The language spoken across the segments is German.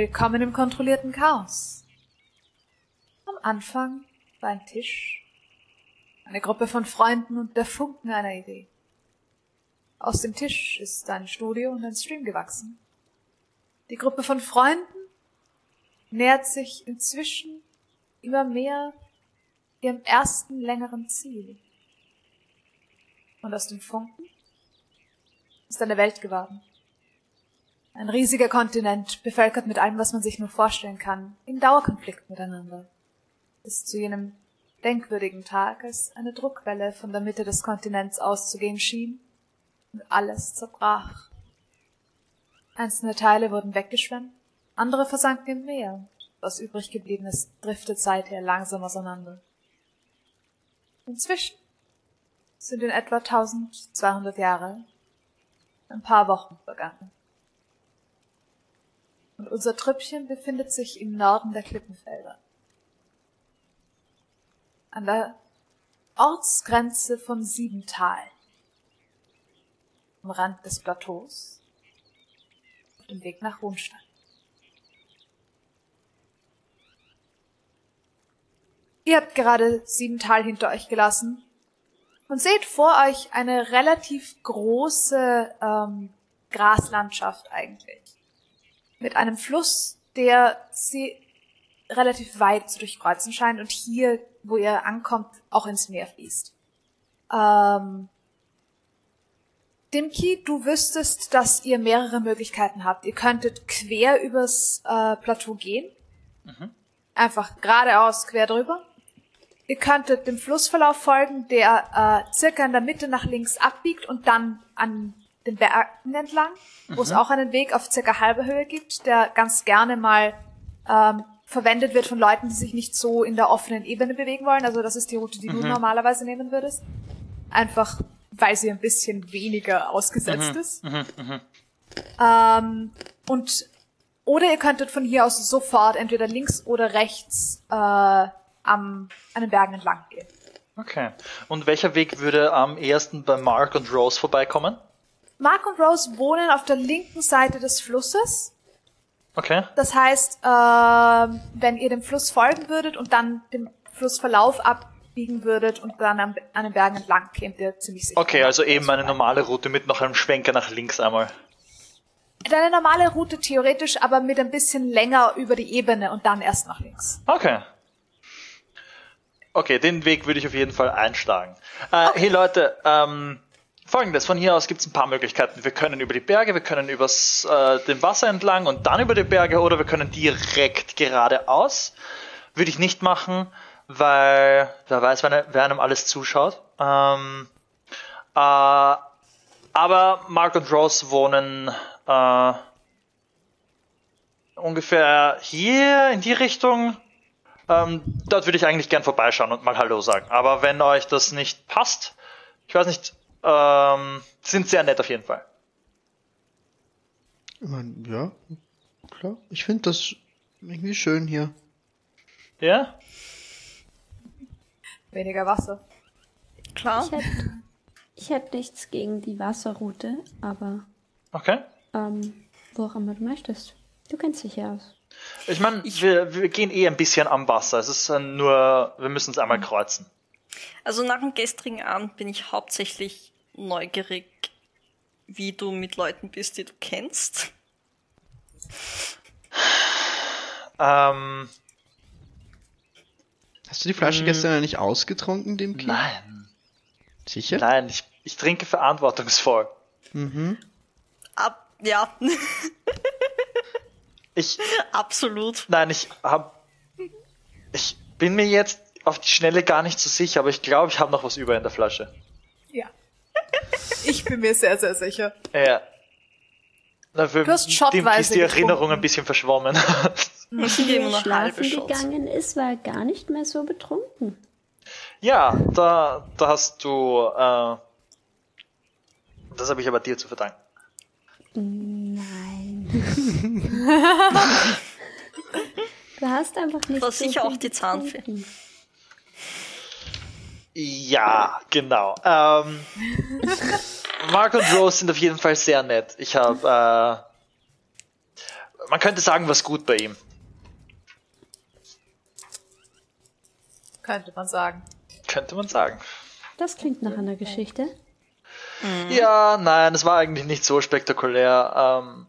Willkommen im kontrollierten Chaos. Am Anfang war ein Tisch, eine Gruppe von Freunden und der Funken einer Idee. Aus dem Tisch ist ein Studio und ein Stream gewachsen. Die Gruppe von Freunden nähert sich inzwischen immer mehr ihrem ersten längeren Ziel. Und aus dem Funken ist eine Welt geworden. Ein riesiger Kontinent, bevölkert mit allem, was man sich nur vorstellen kann, in Dauerkonflikt miteinander. Bis zu jenem denkwürdigen Tag, als eine Druckwelle von der Mitte des Kontinents auszugehen schien und alles zerbrach. Einzelne Teile wurden weggeschwemmt, andere versanken im Meer, was übrig geblieben ist, driftet seither langsam auseinander. Inzwischen sind in etwa 1200 Jahre ein paar Wochen vergangen und unser Trüppchen befindet sich im Norden der Klippenfelder. An der Ortsgrenze von Siebental, am Rand des Plateaus, auf dem Weg nach Hohnstein. Ihr habt gerade Siebental hinter euch gelassen und seht vor euch eine relativ große ähm, Graslandschaft eigentlich mit einem Fluss, der sie relativ weit zu durchkreuzen scheint und hier, wo ihr ankommt, auch ins Meer fließt. Ähm, Dimki, du wüsstest, dass ihr mehrere Möglichkeiten habt. Ihr könntet quer übers äh, Plateau gehen. Mhm. Einfach geradeaus quer drüber. Ihr könntet dem Flussverlauf folgen, der äh, circa in der Mitte nach links abbiegt und dann an den Bergen entlang, wo mhm. es auch einen Weg auf circa halber Höhe gibt, der ganz gerne mal ähm, verwendet wird von Leuten, die sich nicht so in der offenen Ebene bewegen wollen. Also das ist die Route, die mhm. du normalerweise nehmen würdest. Einfach, weil sie ein bisschen weniger ausgesetzt mhm. ist. Mhm. Mhm. Ähm, und oder ihr könntet von hier aus sofort entweder links oder rechts äh, am, an den Bergen entlang gehen. Okay. Und welcher Weg würde am ersten bei Mark und Rose vorbeikommen? Mark und Rose wohnen auf der linken Seite des Flusses. Okay. Das heißt, äh, wenn ihr dem Fluss folgen würdet und dann dem Flussverlauf abbiegen würdet und dann an, an den Bergen entlang kämt ihr ziemlich sicher. Okay, also eben eine normale Route mit noch einem Schwenker nach links einmal. Eine normale Route theoretisch, aber mit ein bisschen länger über die Ebene und dann erst nach links. Okay. Okay, den Weg würde ich auf jeden Fall einschlagen. Äh, okay. Hey Leute, ähm, Folgendes, von hier aus gibt es ein paar Möglichkeiten. Wir können über die Berge, wir können übers äh, dem Wasser entlang und dann über die Berge oder wir können direkt geradeaus. Würde ich nicht machen, weil wer weiß, wer, wer einem alles zuschaut. Ähm, äh, aber Mark und Rose wohnen äh, ungefähr hier in die Richtung. Ähm, dort würde ich eigentlich gern vorbeischauen und mal Hallo sagen. Aber wenn euch das nicht passt, ich weiß nicht, ähm, sind sehr nett auf jeden Fall. Ja, klar. Ich finde das irgendwie schön hier. Ja? Weniger Wasser. Klar. Ich hätte, ich hätte nichts gegen die Wasserroute, aber. Okay. Ähm, wo auch immer du möchtest. Du kennst dich ja aus. Ich meine, wir, wir gehen eh ein bisschen am Wasser. Es ist nur, wir müssen es einmal kreuzen. Also nach dem gestrigen Abend bin ich hauptsächlich neugierig, wie du mit Leuten bist, die du kennst. Ähm. Hast du die Flasche hm. gestern nicht ausgetrunken, dem Kind? Nein. Sicher? Nein, ich, ich trinke verantwortungsvoll. Mhm. Ab, ja. ich. Absolut. Nein, ich hab. Ich bin mir jetzt auf die Schnelle gar nicht so sicher, aber ich glaube, ich habe noch was über in der Flasche. Ich bin mir sehr, sehr sicher. Ja. Na, für du hast dem ist die Erinnerung ein bisschen verschwommen. Als er schlafen gegangen ist, war er gar nicht mehr so betrunken. Ja, da, da hast du. Äh, das habe ich aber dir zu verdanken. Nein. du hast einfach nicht. Das so sicher auch die Zahnfee. Ja, genau. Ähm, Mark und Rose sind auf jeden Fall sehr nett. Ich habe man könnte sagen, was gut bei ihm. Könnte man sagen. Könnte man sagen. Das klingt nach einer Geschichte. Ja, nein, es war eigentlich nicht so spektakulär. Ähm,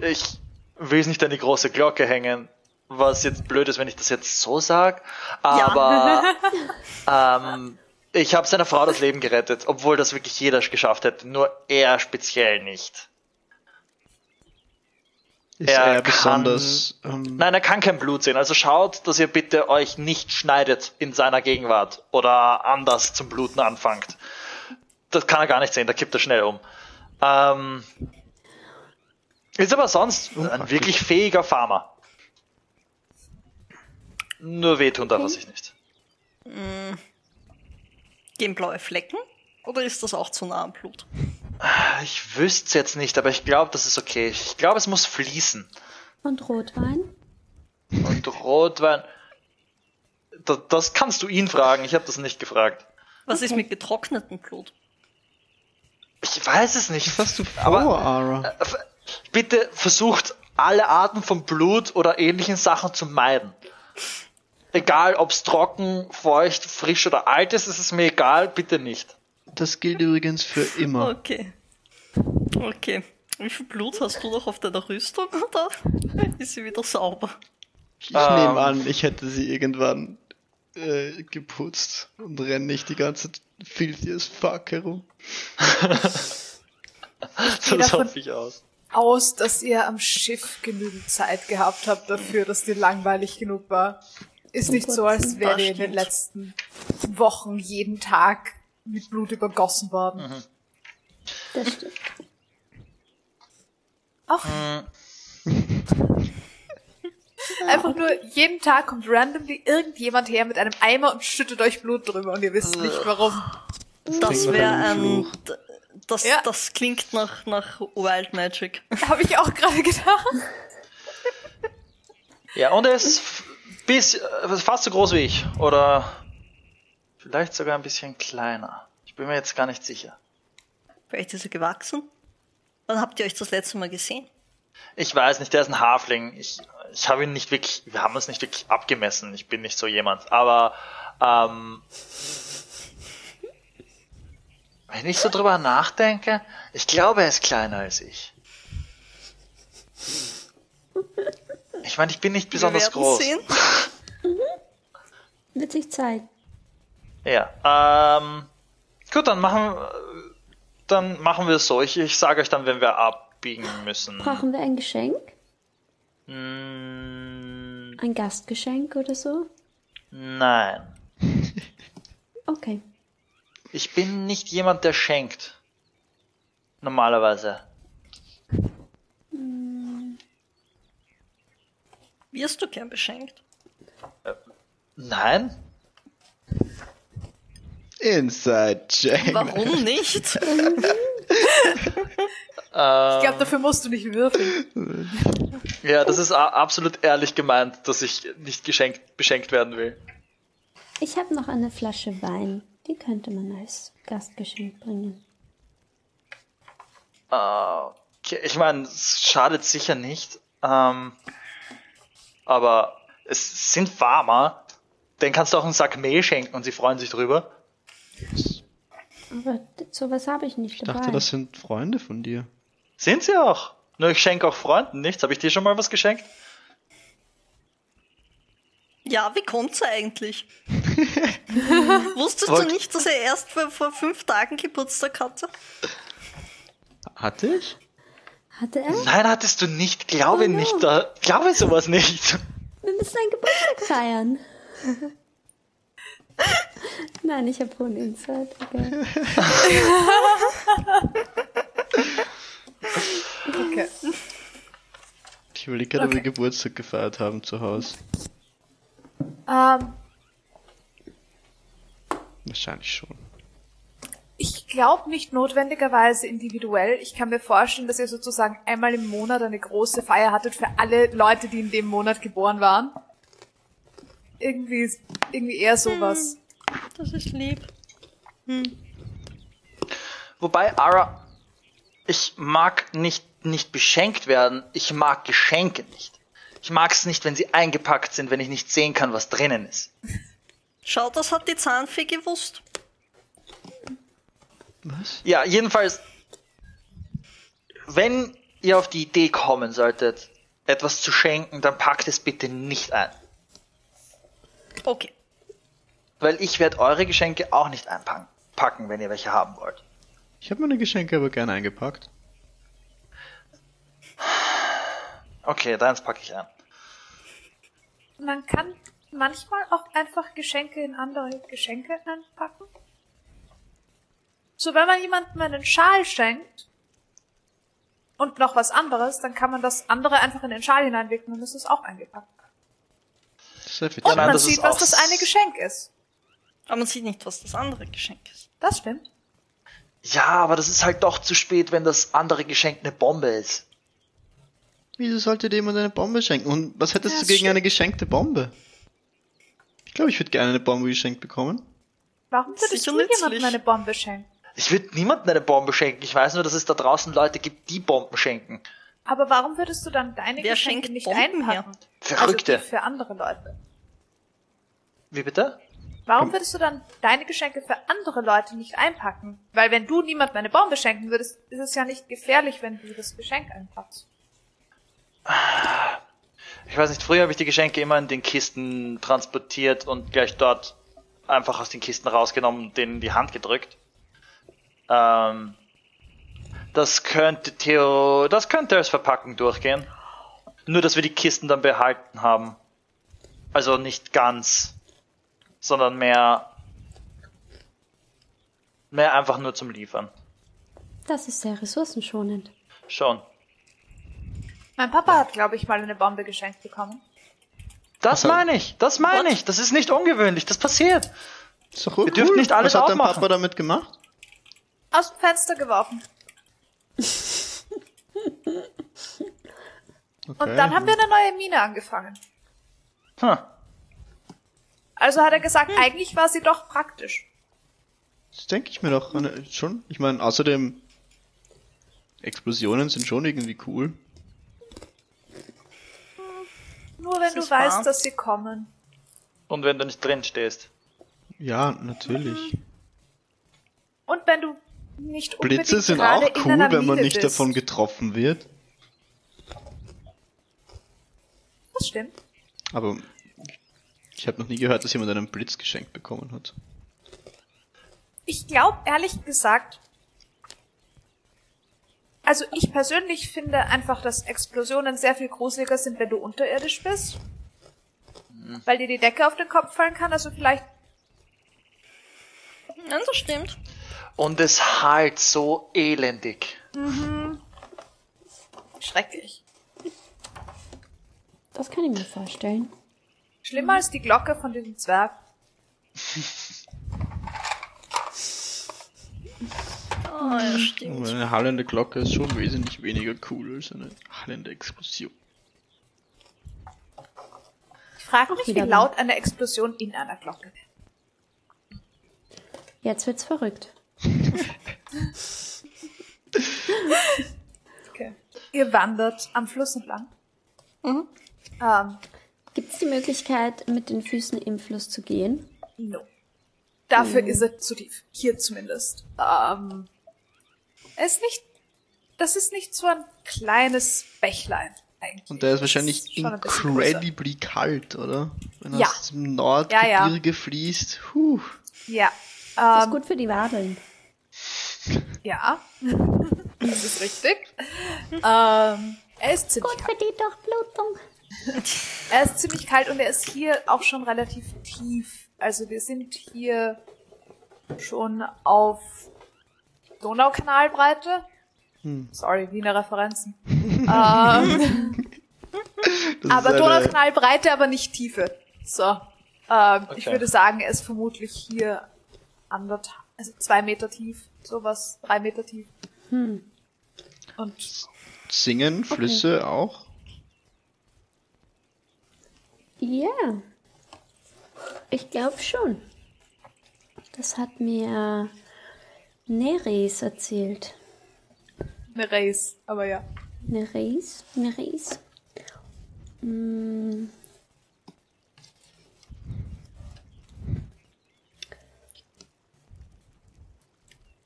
ich will es nicht an die große Glocke hängen, was jetzt blöd ist, wenn ich das jetzt so sage. Aber ähm, ich habe seiner Frau das Leben gerettet, obwohl das wirklich jeder geschafft hätte, nur er speziell nicht. Ist Er er, kann- besonders. Ähm, Nein, er kann kein Blut sehen. Also schaut, dass ihr bitte euch nicht schneidet in seiner Gegenwart oder anders zum Bluten anfangt. Das kann er gar nicht sehen, da kippt er schnell um. Ähm, ist aber sonst ein Unpraktisch. wirklich fähiger Farmer. Nur wehtun darf er sich nicht. Gehen blaue Flecken? Oder ist das auch zu nah am Blut? Ich wüsste es jetzt nicht, aber ich glaube, das ist okay. Ich glaube, es muss fließen. Und Rotwein? Und Rotwein. Das, das kannst du ihn fragen, ich habe das nicht gefragt. Was ist mit getrocknetem Blut? Ich weiß es nicht. was hast du vor, Aber- Ara? Bitte versucht alle Arten von Blut oder ähnlichen Sachen zu meiden. Egal, ob es trocken, feucht, frisch oder alt ist, ist es mir egal, bitte nicht. Das gilt übrigens für immer. Okay. Okay. Wie viel Blut hast du noch auf deiner Rüstung, oder? Ist sie wieder sauber? Ich Ähm. nehme an, ich hätte sie irgendwann äh, geputzt und renne nicht die ganze filthy as fuck herum. davon hoffe ich aus. aus, dass ihr am Schiff genügend Zeit gehabt habt dafür, dass dir langweilig genug war. Ist nicht so, als wäre in den letzten Wochen jeden Tag mit Blut übergossen worden. Das stimmt. Auch einfach nur jeden Tag kommt randomly irgendjemand her mit einem Eimer und schüttet euch Blut drüber und ihr wisst nicht warum. Das klingt nach wäre d- Das, Ja. das klingt nach, nach Wild Magic. Habe ich auch gerade gedacht. Ja, und er ist bis, äh, fast so groß wie ich. Oder vielleicht sogar ein bisschen kleiner. Ich bin mir jetzt gar nicht sicher. Vielleicht ist er gewachsen? Wann habt ihr euch das letzte Mal gesehen? Ich weiß nicht, der ist ein Hafling. Ich, ich habe ihn nicht wirklich, wir haben uns nicht wirklich abgemessen. Ich bin nicht so jemand. Aber ähm, wenn ich so drüber nachdenke, ich glaube, er ist kleiner als ich. Ich meine, ich bin nicht besonders Wir groß. sehen. Wird sich zeigen. Ja. Ähm, gut, dann machen, dann machen wir es so. Ich, ich sage euch dann, wenn wir abbiegen müssen. Brauchen wir ein Geschenk? Mm, Ein Gastgeschenk oder so? nein. Okay. Ich bin nicht jemand, der schenkt. Normalerweise. Wirst du gern beschenkt? Nein? Inside Check. Warum nicht? Ich glaube, dafür musst du nicht würfeln. Ja, das ist absolut ehrlich gemeint, dass ich nicht geschenkt, beschenkt werden will. Ich habe noch eine Flasche Wein. Die könnte man als Gastgeschenk bringen. Äh, okay, ich meine, es schadet sicher nicht. Ähm, aber es sind Farmer. Den kannst du auch einen Sack Mehl schenken und sie freuen sich drüber. Aber sowas habe ich nicht Ich dabei. dachte, das sind Freunde von dir. Sind sie auch. Nur ich schenke auch Freunden nichts. Habe ich dir schon mal was geschenkt? Ja, wie kommt's eigentlich? Wusstest Wollt- du nicht, dass er erst vor, vor fünf Tagen Geburtstag hatte? Hatte ich? Hatte er? Nein, hattest du nicht. Glaube Oh no. nicht. Da, glaube sowas nicht. Wir müssen einen Geburtstag feiern. Nein, ich habe hohen Insight. Okay. Okay. Ich überlege gerade, ob Okay. wir Geburtstag gefeiert haben zu Hause. Ähm, Wahrscheinlich schon. Ich glaube nicht notwendigerweise individuell. Ich kann mir vorstellen, dass ihr sozusagen einmal im Monat eine große Feier hattet für alle Leute, die in dem Monat geboren waren. Irgendwie, irgendwie eher sowas. Das ist lieb. Wobei, Ara, Ich mag nicht, nicht beschenkt werden. Ich mag Geschenke nicht. Ich mag es nicht, wenn sie eingepackt sind, wenn ich nicht sehen kann, was drinnen ist. Schau, das hat die Zahnfee gewusst. Was? Ja, jedenfalls, wenn ihr auf die Idee kommen solltet, etwas zu schenken, dann packt es bitte nicht ein. Okay. Weil ich werde eure Geschenke auch nicht einpacken, packen, wenn ihr welche haben wollt. Ich habe meine Geschenke aber gerne eingepackt. Okay, deins packe ich ein. Man kann manchmal auch einfach Geschenke in andere Geschenke anpacken. So, wenn man jemandem einen Schal schenkt und noch was anderes, dann kann man das andere einfach in den Schal hineinwickeln und es ist auch eingepackt. Sehr viel Und man das sieht, was das eine Geschenk ist. Aber man sieht nicht, was das andere Geschenk ist. Das stimmt. Ja, aber das ist halt doch zu spät, wenn das andere Geschenk eine Bombe ist. Wieso sollte dir jemand eine Bombe schenken? Und was hättest Ja, du gegen stimmt. eine geschenkte Bombe? Ich glaube, ich würde gerne eine Bombe geschenkt bekommen. Warum würdest du jemandem eine Bombe schenken? Ich würde niemandem eine Bombe schenken. Ich weiß nur, dass es da draußen Leute gibt, die Bomben schenken. Aber warum würdest du dann deine Wer Geschenke nicht Bomben her? einpacken? Verrückte. Also für andere Leute. Wie bitte? Warum würdest du dann deine Geschenke für andere Leute nicht einpacken? Weil wenn du niemandem eine Bombe schenken würdest, ist es ja nicht gefährlich, wenn du das Geschenk einpackst. Ich weiß nicht, früher habe ich die Geschenke immer in den Kisten transportiert und gleich dort einfach aus den Kisten rausgenommen und denen in die Hand gedrückt. Ähm, das könnte Theo, das könnte als Verpackung durchgehen. Nur, dass wir die Kisten dann behalten haben. Also nicht ganz, sondern mehr, mehr einfach nur zum Liefern. Das ist sehr ressourcenschonend. Schon. Mein Papa hat, glaube ich, mal eine Bombe geschenkt bekommen. Das meine ich, das meine ich. Das ist nicht ungewöhnlich, das passiert. Ist doch cool. Wir dürfen nicht alles Was hat dein aufmachen. Papa damit gemacht? Aus dem Fenster geworfen. Okay. Und dann haben wir eine neue Mine angefangen. Hm. Also hat er gesagt, eigentlich war sie doch praktisch. Das denke ich mir doch eine- schon. Ich meine, außerdem Explosionen sind schon irgendwie cool. Nur wenn Das du weißt, wahr. dass sie kommen. Und wenn du nicht drin stehst. Ja, natürlich. Und wenn du nicht Blitze sind auch cool, wenn man nicht bist. davon getroffen wird. Das stimmt. Aber ich habe noch nie gehört, dass jemand einen Blitz geschenkt bekommen hat. Ich glaube, ehrlich gesagt, also ich persönlich finde einfach, dass Explosionen sehr viel gruseliger sind, wenn du unterirdisch bist. Weil dir die Decke auf den Kopf fallen kann, also vielleicht, Ja, das stimmt. Und es halt so elendig. schrecklich. Das kann ich mir vorstellen. Schlimmer als die Glocke von diesem Zwerg. Ah, ja, stimmt. Eine hallende Glocke ist schon wesentlich weniger cool als eine hallende Explosion. Ich frage mich, wie laut eine Explosion in einer Glocke wäre. Jetzt wird's verrückt. Okay. Ihr wandert am Fluss entlang. Mhm. Ähm, Gibt's die Möglichkeit, mit den Füßen im Fluss zu gehen? no. Dafür ist er zu tief. Hier zumindest. Ähm, ist nicht, das ist nicht so ein kleines Bächlein eigentlich. Und der ist wahrscheinlich größer. incredibly kalt, oder? Wenn er Ja. aus dem Nordgebirge Ja, fließt. Puh. Ja. Das ist Ähm, gut für die Wadeln. Ja. das ist richtig. ähm, er ist ziemlich kalt. für die Durchblutung. Er ist ziemlich kalt und er ist hier auch schon relativ tief. Also wir sind hier schon auf Donaukanalbreite. Sorry, Wiener Referenzen. ähm, aber Donaukanalbreite, aber nicht Tiefe. So. Ähm, Ich Okay. würde sagen, er ist vermutlich hier anderthalb, also zwei Meter tief, sowas, drei Meter tief. Hm. Und Singen Flüsse auch? Ja. Ich glaube schon. Das hat mir Neres erzählt. Race, aber ja. Eine Race? Eine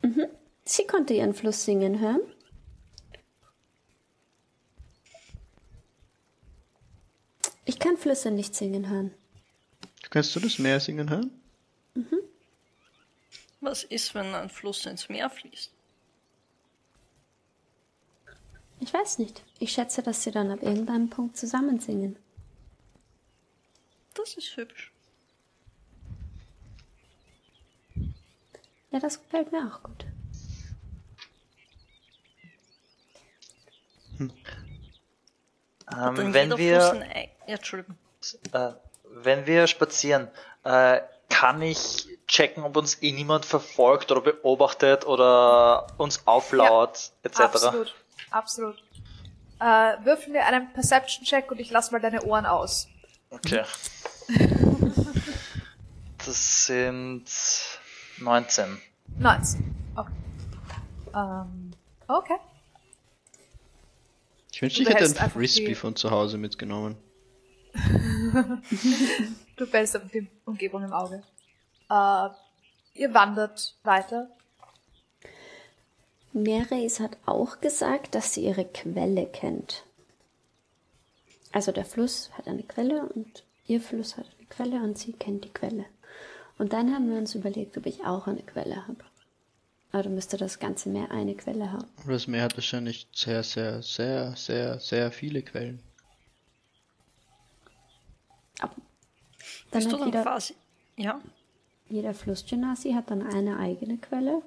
Mhm. Sie konnte ihren Fluss singen hören. Ich kann Flüsse nicht singen hören. Kannst du das Meer singen hören? Was ist, wenn ein Fluss ins Meer fließt? Ich weiß nicht. Ich schätze, dass sie dann ab irgendeinem Punkt zusammen singen. Das ist hübsch. Ja, das gefällt mir auch gut. Ähm, Dann wenn wir Ja, Entschuldigung. Äh, wenn wir spazieren, äh, kann ich checken, ob uns eh niemand verfolgt oder beobachtet oder uns auflauert, etc. Absolut. Absolut. Äh, würfel mir einen Perception-Check und ich lass mal deine Ohren aus. Okay. Das sind 19. 19. Okay. Ähm, okay. Ich wünschte, ich hätte ein Frisbee die- von zu Hause mitgenommen. Du behältst einfach die Umgebung im Auge. Äh, ihr wandert weiter. Nereis hat auch gesagt, dass sie ihre Quelle kennt. Also der Fluss hat eine Quelle und ihr Fluss hat eine Quelle und sie kennt die Quelle. Und dann haben wir uns überlegt, ob ich auch eine Quelle habe. Aber dann müsste das ganze Meer eine Quelle haben. Das Meer hat wahrscheinlich sehr, sehr, sehr, sehr, sehr viele Quellen. Aber dann Bist du hat dann jeder, quasi. Ja. jeder Flussgenasi hat dann eine eigene Quelle.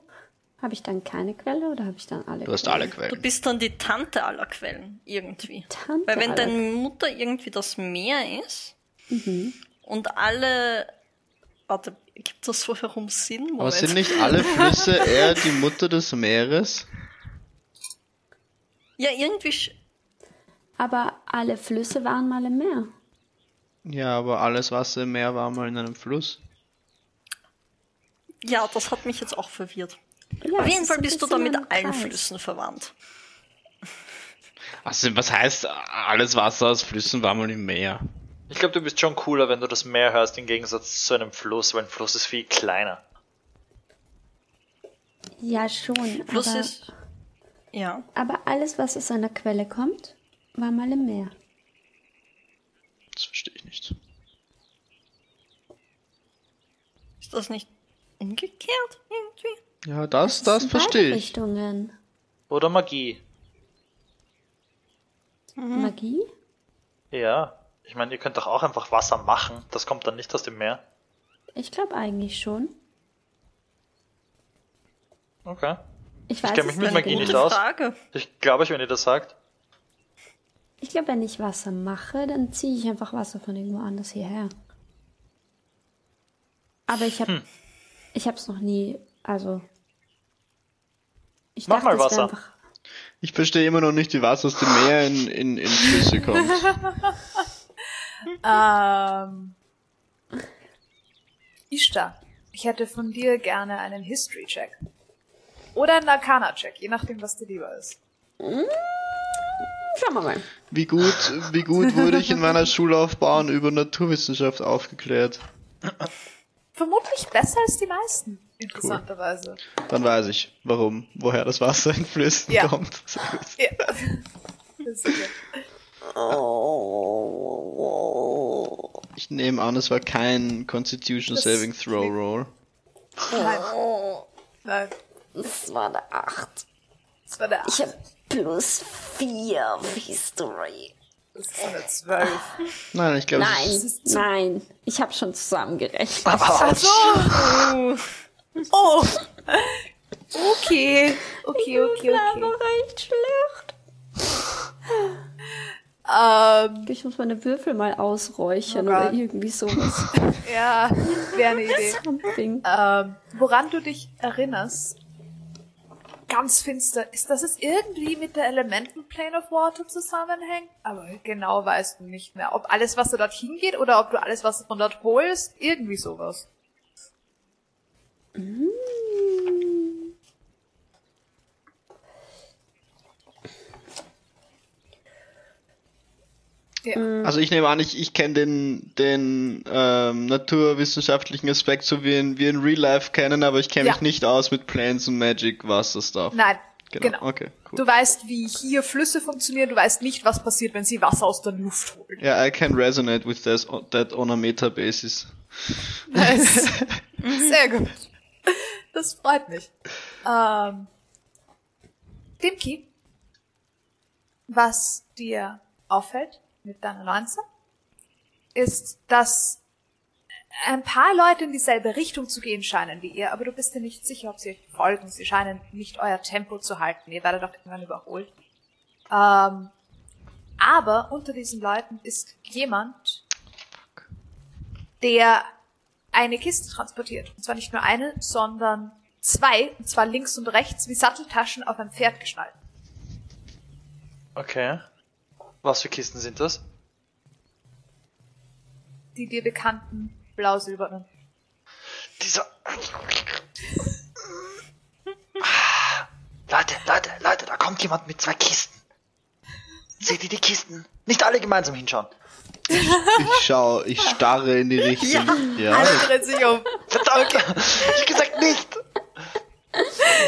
Habe ich dann keine Quelle oder habe ich dann alle Du hast Quellen? alle Du Quellen. bist dann die Tante aller Quellen, irgendwie. Tante Weil wenn deine Mutter irgendwie das Meer ist Mhm. und alle. Warte, gibt das so herum Sinn? Aber Moment. sind nicht alle Flüsse eher die Mutter des Meeres? Ja, irgendwie. sch- Aber alle Flüsse waren mal im Meer. Ja, aber alles Wasser im Meer war mal in einem Fluss. Ja, das hat mich jetzt auch verwirrt. Ja, Auf jeden Fall bist du dann mit allen Kreis. Flüssen verwandt. Also, was heißt, alles Wasser aus Flüssen war mal im Meer? Ich glaube, du bist schon cooler, wenn du das Meer hörst, im Gegensatz zu einem Fluss, weil ein Fluss ist viel kleiner. Ja, schon. Fluss aber, ist. Ja. aber alles, was aus einer Quelle kommt, war mal im Meer. Das verstehe ich nicht. Ist das nicht umgekehrt irgendwie? Ja, das, das beide verstehe ich. Richtungen. Oder Magie. Magie? Ja. Ich meine, ihr könnt doch auch einfach Wasser machen. Das kommt dann nicht aus dem Meer. Ich glaube eigentlich schon. Okay. Ich weiß kenn mich es mit nicht Magie nicht aus. Frage. Ich glaube euch, wenn ihr das sagt. Ich glaube, wenn ich Wasser mache, dann ziehe ich einfach Wasser von irgendwo anders hierher. Aber ich habe, Hm. ich habe es noch nie, also. Ich Mach mal es wär Wasser. Ich verstehe immer noch nicht, wie Wasser aus dem Meer in, in, in Flüsse kommt. Ähm, Ishtar, ich hätte von dir gerne einen History-Check. Oder einen Arcana-Check, je nachdem, was dir lieber ist. schauen wir mal. Wie gut, wie gut wurde ich in meiner Schullaufbahn über Naturwissenschaft aufgeklärt? Vermutlich besser als die meisten, interessanterweise. Dann weiß ich, warum, woher das Wasser in Flüssen Ja. kommt. Sehr gut. Ja. Das ist. Ich nehme an, es war kein Constitution Das Saving Throw Roll. Nein. Nein, Das war eine 8. das war der Ich habe plus 4 auf History. Das ist eine 12. Nein, ich glaube, Nein, es ist nein. Ich habe schon zusammengerechnet. Ach so. Oh. Okay. Okay, okay, war okay. aber echt schlecht. Ähm, Ich muss meine Würfel mal ausräuchern Oh oder irgendwie sowas. ja, wäre eine Idee. Something. Ähm, woran du dich erinnerst, ganz finster, ist, dass es irgendwie mit der Elementenplane of Water zusammenhängt. Aber genau weißt du nicht mehr, ob alles, was du dorthin geht oder ob du alles, was du von dort holst, irgendwie sowas. Ja. Also ich nehme an, ich, ich kenne den, den ähm, naturwissenschaftlichen Aspekt so wie in, wie in Real Life kennen, aber ich kenne Ja. mich nicht aus mit Planes und Magic, Wasser Stuff. Nein, Genau. genau. Okay, cool. Du weißt, wie hier Flüsse funktionieren, du weißt nicht, was passiert, wenn sie Wasser aus der Luft holen. Ja, I can resonate with this, that on a meta basis. Nice. Sehr gut. Das freut mich. Ähm, Dimki, was dir auffällt mit deiner 19, ist, dass ein paar Leute in dieselbe Richtung zu gehen scheinen wie ihr, aber du bist dir nicht sicher, ob sie euch folgen. Sie scheinen nicht euer Tempo zu halten. Ihr werdet auch irgendwann überholt. Ähm, aber unter diesen Leuten ist jemand, der eine Kiste transportiert. Und zwar nicht nur eine, sondern zwei, und zwar links und rechts, wie Satteltaschen auf ein Pferd geschnallt. Okay. Was für Kisten sind das? Die dir bekannten blau-silbernen. Dieser. Leute, Leute, Leute, da kommt jemand mit zwei Kisten. Seht ihr die Kisten? Nicht alle gemeinsam hinschauen. Ich schau, ich starre in die Richtung. Ja. Alle drehen sich um. Verdammt! Ich gesagt nicht!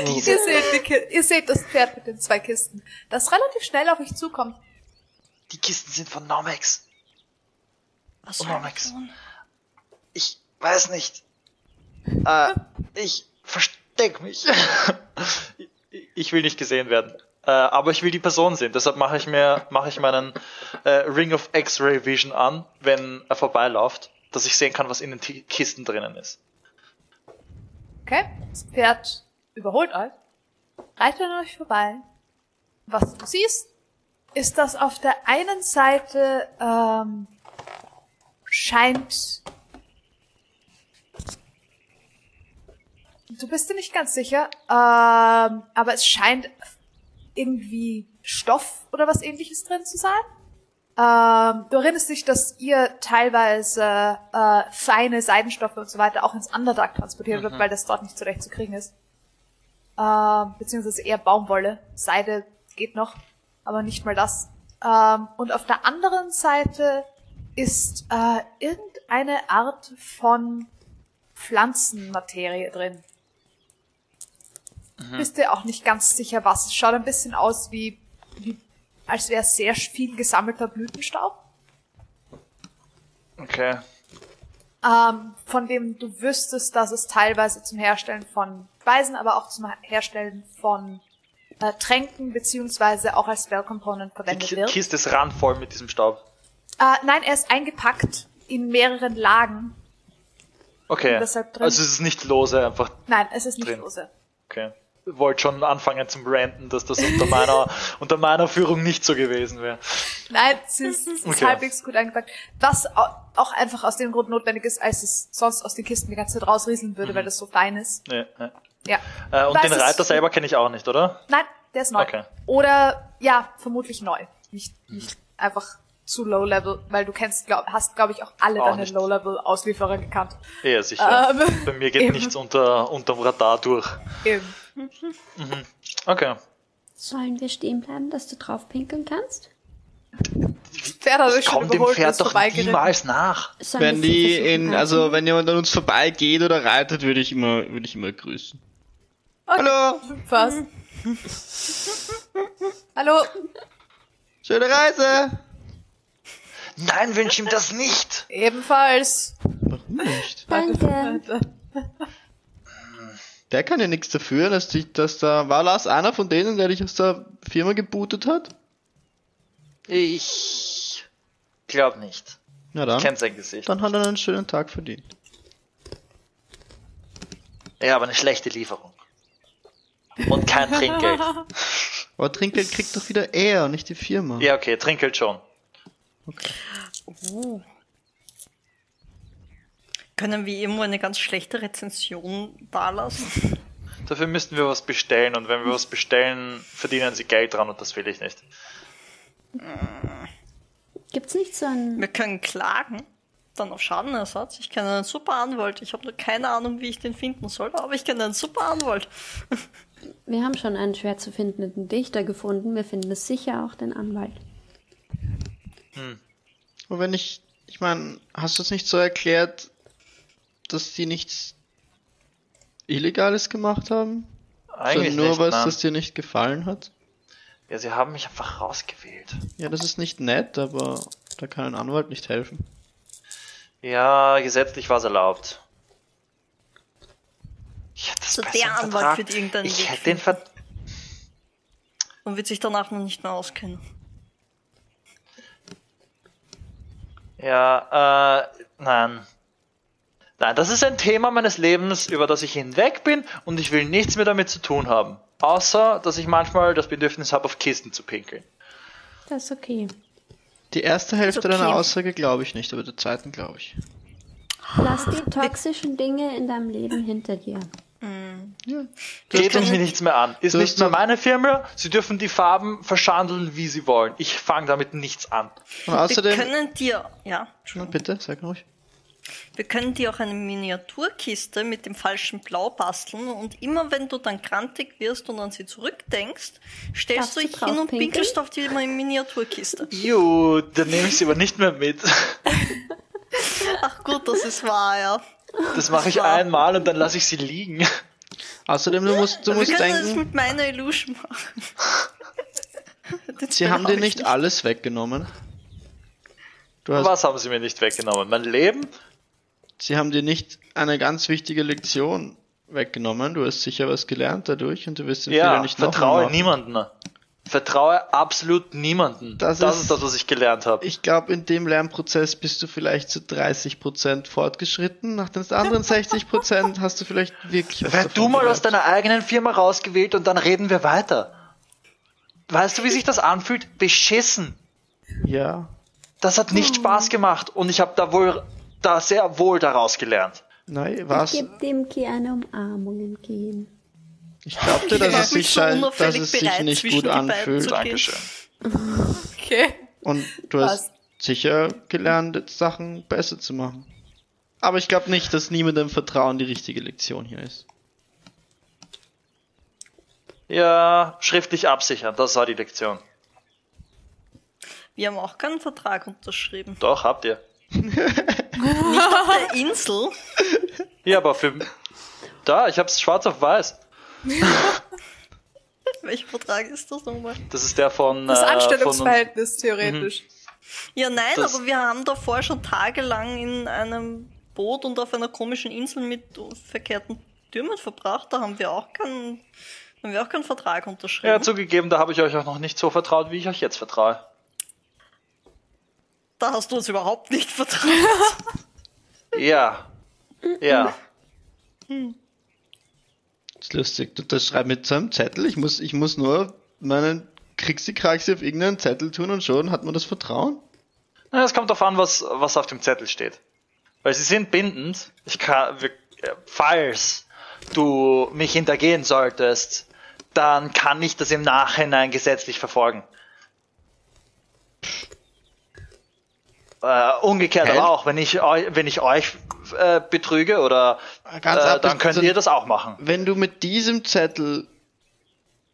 Ihr seht, ihr seht das Pferd mit den zwei Kisten, das relativ schnell auf euch zukommt. Die Kisten sind von Nomex. Was soll ich Max. tun? Ich weiß nicht. Äh, ich versteck mich. ich will nicht gesehen werden. Äh, aber ich will die Person sehen. Deshalb mache ich mir, mache ich meinen äh, Ring of X-Ray Vision an, wenn er vorbeiläuft, dass ich sehen kann, was in den T Kisten drinnen ist. Okay? Das Pferd überholt euch, reitet an euch vorbei. Was du siehst, ist, dass auf der einen Seite ähm, scheint. Du bist dir nicht ganz sicher, ähm, aber es scheint irgendwie Stoff oder was ähnliches drin zu sein. Ähm, du erinnerst dich, dass ihr teilweise äh, feine Seidenstoffe und so weiter auch ins Underdark transportiert wird, weil das dort nicht so leicht zu kriegen ist. Ähm, beziehungsweise eher Baumwolle. Seide geht noch, aber nicht mal das. Ähm, und auf der anderen Seite ist äh, irgendeine Art von Pflanzenmaterie drin. Bist dir auch nicht ganz sicher, was. Es schaut ein bisschen aus wie, wie als wäre sehr viel gesammelter Blütenstaub, Okay. ähm, von dem du wüsstest, dass es teilweise zum Herstellen von Speisen, aber auch zum Herstellen von äh, Tränken beziehungsweise auch als Spell Component Die verwendet Ki wird. Kiste ist randvoll mit diesem Staub. Äh, nein, er ist eingepackt in mehreren Lagen. Okay. Also es ist nicht lose, einfach Nein, es ist nicht Drin. lose. Okay. Wollte schon anfangen zum Ranten, dass das unter meiner, unter meiner Führung nicht so gewesen wäre. Nein, es ist, es ist Okay. halbwegs gut eingepackt. Was au- auch einfach aus dem Grund notwendig ist, als es sonst aus den Kisten die ganze Zeit rausrieseln würde, weil das so fein ist. Nee, nee. Ja. Äh, und Weiß den Reiter selber kenne ich auch nicht, oder? Nein, der ist neu. Okay. Oder ja, vermutlich neu. Nicht, nicht einfach zu low level, weil du kennst, glaub, hast, glaube ich, auch alle Auch deine nicht. low level Auslieferer gekannt. Ja, sicher. Ähm, Bei mir geht eben. nichts unter, unterm Radar durch. Eben. Okay. Sollen wir stehen bleiben, dass du drauf pinkeln kannst? Pferd Ich schon komm dem Pferd doch niemals nach. Sollen Wenn die in, also wenn jemand an uns vorbeigeht oder reitet, würde ich immer, würde ich immer grüßen. Okay. Hallo, Was? Hallo? schöne Reise. Nein, wünsch ihm das nicht. Ebenfalls. Warum nicht? Danke. Der kann ja nichts dafür, dass, die, dass da, war Lars einer von denen, der dich aus der Firma gebootet hat? Ich glaube nicht. Na dann, Kennt sein Gesicht. dann hat er einen schönen Tag verdient. Ja, aber eine schlechte Lieferung. Und kein Trinkgeld. Aber Trinkgeld kriegt doch wieder er, nicht die Firma. Ja, okay, Trinkgeld schon. Können wir irgendwo eine ganz schlechte Rezension dalassen? Dafür müssten wir was bestellen und wenn wir was bestellen, verdienen sie Geld dran und das will ich nicht. Gibt's nicht so ein. Wir können klagen, dann auf Schadenersatz. Ich kenne einen super Anwalt. Ich habe nur keine Ahnung, wie ich den finden soll, aber ich kenne einen super Anwalt. Wir haben schon einen schwer zu findenden Dichter gefunden. Wir finden es sicher auch den Anwalt. Und wenn ich, ich meine, hast du es nicht so erklärt, dass die nichts Illegales gemacht haben? Eigentlich Sondern nur nicht, was, nein. das dir nicht gefallen hat? Ja, sie haben mich einfach rausgewählt. Ja, das ist nicht nett, aber da kann ein Anwalt nicht helfen. Ja, gesetzlich war es erlaubt. Ich hätte das So besser der Anwalt wird irgendeinen Ich Weg hätte den Ver Und wird sich danach noch nicht mehr auskennen. Ja, äh, nein. Nein, das ist ein Thema meines Lebens, über das ich hinweg bin und ich will nichts mehr damit zu tun haben. Außer, dass ich manchmal das Bedürfnis habe, auf Kisten zu pinkeln. Das ist okay. Die erste Hälfte okay. deiner Aussage glaube ich nicht, aber der zweiten glaube ich. Lass die toxischen Dinge in deinem Leben hinter dir. Ja. Geht mich doch- nichts mehr an. Ist nicht mehr meine Firma. Sie dürfen die Farben verschandeln, wie sie wollen. Ich fange damit nichts an. Und Wir außerdem, können dir, ja, bitte, sag ruhig. wir können dir auch eine Miniaturkiste mit dem falschen Blau basteln und immer wenn du dann grantig wirst und an sie zurückdenkst, stellst Darfst du dich hin und pinkelst auf die Miniaturkiste. Ju, dann nehme ich sie aber nicht mehr mit. Ach gut, das ist wahr, ja. Das mache ich einmal und dann lasse ich sie liegen. Außerdem, du musst, du musst können das denken, mit meiner Illusion machen. Den sie haben hab dir ich nicht alles weggenommen. Du hast, Was haben sie mir nicht weggenommen? Mein Leben? sie haben dir nicht eine ganz wichtige Lektion weggenommen. Du hast sicher was gelernt dadurch und du wirst den Fehler Ja, nicht noch vertraue machen. niemanden. Vertraue absolut niemanden. Das Das, ist- ist, das, was ich gelernt habe. Ich glaube, in dem Lernprozess bist du vielleicht zu 30% fortgeschritten. Nach den anderen 60% hast du vielleicht wirklich Werd davon du mal aus gelernt. deiner eigenen Firma rausgewählt und dann reden wir weiter. Weißt du, wie sich das anfühlt? Beschissen. Ja. Das hat nicht Spaß gemacht und ich habe da wohl da sehr wohl daraus gelernt. Nein, was? Gib dem Ki eine Umarmung entgegen. Ich glaubte, dass Ja, es sich, scheint, dass es sich nicht gut anfühlt. Dankeschön. Okay. Und du Was? hast sicher gelernt, Sachen besser zu machen. Aber ich glaube nicht, dass niemandem Vertrauen die richtige Lektion hier ist. Ja, schriftlich absichern, das war die Lektion. Wir haben auch keinen Vertrag unterschrieben. Doch, habt ihr. Auf der Insel. Ja, aber für. Da, ich hab's schwarz auf weiß. Welcher Vertrag ist das nochmal? Das ist der von. Das äh. Anstellungsverhältnis, theoretisch. Ja, nein, Das- aber wir haben davor schon tagelang in einem Boot und auf einer komischen Insel mit verkehrten Türmen verbracht. Da haben wir auch keinen, haben wir auch keinen Vertrag unterschrieben. Ja, zugegeben, da habe ich euch auch noch nicht so vertraut, wie ich euch jetzt vertraue. da hast du uns überhaupt nicht vertraut. Ja. Ja. Das ist lustig. Du das schreibst mit so einem Zettel. Ich muss, ich muss nur meinen Kriegskraxi auf irgendeinen Zettel tun und schon hat man das Vertrauen. Na, Es kommt darauf an, was, was auf dem Zettel steht. Weil sie sind bindend. Ich kann, äh, falls du mich hintergehen solltest, dann kann ich das im Nachhinein gesetzlich verfolgen. Äh, umgekehrt Hä? aber auch, wenn ich euch, wenn ich euch äh, betrüge oder Ganz äh, dann könnt ihr das auch machen. Wenn du mit diesem Zettel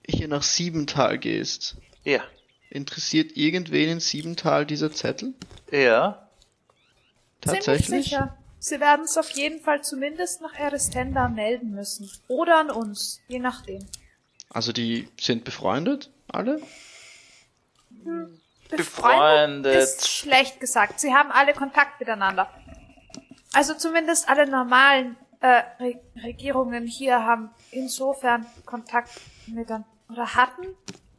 hier nach Siebental gehst, Ja. interessiert irgendwen in Siebental dieser Zettel? Ja. Ziemlich Tatsächlich? sicher. Sie werden es auf jeden Fall zumindest nach Eristenda melden müssen. Oder an uns, je nachdem. Also die sind befreundet, alle? Befreundet. ist schlecht gesagt. Sie haben alle Kontakt miteinander. Also zumindest alle normalen äh, Re Regierungen hier haben insofern Kontakt miteinander oder hatten.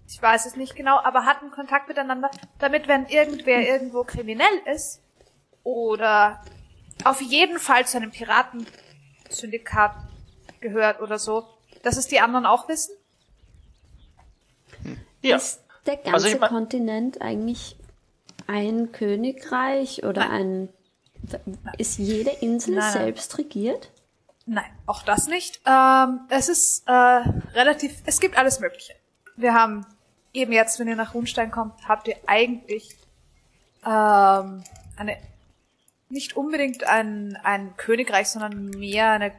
Ich weiß es nicht genau, aber hatten Kontakt miteinander, damit wenn irgendwer irgendwo kriminell ist oder auf jeden Fall zu einem Piratensyndikat gehört oder so, dass es die anderen auch wissen. Ja. Ist der ganze Also ich mein- Kontinent eigentlich ein Königreich oder ein. Ist jede Insel Nein, nein. selbst regiert? Nein, auch das nicht. Ähm, es ist äh, relativ, es gibt alles Mögliche. Wir haben eben jetzt, wenn ihr nach Runstein kommt, habt ihr eigentlich ähm, eine nicht unbedingt ein, ein Königreich, sondern mehr eine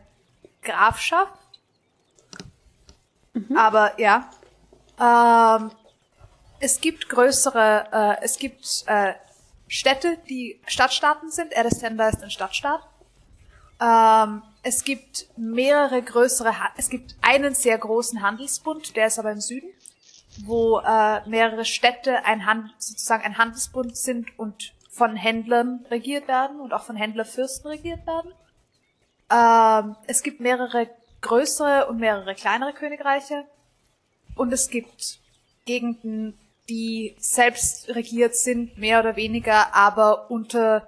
Grafschaft. Aber ja, ähm, es gibt größere, äh, es gibt äh, Städte, die Stadtstaaten sind. Erisenda ist ein Stadtstaat. Ähm, es gibt mehrere größere, ha es gibt einen sehr großen Handelsbund, der ist aber im Süden, wo äh, mehrere Städte ein Hand sozusagen ein Handelsbund sind und von Händlern regiert werden und auch von Händlerfürsten regiert werden. Ähm, es gibt mehrere größere und mehrere kleinere Königreiche. Und es gibt Gegenden, die selbst regiert sind, mehr oder weniger, aber unter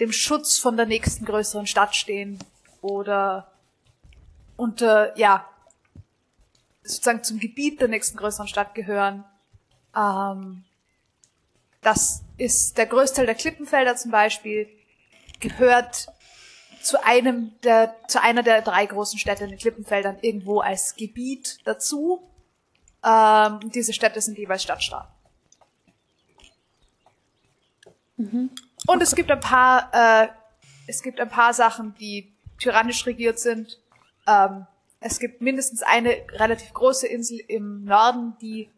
dem Schutz von der nächsten größeren Stadt stehen. Oder unter, ja, sozusagen zum Gebiet der nächsten größeren Stadt gehören. Ähm, das ist der Größteil der Klippenfelder zum Beispiel, gehört zu einem der, zu einer der drei großen Städte in den Klippenfeldern irgendwo als Gebiet dazu. Ähm, diese Städte sind jeweils Stadtstaaten. Und es gibt ein paar, äh, es gibt ein paar Sachen, die tyrannisch regiert sind. Ähm, es gibt mindestens eine relativ große Insel im Norden, die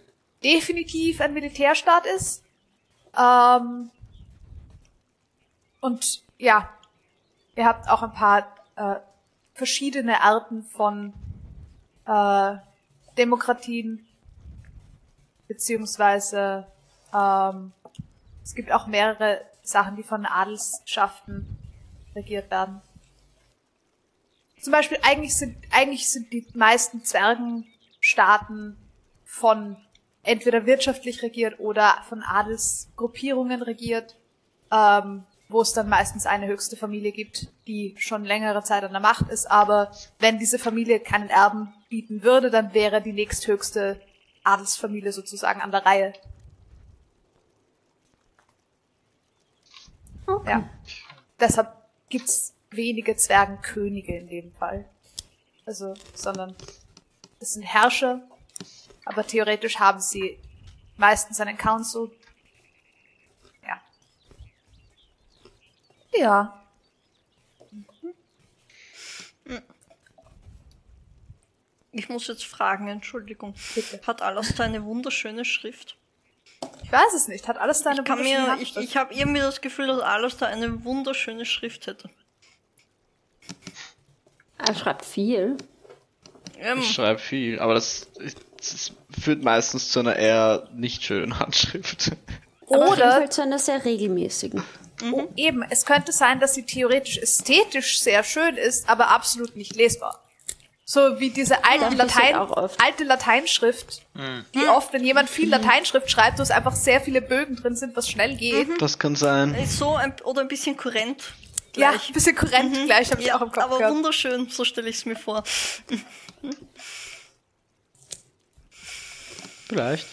definitiv ein Militärstaat ist. Ähm, und ja, ihr habt auch ein paar äh, verschiedene Arten von äh, Demokratien, beziehungsweise ähm, es gibt auch mehrere Sachen, die von Adelsschaften regiert werden. Zum Beispiel eigentlich sind eigentlich sind die meisten Zwergenstaaten von entweder wirtschaftlich regiert oder von Adelsgruppierungen regiert, ähm, wo es dann meistens eine höchste Familie gibt, die schon längere Zeit an der Macht ist. Aber wenn diese Familie keinen Erben bieten würde, dann wäre die nächsthöchste Adelsfamilie sozusagen an der Reihe. Ja. Deshalb gibt's wenige Zwergenkönige in dem Fall. Also, sondern es sind Herrscher, aber theoretisch haben sie meistens einen Council. Ja. Ja. Ich muss jetzt fragen, Entschuldigung. Bitte. Hat Alastair eine wunderschöne Schrift? Ich weiß es nicht. Hat alles deine Ich kann mir, ich, ich habe irgendwie das Gefühl, dass Alastair eine wunderschöne Schrift hätte. Er schreibt viel. Ähm, Ich schreibe viel, aber das, das führt meistens zu einer eher nicht schönen Handschrift. Oder Fall zu einer sehr regelmäßigen. oh, eben, es könnte sein, dass sie theoretisch ästhetisch sehr schön ist, aber absolut nicht lesbar. So wie diese alte Latein, alte Lateinschrift, die oft, wenn jemand viel Lateinschrift schreibt, wo es einfach sehr viele Bögen drin sind, was schnell geht. Das kann sein. ist so ein, oder ein bisschen kurrent. Ja, Gleich. ein bisschen kurrent gleich, habe ich ja, auch im Kopf aber gehabt. wunderschön, so stelle ich es mir vor. Vielleicht.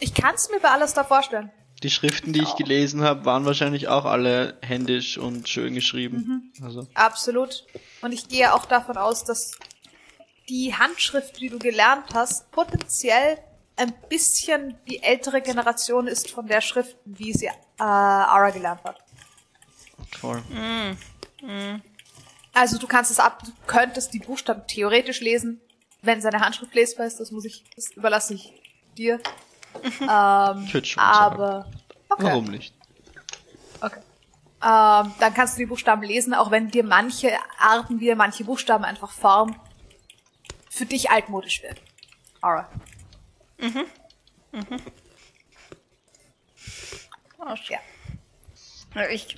Ich kann es mir bei alles da vorstellen. Die Schriften, die ich gelesen habe, waren wahrscheinlich auch alle händisch und schön geschrieben. Also, Absolut. Und ich gehe auch davon aus, dass die Handschrift, die du gelernt hast, potenziell ein bisschen die ältere Generation ist von der Schrift, wie sie äh, Ara gelernt hat. toll. Also du kannst es ab, du könntest die Buchstaben theoretisch lesen, wenn seine Handschrift lesbar ist. Das muss ich, das überlasse ich dir. Ähm, Ich würde schon aber okay. Warum nicht? Okay. Ähm, dann kannst du die Buchstaben lesen, auch wenn dir manche Arten, wie manche Buchstaben einfach formen, für dich altmodisch wird. Alright. Ah, Ja. Ja, ich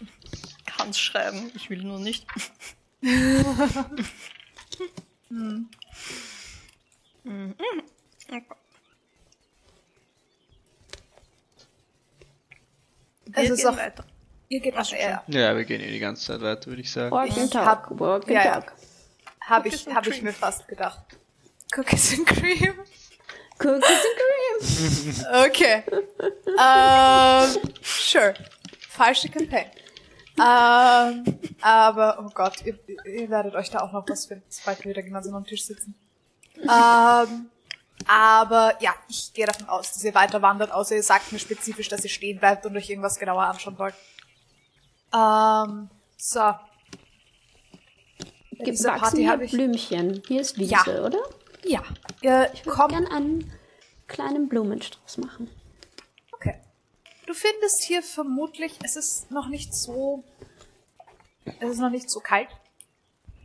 kann es schreiben, ich will nur nicht. Mhm. Wir Es ist gehen auch- weiter. Ihr geht so, eher. Ja, wir gehen eh die ganze Zeit weiter, würde ich sagen. Ich and talk, hab- walk and ja, ja. talk. Habe Cookies ich, and hab ich cream. mir fast gedacht. Cookies and Cream. Cookies and cream. Okay. ähm, sure. Falsche Campaign. Ähm, aber, oh Gott, ihr, ihr werdet euch da auch noch was finden, sobald wir wieder gemeinsam am Tisch sitzen. Ähm, aber ja, ich gehe davon aus, dass ihr weiter wandert, außer ihr sagt mir spezifisch, dass ihr stehen bleibt und euch irgendwas genauer anschauen wollt. Ähm, so. Ja, Gibt diese Party hier habe ich. Blümchen. Hier ist Wiese, Ja. oder? Ja. Ihr Ich würde kommt gern einen kleinen Blumenstrauß machen. Okay. du findest hier vermutlich, es ist noch nicht so, es ist noch nicht so kalt.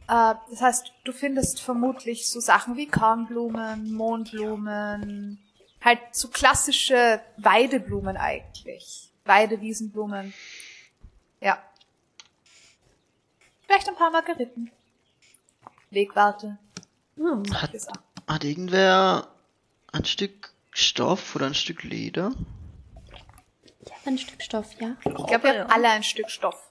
Äh, das heißt, du findest vermutlich so Sachen wie Kornblumen, Mondblumen, halt so klassische Weideblumen eigentlich. Weidewiesenblumen. Ja. Vielleicht ein paar Margeriten. Wegwarte. Oh. Hat, hat irgendwer ein Stück Stoff oder ein Stück Leder? Ich habe ein Stück Stoff, ja. Ich glaube, wir haben alle ein Stück Stoff.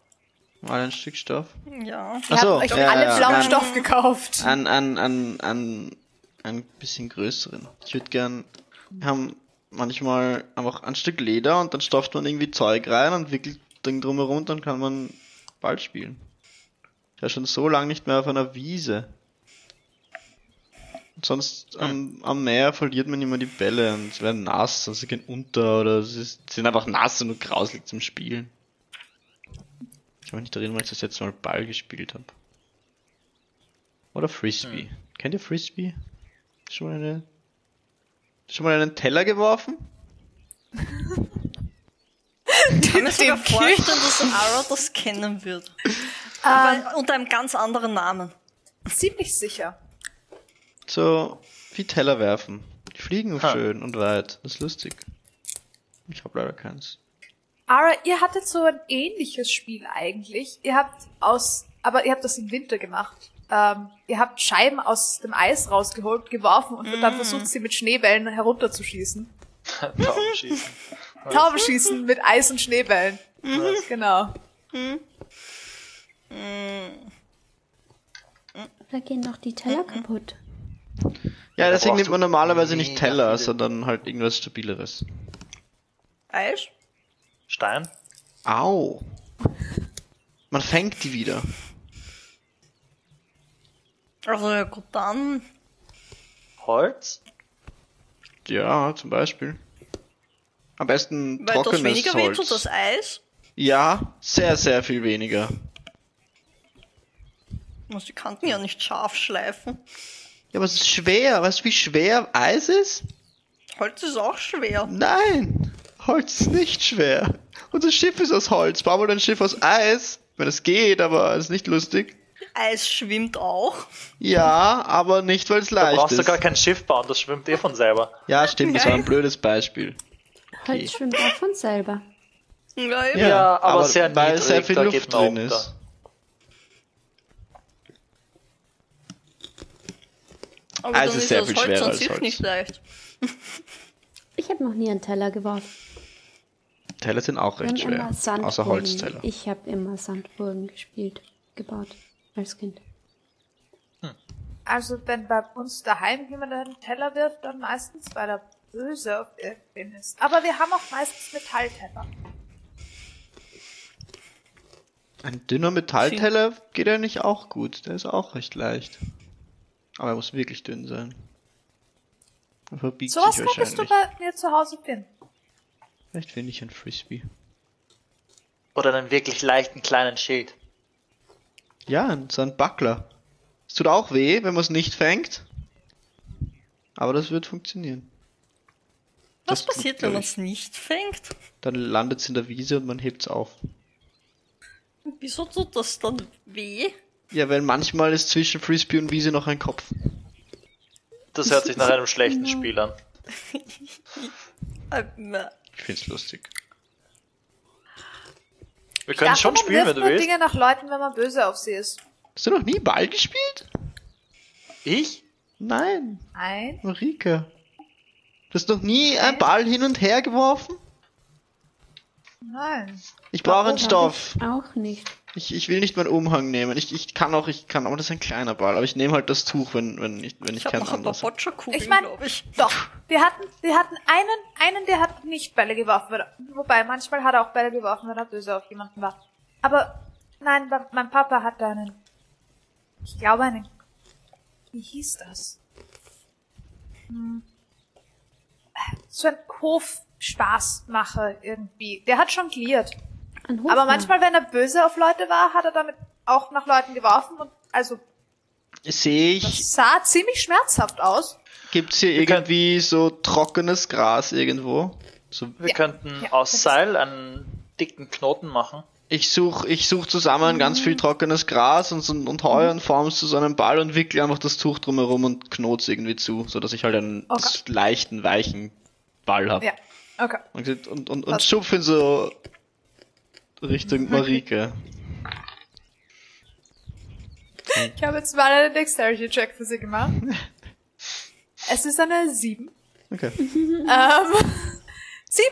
Mal ein Stück Stoff? Ja. Ihr Ach so, habt euch ja, alle ja, blauen. Stoff gekauft. Ein, ein, ein, ein, ein bisschen größeren. Ich würde gern, wir haben manchmal einfach ein Stück Leder und dann stopft man irgendwie Zeug rein und wickelt Ding drumherum, dann kann man Ball spielen. Ich war schon so lange nicht mehr auf einer Wiese. Und sonst am, am Meer verliert man immer die Bälle und sie werden nass und sie gehen unter oder sie sind einfach nass und grauslig zum Spielen. Ich kann mich nicht erinnern, weil ich das letzte Mal Ball gespielt habe. Oder Frisbee. Kennt ihr Frisbee? Schon mal eine. Schon mal einen Teller geworfen? Ich kann mir sogar vorstellen, dass Ara das kennen wird. Ähm, Aber unter einem ganz anderen Namen. ziemlich sicher. So wie Teller werfen. Die fliegen Ha. schön und weit. Das ist lustig. Ich habe leider keins. Ara, ihr hattet so ein ähnliches Spiel eigentlich. Ihr habt aus, aber ihr habt das im Winter gemacht. Ähm, ihr habt Scheiben aus dem Eis rausgeholt, geworfen und dann versucht, sie mit Schneebällen herunterzuschießen. Taubenschießen. Taubenschießen mit Eis und Schneebällen. Genau. Da gehen noch die Teller kaputt. Ja, deswegen nimmt man normalerweise nicht Teller, sondern halt irgendwas stabileres. Eis? Stein? Au! Man fängt die wieder. Also ja gut, dann. Holz? Ja, zum Beispiel. Am besten Weil das trockenes weniger Holz. wehtut, das Eis. Ja, sehr, sehr viel weniger. Muss die Kanten ja nicht scharf schleifen. Ja, aber es ist schwer. Weißt du, wie schwer Eis ist? Holz ist auch schwer. Nein! Holz ist nicht schwer. Unser Schiff ist aus Holz. Bau mal ein Schiff aus Eis. Wenn es geht, aber es ist nicht lustig. Eis schwimmt auch. Ja, aber nicht, weil es Da leicht brauchst du ist. gar kein Schiff bauen, das schwimmt eh von selber. Ja, stimmt, das war ein blödes Beispiel. Holz schwimmt auch von selber. Ja. Ja, aber sehr weil niedrig, sehr viel da Luft drin ist. Aber Eis dann ist ist sehr das viel Holz schwerer an als sich Holz. nicht leicht. Ich habe noch nie einen Teller geworfen. Teller sind auch recht schwer. Außer Holzteller. Ich habe immer Sandburgen gespielt, gebaut als Kind. Also wenn bei uns daheim jemand einen Teller wirft, dann meistens, weil er böse auf irgendwen ist. Aber wir haben auch meistens Metallteller. Ein dünner Metallteller geht ja nicht auch gut. Der ist auch recht leicht. Aber er muss wirklich dünn sein. Verbiegt Sowas sich könntest du bei mir zu Hause finden. Vielleicht finde ich ein Frisbee. Oder einen wirklich leichten kleinen Schild. Ja, so ein Buckler. Es tut auch weh, wenn man es nicht fängt. Aber das wird funktionieren. Was Das passiert, wenn man es nicht fängt? Dann landet es in der Wiese und man hebt es auf. Wieso tut das dann weh? Ja, weil manchmal ist zwischen Frisbee und Wiese noch ein Kopf. Das hört sich nach einem schlechten Spiel an. Ich find's lustig. Wir können Dachte, schon man spielen, wenn du willst. Dinge nach Leuten, wenn man böse auf sie ist. Hast du noch nie Ball gespielt? Ich? Nein, Nein. Marika. Du hast noch nie einen Ball hin und her geworfen? Nein. Ich brauche einen Stoff. ich Auch nicht. Ich, ich will nicht meinen Umhang nehmen. Ich, ich kann auch, ich kann, aber das ist ein kleiner Ball. Aber ich nehme halt das Tuch, wenn, wenn ich, wenn ich, ich habe keinen. Boccia-Kugeln, Ich mein- glaube ich. Doch. Wir hatten, wir hatten einen, einen, der hat nicht Bälle geworfen. Wobei, manchmal hat er auch Bälle geworfen, wenn er böse auf jemanden war. Aber, nein, mein Papa hatte einen, ich glaube einen, wie hieß das? Hm. So ein Hofspaßmacher irgendwie. Der hat jongliert. Ein Aber manchmal, wenn er böse auf Leute war, hat er damit auch nach Leuten geworfen und, also, Sehe ich, das sah ziemlich schmerzhaft aus. gibt's hier Wir können- irgendwie so trockenes Gras irgendwo? So, Wir Ja. könnten Ja, aus Seil einen dicken Knoten machen. ich suche ich such zusammen ganz viel trockenes Gras und, so- und Heu und form es zu so einem Ball und wickle einfach das Tuch drumherum und knot's irgendwie zu, so dass ich halt einen Okay. leichten, weichen Ball habe. Ja. Okay. Und, und, und, und Was? schupf ihn so Richtung Marike. Ich habe jetzt mal einen Dexterity-Check für sie gemacht. Es ist eine 7. Okay. Ähm, sie,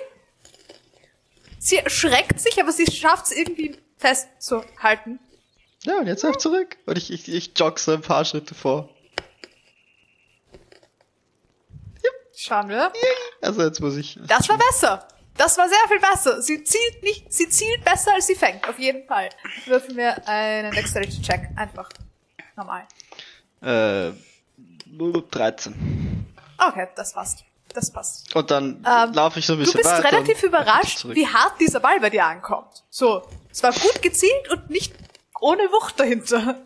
sie schreckt sich, aber sie schafft es irgendwie festzuhalten. Ja, und jetzt auf zurück. Und ich, ich, ich jogge so ein paar Schritte vor. Schauen wir. Also jetzt muss ich. Das war besser. Das war sehr viel besser. Sie zielt nicht, sie zielt besser als sie fängt. Auf jeden Fall. Würfel mir einen Dexterity-Check. Einfach. Normal. Äh, 13. Okay, das passt. Das passt. Und dann Ähm, laufe ich so ein Du bisschen bist weiter. relativ überrascht, wie hart dieser Ball bei dir ankommt. So, es war gut gezielt und nicht ohne Wucht dahinter.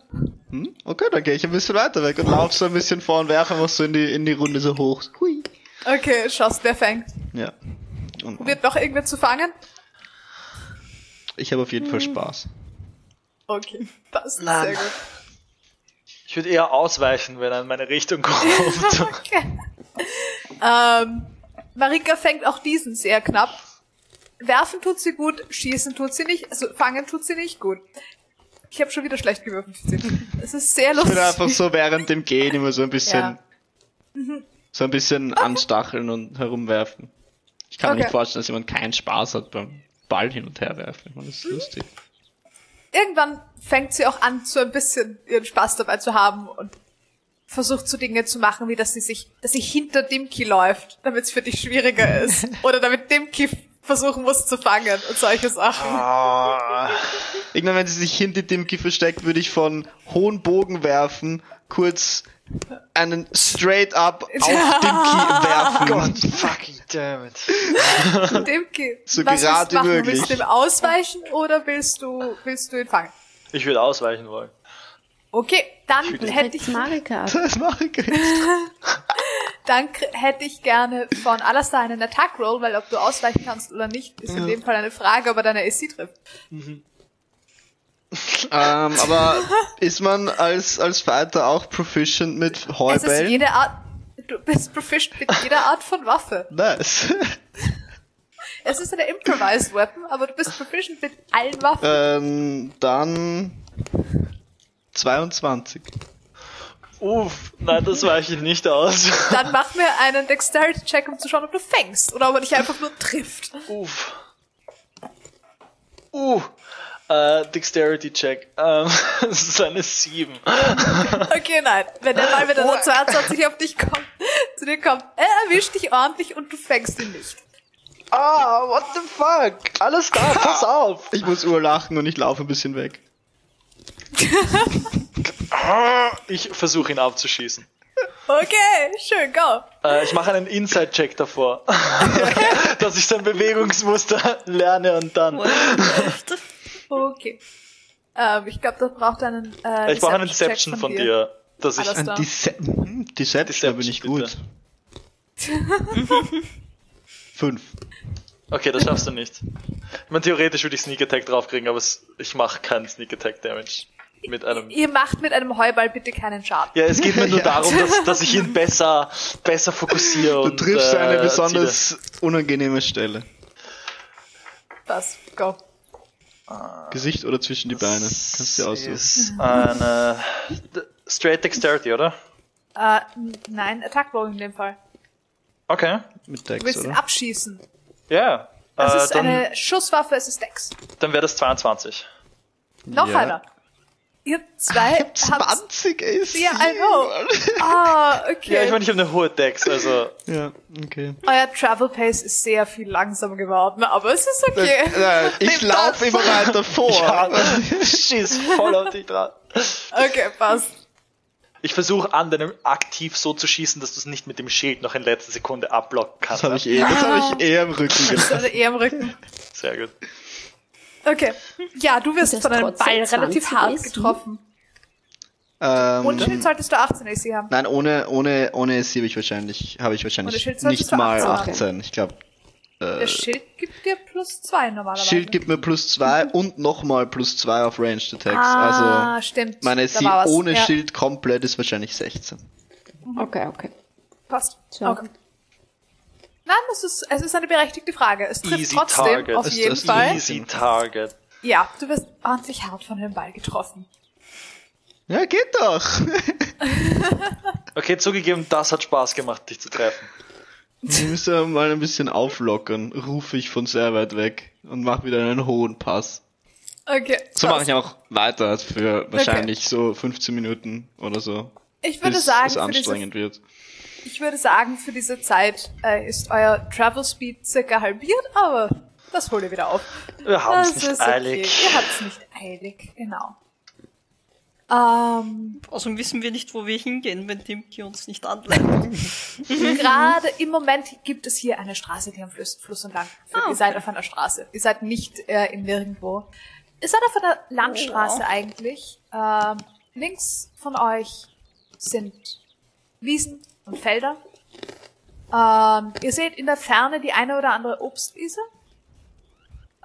Hm? Okay, dann gehe ich ein bisschen weiter weg und laufe so ein bisschen vor und werfe einfach so in die, in die Runde so hoch. Hui. Okay, schaust, wer fängt. Ja. Und Probiert noch irgendwer zu fangen? ich habe auf jeden Fall Spaß. Okay, passt. Nein. Sehr gut. Ich würde eher ausweichen, wenn er in meine Richtung kommt. Okay. Ähm, Marika fängt auch diesen sehr knapp. Werfen tut sie gut, schießen tut sie nicht, also fangen tut sie nicht gut. Ich habe schon wieder schlecht gewürfelt. für sie. Es ist sehr Ich lustig. bin einfach so während dem Gehen immer so ein bisschen, Ja. so ein bisschen anstacheln und herumwerfen. Ich kann mir Okay. nicht vorstellen, dass jemand keinen Spaß hat beim Ball hin und her werfen. Ich meine, das ist lustig. Irgendwann fängt sie auch an, so ein bisschen ihren Spaß dabei zu haben und versucht so Dinge zu machen, wie dass sie sich, dass sie hinter Dimki läuft, damit es für dich schwieriger ist. Oder damit Dimki versuchen muss zu fangen und solche Sachen. Ah, Irgendwann, wenn sie sich hinter dem Gift versteckt, würde ich von hohen Bogen werfen, kurz einen straight up auf dem Key werfen. God fucking damn it. Dimki, So was willst gerade du machen? möglich. Willst du ihm ausweichen oder willst du, willst du ihn fangen? Ich würde ausweichen wollen. Okay, dann Schüttel. hätte ich, Marika. Das ich jetzt. dann hätte ich gerne von Alastair einen Attack Roll, weil ob du ausweichen kannst oder nicht, ist in dem Fall eine Frage, ob er deine AC trifft. Ähm, aber ist man als, als Fighter auch proficient mit Es ist Heubällen? jede Art, du bist proficient mit jeder Art von Waffe. Nice. Es ist eine improvised Weapon, aber du bist proficient mit allen Waffen. ähm, dann 22. Uff, nein, das weiche ich nicht aus. Dann mach mir einen Dexterity-Check, um zu schauen, ob du fängst oder ob er dich einfach nur trifft. Uff. Uh. Äh, Dexterity Check. Ähm, das ist eine 7. Okay, nein. Wenn der Ball mit einer 22 auf dich kommt, zu dir kommt, er erwischt dich ordentlich und du fängst ihn nicht. Ah, what the fuck? Alles da, pass auf. Ich muss urlachen und ich laufe ein bisschen weg. Ich versuche ihn abzuschießen. Okay, schön, go. Äh, ich mache einen Inside-Check davor. dass ich sein Bewegungsmuster lerne und dann. Okay. Ähm, ich glaube, das braucht einen äh, ich brauche einen Deception von dir. Dass ich. Ein. Dece hm, Deception, da bin ich gut. Deception, Fünf. Okay, das schaffst du nicht. Ich meine, theoretisch würde ich Sneak Attack draufkriegen, aber es, ich mache keinen Sneak Attack Damage. Mit einem. Ihr macht mit einem Heuball bitte keinen Schaden. Ja, es geht mir nur Ja. darum, dass, dass ich ihn besser, besser fokussiere Du und. triffst äh, eine erziele. besonders unangenehme Stelle. Das, go. Gesicht oder zwischen die Beine. Kannst du dir aussuchen. Ist eine. Straight Dexterity, oder? Äh, nein, Attack Roll in dem Fall. Okay. Mit Du Dex, willst ihn oder? abschießen. Ja. Das äh, ist dann eine Schusswaffe, es ist Dex. dann wäre das 22. Noch Ja. einer. Ihr zwei Ich hab habt... 20 ist. Ja, I know. Ah, okay. Ja, ich meine, ich habe eine hohe Dex, also. Ja, okay. Euer Travel Pace ist sehr viel langsamer geworden, aber es ist okay. Äh, ich Nehmt laufe das. immer weiter vor. Ja, schieß voll auf dich dran. Okay, passt. Ich versuche an deinem aktiv so zu schießen, dass du es nicht mit dem Schild noch in letzter Sekunde abblocken Das kannst. habe ich, eh, das hab ich eher im Rücken Das gemacht. ist eher im Rücken. Sehr gut. Okay. Ja, du wirst von einem Ball relativ 20 hart AC? getroffen. Ähm, Ohne Schild solltest du 18 AC haben. nein, ohne, ohne, ohne SC habe ich wahrscheinlich, habe ich wahrscheinlich nicht mal 18 haben. 18. Ich glaube Der Schild gibt dir plus zwei normalerweise. Schild gibt mir plus zwei und nochmal plus zwei auf Ranged Attacks. ah, also stimmt. meine was. ohne ja, Schild komplett ist wahrscheinlich 16. Okay, okay. Passt. Okay. Nein, es ist, es ist eine berechtigte Frage. Es trifft Easy trotzdem target. auf Ist jeden das Fall. Easy Target. Ja, du wirst ordentlich hart von dem Ball getroffen. Ja, geht doch. Okay, zugegeben, das hat Spaß gemacht, dich zu treffen. Ich müsste mal ein bisschen auflockern, rufe ich von sehr weit weg und mache wieder einen hohen Pass. Okay. So mache ich auch weiter für wahrscheinlich so 15 Minuten oder so. Ich würde bis sagen, es für diese, anstrengend wird. Ich würde sagen, für diese Zeit äh, ist euer Travel Speed circa halbiert, aber das holt ihr wieder auf. Wir haben es nicht ist okay. eilig. Ihr habt es nicht eilig, genau. Ähm, Außerdem wissen wir nicht, wo wir hingehen, wenn Dimki uns nicht anleitet. Gerade im Moment gibt es hier eine Straße, die am Fluss, Fluss entlang führt. Ah, Ihr seid auf einer Straße. Ihr seid nicht äh, in nirgendwo. Ihr seid auf einer Landstraße Oh. eigentlich. Ähm, links von euch sind Wiesen und Felder. Ähm, ihr seht in der Ferne die eine oder andere Obstwiese.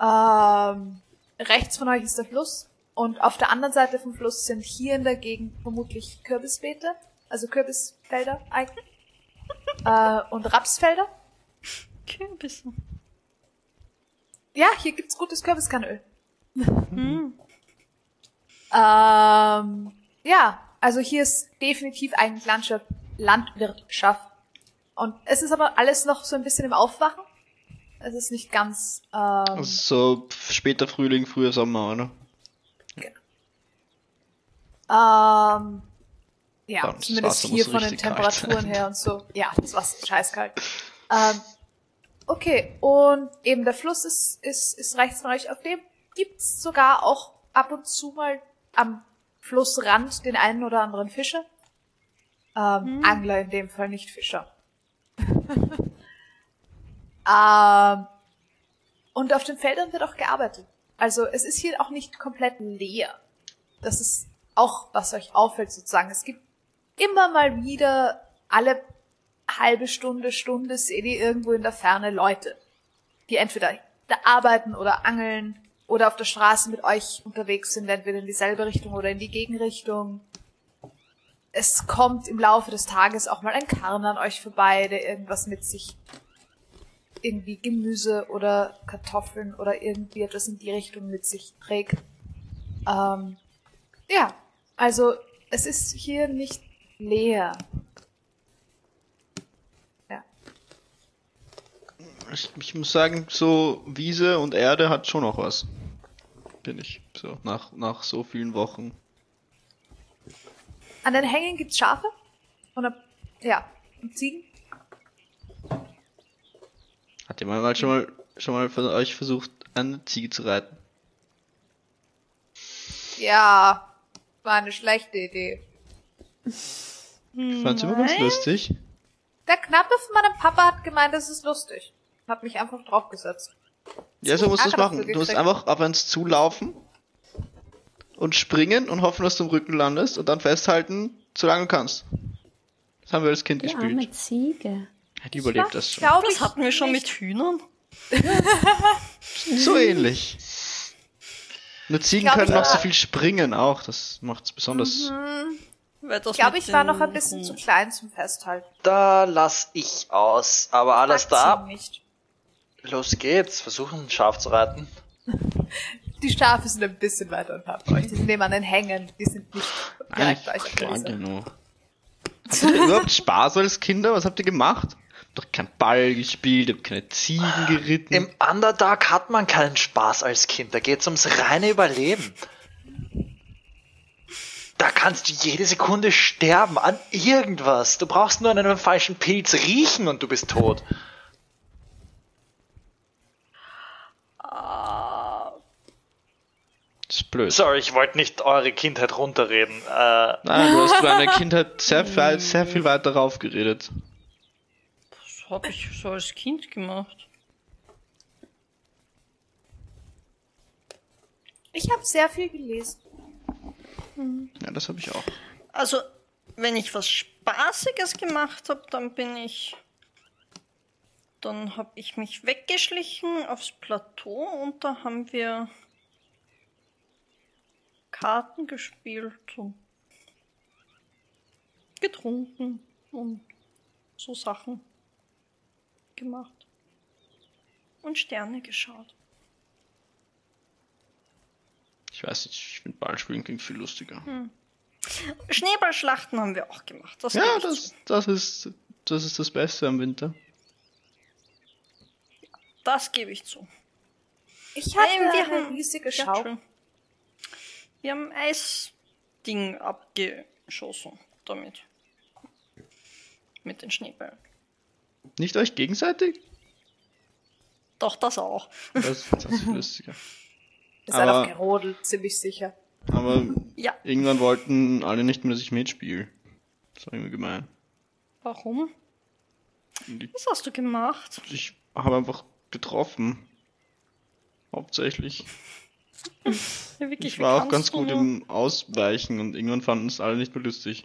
Ähm, rechts von euch ist der Fluss. Und auf der anderen Seite vom Fluss sind hier in der Gegend vermutlich Kürbisbeete. Also Kürbisfelder eigentlich. äh, und Rapsfelder. Kürbisse. Ja, hier gibt's gutes Kürbiskernöl. Hm. Ähm, ja, also hier ist definitiv eigentlich Landschaft, Landwirtschaft. Und es ist aber alles noch so ein bisschen im Aufwachen. Es ist nicht ganz. Ähm, Also so später Frühling, früher Sommer, oder? ähm, ja, das zumindest hier von den Temperaturen her und so. Ja, das ist scheißkalt. Ähm, okay, und eben der Fluss ist, ist, ist rechts von euch. Auf dem gibt's sogar auch ab und zu mal am Flussrand den einen oder anderen Fischer. Ähm, Angler in dem Fall, nicht Fischer. ähm, und auf den Feldern wird auch gearbeitet. Also es ist hier auch nicht komplett leer. Das ist auch, was euch auffällt sozusagen. Es gibt immer mal wieder alle halbe Stunde, Stunde seht ihr irgendwo in der Ferne Leute, die entweder da arbeiten oder angeln oder auf der Straße mit euch unterwegs sind, entweder in dieselbe Richtung oder in die Gegenrichtung. Es kommt im Laufe des Tages auch mal ein Karren an euch vorbei, der irgendwas mit sich irgendwie Gemüse oder Kartoffeln oder irgendwie etwas in die Richtung mit sich trägt. Ähm, ja, also es ist hier nicht leer. Ja. Ich, muss sagen, so Wiese und Erde hat schon noch was. Bin ich. So, nach, nach so vielen Wochen. An den Hängen gibt's Schafe und ja, und Ziegen. Hat jemand mal schon mal schon mal von euch versucht, eine Ziege zu reiten? Ja, war eine schlechte Idee. Ich fand's immer ganz lustig. Der Knappe von meinem Papa hat gemeint, das ist lustig. Hat mich einfach draufgesetzt. Ja, so musst du es Ärger machen. Du musst einfach auf eins zulaufen und springen und hoffen, dass du im Rücken landest und dann festhalten, solange du kannst. Das haben wir als Kind Die gespielt. arme Ziege. Ja, die überlebt das schon. Glaube Das ich hatten wir schon nicht. mit Hühnern. So ähnlich. Nur Ziegen glaub, können ich noch so viel springen auch. Das macht's besonders. Weil das Ich glaube, mit ich war noch ein bisschen zu klein zum Festhalten. Da lass ich aus. Aber alles da. nicht. Los geht's. Versuchen, ein Schaf zu reiten. Die Schafe sind ein bisschen weiter entfernt von euch. Die sind neben an den Hängen. Die sind nicht direkt bei euch klar, genau. Habt ihr überhaupt Spaß als Kinder? Was habt ihr gemacht? Habt doch keinen Ball gespielt, habt keine Ziegen geritten. Im Underdark hat man keinen Spaß als Kind. Da geht's ums reine Überleben. Da kannst du jede Sekunde sterben an irgendwas. Du brauchst nur an einem falschen Pilz riechen und du bist tot. Das ist blöd. Sorry, ich wollte nicht eure Kindheit runterreden. Äh, Nein, du hast deine Kindheit sehr viel, sehr viel weiter raufgeredet. Das habe ich so als Kind gemacht. Ich habe sehr viel gelesen. Ja, das habe ich auch. Also, wenn ich was Spaßiges gemacht habe, dann bin ich dann habe ich mich weggeschlichen aufs Plateau und da haben wir Karten gespielt und getrunken und so Sachen gemacht. Und Sterne geschaut. Ich weiß nicht, ich finde Ballspielen klingt viel lustiger. Schneeballschlachten haben wir auch gemacht. Das Ja, das, das, ist, das ist das Beste am Winter. das gebe ich zu. Ich hatte Nein, wir eine haben- riesige Ja, Schau. schön. Wir haben ein Eisding abgeschossen damit. Mit den Schneeballen. Nicht euch gegenseitig? Doch, das auch. Das, das ist viel lustiger. Ist Aber- auch gerodelt, ziemlich sicher. Aber Ja. irgendwann wollten alle nicht mehr, dass ich mitspiele. Das war irgendwie gemein. Warum? Ich- Was hast du gemacht? Ich habe einfach getroffen. Hauptsächlich. Ja, wirklich, Ich war auch ganz du gut nur- im Ausweichen und irgendwann fanden es alle nicht mehr lustig.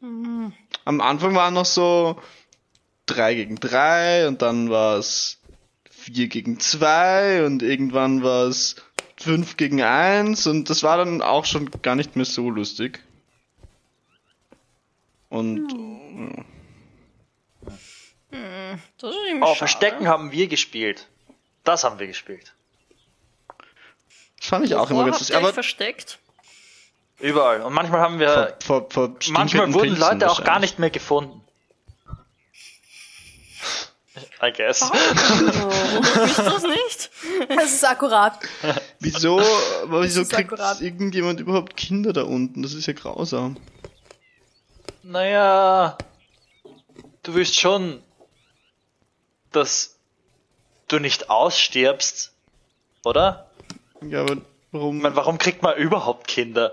Hm. Am Anfang waren noch so 3 gegen 3 und dann war es 4 gegen 2 und irgendwann war es 5 gegen 1 und das war dann auch schon gar nicht mehr so lustig. Und Hm. Das ist ziemlich Oh, schade. Verstecken haben wir gespielt. Das haben wir gespielt. Das fand ich auch immer ganz lustig. Aber versteckt? Überall. Und manchmal haben wir, vor, vor, vor manchmal wurden Pilzen Leute auch gar nicht mehr gefunden. I guess. Ist das nicht? Das ist akkurat. Wieso, aber wieso kriegt akkurat. irgendjemand überhaupt Kinder da unten? Das ist ja grausam. Naja, du willst schon, dass du nicht ausstirbst, oder? Ja, aber Ich warum? meine, warum kriegt man überhaupt Kinder?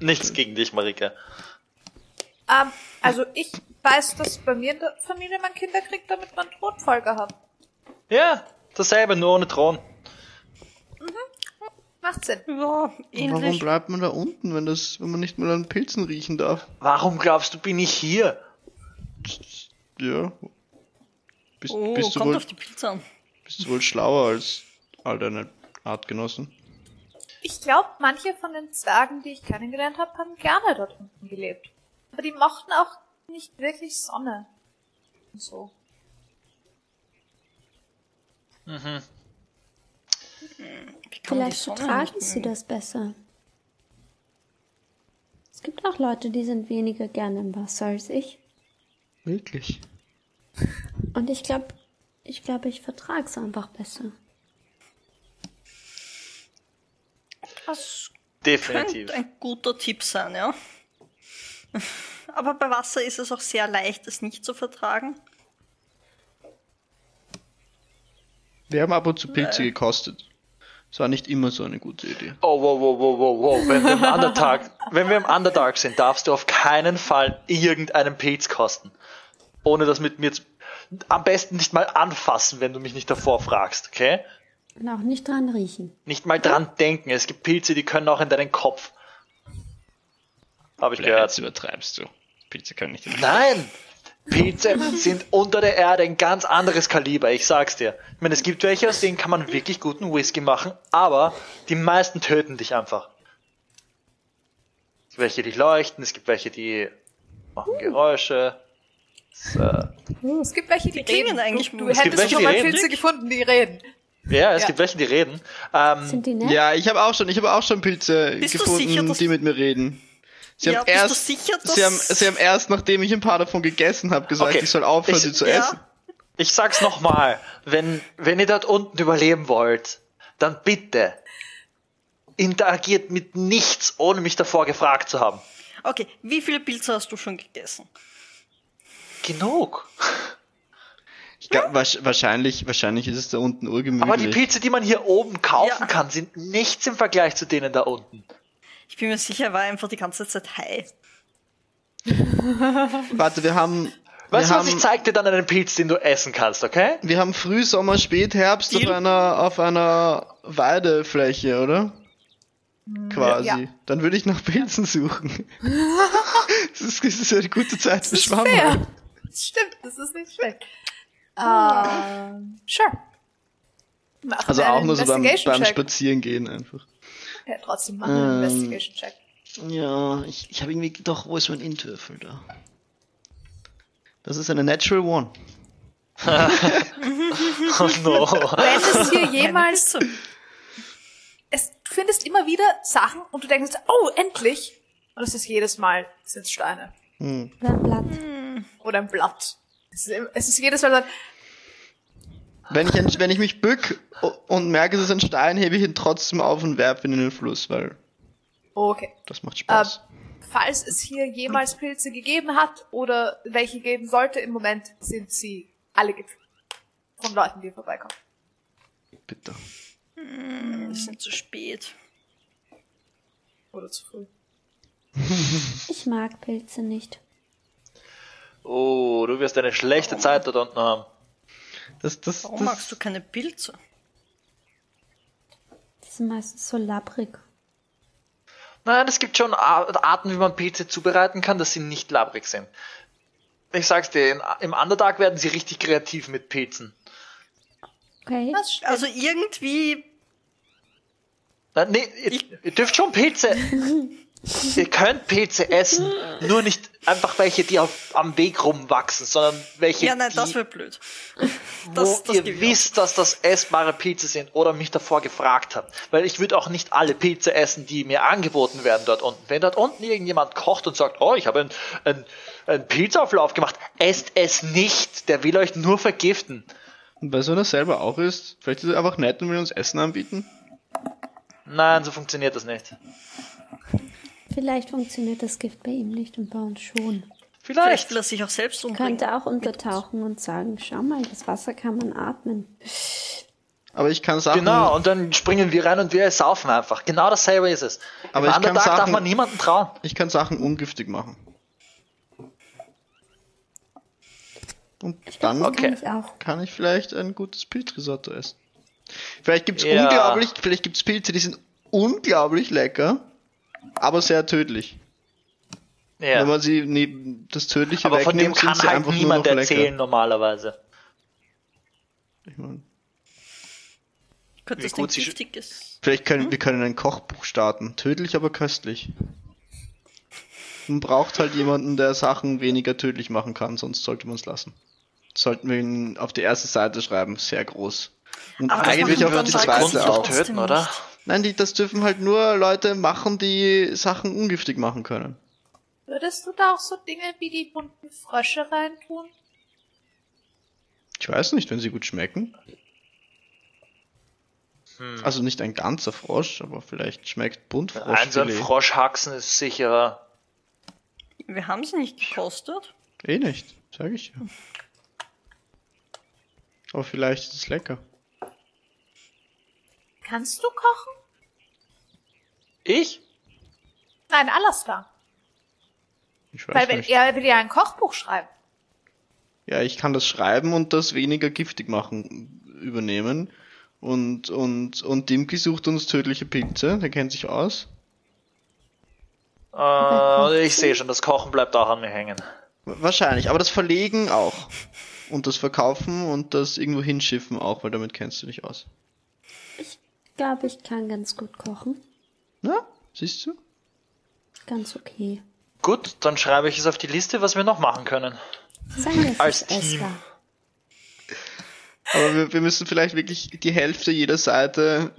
Nichts gegen dich, Marika. Ähm, also ich weiß, dass bei mir in der Familie man Kinder kriegt, damit man Thronfolger hat. Ja, dasselbe, nur ohne Thron. Macht Sinn. Ja, Warum ähnlich. bleibt man da unten, wenn das, wenn man nicht mal an Pilzen riechen darf? Warum glaubst du, bin ich hier? Ja. Bist, Oh, bist, du kommt wohl, auf die Pilze an. bist du wohl schlauer als all deine Artgenossen? Ich glaube, manche von den Zwergen, die ich kennengelernt habe, haben gerne dort unten gelebt. Aber die mochten auch nicht wirklich Sonne. Und so. Mhm. Vielleicht vertragen sie das besser. Es gibt auch Leute, die sind weniger gerne im Wasser als ich. Wirklich? Und ich glaube, ich glaube, ich vertrage es einfach besser. Das Definitiv. könnte ein guter Tipp sein, ja. Aber bei Wasser ist es auch sehr leicht, es nicht zu vertragen. Wir haben ab und zu Pilze gekostet. Das war nicht immer so eine gute Idee. Oh, wow, wow, wow, wow, wow. Wenn wir im Underdark, wenn wir im Underdark sind, darfst du auf keinen Fall irgendeinen Pilz kosten. Ohne das mit mir zu, am besten nicht mal anfassen, wenn du mich nicht davor fragst, okay? Und auch nicht dran riechen. Nicht mal dran denken. Es gibt Pilze, die können auch in deinen Kopf. Habe ich Jetzt gehört. übertreibst du. Pilze können nicht in Nein! Pilze sind unter der Erde ein ganz anderes Kaliber, ich sag's dir. Ich meine, es gibt welche, aus denen kann man wirklich guten Whisky machen, aber die meisten töten dich einfach. Es gibt welche, die leuchten, es gibt welche, die machen Geräusche. Es, äh, Es gibt welche, die, Die klingen reden. eigentlich du, du hättest welche, schon mal. Pilze gefunden, die reden. Ja, es Ja. gibt welche, die reden. Ähm, Sind die nett? Ja, ich habe auch schon, ich habe auch schon Pilze Bist gefunden, sicher, die mit mir reden. Sie Ja, haben erst, sicher, sie haben, sie haben erst, nachdem ich ein paar davon gegessen habe, gesagt, Okay. ich soll aufhören, Ich- sie zu ja. essen. ich sag's nochmal, wenn, wenn ihr dort unten überleben wollt, dann bitte interagiert mit nichts, ohne mich davor gefragt zu haben. Okay, wie viele Pilze hast du schon gegessen? Genug. Ich glaub, wahrscheinlich, wahrscheinlich ist es da unten urgemütlich. Aber die Pilze, die man hier oben kaufen Ja. kann, sind nichts im Vergleich zu denen da unten. Ich bin mir sicher, er war einfach die ganze Zeit high. Warte, wir haben, Weißt wir du was, ich zeig dir dann einen Pilz, den du essen kannst, okay? wir haben Frühsommer, Spätherbst auf einer, auf einer Weidefläche, oder? Quasi. Ja. Dann würde ich nach Pilzen suchen. das, ist, das ist ja eine gute Zeit für Schwamm. Stimmt, das ist nicht schlecht. Ähm, sure. Machen Also einen auch nur so beim, beim. Spazierengehen einfach. Ja, trotzdem machen wir einen Ähm. Investigation Check. Ja, ich, ich habe irgendwie doch, wo ist mein Intwürfel da? Das ist eine Natural One. Oh no. Du hättest hier jemals es, du findest immer wieder Sachen und du denkst, oh, endlich. Und es ist jedes Mal, es sind Steine. Hm. Oder ein Blatt. Oder ein Blatt. Es ist, es ist jedes Mal so, Wenn ich, ein- wenn ich mich bück und merke, es ist ein Stein, hebe ich ihn trotzdem auf und werfe ihn in den Fluss, weil okay. das macht Spaß. Falls es hier jemals Pilze gegeben hat oder welche geben sollte, im Moment sind sie alle gepflückt. Von Leuten, die vorbeikommen. Bitte. Wir sind zu spät. Oder zu früh. Ich mag Pilze nicht. Oh, du wirst eine schlechte Zeit dort unten haben. Das, das, Warum das, magst du keine Pilze? Die sind meistens so labbrig. Nein, es gibt schon Ar- Arten, wie man Pilze zubereiten kann, dass sie nicht labrig sind. Ich sag's dir, in, im Underdark werden sie richtig kreativ mit Pilzen. Okay. Also irgendwie, Na, nee, ihr, ihr dürft schon Pilze. ihr könnt Pilze essen, nur nicht einfach welche, die auf, am Weg rumwachsen, sondern welche, ja nein, die, das wäre blöd. wo Das, das ihr wisst, dass das essbare Pilze sind oder mich davor gefragt habt. Weil ich würde auch nicht alle Pilze essen, die mir angeboten werden dort unten. Wenn dort unten irgendjemand kocht und sagt, oh, ich habe einen ein, ein Pilzauflauf gemacht, esst es nicht. Der will euch nur vergiften. und du, wenn er selber auch ist? Vielleicht ist er einfach nett und will uns Essen anbieten? Nein, so funktioniert das nicht. Vielleicht funktioniert das Gift bei ihm nicht und bei uns schon. Vielleicht Vielleicht. will er sich auch selbst umbringen. Könnte auch untertauchen und sagen, schau mal, das Wasser kann man atmen. Aber ich kann Sachen. Genau, und dann springen wir rein und wir saufen einfach. Genau dasselbe ist es. Aber Im ich kann Underdark darf Sachen- man niemanden trauen. Ich kann Sachen ungiftig machen. Und dann Okay. kann ich auch. kann ich vielleicht ein gutes Pilzrisotto essen. Vielleicht gibt's Ja. unglaublich, vielleicht gibt's Pilze, die sind unglaublich lecker, aber sehr tödlich. Ja. Wenn man sie neben das Tödliche Aber von dem wegnimmt, sind kann sie halt einfach niemand nur noch erzählen lecker. normalerweise. Ich mein, Könnte denn gut sie- giftiges? vielleicht können wir können ein Kochbuch starten. Tödlich, aber köstlich. Man braucht halt jemanden, der Sachen weniger tödlich machen kann, sonst sollte man es lassen. Sollten wir ihn auf die erste Seite schreiben, sehr groß. Und Aber das eigentlich auf die zweite auch. doch töten, oder? Nein, die, das dürfen halt nur Leute machen, die Sachen ungiftig machen können. Würdest du da auch so Dinge wie die bunten Frösche reintun? Ich weiß nicht, wenn sie gut schmecken. Hm. Also nicht ein ganzer Frosch, aber vielleicht schmeckt Ein so ein. Froschhaxen ist sicherer. Wir haben sie nicht gekostet. Eh nicht, sag ich ja. Aber vielleicht ist es lecker. Kannst du kochen? Ich? Nein, Alastar. Ich weiß Weil wenn nicht. er will ja ein Kochbuch schreiben. Ja, ich kann das schreiben und das weniger giftig machen übernehmen. Und, und, und Dimki sucht uns tödliche Pilze, der kennt sich aus. Äh, ich sehe schon, das Kochen bleibt auch an mir hängen. Wahrscheinlich, aber das Verlegen auch. Und das Verkaufen und das irgendwo hinschiffen auch, weil damit kennst du dich aus. Ich glaube, ich kann ganz gut kochen. Na, siehst du? Ganz okay. Gut, dann schreibe ich es auf die Liste, was wir noch machen können. Sagen Als Team. essbar. Aber wir, wir müssen vielleicht wirklich die Hälfte jeder Seite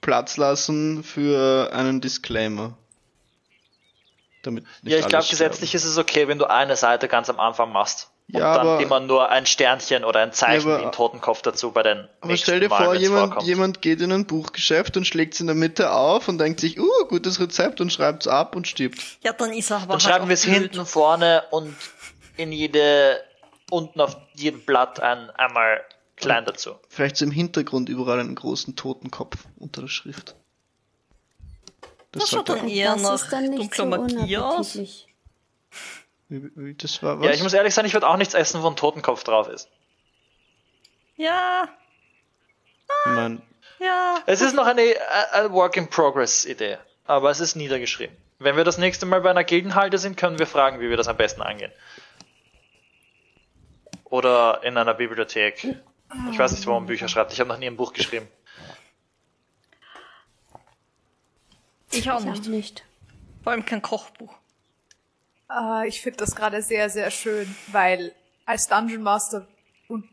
Platz lassen für einen Disclaimer. Damit nicht Ja, ich glaube, gesetzlich ist es okay, wenn du eine Seite ganz am Anfang machst. Und Ja, dann aber- immer nur ein Sternchen oder ein Zeichen Ja, aber- wie ein Totenkopf dazu bei den Aber nächsten stell dir Malen, vor, jemand, vorkommt. jemand geht in ein Buchgeschäft und schlägt es in der Mitte auf und denkt sich, uh, gutes Rezept und schreibt es ab und stirbt. Ja, dann ist er aber Dann halt schreiben wir es hinten, vorne und in jede, unten auf jedem Blatt ein, einmal klein dazu. Vielleicht so im Hintergrund überall einen großen Totenkopf unter der Schrift. Das schaut sollte- dann eher das nach so dunkler Magie aus. Das war was? Ja, ich muss ehrlich sein, ich würde auch nichts essen, wo ein Totenkopf drauf ist. Ja, Ich mein, ja. Es ist noch eine, eine Work in Progress Idee, aber es ist niedergeschrieben. Wenn wir das nächste Mal bei einer Gildenhalte sind, können wir fragen, wie wir das am besten angehen. oder in einer Bibliothek. Ich weiß nicht, wo man Bücher schreibt. Ich habe noch nie ein Buch geschrieben. Ich auch Ich auch nicht. nicht. Vor allem kein Kochbuch. Äh, ich finde das gerade sehr, sehr schön, weil als Dungeon Master und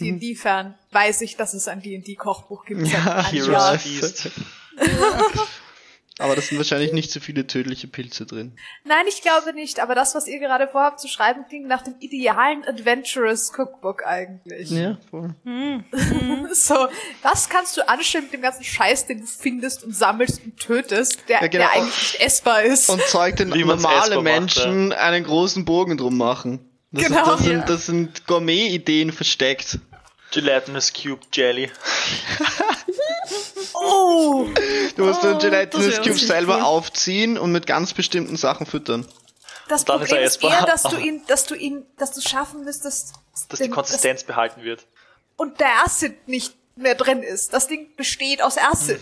D&D-Fan weiß ich, dass es ein D&D-Kochbuch gibt. ich Heroes. Feast. Aber da sind wahrscheinlich nicht so viele tödliche Pilze drin. Nein, ich glaube nicht, aber das, was ihr gerade vorhabt zu schreiben, klingt nach dem idealen Adventurous Cookbook eigentlich. Ja, voll. So, was kannst du anstellen mit dem ganzen Scheiß, den du findest und sammelst und tötest, der, Ja, genau. der eigentlich nicht essbar ist? Und Zeug, den normale essbar macht, Menschen einen großen Bogen drum machen. Das, Genau. das, Ja. sind, das sind Gourmet-Ideen versteckt. Gelatinous Cube Jelly. oh! Du musst Oh, den Gelatinous das Cube selber cool. aufziehen und mit ganz bestimmten Sachen füttern. Das Dann ist Problem er ist, essbar. eher, dass du ihn, dass du ihn, dass du schaffen müsstest, Dass die den- Konsistenz behalten wird. das, und der Acid nicht mehr drin ist. Das Ding besteht aus Acid.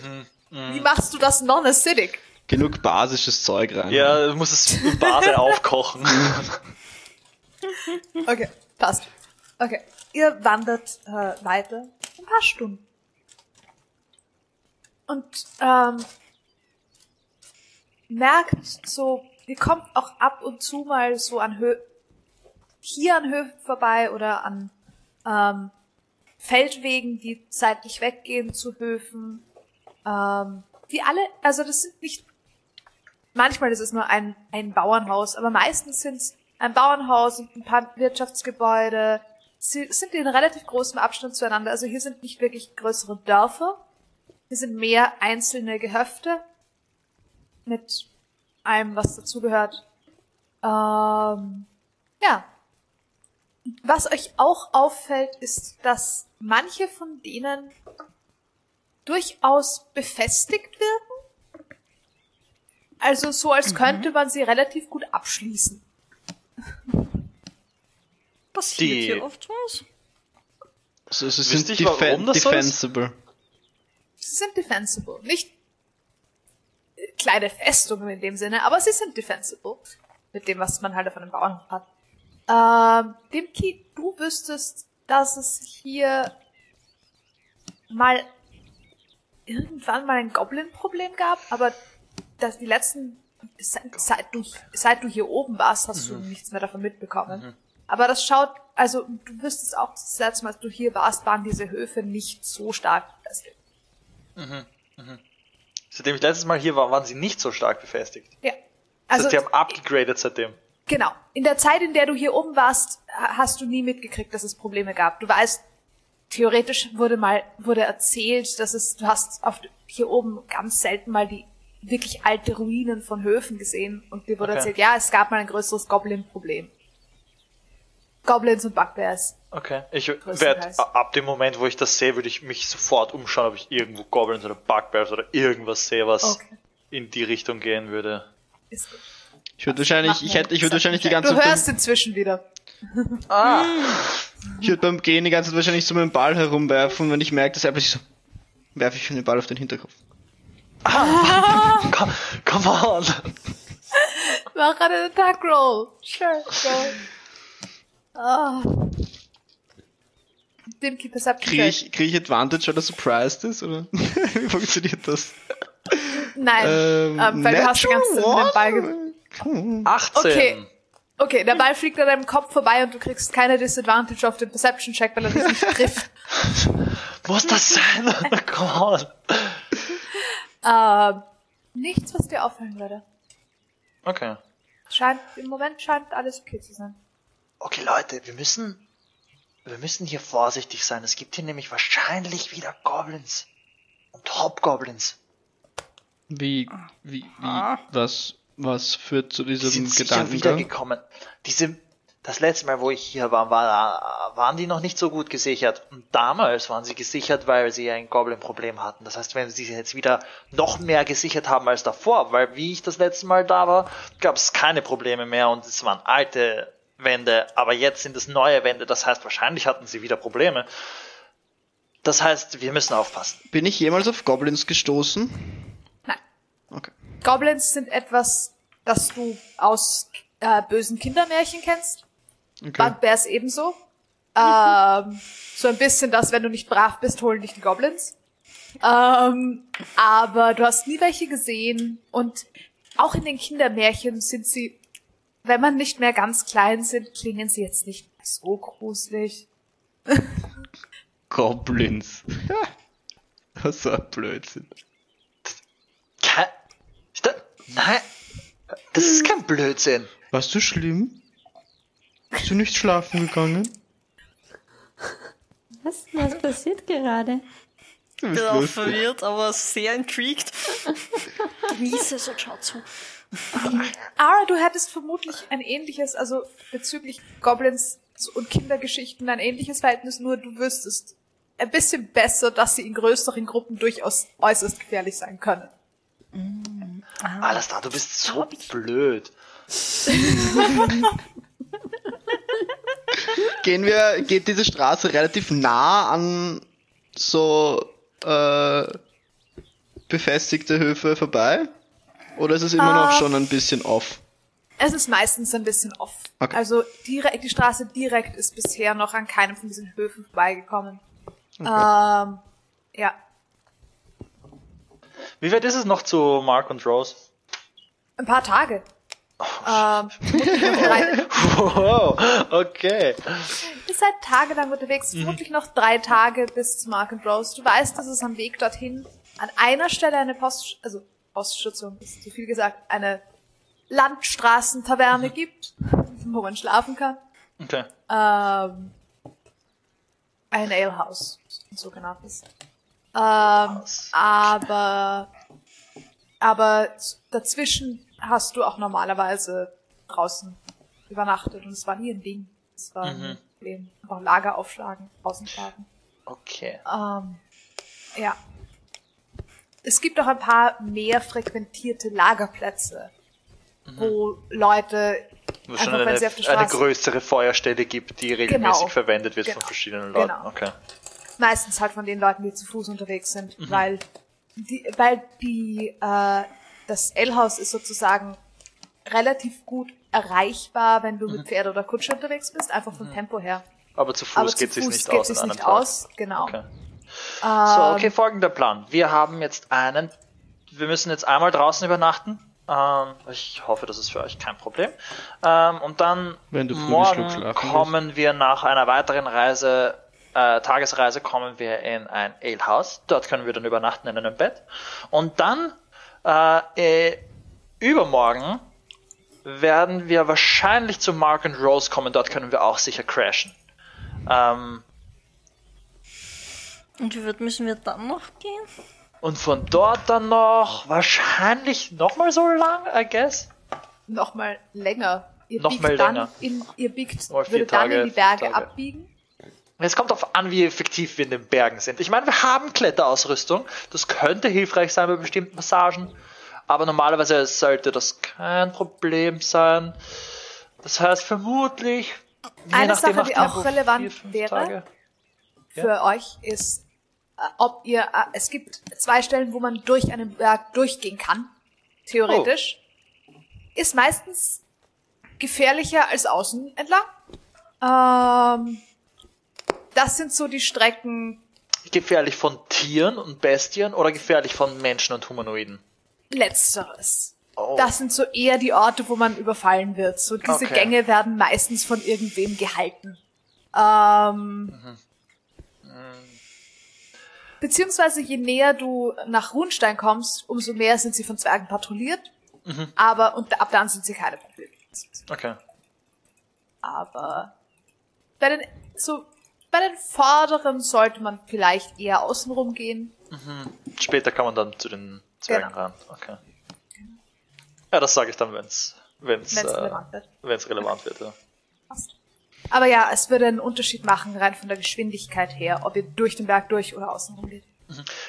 Mhm, Wie machst du das non-acidic? Genug basisches Zeug rein. Ja, du musst es in Bade aufkochen. Okay, passt. Okay, ihr wandert äh, weiter ein paar Stunden. Und ähm, merkt so, ihr kommt auch ab und zu mal so an Hö hier an Höfen vorbei oder an ähm, Feldwegen, die seitlich weggehen zu Höfen. Ähm, die alle, also das sind nicht, manchmal ist es nur ein, ein Bauernhaus, aber meistens sind es ein Bauernhaus und ein paar Wirtschaftsgebäude. Sie sind in relativ großem Abstand zueinander. Also hier sind nicht wirklich größere Dörfer. Hier sind mehr einzelne Gehöfte mit allem, was dazugehört. Ähm, ja. Was euch auch auffällt, ist, dass manche von denen durchaus befestigt wirken. Also so, als könnte man sie relativ gut abschließen. Passiert Die- hier oft was? Also, sie Wisst sind warum defen das so ist? defensible. Sie sind defensible. Nicht kleine Festungen in dem Sinne, aber sie sind defensible. Mit dem, was man halt auf einem Bauernhof hat. Ähm, Dimki, du wüsstest, dass es hier mal irgendwann mal ein Goblin-Problem gab, aber dass die letzten, seit, seit, du, seit du hier oben warst, hast du nichts mehr davon mitbekommen. Aber das schaut, also du wüsstest auch, das letzte Mal, als du hier warst, waren diese Höfe nicht so stark befestigt. Seitdem ich letztes Mal hier war, waren sie nicht so stark befestigt. Ja. Also, Also, sie haben abgegradet seitdem. genau. In der Zeit, in der du hier oben warst, ha- hast du nie mitgekriegt, dass es Probleme gab. Du weißt, theoretisch wurde mal, wurde erzählt, dass es, du hast auf, hier oben ganz selten mal die wirklich alte Ruinen von Höfen gesehen und dir wurde Okay. erzählt, ja, es gab mal ein größeres Goblin-Problem. Goblins und Bugbears. Okay. Ich werde ab dem Moment, wo ich das sehe, würde ich mich sofort umschauen, ob ich irgendwo Goblins oder Bugbears oder irgendwas sehe, was Okay. in die Richtung gehen würde. Ist gut. Ich würde wahrscheinlich, ich hätte, ich würde wahrscheinlich die ganze Du Zeit, hörst inzwischen wieder. Ah! ich würde beim Gehen die ganze Zeit wahrscheinlich so meinen Ball herumwerfen und wenn ich merke, dass er plötzlich so, werfe ich schon den Ball auf den Hinterkopf. Come, come on! Mach einen Attack Roll. Sure, go. Ah. Dem Keep Perception Kriege Check. ich, krieg ich Advantage, weil er surprised ist, oder? Wie funktioniert das? Nein, ähm, weil du hast die ganze Zeit mit dem Ball ge 18! Okay. Okay, der Ball fliegt an deinem Kopf vorbei und du kriegst keine Disadvantage auf den Perception Check, weil er dich nicht trifft. Muss das sein? come on! ähm, nichts, was dir auffallen würde. Okay. Scheint, im Moment scheint alles okay zu sein. Okay, Leute, wir müssen, wir müssen hier vorsichtig sein. Es gibt hier nämlich wahrscheinlich wieder Goblins. Und Hobgoblins. Wie, wie, wie, Ah. was, was führt zu Die diesem sind sicher Gedankengang? wiedergekommen. Diese, das letzte Mal, wo ich hier war, war, waren die noch nicht so gut gesichert. Und damals waren sie gesichert, weil sie ein Goblin-Problem hatten. Das heißt, wenn sie jetzt wieder noch mehr gesichert haben als davor, weil wie ich das letzte Mal da war, gab es keine Probleme mehr und es waren alte Wände, aber jetzt sind es neue Wände. Das heißt, wahrscheinlich hatten sie wieder Probleme. Das heißt, wir müssen aufpassen. Bin ich jemals auf Goblins gestoßen? Nein. Okay. Goblins sind etwas, das du aus äh, bösen Kindermärchen kennst. okay. Bugbears ebenso. Ähm, so ein bisschen das, wenn du nicht brav bist, holen dich die Goblins. Ähm, aber du hast nie welche gesehen und auch in den Kindermärchen sind sie, wenn man nicht mehr ganz klein sind, klingen sie jetzt nicht so gruselig. Goblins. Was so ein Blödsinn. Ist da, nein, das ist kein Blödsinn. Warst du schlimm? Bist du nicht schlafen gegangen? Was, was passiert gerade? Du Ich bist bin auch verwirrt, aber sehr intrigued. Genieße es und schau zu. Ara, du hättest vermutlich ein ähnliches, also bezüglich Goblins und Kindergeschichten ein ähnliches Verhältnis, nur du wüsstest ein bisschen besser, dass sie in größeren Gruppen durchaus äußerst gefährlich sein können. Alles da, du bist so blöd. Gehen wir, geht diese Straße relativ nah an so äh, befestigte Höfe vorbei? Oder ist es immer noch Ah. schon ein bisschen off? Es ist meistens ein bisschen off. Okay. Also direkt, die Straße direkt ist bisher noch an keinem von diesen Höfen vorbeigekommen. Ähm, ja, Wie weit ist es noch zu Mark und Rose? ein paar Tage. ähm, noch drei, Wow, okay. ihr seid tagelang unterwegs, vermutlich noch drei Tage bis zu Mark and Rose. Du weißt, dass es am Weg dorthin an einer Stelle eine Post, also Poststation ist zu viel gesagt, eine Landstraßentaverne gibt, wo man schlafen kann. okay. Ähm, ein Alehouse, ein sogenanntes. Ähm, aber, aber dazwischen hast du auch normalerweise draußen übernachtet und es war nie ein Ding. Es war ein Problem. Einfach Lager aufschlagen, draußen schlafen. Okay. Ähm, ja. Es gibt auch ein paar mehr frequentierte Lagerplätze, wo Leute Wo es schon eine, eine größere Feuerstelle gibt, die regelmäßig Genau. verwendet wird Genau. von verschiedenen Leuten. Genau. Okay. meistens halt von den Leuten, die zu Fuß unterwegs sind, weil die, weil die äh, das L-Haus ist sozusagen relativ gut erreichbar, wenn du mit Pferd oder Kutsche unterwegs bist, einfach vom Tempo her. Aber zu Fuß Aber geht zu sich nicht geht aus in einem nicht aus, genau. Okay. So, okay, folgender Plan. Wir haben jetzt einen, wir müssen jetzt einmal draußen übernachten. Ähm, ich hoffe, das ist für euch kein Problem. Ähm, und dann Wenn du früh morgen kommen wir nach einer weiteren Reise, äh, Tagesreise, kommen wir in ein Alehouse. Dort können wir dann übernachten in einem Bett. Und dann äh, äh, übermorgen werden wir wahrscheinlich zu Mark and Rose kommen. Dort können wir auch sicher crashen. Ähm, Und wie weit müssen wir dann noch gehen? Und von dort dann noch wahrscheinlich nochmal so lang, I guess. Nochmal länger. Ihr Noch biegt mal dann länger. in, ihr biegt, Mal vier würdet dann Tage, in die Berge abbiegen. Es kommt darauf an, wie effektiv wir in den Bergen sind. Ich meine, wir haben Kletterausrüstung. Das könnte hilfreich sein bei bestimmten Passagen. Aber normalerweise sollte das kein Problem sein. Das heißt vermutlich. Eine nachdem, Sache, die auch relevant vier, wäre, Tage. für euch ist, ob ihr, äh, es gibt zwei Stellen, wo man durch einen Berg durchgehen kann, theoretisch. Oh. Ist meistens gefährlicher als außen entlang. Ähm, das sind so die Strecken Gefährlich von Tieren und Bestien oder gefährlich von Menschen und Humanoiden? letzteres. Oh. Das sind so eher die Orte, wo man überfallen wird. So diese Okay. Gänge werden meistens von irgendwem gehalten. Ähm, Beziehungsweise je näher du nach Runstein kommst, umso mehr sind sie von Zwergen patrouilliert. Aber und ab dann sind sie keine Probleme. Okay. Aber bei den so bei den vorderen sollte man vielleicht eher außenrum gehen. Später kann man dann zu den Zwergen Genau. ran. Okay. Ja, das sage ich dann, wenn's wenn's Wenn's äh, relevant wird. wenn's relevant wird. Ja. Passt. Aber ja, es würde einen Unterschied machen, rein von der Geschwindigkeit her, ob ihr durch den Berg durch oder außenrum geht.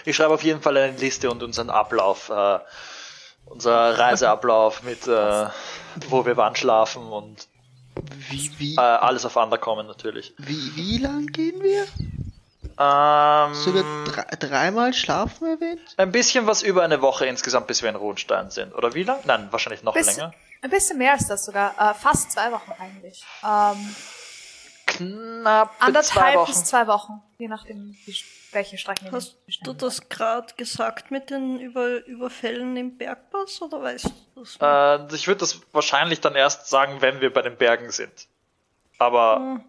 Ich schreibe auf jeden Fall eine Liste und unseren Ablauf, äh, unser Reiseablauf mit, äh, wo wir wann schlafen und Wie, wie, äh, alles auf Underkommen natürlich. wie, wie lang gehen wir? Ähm, So wird drei, dreimal schlafen erwähnt? ein bisschen was über eine Woche insgesamt, bis wir in Rundstein sind. Oder wie lang? Nein, wahrscheinlich noch Bisschen, länger. ein bisschen mehr als das sogar. Äh, fast zwei Wochen eigentlich. Ähm, knapp Anderthalb Wochen. bis zwei Wochen, je nachdem, wie, welche Strecken Hast wir du das gerade gesagt mit den Über Überfällen im Bergpass oder weißt du das? Äh, ich würde das wahrscheinlich dann erst sagen, wenn wir bei den Bergen sind. Aber Hm.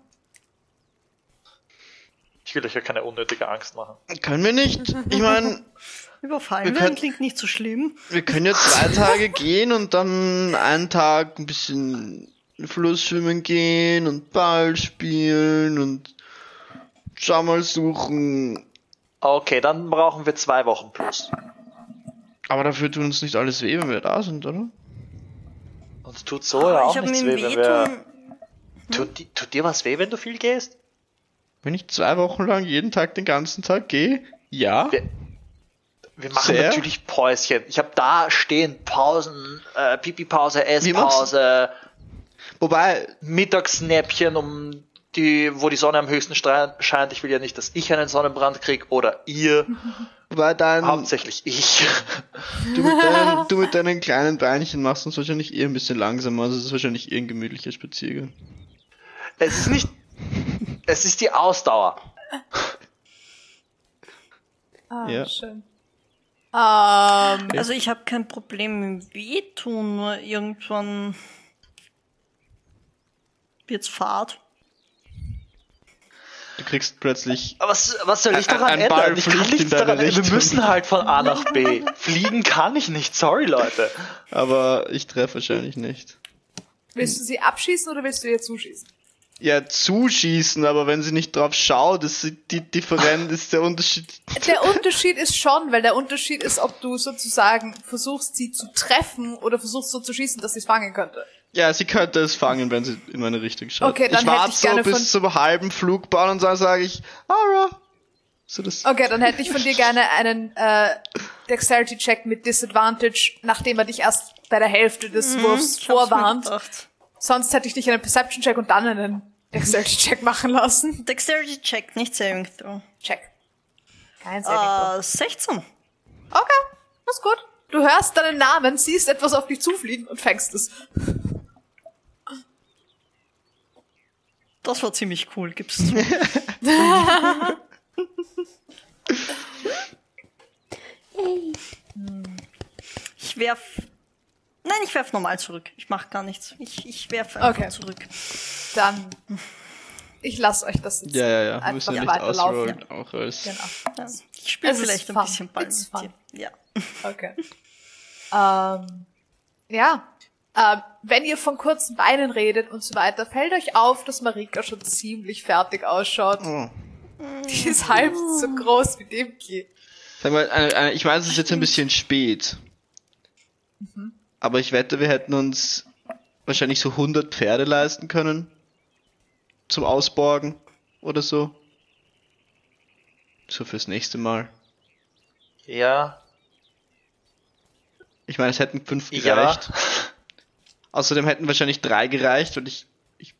ich will euch ja keine unnötige Angst machen. Können wir nicht? Ich meine, Überfallen wir werden können- klingt nicht so schlimm. wir können ja zwei Tage gehen und dann einen Tag ein bisschen Fluss schwimmen gehen und Ball spielen und schau mal suchen. Okay, dann brauchen wir zwei Wochen plus. Aber dafür tut uns nicht alles weh, wenn wir da sind, oder? Und tut so ja auch nichts weh, wenn wir... Wehtun. Tut, tut dir was weh, wenn du viel gehst? Wenn ich zwei Wochen lang jeden Tag den ganzen Tag gehe, ja. Wir, wir machen Sehr. natürlich Päuschen. Ich habe da stehen Pausen, äh, Pipi-Pause, Wie machst Esspause, Wobei, Mittagsnäppchen, um die, wo die Sonne am höchsten scheint. Ich will ja nicht, dass ich einen Sonnenbrand krieg oder ihr. wobei dein, Hauptsächlich ich. du, mit deinen, du mit deinen kleinen Beinchen machst uns wahrscheinlich eher ein bisschen langsamer, also es ist wahrscheinlich eher ein gemütlicher Spaziergang. Es ist nicht. Es ist die Ausdauer. Ah, Ja. schön. Ähm, Also ich habe kein Problem mit dem Wehtun, nur irgendwann wird's Fahrt. Du kriegst plötzlich Aber was, was soll ich Ein- daran ein Ball ändern? Ich kann fliegt in nichts daran ändern. Wir müssen halt von A nach B. Fliegen kann ich nicht. Sorry, Leute. aber ich treffe wahrscheinlich nicht. willst du sie abschießen oder willst du ihr zuschießen? Ja, zuschießen, aber wenn sie nicht drauf schaut, ist sie- die Differenz, ist der Unterschied. Der Unterschied ist schon, weil der Unterschied ist, ob du sozusagen versuchst, sie zu treffen oder versuchst so zu schießen, dass sie es fangen könnte. Ja, sie könnte es fangen, wenn sie in meine Richtung schaut. Okay, dann ich hätte warte ich so gerne bis von- zum halben Flugbahn und dann sage ich, Ara. So das. Okay, dann hätte ich von dir gerne einen äh, Dexterity-Check mit Disadvantage, nachdem er dich erst bei der Hälfte des Wurfs hab's mir vorwarnt. Sonst hätte ich dich einen Perception-Check und dann einen Dexterity-Check machen lassen. Dexterity Check, nicht Saving Throw. Check. Kein Saving Äh, 16. Okay, ist gut. Du hörst deinen Namen, siehst etwas auf dich zufliegen und fängst es. Das war ziemlich cool, gib's zu. Yay. Ich werf. Nein, ich werf normal zurück. Ich mach gar nichts. Ich, ich werf einfach Okay. zurück. Dann, ich lasse euch das jetzt Ja, ja, ja. Einfach müssen ja nicht weiterlaufen. ausrollen, auch als. Genau. Ja. Ich spiele vielleicht ein fun. bisschen Ball It's mit fun. dir. Ja. Okay. ähm, ja. Ähm, wenn ihr von kurzen Beinen redet und so weiter, fällt euch auf, dass Marika schon ziemlich fertig ausschaut. Oh. Die ist halb so groß wie Dimki. Sag mal, eine, eine, ich weiß, es ist jetzt ein bisschen spät. Aber ich wette, wir hätten uns wahrscheinlich so 100 Pferde leisten können. Zum Ausborgen oder so. So fürs nächste Mal. Ja. Ich meine, es hätten fünf Ja. Außerdem hätten wahrscheinlich drei gereicht und ich, ich,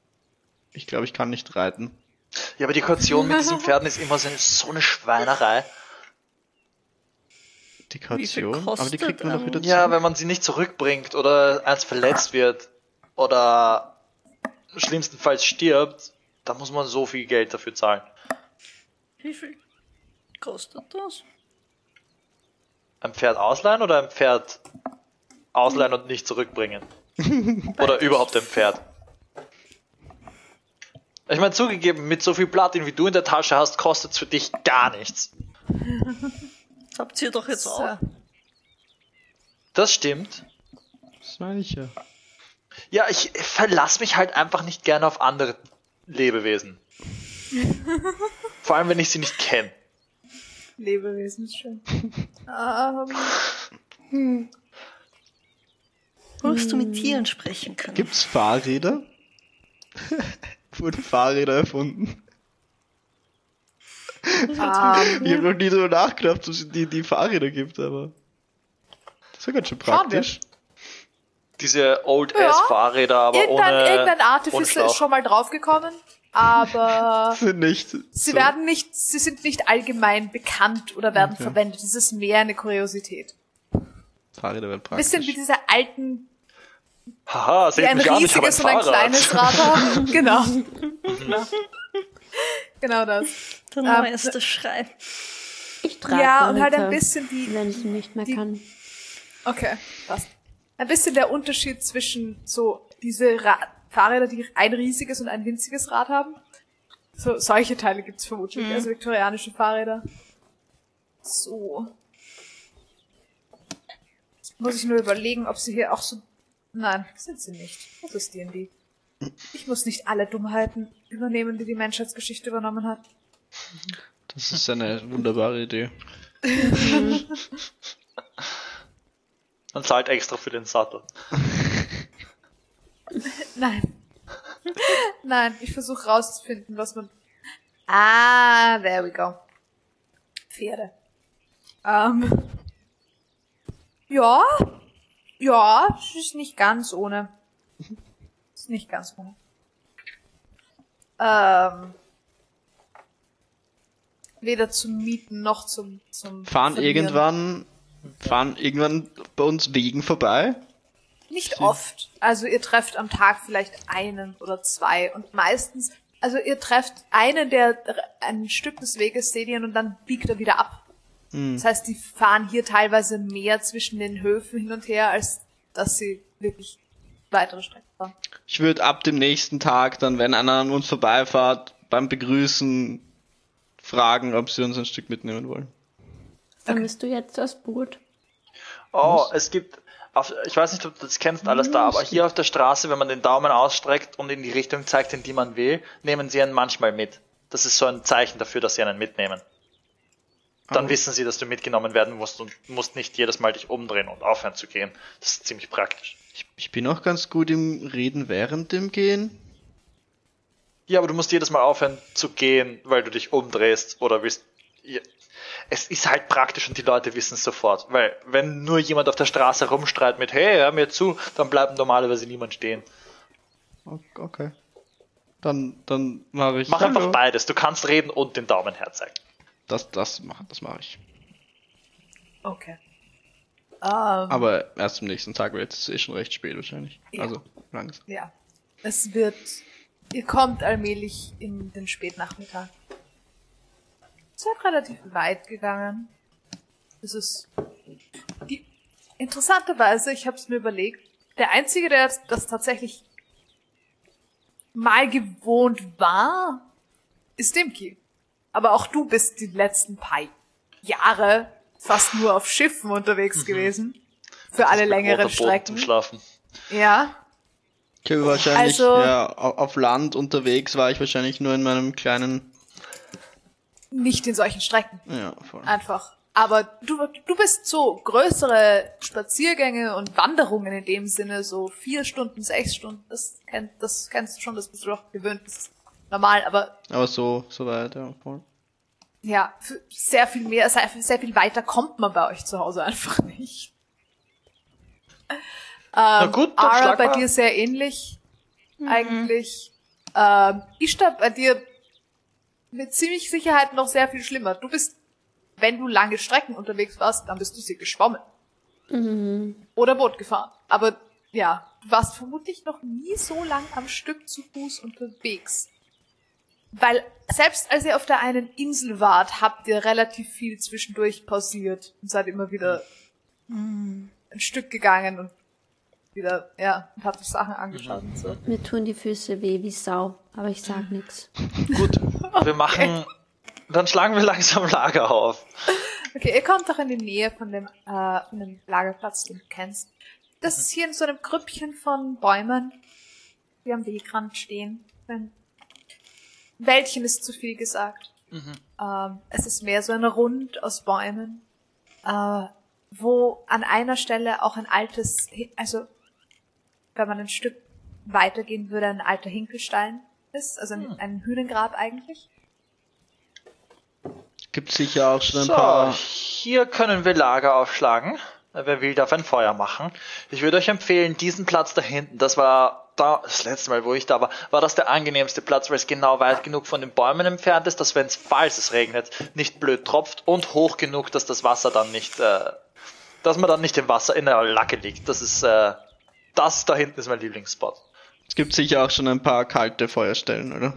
ich glaube, ich kann nicht reiten. Ja, aber die Kaution mit diesen Pferden ist immer so eine, so eine Schweinerei. Die Kaution, aber die kriegt man doch wieder Ja, zurück. wenn man sie nicht zurückbringt oder eins verletzt wird oder schlimmstenfalls stirbt, dann muss man so viel Geld dafür zahlen. Wie viel kostet das? Ein Pferd ausleihen oder ein Pferd ausleihen und nicht zurückbringen? oder überhaupt ein Pferd? Ich meine, zugegeben, mit so viel Platin wie du in der Tasche hast, kostet es für dich gar nichts. Das habt ihr doch jetzt So. auch. Das stimmt. Das meine ich ja. Ja, ich verlasse mich halt einfach nicht gerne auf andere Lebewesen. Vor allem, wenn ich sie nicht kenne. Lebewesen ist schön. ähm, Musst du mit Tieren sprechen können. Gibt's Fahrräder? Wurden Fahrräder erfunden? Ich habe noch nie drüber nachgedacht, dass es die, die Fahrräder gibt, aber. Das wäre ganz schön praktisch. Diese Old Ja. Ass Fahrräder, aber irgendein, ohne. irgendein Artificer ist schon mal draufgekommen, aber Sind nicht. sie so- werden nicht, sie sind nicht allgemein bekannt oder werden Okay. verwendet. Das ist mehr eine Kuriosität. Fahrräder wären Ein bisschen wie praktisch. diese alten Haha, seht ein mich an, ich habe ein riesiges und ein Fahrrad. kleines Rad haben. genau. genau. Das. Der neueste Schrei. Ich trage Ja, und halt ein bisschen die, wenn sie nicht mehr die- kann. Okay, passt. Ein bisschen der Unterschied zwischen so diese Ra Fahrräder, die ein riesiges und ein winziges Rad haben. So, solche Teile gibt's vermutlich, Mhm. also viktorianische Fahrräder. So. Muss ich nur überlegen, ob sie hier auch so... Nein, sind sie nicht. Das ist D&D. Ich muss nicht alle Dummheiten übernehmen, die die Menschheitsgeschichte übernommen hat. Das ist eine wunderbare Idee. Man zahlt extra für den Sattel. Nein. Nein, ich versuche rauszufinden, was man. Ah, there we go. Pferde. Ähm. Ja. Ja, es ist nicht ganz ohne. Ist nicht ganz ohne. Ähm. Weder zum Mieten noch zum, zum Fahren Verlieren. irgendwann, fahren irgendwann bei uns Wegen vorbei. Nicht oft. Also ihr trefft am Tag vielleicht einen oder zwei und meistens, also ihr trefft einen, der ein Stück des Weges seht ihr und dann biegt er wieder ab. Das heißt, die fahren hier teilweise mehr zwischen den Höfen hin und her, als dass sie wirklich weitere Strecken fahren. Ich würde ab dem nächsten Tag dann, wenn einer an uns vorbeifahrt, beim Begrüßen fragen, ob sie uns ein Stück mitnehmen wollen. Dann bist du jetzt das Boot. Oh, es gibt, auf, ich weiß nicht, ob du das kennst alles da, aber hier auf der Straße, wenn man den Daumen ausstreckt und in die Richtung zeigt, in die man will, nehmen sie einen manchmal mit. Das ist so ein Zeichen dafür, dass sie einen mitnehmen. Dann Oh. wissen sie, dass du mitgenommen werden musst und musst nicht jedes Mal dich umdrehen und aufhören zu gehen. Das ist ziemlich praktisch. Ich, ich bin auch ganz gut im Reden während dem Gehen. Ja, aber du musst jedes Mal aufhören zu gehen, weil du dich umdrehst oder willst. Ja. Es ist halt praktisch und die Leute wissen es sofort. Weil wenn nur jemand auf der Straße rumstreit mit Hey, hör mir zu, dann bleibt normalerweise niemand stehen. Okay. Dann, dann mache ich. Mach einfach beides. Du kannst reden und den Daumen herzeigen. Das, das mache das mach ich. Okay. Ähm, Aber erst am nächsten Tag, ist es eh schon recht spät wahrscheinlich. Ja. Also langsam. ja. Es wird, ihr kommt allmählich in den Spätnachmittag. Es wird relativ weit gegangen. Es ist, die, interessanterweise, ich habe es mir überlegt, der Einzige, der das tatsächlich mal gewohnt war, ist Dimki. Aber auch du bist die letzten paar Jahre fast nur auf Schiffen unterwegs gewesen. Für alle längeren Strecken. Zum Schlafen. Ja. Ich habe wahrscheinlich, Also- ja, au- auf Land unterwegs war ich wahrscheinlich nur in meinem kleinen. Nicht in solchen Strecken. Ja, voll. Einfach. Aber du, du bist so größere Spaziergänge und Wanderungen in dem Sinne, so vier Stunden, sechs Stunden, das, kennt, das kennst du schon, das bist du doch gewöhnt, das ist normal, aber Aber so, so weit, ja, voll. ja, sehr viel mehr, sehr, sehr viel weiter kommt man bei euch zu Hause einfach nicht. Ähm, gut, dann Ara, bei dir sehr ähnlich, eigentlich. Ähm, Ishtar, bei dir mit ziemlich Sicherheit noch sehr viel schlimmer. Du bist, wenn du lange Strecken unterwegs warst, dann bist du sie geschwommen. Oder Boot gefahren. Aber ja, du warst vermutlich noch nie so lang am Stück zu Fuß unterwegs. Weil selbst als ihr auf der einen Insel wart, habt ihr relativ viel zwischendurch pausiert und seid immer wieder ein Stück gegangen und wieder, ja, und habt euch Sachen angeschaut und so. Mir tun die Füße weh wie Sau, aber ich sag nix. Gut, wir machen. Dann schlagen wir langsam Lager auf. Okay, ihr kommt doch in die Nähe von dem, äh, von dem Lagerplatz, den du kennst. Das ist hier in so einem Grüppchen von Bäumen, die am Wegrand stehen. Ein Wäldchen ist zu viel gesagt. Ähm, es ist mehr so ein Rund aus Bäumen, äh, wo an einer Stelle auch ein altes, also wenn man ein Stück weitergehen würde, ein alter Hinkelstein ist, also ein, ein Hühnengrab eigentlich. Gibt sicher auch schon ein So, paar. hier können wir Lager aufschlagen. Wer will, darf ein Feuer machen. Ich würde euch empfehlen, diesen Platz da hinten, das war da, das letzte Mal, wo ich da war, war das der angenehmste Platz, weil es genau weit genug von den Bäumen entfernt ist, dass wenn es, falls es regnet, nicht blöd tropft und hoch genug, dass das Wasser dann nicht, äh, dass man dann nicht im Wasser in der Lacke liegt. Das ist, äh, das da hinten ist mein Lieblingsspot. Es gibt sicher auch schon ein paar kalte Feuerstellen, oder?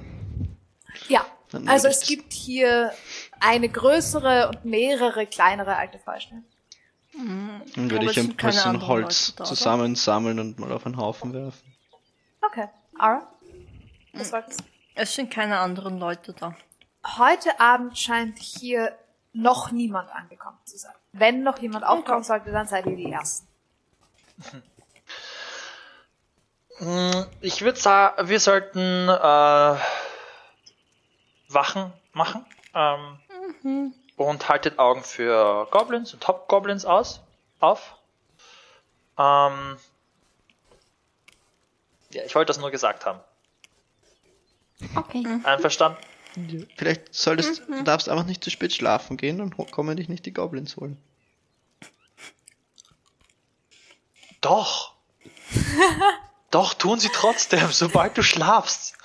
Ja, also es gibt hier eine größere und mehrere kleinere alte Feuerstellen. Dann Aber würde ich ein bisschen Holz da, zusammensammeln und mal auf einen Haufen werfen. Okay, Ara? Was wolltest du? Es sind keine anderen Leute da. Heute Abend scheint hier noch niemand angekommen zu sein. Wenn noch jemand aufkommen sollte, dann seid ihr die Ersten. Mm, Ich würde sagen, wir sollten äh, Wachen machen. Ähm, Und haltet Augen für Goblins und Hobgoblins aus, auf. Ähm, ja, ich wollte das nur gesagt haben. Okay. Einverstanden? Vielleicht solltest du darfst einfach nicht zu spät schlafen gehen, ho- kommen dich nicht die Goblins holen. Doch. Doch, tun sie trotzdem, sobald du schlafst.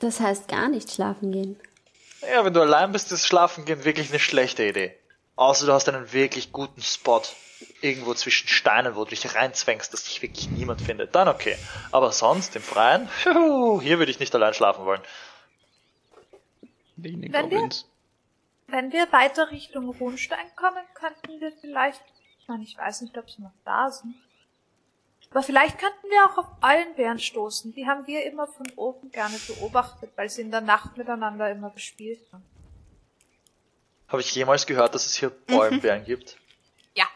Das heißt gar nicht schlafen gehen. Ja, wenn du allein bist, ist Schlafen gehen wirklich eine schlechte Idee. Außer du hast einen wirklich guten Spot irgendwo zwischen Steinen, wo du dich reinzwängst, dass dich wirklich niemand findet. Dann okay. Aber sonst im Freien, juhu, hier würde ich nicht allein schlafen wollen. Wenn wir-. Wenn wir weiter Richtung Runstein kommen, könnten wir vielleicht, ich meine, ich weiß nicht, ob sie noch da sind, aber vielleicht könnten wir auch auf Eulenbären stoßen. Die haben wir immer von oben gerne beobachtet, weil sie in der Nacht miteinander immer gespielt haben. Habe ich jemals gehört, dass es hier Eulenbären gibt? Ja.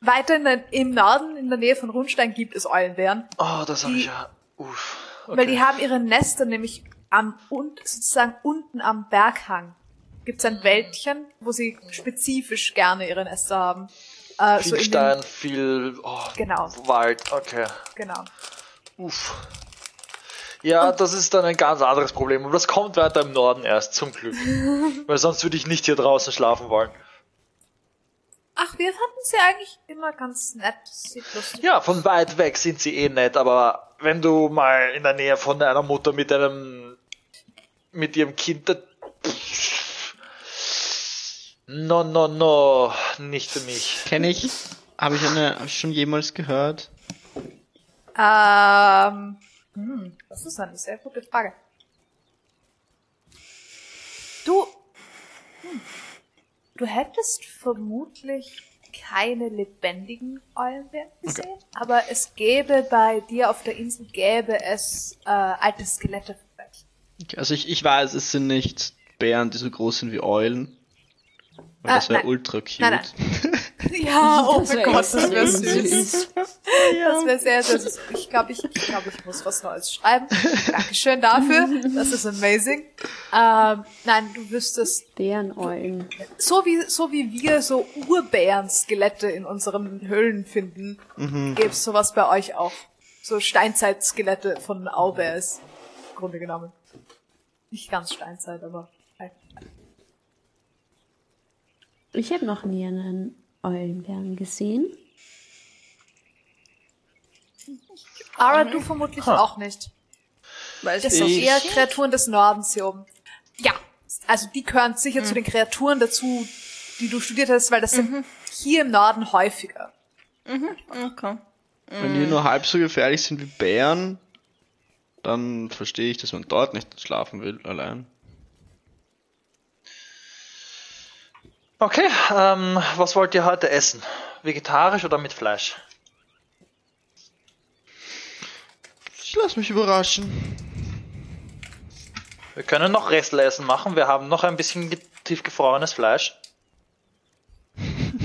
Weiter in der, im Norden, in der Nähe von Rundstein, gibt es Eulenbären, Oh, das habe ich ja. Uff. Okay. weil die haben ihre Nester nämlich am und sozusagen unten am Berghang. Gibt es ein Wäldchen, wo sie spezifisch gerne ihre Nester haben. Äh, viel so in den- Stein, viel oh, Genau. Wald. Okay. Genau. Uff. Ja, das ist dann ein ganz anderes Problem. Und das kommt weiter im Norden erst, zum Glück. Weil sonst würde ich nicht hier draußen schlafen wollen. Ach, wir fanden sie eigentlich immer ganz nett. Ja, von weit weg sind sie eh nett, aber wenn du mal in der Nähe von einer Mutter mit einem, mit ihrem Kind, da- no, no, no, nicht für mich. Kenne ich, habe ich eine, habe ich schon jemals gehört. Ähm, hm, das ist eine sehr gute Frage. Du, hm, du hättest vermutlich keine lebendigen Eulenbären gesehen, aber es gäbe bei dir auf der Insel gäbe es äh, alte Skelette. Okay, Also ich, ich weiß, es sind nicht Bären, die so groß sind wie Eulen. Weil Ah, das wäre nein. ultra cute. Nein, Ja, oh Das mein Gott, das wäre süß. süß. Das wäre sehr, sehr süß. Ich glaube, ich, ich, glaub, ich muss was Neues schreiben. Dankeschön dafür. Das ist amazing. Ähm, nein, du wüsstest, Bäreneulen. so wie, so wie wir so Urbären-Skelette in unseren Höhlen finden, gäb's sowas bei euch auch. So Steinzeit-Skelette von Aubears. Im Grunde genommen. Nicht ganz Steinzeit, aber halt. Ich habe noch nie einen Eulenbären gesehen. Ara, du vermutlich auch nicht. Weiß Das sind eher Kreaturen des Nordens hier oben. Ja, also die gehören sicher zu den Kreaturen dazu, die du studiert hast, weil das sind hier im Norden häufiger. Okay. Wenn die nur halb so gefährlich sind wie Bären, dann verstehe ich, dass man dort nicht schlafen will, allein. Okay, ähm, was wollt ihr heute essen? Vegetarisch oder mit Fleisch? Ich lass mich überraschen. Wir können noch Restlessen machen. Wir haben noch ein bisschen ge- tiefgefrorenes Fleisch.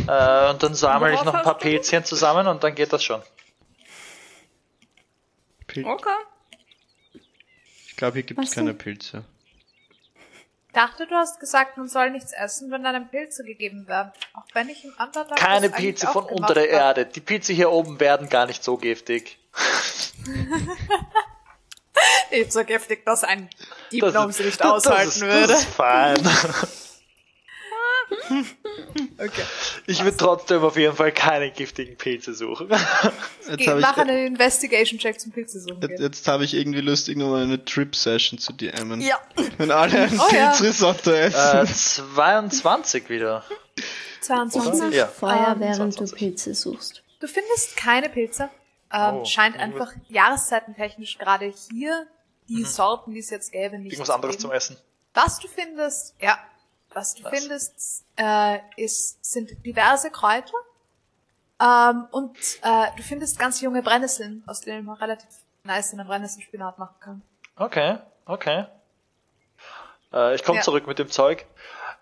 äh, und dann sammle ich noch ein paar Pilzchen zusammen und dann geht das schon. Pil Okay. Ich glaube, hier gibt es keine? Pilze. Ich dachte, du hast gesagt, man soll nichts essen, wenn einem Pilze gegeben werden. Auch wenn ich im Underdark Keine das eigentlich Pilze von unter der. Erde. Die Pilze hier oben werden gar nicht so giftig. Nicht so giftig, dass ein Das ist- sie nicht das aushalten ist, würde. Das ist fein. Okay. Ich würde trotzdem auf jeden Fall keine giftigen Pilze suchen. Jetzt Geh, mach ich, einen Investigation-Check zum Pilze suchen. jetzt, jetzt habe ich irgendwie Lust, irgendwann mal eine Trip-Session zu DMen. Ja. Wenn alle ein Oh ja. Pilzrisotto äh, essen. 22 wieder. 22. Ja. Feuer, während du 22. Pilze suchst. Du findest keine Pilze. Ähm, Oh, scheint einfach jahreszeitentechnisch gerade hier die Sorten, die es jetzt gäbe, nicht Irgendwas zu anderes geben. zum Essen. Was du findest, ja, was du Was? findest, äh, ist, sind diverse Kräuter. Ähm, und äh, du findest ganz junge Brennnesseln, aus denen man relativ nice einen Brennnesselspinat machen kann. Okay, okay. Äh, ich komme Ja. zurück mit dem Zeug.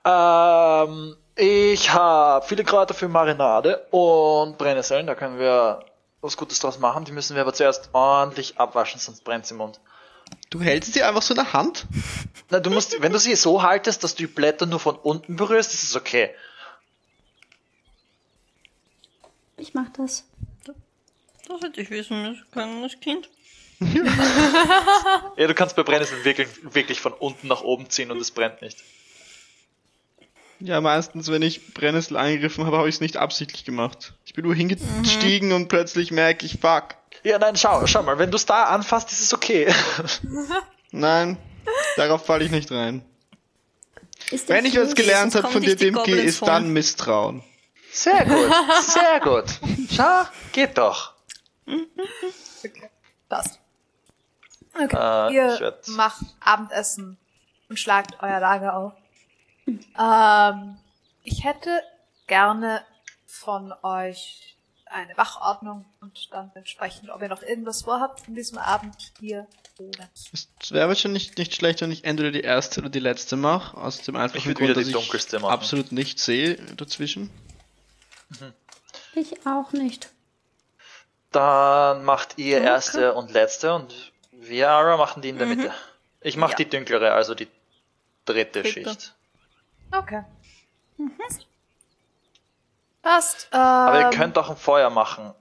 Ähm, ich habe viele Kräuter für Marinade und Brennnesseln. Da können wir was Gutes draus machen. Die müssen wir aber zuerst ordentlich abwaschen, sonst brennt im Mund. Du hältst die einfach so in der Hand? Na, du musst, wenn du sie so haltest, dass du die Blätter nur von unten berührst, ist es okay. Ich mach das. Das hätte ich wissen müssen können als Kind. Ja, du kannst bei Brennnesseln wirklich, wirklich von unten nach oben ziehen und es brennt nicht. Ja, meistens, wenn ich Brennnessel angegriffen habe, habe ich es nicht absichtlich gemacht. Ich bin nur hingestiegen und plötzlich merke ich, fuck. Ja, nein, schau, schau mal, wenn du es da anfasst, ist es okay. Nein, darauf falle ich nicht rein. Wenn ich was gelernt habe von dir, Dimki, ist dann Misstrauen. Sehr gut, sehr gut. Schau, geht doch. Okay. Passt. Okay. Äh, Ihr macht Abendessen und schlagt euer Lager auf. Ähm, ich hätte gerne von euch eine Wachordnung und dann entsprechend, ob ihr noch irgendwas vorhabt von diesem Abend hier oder nicht. Es wäre wahrscheinlich nicht schlecht, wenn ich entweder die erste oder die letzte mache, aus dem einfachen Ich Grund, dass ich dunkelste machen. absolut nichts sehe dazwischen. Ich auch nicht. Dann macht ihr erste und letzte und wir, Ara, machen die in der Mitte. Ich mache Ja. die dunklere, also die dritte, Dritte. Schicht. Okay. Passt. Ähm, Aber ihr könnt auch ein Feuer machen.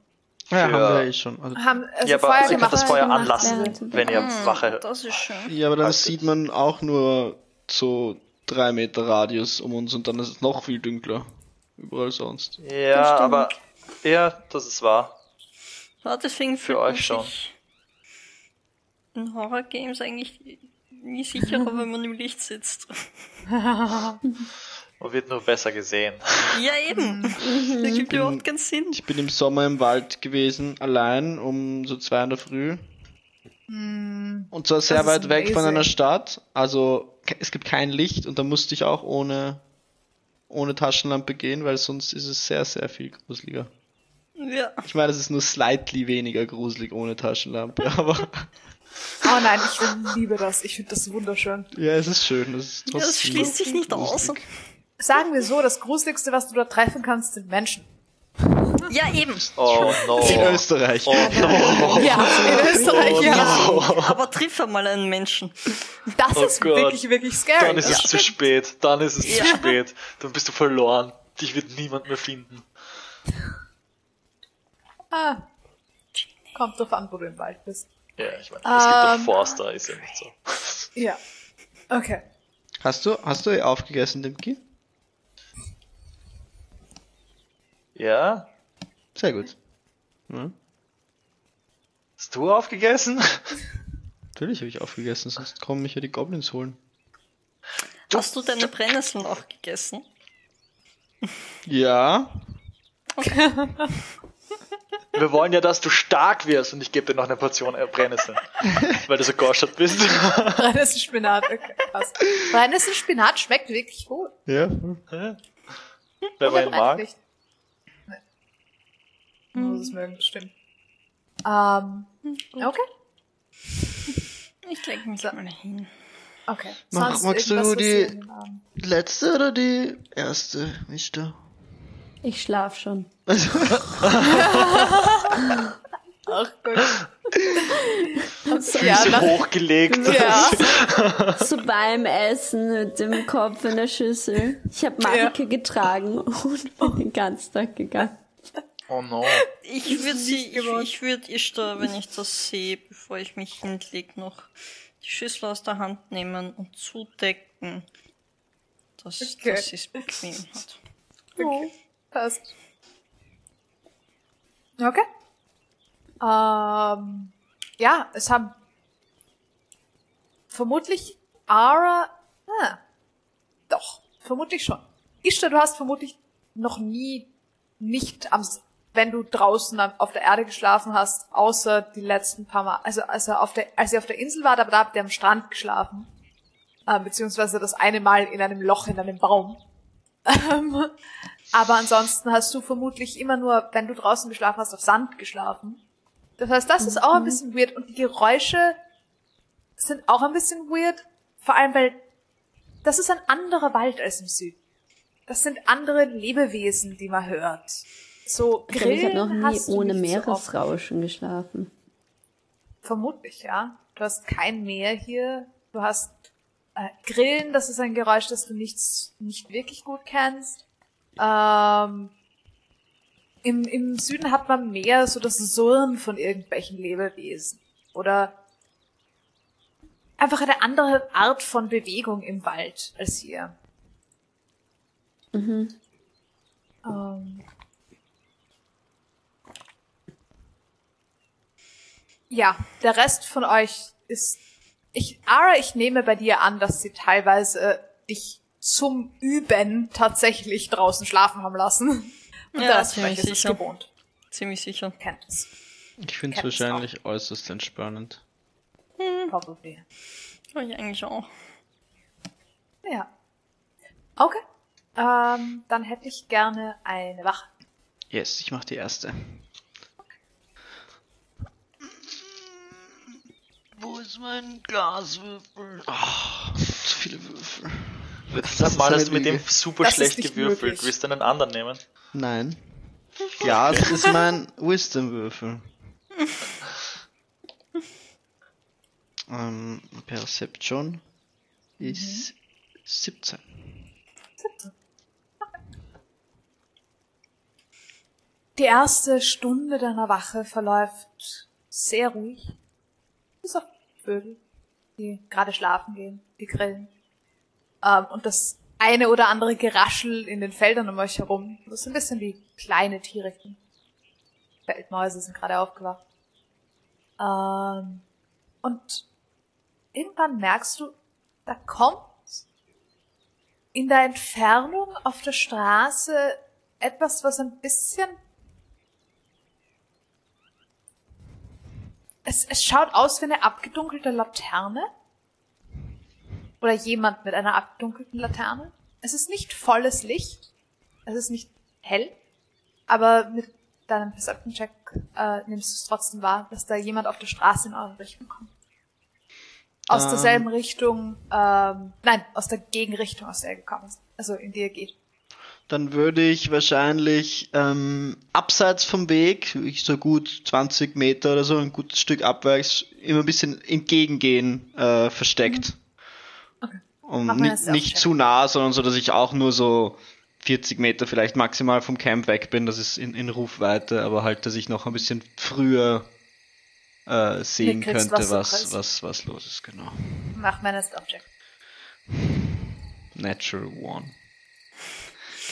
Ja, Für- haben wir eh schon. Also, haben also ja, aber Feuer ihr könnt das Feuer anlassen, während- wenn ihr Hm, Wache Das ist schön. ja, aber dann haltet. sieht man auch nur so drei Meter Radius um uns und dann ist es noch viel dunkler. Überall sonst. Ja, aber ja, das ist wahr. Ja, deswegen Für euch schon. in Horror-Games eigentlich nie sicherer, wenn man im Licht sitzt. Man wird nur besser gesehen. Ja, eben. Das gibt überhaupt keinen Sinn. Ich bin im Sommer im Wald gewesen, allein um so zwei in der Früh. Und zwar sehr ist weit weg von einer Stadt. Also es gibt kein Licht und da musste ich auch ohne, ohne Taschenlampe gehen, weil sonst ist es sehr, sehr viel gruseliger. Ja. Ich meine, es ist nur slightly weniger gruselig ohne Taschenlampe, aber Oh nein, ich liebe das. Ich finde das wunderschön. ja, es ist schön. Es ist Ja, das schließt sich nicht aus. Sagen wir so, das Gruseligste, was du da treffen kannst, sind Menschen. Ja, eben. Oh no. In Österreich. Oh no. Ja, in Österreich, ja. Aber triff einmal einen Menschen. Das Oh ist Gott. wirklich, wirklich scary. Dann ist es Ja. zu spät. Dann ist es Ja. zu spät. Dann bist du verloren. Dich wird niemand mehr finden. Ah. Kommt drauf an, wo du im Wald bist. Ja, ich meine, es gibt doch Ähm. Forster, ist ja nicht so. Ja. Okay. Hast du, hast du aufgegessen, Dimki? Ja? Sehr gut. Ja, Hast du aufgegessen? natürlich habe ich aufgegessen, sonst kommen mich ja die Goblins holen. Hast du deine Brennnesseln auch gegessen? Ja, Wir wollen ja, dass du stark wirst und ich gebe dir noch eine Portion äh, Brennnesseln. weil du so gorschert bist. Brennnesselspinat, okay, krass. Brennnesselspinat schmeckt wirklich gut. ja. Wenn man ihn mag. Man muss es mögen, das stimmt. Ähm, okay, Ich leg mich So. mal hin. okay. Mach- magst du die- Abend- Letzte oder die erste, Mister? Ich schlaf schon. Ach Gott. So, Ja, nach, Hochgelegt. ja. so beim Essen mit dem Kopf in der Schüssel. Ich habe Marike getragen und bin den ganzen Tag gegangen. Oh no. Ich würde sie, ich, ich würde Ishtar, wenn ich das sehe, bevor ich mich hinleg, noch die Schüssel aus der Hand nehmen und zudecken, dass, Okay. dass sie es bequem hat. Okay. Passt. Okay. Ähm, ja, es haben vermutlich Ara. Ah, doch, vermutlich schon. Ishtar, du hast vermutlich noch nie nicht am wenn du draußen auf der Erde geschlafen hast, außer die letzten paar Mal, also als er auf der, als ihr auf der Insel war, da da habt ihr am Strand geschlafen, äh, beziehungsweise das eine Mal in einem Loch in einem Baum. Ähm, aber ansonsten hast du vermutlich immer nur, wenn du draußen geschlafen hast, auf Sand geschlafen. Das heißt, das ist auch ein bisschen weird und die Geräusche sind auch ein bisschen weird, vor allem weil das ist ein anderer Wald als im Süden. Das sind andere Lebewesen, die man hört. So Ich glaube, ich habe noch Grillen nie hast du ohne so. Meeresrauschen geschlafen. Vermutlich, ja. Du hast kein Meer hier. Du hast äh, Grillen, das ist ein Geräusch, das du nicht, nicht wirklich gut kennst. Ähm, im, Im Süden hat man mehr so das Surren von irgendwelchen Lebewesen. Oder einfach eine andere Art von Bewegung im Wald als hier. Mhm. Ähm. Ja, der Rest von euch ist. Ich, Ara, ich nehme bei dir an, dass sie teilweise dich zum Üben tatsächlich draußen schlafen haben lassen. Und Ja, der Rest von ziemlich euch ist es sicher. gewohnt. Ziemlich sicher. Kennt es. Ich finde es wahrscheinlich äußerst entspannend. Probably. Ja, ich eigentlich auch. Ja. Okay. Ähm, dann hätte ich gerne eine Wache. Yes, ich mache die erste. Wo ist mein Glaswürfel? Ah, zu viele Würfel. Letztes Mal hast du mit dem super Das schlecht gewürfelt. möglich. Willst du einen anderen nehmen? Nein. Glas ist mein Wisdom-Würfel. ähm, Perception ist 17. Die erste Stunde deiner Wache verläuft sehr ruhig. Bis auf Vögel, die gerade schlafen gehen, die grillen. Ähm, und das eine oder andere Geraschel in den Feldern um euch herum. Das sind ein bisschen wie kleine Tiere. Feldmäuse sind gerade aufgewacht. Ähm, und irgendwann merkst du, da kommt in der Entfernung auf der Straße etwas, was ein bisschen Es, es schaut aus wie eine abgedunkelte Laterne. Oder jemand mit einer abgedunkelten Laterne. Es ist nicht volles Licht. Es ist nicht hell. Aber mit deinem Perception-Check äh, nimmst du es trotzdem wahr, dass da jemand auf der Straße in eure Richtung kommt. Aus Ähm. derselben Richtung, ähm, nein, aus der Gegenrichtung, aus der er gekommen ist. Also in die er geht. Dann würde ich wahrscheinlich ähm, abseits vom Weg, so gut 20 Meter oder so, ein gutes Stück abwärts, immer ein bisschen entgegengehen, äh, versteckt. Okay. Mal ni das nicht Self-Check. zu nah, sondern so, dass ich auch nur so 40 Meter vielleicht maximal vom Camp weg bin, das ist in, in Rufweite, aber halt, dass ich noch ein bisschen früher äh, sehen könnte, was was, was, was los ist, genau. Mach meinen Stealth-Check. Natural One.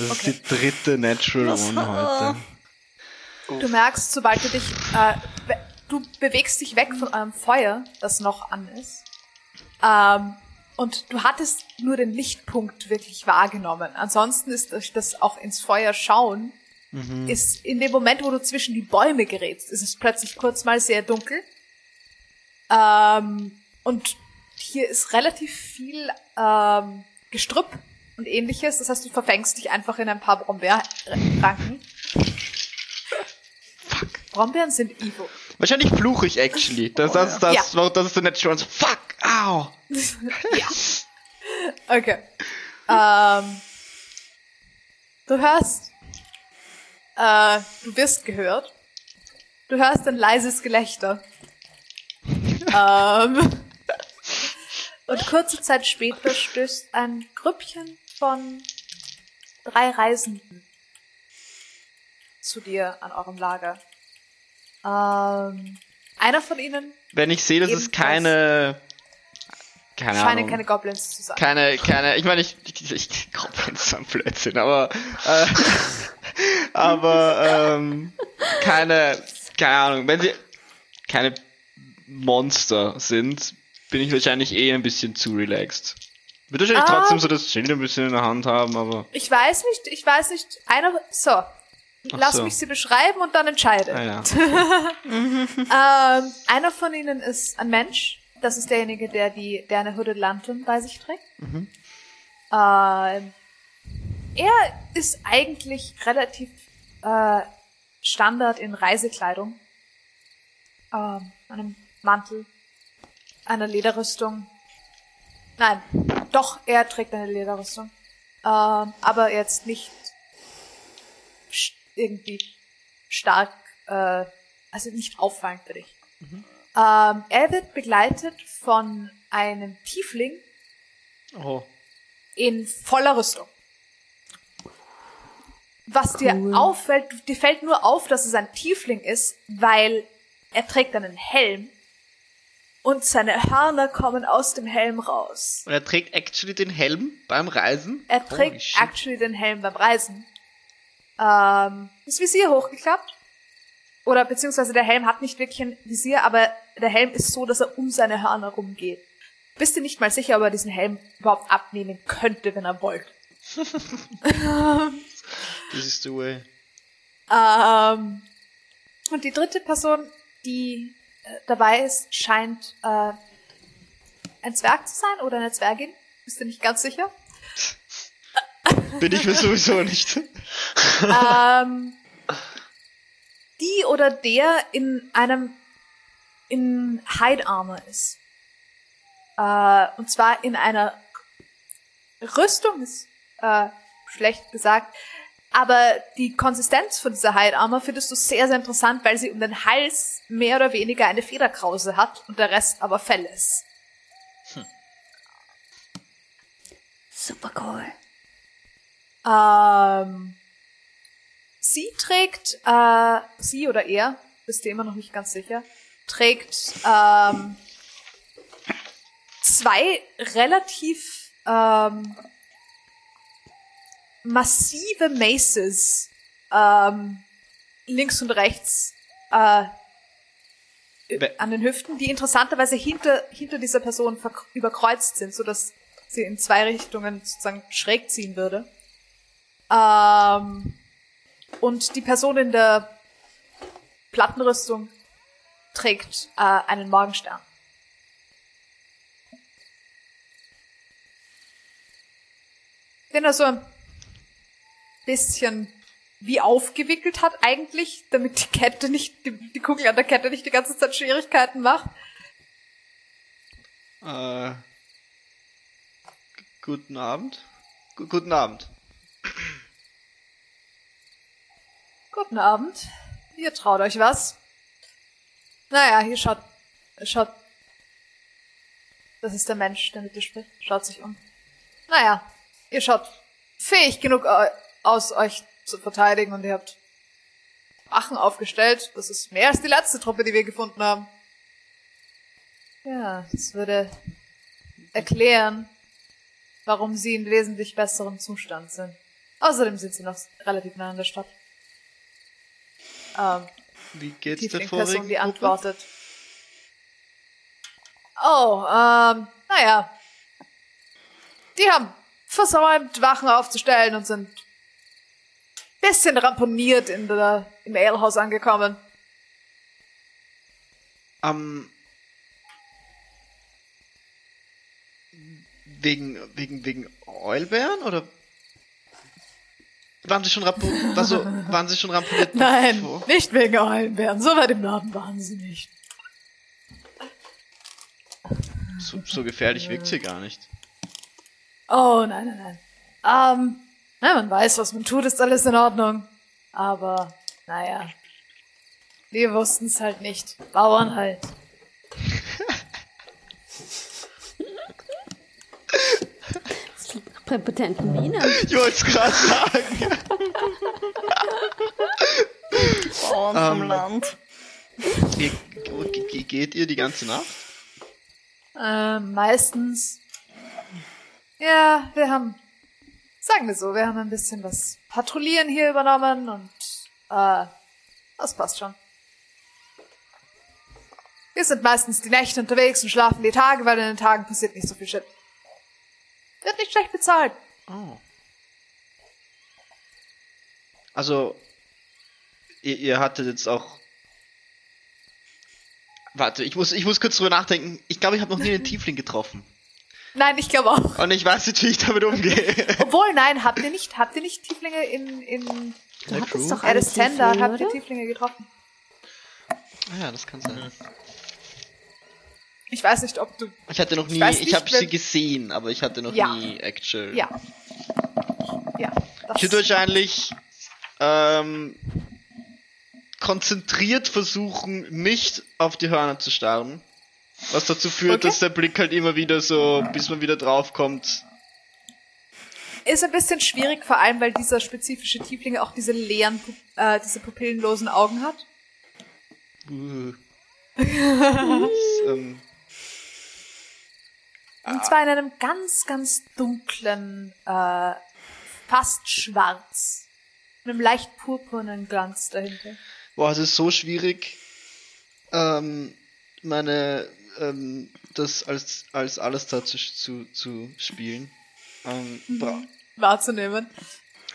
Das Okay. ist die dritte Natural Was? One heute. Du merkst, sobald du dich, äh, du bewegst dich weg von einem Feuer, das noch an ist. Ähm, und du hattest nur den Lichtpunkt wirklich wahrgenommen. Ansonsten ist das auch ins Feuer schauen, ist in dem Moment, wo du zwischen die Bäume gerätst, ist es plötzlich kurz mal sehr dunkel. Ähm, und hier ist relativ viel ähm, Gestrüpp und ähnliches. Das heißt, du verfängst dich einfach in ein paar Brombeerranken. Brombeeren sind evil. Wahrscheinlich fluche ich actually. Das, das, das, Ja. das, das ist der Natural One. Fuck, au. ja. Okay. Ähm, du hörst, äh, du wirst gehört. Du hörst ein leises Gelächter. ähm, und kurze Zeit später stößt ein Grüppchen von drei Reisenden zu dir an eurem Lager. Ähm, einer von ihnen Wenn ich sehe, dass es keine. Keine scheinen Ahnung. keine Goblins zu sein. keine, keine, ich meine, ich, ich, ich Goblins sind Blödsinn, aber, äh, aber, ähm, keine, keine Ahnung, wenn sie keine Monster sind, bin ich wahrscheinlich eh ein bisschen zu relaxed. Wird wahrscheinlich Ah. trotzdem so das Schild ein bisschen in der Hand haben, aber, Ich weiß nicht, ich weiß nicht, einer, so. Ach lass so. mich sie beschreiben und dann entscheide. Ah, ja. Ähm, einer von ihnen ist ein Mensch. Das ist derjenige, der die, der eine Hooded Lantern bei sich trägt. Mhm. Ähm, er ist eigentlich relativ äh, Standard in Reisekleidung. Ähm, einem Mantel, einer Lederrüstung. Nein, doch, er trägt eine Lederrüstung. Ähm, aber jetzt nicht irgendwie stark, äh, also nicht auffallend für dich. Ähm, er wird begleitet von einem Tiefling Oh. in voller Rüstung. Was dir Cool. auffällt, dir fällt nur auf, dass es ein Tiefling ist, weil er trägt einen Helm und seine Hörner kommen aus dem Helm raus. Und er trägt actually den Helm beim Reisen. Er trägt shit. actually den Helm beim Reisen. Ähm, das Visier hochgeklappt. Oder beziehungsweise der Helm hat nicht wirklich ein Visier, aber der Helm ist so, dass er um seine Hörner rumgeht. Bist du nicht mal sicher, ob er diesen Helm überhaupt abnehmen könnte, wenn er wollte. Das ist the way. Ähm, und die dritte Person, die dabei ist, scheint äh, ein Zwerg zu sein oder eine Zwergin. Bist du nicht ganz sicher? Bin ich mir sowieso nicht. ähm, die oder der in einem in Hide Armor ist. Äh, und zwar in einer Rüstung ist äh, schlecht gesagt, aber die Konsistenz von dieser Hide Armor findest du sehr, sehr interessant, weil sie um den Hals mehr oder weniger eine Federkrause hat und der Rest aber Fell ist. Super cool. Ähm, sie trägt, äh, sie oder er, bist du immer noch nicht ganz sicher, trägt ähm, zwei relativ ähm, massive Maces ähm, links und rechts äh, an den Hüften, die interessanterweise hinter, hinter dieser Person überkreuzt sind, sodass sie in zwei Richtungen sozusagen schräg ziehen würde. Ähm, und die Person in der Plattenrüstung trägt äh, einen Morgenstern. Den er so ein bisschen wie aufgewickelt hat eigentlich, damit die Kette nicht, die, die Kugel an der Kette nicht die ganze Zeit Schwierigkeiten macht. Äh, g- guten Abend. Gu- guten Abend. Guten Abend. Ihr traut euch was. Naja, hier schaut, schaut. Das ist der Mensch, der mit dir spricht. Schaut sich um. Naja, ihr schaut fähig genug au- aus, euch zu verteidigen und ihr habt Wachen aufgestellt. Das ist mehr als die letzte Truppe, die wir gefunden haben. Ja, das würde erklären, warum sie in wesentlich besserem Zustand sind. Außerdem sind sie noch relativ nah an der Stadt. Ähm, Wie geht's die der Person, die antwortet. Oh, ähm, naja. Die haben versäumt, Wachen aufzustellen und sind bisschen ramponiert in der, im Alehaus angekommen. Ähm, wegen, wegen, wegen Eulbären oder? Waren sie schon ramponiert? Also, waren sie schon ramponiert? Nein, bevor? nicht wegen Eulenbären. So weit im Norden waren sie nicht. So, so gefährlich wirkt sie gar nicht. Oh, nein, nein, nein. Ähm, na, man weiß, was man tut, ist alles in Ordnung. Aber, naja. Wir wussten es halt nicht. Bauern halt. Das klingt nach präpotenten Wiener. Ich wollte es gerade sagen. Bauern vom Ähm. Land. Ihr, wo ge- ge- geht ihr die ganze Nacht? Ähm, meistens. Ja, wir haben, sagen wir so, wir haben ein bisschen was Patrouillieren hier übernommen und, äh, das passt schon. Wir sind meistens die Nächte unterwegs und schlafen die Tage, weil in den Tagen passiert nicht so viel Shit. Wird nicht schlecht bezahlt. Oh. Also, ihr, ihr hattet jetzt auch. Warte, ich muss, ich muss kurz drüber nachdenken. Ich glaube, ich habe noch nie einen Tiefling getroffen. Nein, ich glaube auch. Und ich weiß nicht, wie ich damit umgehe. Obwohl, nein, habt ihr nicht, habt ihr nicht Tieflinge in, in Du hattest doch einen Alice Tender, Tiefling, habt ihr? Tieflinge getroffen? Ah ja, das kann sein. Ich weiß nicht, ob du. Ich hatte noch Ich nie, ich, nicht, habe sie gesehen, aber ich hatte noch Ja. nie actual. Ja. Ja. Das, Ich würde wahrscheinlich ähm, konzentriert versuchen, nicht auf die Hörner zu starren. Was dazu führt, Okay. dass der Blick halt immer wieder so, bis man wieder draufkommt. ist ein bisschen schwierig, vor allem, weil dieser spezifische Tiefling auch diese leeren, äh, diese pupillenlosen Augen hat. Uh. das, ähm, Und zwar in einem ganz, ganz dunklen, äh, fast schwarz. Mit einem leicht purpurnen Glanz dahinter. boah, es ist so schwierig, ähm, meine, ähm, das als, als alles da zu, zu, zu spielen. Ähm, bra- Wahrzunehmen.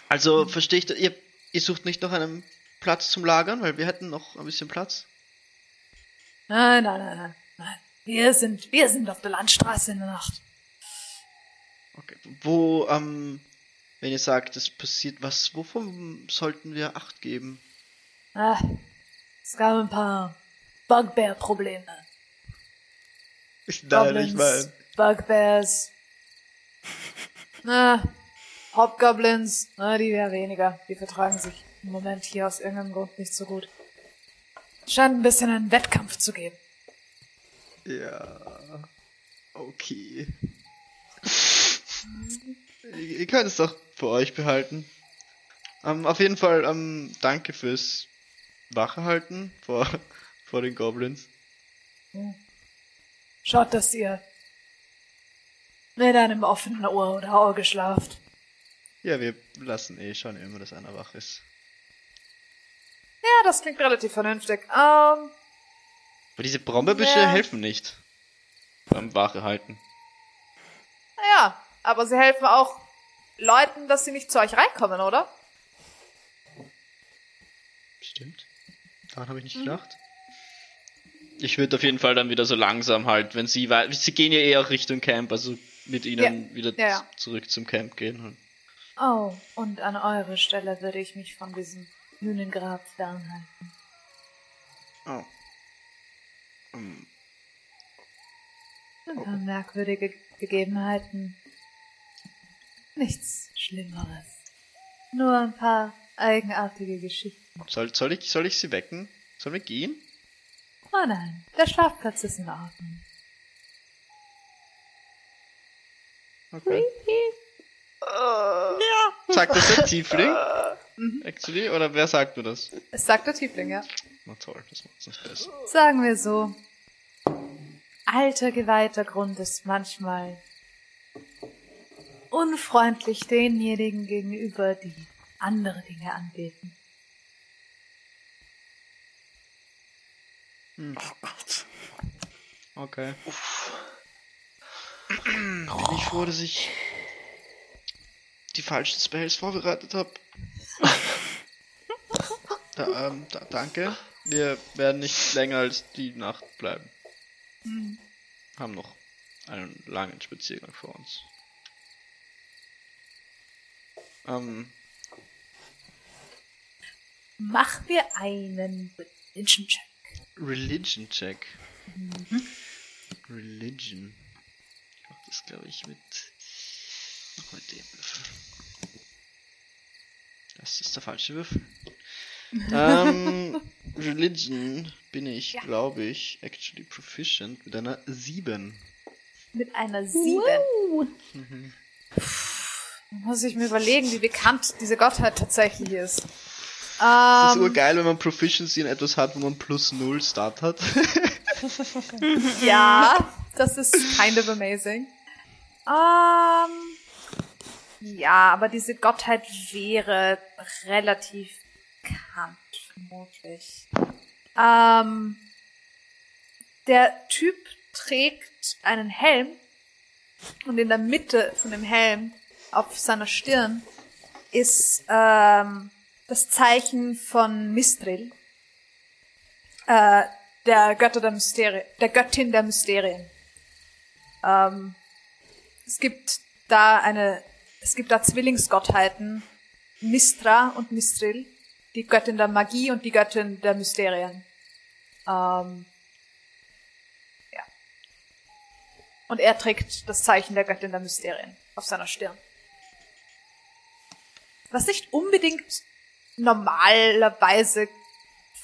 Also verstehe ich, ihr, ihr sucht nicht noch einen Platz zum Lagern, weil wir hätten noch ein bisschen Platz. Nein, nein, nein, nein. nein. Wir sind, wir sind auf der Landstraße in der Nacht. Okay. Wo, ähm, wenn ihr sagt, es passiert, was, wovon sollten wir Acht geben? Ah, es gab ein paar Bugbear-Probleme. Goblins, Bugbears. Na, Hobgoblins, na, die wäre weniger. Die vertragen sich im Moment hier aus irgendeinem Grund nicht so gut. Scheint ein bisschen einen Wettkampf zu geben. Ja. Okay. ihr, ihr könnt es doch für euch behalten. Ähm, auf jeden Fall, ähm, danke fürs Wache halten vor, vor den Goblins. Schaut, dass ihr mit einem offenen Ohr oder Auge schlaft. Ja, wir lassen eh schon immer, dass einer wach ist. Ja, das klingt relativ vernünftig. Ähm, Aber diese Brombeerbüsche Ja. helfen nicht. Beim Wache halten. naja, aber sie helfen auch Leuten, dass sie nicht zu euch reinkommen, oder? Stimmt. Daran habe ich nicht gedacht. Ich würde auf jeden Fall dann wieder so langsam halt, wenn sie wei- sie gehen ja eher Richtung Camp, also mit ihnen wieder Ja, ja. z- zurück zum Camp gehen. Halt. Oh, und an eurer Stelle würde ich mich von diesem Hühnengrab fernhalten. Oh. Ähm, Ein paar merkwürdige Gegebenheiten. Nichts Schlimmeres. Nur ein paar eigenartige Geschichten. soll, soll, ich, soll ich sie wecken? Sollen wir gehen? Oh nein, der Schlafplatz ist in Ordnung. Okay. Ja, Sagt das der Tiefling? Actually? Oder wer sagt mir das? Es sagt der Tiefling, ja. Na toll, das macht's nicht besser. Sagen wir so. Alter geweihter Grund ist manchmal unfreundlich denjenigen gegenüber, die andere Dinge anbeten. Oh Gott. Okay. Bin ich froh, dass ich die falschen Spells vorbereitet habe. da, ähm, da, danke. Wir werden nicht länger als die Nacht bleiben. Haben noch einen langen Spaziergang vor uns. Ähm, Mach mir einen Religion Check. Religion Check. Religion. Ich mach das, glaube ich, mit, mit dem Würfel. Das ist der falsche Würfel. ähm, Religion bin ich, Ja. glaube ich, actually proficient mit einer 7. Mit einer 7. Uh, Muss ich mir überlegen, wie bekannt diese Gottheit tatsächlich ist. Das ist Ähm, urgeil, wenn man Proficiency in etwas hat, wo man plus 0 Start hat. ja, das ist kind of amazing. Ähm, ja, aber diese Gottheit wäre relativ bekannt, vermutlich. Ähm, der Typ trägt einen Helm und in der Mitte von dem Helm auf seiner Stirn ist ähm, das Zeichen von Mistril, äh, der Götter der Mysterien, der Göttin der Mysterien. Ähm, es gibt da eine, es gibt da Zwillingsgottheiten, Mistra und Mistril, die Göttin der Magie und die Göttin der Mysterien. Ähm, ja. Und er trägt das Zeichen der Göttin der Mysterien auf seiner Stirn. Was nicht unbedingt normalerweise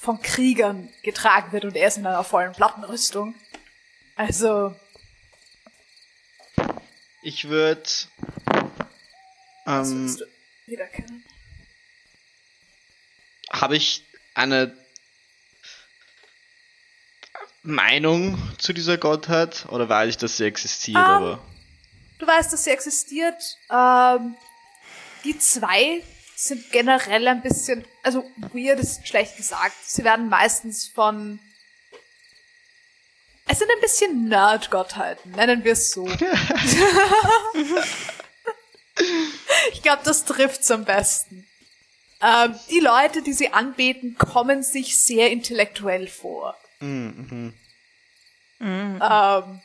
von Kriegern getragen wird und er ist in einer vollen Plattenrüstung. Also, Ich würde. Ähm. Habe ich eine Meinung zu dieser Gottheit? Oder weiß ich, dass sie existiert, Ah. aber. Du weißt, dass sie existiert. Ähm, die zwei sind generell ein bisschen, also weird ist schlecht gesagt. Sie werden meistens von es sind ein bisschen Nerd-Gottheiten, nennen wir es so. ich glaube, das trifft's am besten. Ähm, die Leute, die sie anbeten, kommen sich sehr intellektuell vor. Mhm. Ähm,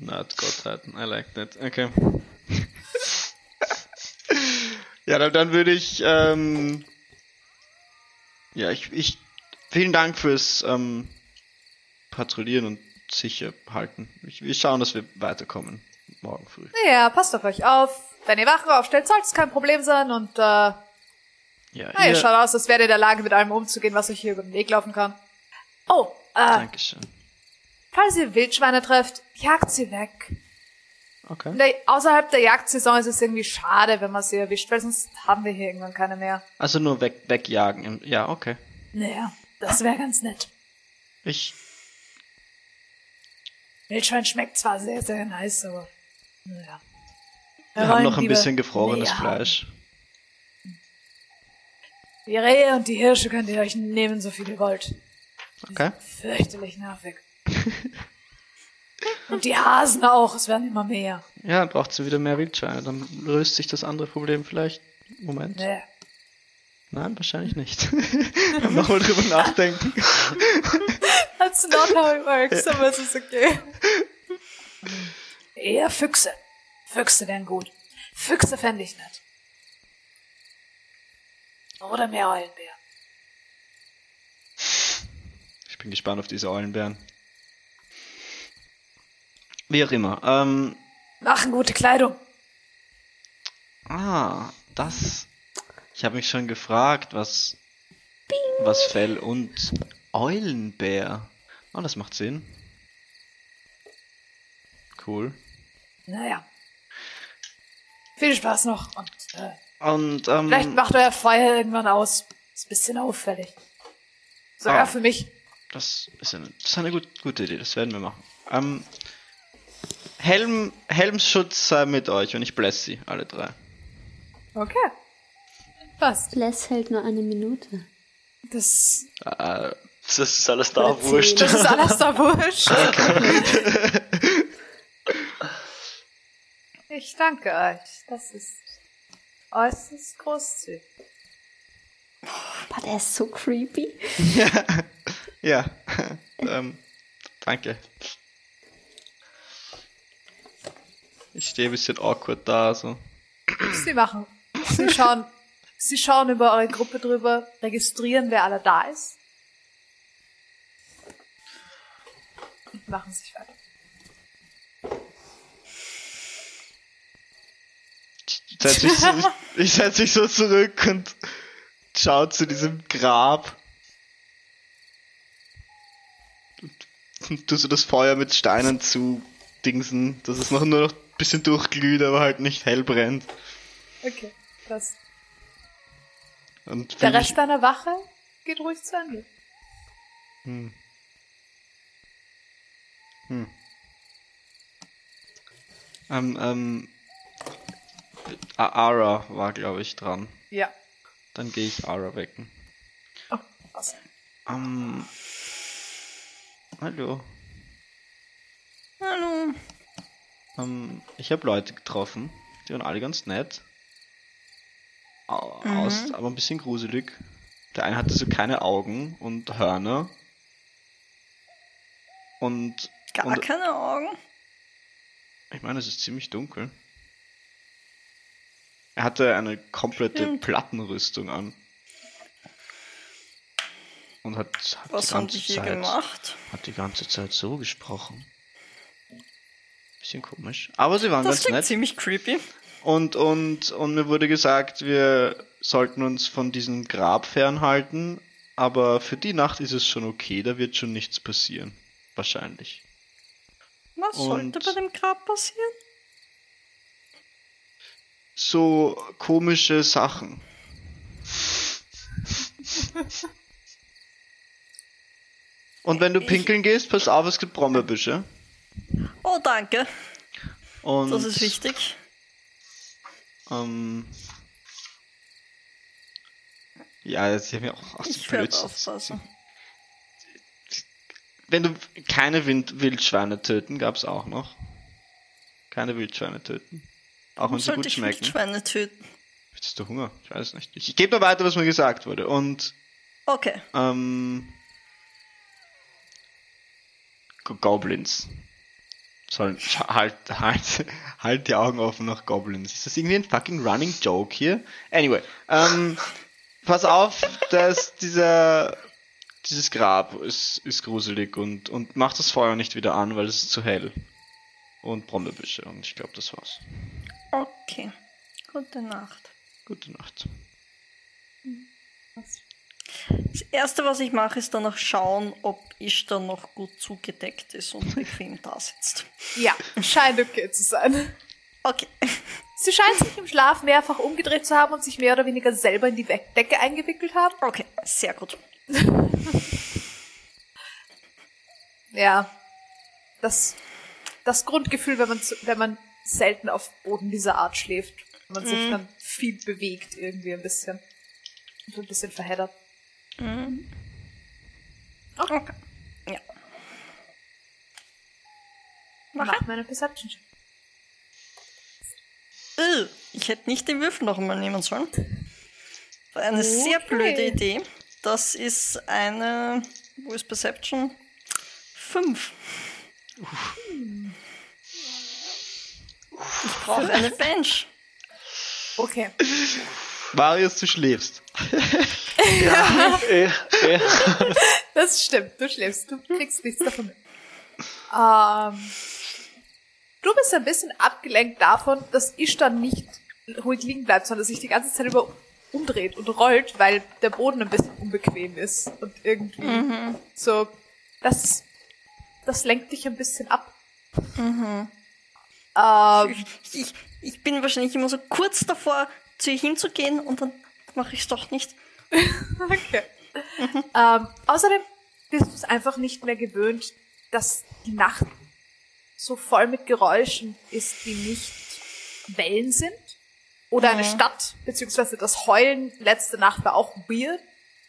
Not Gottheiten, I like that. Okay. Ja, dann, dann würde ich, ähm, ja, ich, ich, vielen Dank fürs ähm, Patrouillieren und sicher halten. Ich, wir schauen, dass wir weiterkommen morgen früh. ja, passt auf euch auf. Wenn ihr Wache aufstellt, soll es kein Problem sein und äh, Ja, na, ihr ihr, schaut aus, als ihr in der Lage, mit allem umzugehen, was euch hier über den Weg laufen kann. Oh, äh, Dankeschön. falls ihr Wildschweine trefft, jagt sie weg. Okay. Der, außerhalb der Jagdsaison ist es irgendwie schade, wenn man sie erwischt, weil sonst haben wir hier irgendwann keine mehr. Also nur weg, wegjagen. im- Ja, okay. Naja, das wäre ganz nett. Ich, Wildschwein schmeckt zwar sehr, sehr nice, aber naja. wir haben noch ein bisschen gefrorenes. Fleisch. Die Rehe und die Hirsche könnt ihr euch nehmen, so viel ihr wollt. Okay. Fürchterlich nervig. und die Hasen auch, es werden immer mehr. Ja, dann braucht sie wieder mehr Wildschweine. Dann löst sich das andere Problem vielleicht. Moment. Nee. Nein, wahrscheinlich nicht. Nochmal drüber nachdenken. That's not how it works, aber es ist okay. Eher Füchse. Füchse wären gut. Füchse fände ich nett. Oder mehr Eulenbär. Ich bin gespannt auf diese Eulenbären. Wie auch immer. Ähm, Machen gute Kleidung. ah, das. Ich habe mich schon gefragt, was. Was Fell und Eulenbär. Oh, das macht Sinn. Cool. Naja. Viel Spaß noch und äh, Und, ähm. vielleicht macht euer Feuer irgendwann aus. Ist ein bisschen auffällig. Sogar Ah. für mich. Das ist eine, das ist eine gut, gute Idee, das werden wir machen. Ähm, Helm, Helmschutz sei mit euch und ich bless sie, alle drei. Okay. Was? Bless hält nur eine Minute. Das, Äh, Das ist alles da, Oder wurscht. zehn. das ist alles da wurscht. Ich danke euch. Das ist äußerst großzügig. Boah, der ist so creepy. ja, ähm, danke. Ich stehe ein bisschen awkward da, so. Sie machen. Sie schauen, sie schauen über eure Gruppe drüber, registrieren, wer alle da ist. Und machen sich weiter. Ich setze mich, so, ich setz mich so zurück und schau zu diesem Grab. Und tu so das Feuer mit Steinen zu dingsen, dass es noch nur noch bisschen durchglüht, aber halt nicht hell brennt. Okay, das. Und Der Rest deiner Wache geht ruhig zu Ende. Hm. Hm. Ähm, ähm, Ara war, glaube ich, dran. Ja. Dann gehe ich Ara wecken. Oh, was? Ähm, hallo. Hallo. Ähm, ich habe Leute getroffen, die waren alle ganz nett. au- aus, aber ein bisschen gruselig. Der eine hatte so keine Augen und Hörner. Und, Gar und keine Augen. ich meine, es ist ziemlich dunkel. Er hatte eine komplette Stimmt. Plattenrüstung an. Und hat, hat Was die haben ganze die hier Zeit, gemacht? hat die ganze Zeit so gesprochen. Bisschen komisch. Aber sie waren Das ganz nett. ziemlich creepy. Und, und, und mir wurde gesagt, wir sollten uns von diesem Grab fernhalten, aber für die Nacht ist es schon okay, da wird schon nichts passieren. Wahrscheinlich. Was Und- sollte bei dem Grab passieren? So komische Sachen. Und wenn du pinkeln gehst, pass auf, es gibt Brombeerbüsche. Oh, danke. Und, Das ist wichtig. Ähm, ja, sie haben ja auch aus werde Blödsinn. Wenn du keine Wind Wildschweine töten, gab's auch noch. Keine Wildschweine töten. Auch wenn sie gut ich schmecken. Wildschweine töten? Hast du Hunger? Ich weiß nicht. Ich gebe nur weiter, was mir gesagt wurde. Und Okay. ähm, Go- Goblins sollen halt, halt, halt die Augen offen nach Goblins. Ist das irgendwie ein fucking running joke hier? Anyway, ähm, pass auf, dass dieser dieses Grab ist, ist gruselig und, und mach das Feuer nicht wieder an, weil es ist zu hell. Und Brombeerbüsche und ich glaube, das war's. Okay. Gute Nacht. Gute Nacht. Das erste, was ich mache, ist danach schauen, ob Ishtar noch gut zugedeckt ist und bequem da sitzt. Ja, scheint okay zu sein. Okay. Sie scheint sich im Schlaf mehrfach umgedreht zu haben und sich mehr oder weniger selber in die Decke eingewickelt haben. Okay, sehr gut. Ja. Das, das Grundgefühl, wenn man, wenn man selten auf Boden dieser Art schläft. Wenn man sich dann viel bewegt, irgendwie ein bisschen. Und ein bisschen verheddert. Okay. Ja. Mach. Mach meine Perception. Äh, ich hätte nicht den Würfel noch einmal nehmen sollen. War eine sehr Okay. blöde Idee. Das ist eine. Wo ist Perception? Fünf. Ich brauche eine Bench. Okay. Marius, du schläfst. Äh, äh, Das stimmt, du schläfst, du kriegst nichts davon mit. Ähm, du bist ein bisschen abgelenkt davon, dass Ishtar nicht ruhig liegen bleibt, sondern sich die ganze Zeit über umdreht und rollt, weil der Boden ein bisschen unbequem ist und irgendwie so, das, das lenkt dich ein bisschen ab. Ähm, Ich, ich, ich bin wahrscheinlich immer so kurz davor, zu ihr hinzugehen und dann mache ich es doch nicht. Okay. ähm, außerdem bist du es einfach nicht mehr gewöhnt, dass die Nacht so voll mit Geräuschen ist, die nicht Wellen sind. Oder eine Stadt, beziehungsweise das Heulen letzte Nacht war auch weird.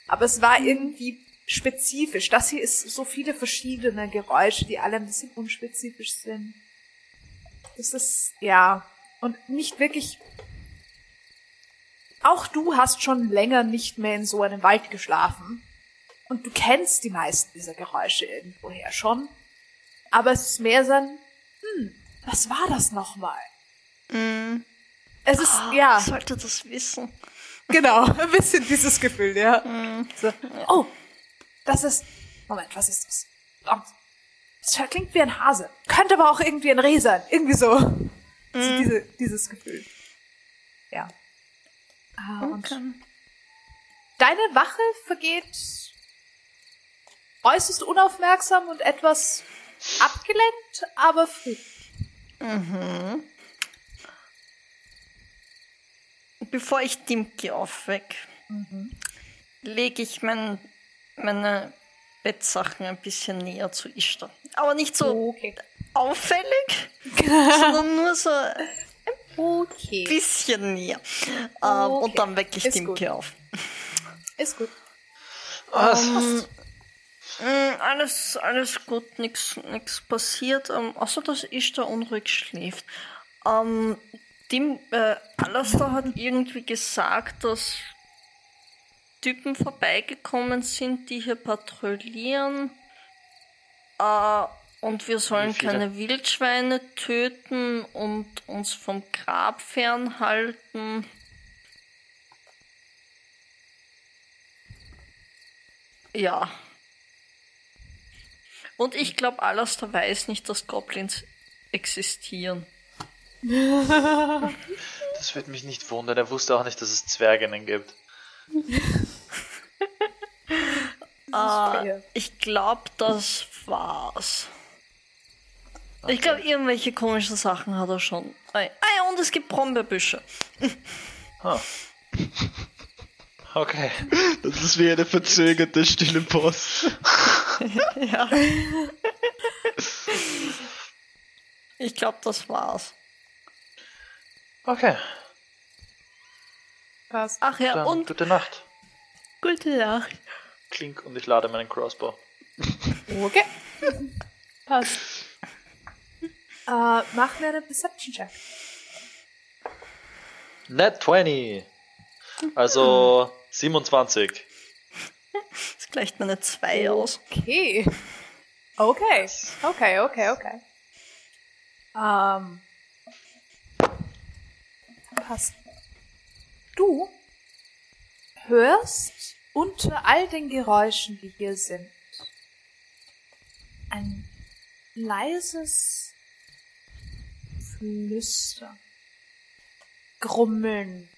Aber es war irgendwie spezifisch. Das hier ist so viele verschiedene Geräusche, die alle ein bisschen unspezifisch sind. Das ist, ja, und nicht wirklich auch du hast schon länger nicht mehr in so einem Wald geschlafen. Und du kennst die meisten dieser Geräusche irgendwoher schon. Aber es ist mehr so ein, hm, was war das nochmal? Es ist, Ah, ja, Ich sollte das wissen. genau, ein bisschen dieses Gefühl, ja. So, oh, das ist, Moment, was ist das? Verdammt. Das klingt wie ein Hase. Könnte aber auch irgendwie ein Reh sein. Irgendwie so. so diese, dieses Gefühl. Ja. Ah, und Okay. Deine Wache vergeht äußerst unaufmerksam und etwas abgelenkt, aber friedlich. Bevor ich Dimki aufweck, lege ich mein, meine Bettsachen ein bisschen näher zu Ishtar. Aber nicht so Okay. auffällig, sondern nur so Okay. bisschen näher. Ähm, Okay. Und dann wecke ich Ist Dimki gut. auf. Ist gut. was? Mm, alles, alles gut, nichts nix passiert. Ähm, außer dass Ishtar unruhig schläft. Ähm, Tim, äh, Alastair hat irgendwie gesagt, dass Typen vorbeigekommen sind, die hier patrouillieren. Äh, und wir sollen keine Wildschweine töten und uns vom Grab fernhalten. Ja. Und ich glaube, Alastair weiß nicht, dass Goblins existieren. Das wird mich nicht wundern. Er wusste auch nicht, dass es Zwerginnen gibt. Äh, ich glaube, das war's. Ich glaube, irgendwelche komischen Sachen hat er schon. Ah ja, und es gibt Brombeerbüsche. Huh. Okay. Das ist wie eine verzögerte stille Post. Ja. Ich glaube, das war's. Okay. Passt. Ach ja, Dann und gute Nacht. gute Nacht. Klink und ich lade meinen Crossbow. Okay. Passt. Äh, mach mir einen Perception-Check. Net 20. Also 27. Das gleicht meine zwei aus. Okay. Okay. Okay, okay, okay. Ähm. Passt. Du hörst unter all den Geräuschen, die hier sind, ein leises Flüstern. Grummeln.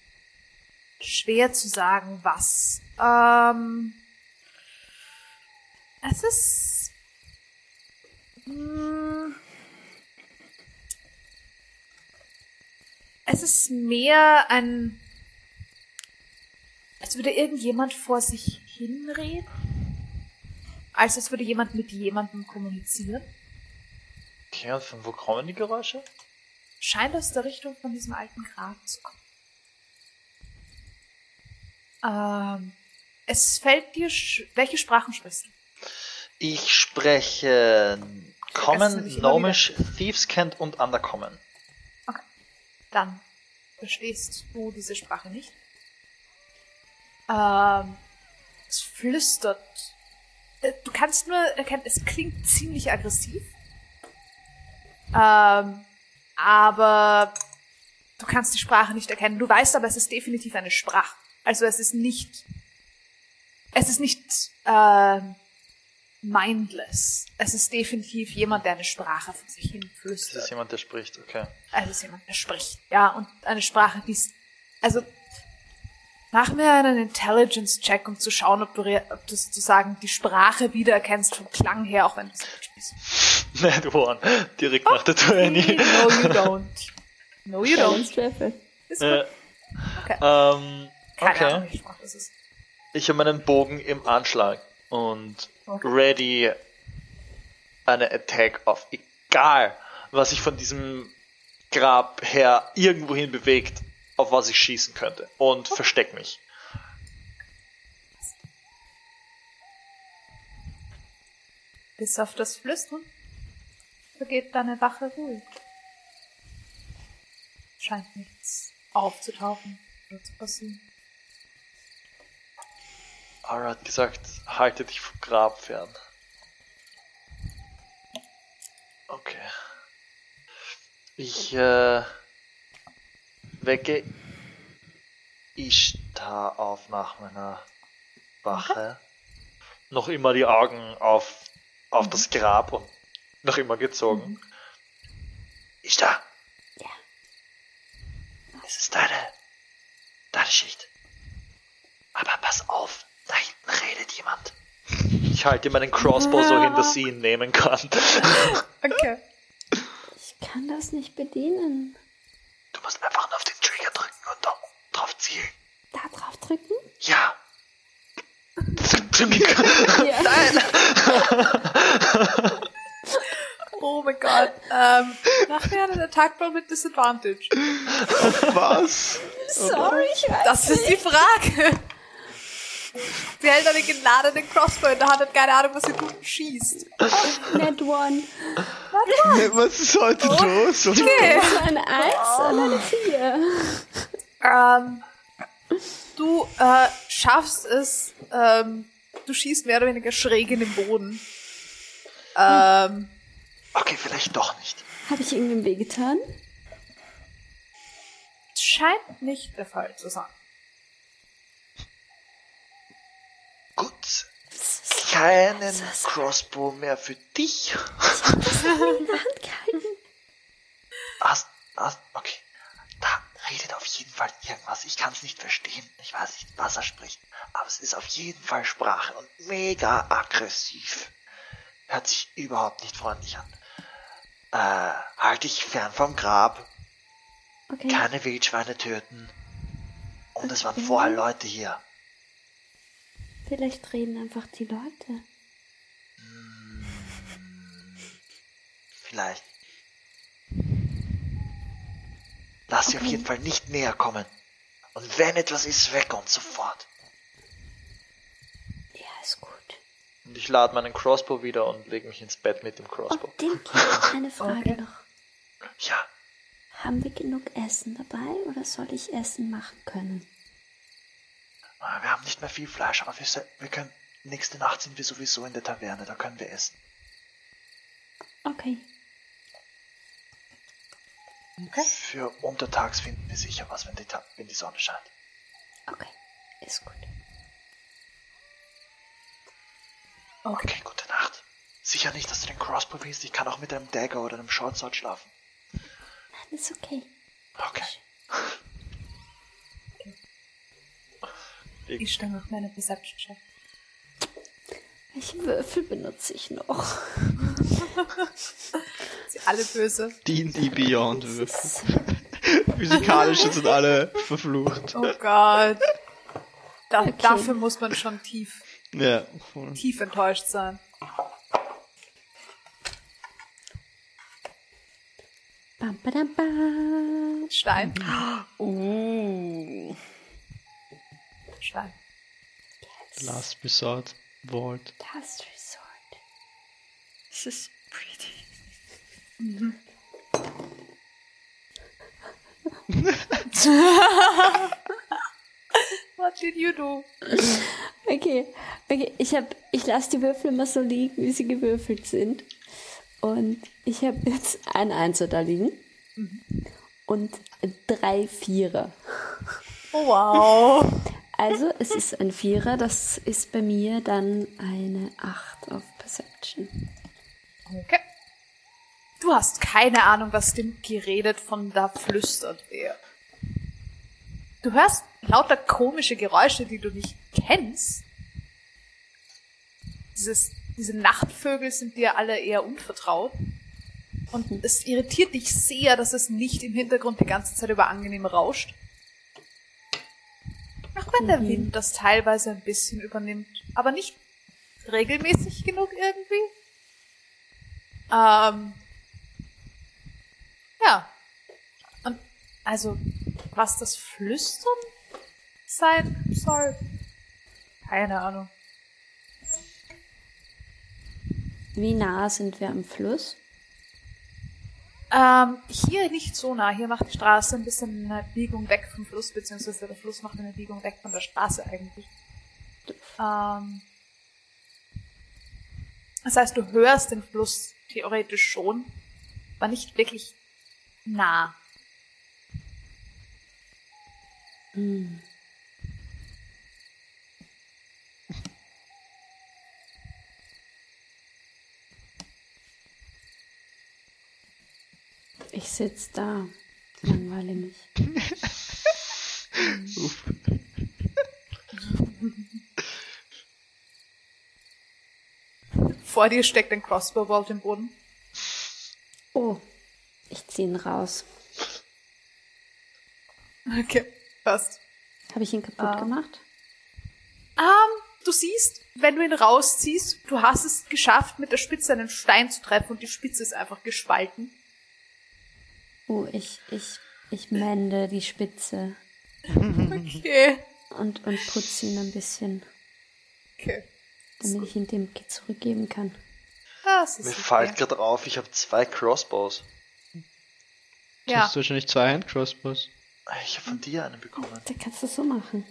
Schwer zu sagen, was. Ähm. Es ist. Hm, es ist mehr ein. Als würde irgendjemand vor sich hinreden. Als als würde jemand mit jemandem kommunizieren. Okay, und von wo kommen die Geräusche? Scheint aus der Richtung von diesem alten Grab zu kommen. Ähm, es fällt dir. sch- Welche Sprachen sprichst du? Ich spreche Common, Gnomish, Thieves Cant und Undercommon. dann verstehst du diese Sprache nicht. Ähm, es flüstert. Äh, Du kannst nur erkennen, es klingt ziemlich aggressiv. Ähm, aber du kannst die Sprache nicht erkennen. Du weißt aber, es ist definitiv eine Sprache. Also es ist nicht, es ist nicht ähm, mindless. Es ist definitiv jemand, der eine Sprache von sich hin flüstert. ist jemand, der spricht, okay. Also es ist jemand, der spricht. Ja, und eine Sprache, die ist. Also, mach mir einen Intelligence-Check, um zu schauen, ob du, ob du sozusagen die Sprache wiedererkennst vom Klang her, auch wenn du es nicht spielst. Net One. Direkt nach der 20. No, you don't. No, you don't. Ist gut. Äh, Okay. ähm, Keine okay. Ahnung, Sprache das ist. Ich habe meinen Bogen im Anschlag und Okay. ready eine Attack auf egal, was sich von diesem Grab her irgendwohin bewegt, auf was ich schießen könnte und versteck mich. Bis auf das Flüstern vergeht deine Wache ruhig. Scheint nichts aufzutauchen oder zu passieren. Ara hat gesagt, halte dich vom Grab fern. Okay. Ich äh, wecke Ishtar auf nach meiner Wache. Noch immer die Augen auf, auf das Grab und noch immer gezogen. Ishtar! Ja. Es ist deine, deine Schicht. Aber pass auf, da hinten redet jemand. Ich halte meinen Crossbow so hin, dass sie ihn nehmen kann. Okay. Ich kann das nicht bedienen. Du musst einfach nur auf den Trigger drücken und da- zielen. Da drauf drücken? Ja. Ja. Oh mein Gott. Ähm, mach mir einen Attack Roll mit Disadvantage. Was? Sorry, ich weiß Das ist die Frage. Sie hält eine geladene Crossbow in der Hand, hat keine Ahnung, was sie tut und schießt. Net one. Was ist heute los? Okay. War eine Eins oder eine Vier? Ähm, du äh, schaffst es, ähm, du schießt mehr oder weniger schräg in den Boden. Ähm, Okay, vielleicht doch nicht. Habe ich irgendwem wehgetan? scheint nicht der Fall zu sein. Gut. Keinen Crossbow mehr für dich. in der Hand gehalten. Hast, hast, okay. Redet auf jeden Fall irgendwas. Ich kann es nicht verstehen. Ich weiß nicht, was er spricht. Aber es ist auf jeden Fall Sprache und mega aggressiv. Hört sich überhaupt nicht freundlich an. Äh, halt dich fern vom Grab. Okay. Keine Wildschweine töten. Und es waren Okay. vorher Leute hier. Vielleicht reden einfach die Leute. Vielleicht. Lass sie auf Okay. jeden Fall nicht näher kommen. Und wenn etwas ist, weg und sofort. Ja, ist gut. Und ich lade meinen Crossbow wieder und lege mich ins Bett mit dem Crossbow. Oh, Dinky, eine Frage Okay. noch. Ja, Haben wir genug Essen dabei oder soll ich Essen machen können? äh, wir haben nicht mehr viel Fleisch, aber wir, wir können. Nächste Nacht sind wir sowieso in der Taverne, da können wir essen. Okay. Für untertags finden wir sicher was, wenn die, Ta wenn die Sonne scheint. Okay. Ist gut. Okay, gute Nacht. Sicher nicht, dass du den Crossbow willst. Ich kann auch mit einem Dagger oder einem Shortsword schlafen. Nein, ist okay. Okay. Ich stelle noch meine Perception Check. Welche Würfel benutze ich noch? Sie alle böse. D&D Beyond Würfel. Physikalische sind alle verflucht. Oh Gott. Da, Okay. Dafür muss man schon tief, Ja, voll. tief enttäuscht sein. Bam, badam, bam. Stein. Uh. Stein. Last Resort, Vault. Last Resort. Das ist pretty. What did you do? Okay, okay, ich hab, ich lasse die Würfel immer so liegen, wie sie gewürfelt sind. Und ich habe jetzt ein Einser da liegen und drei Vierer. Oh, wow. Also es ist ein Vierer, das ist bei mir dann eine Acht auf Perception. Okay. Du hast keine Ahnung, was dem geredet von da flüstert wer. Du hörst lauter komische Geräusche, die du nicht kennst. Dieses, diese Nachtvögel sind dir alle eher unvertraut. Und es irritiert dich sehr, dass es nicht im Hintergrund die ganze Zeit über angenehm rauscht. Auch wenn der Wind das teilweise ein bisschen übernimmt, aber nicht regelmäßig genug irgendwie. Ähm, ja. Und also, was das Flüstern sein soll, keine Ahnung. Wie nah sind wir am Fluss? Ähm, hier nicht so nah. Hier macht die Straße ein bisschen eine Biegung weg vom Fluss, beziehungsweise der Fluss macht eine Biegung weg von der Straße eigentlich. Ähm, das heißt, du hörst den Fluss theoretisch schon, aber nicht wirklich nah. Hm. Ich sitz da. Langweile mich. Uff. Vor dir steckt ein Crossbow-Bolt im Boden. Oh, ich zieh ihn raus. Okay, passt. Habe ich ihn kaputt Ah. gemacht? Ähm, du siehst, wenn du ihn rausziehst, du hast es geschafft, mit der Spitze einen Stein zu treffen und die Spitze ist einfach gespalten. Oh, ich, ich, ich mende die Spitze Okay. und, und putze ihn ein bisschen. Okay. damit ich ihn dem Kind zurückgeben kann. Das ist Mir fällt gerade auf, ich habe zwei Crossbows. Du Ja, hast wahrscheinlich zwei Hand-Crossbows. Ich habe von dir einen bekommen. Da kannst du so machen.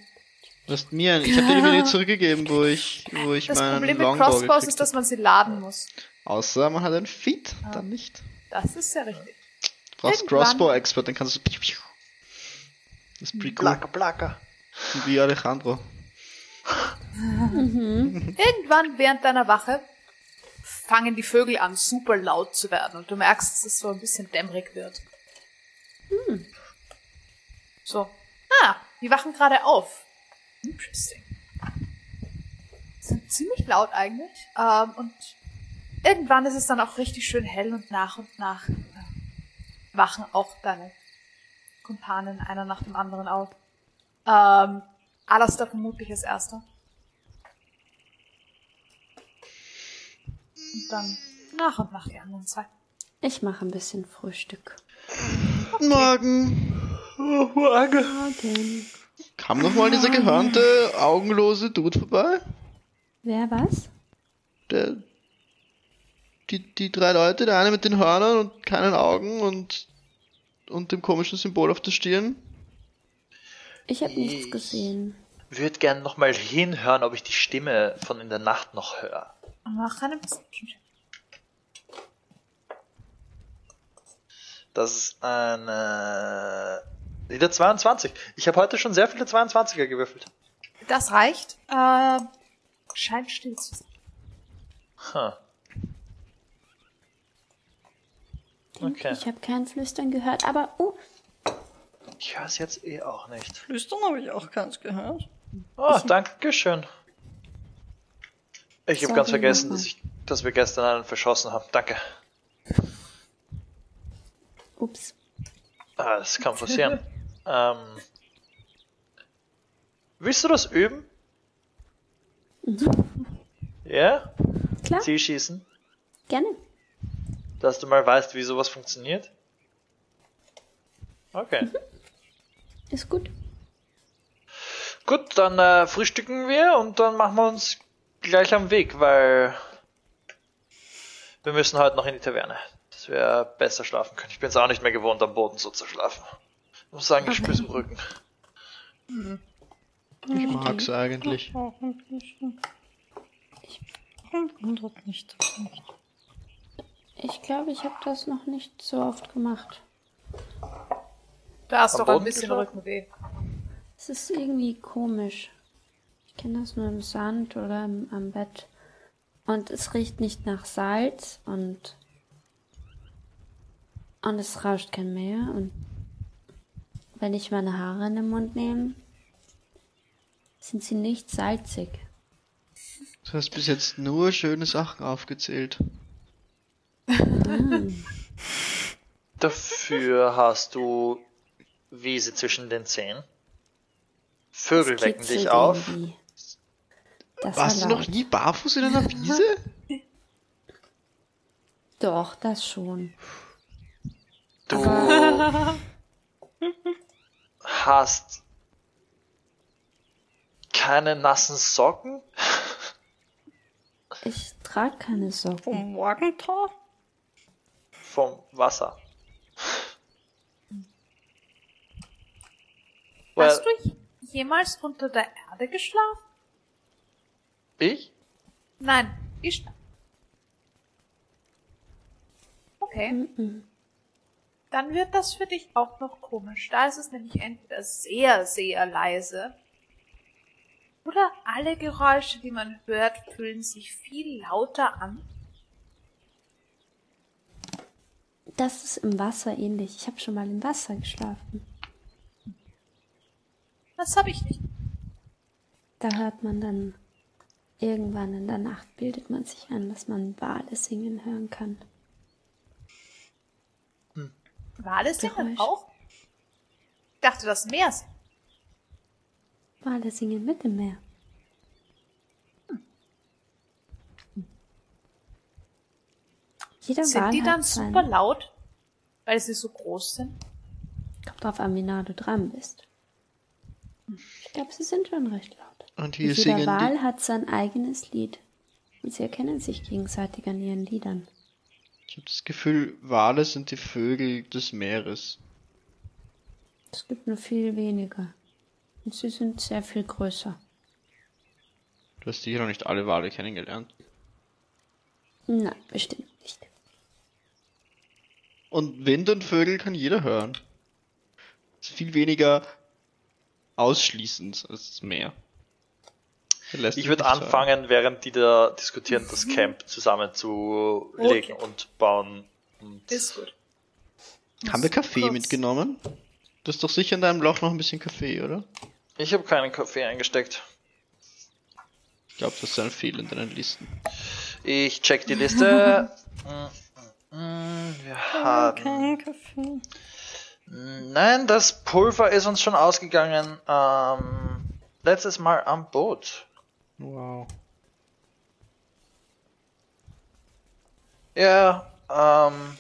Du hast mir einen. Ich habe dir die wieder zurückgegeben, wo ich, wo ich das meinen Problem mit Longbow Crossbows ist, dass man sie laden muss. Außer man hat ein Feed, dann nicht. Das ist ja richtig. Du brauchst Crossbow-Expert, dann kannst du. Das ist pretty cool. Placker, placker. Wie Alejandro. Irgendwann während deiner Wache fangen die Vögel an, super laut zu werden und du merkst, dass es so ein bisschen dämmerig wird. So. Ah, die wachen gerade auf. Interesting. Sind ziemlich laut eigentlich. Ähm, und irgendwann ist es dann auch richtig schön hell und nach und nach äh, wachen auch deine Kumpanen einer nach dem anderen auf. Ähm, Alastair vermutlich als erster. Und dann nach und nach die anderen zwei. Ich mache ein bisschen Frühstück. Morgen. Oh, morgen. Morgen. Kam noch mal dieser gehörnte, augenlose Dude vorbei? Wer was? Der. Die, die drei Leute, der eine mit den Hörnern und keinen Augen und. und dem komischen Symbol auf der Stirn. Ich habe nichts Ich- gesehen. Würde gern nochmal hinhören, ob ich die Stimme von in der Nacht noch höre. Mach eine Perception. Das ist eine. Wieder 22. Ich habe heute schon sehr viele 22er gewürfelt. Das reicht. Äh, scheint still zu sein. Huh. Denke, Okay. Ich habe kein Flüstern gehört, aber oh, Ich höre es jetzt eh auch nicht. Flüstern habe ich auch keins gehört. Oh, danke schön. Ich habe ganz vergessen, dass, ich, dass wir gestern einen verschossen haben. Danke. ups. Ah, das kann passieren. ähm, willst du das üben? Ja? Klar, Zielschießen? gerne. Dass du mal weißt, wie sowas funktioniert? Okay. Ist gut. Gut, dann äh, frühstücken wir und dann machen wir uns gleich am Weg, weil wir müssen heute noch in die Taverne, dass wir besser schlafen können. Ich bin es auch nicht mehr gewohnt, am Boden so zu schlafen. Ich muss sagen, ich spür's im Rücken. Ich mag's eigentlich. Auch ein bisschen. Wundert mich das nicht. Ich glaube, ich habe das noch nicht so oft gemacht. Da hast Am doch ein bisschen? Rückenweh. Es ist irgendwie komisch. Ich kenne das nur im Sand oder im, am Bett. Und es riecht nicht nach Salz und und es rauscht kein Meer und wenn ich meine Haare in den Mund nehme, sind sie nicht salzig. Du hast bis jetzt nur schöne Sachen aufgezählt. Dafür hast du Wiese zwischen den Zähnen. Vögel wecken dich auf. Warst war du noch nie barfuß in einer Wiese? Doch, das schon. Du hast keine nassen Socken? Ich trage keine Socken. Vom Morgentau? Vom Wasser. Well, Hast du jemals unter der Erde geschlafen? ich? Nein, ich. Okay. Mhm. Dann wird das für dich auch noch komisch. Da ist es nämlich entweder sehr, sehr leise oder alle Geräusche, die man hört, fühlen sich viel lauter an. Das ist im Wasser ähnlich. Ich habe schon mal im Wasser geschlafen. Das habe ich nicht. Da hört man dann irgendwann in der Nacht bildet man sich ein, dass man Wale singen hören kann. Wale singen auch? Ich dachte, das Meer. Wale singen mit im Meer. Jeder Sind Wal die hat dann sein- super laut, weil sie so groß sind? Kommt drauf an, wie nah du dran bist. Ich glaube, sie sind schon recht laut. Und hier Jeder singen Wal die. hat sein eigenes Lied. Und sie erkennen sich gegenseitig an ihren Liedern. Ich habe das Gefühl, Wale sind die Vögel des Meeres. Es gibt nur viel weniger. Und sie sind sehr viel größer. Du hast sicher noch nicht alle Wale kennengelernt. Nein, bestimmt. Und Wind und Vögel kann jeder hören. Ist viel weniger ausschließend als das Meer. Ich würde nicht hören. anfangen, während die da diskutieren, das Camp zusammenzulegen Okay. und bauen. Und Ist gut. Haben wir Kaffee Kurz. mitgenommen? Du hast doch sicher in deinem Loch noch ein bisschen Kaffee, oder? ich habe keinen Kaffee eingesteckt. Ich glaube, das ist ein Fehler in deinen Listen. Ich check die Liste. Mm, mm, mm, Wir haben. Kein Kaffee. Nein, das Pulver ist uns schon ausgegangen. Ähm, letztes Mal am Boot. Wow. Ja, ähm,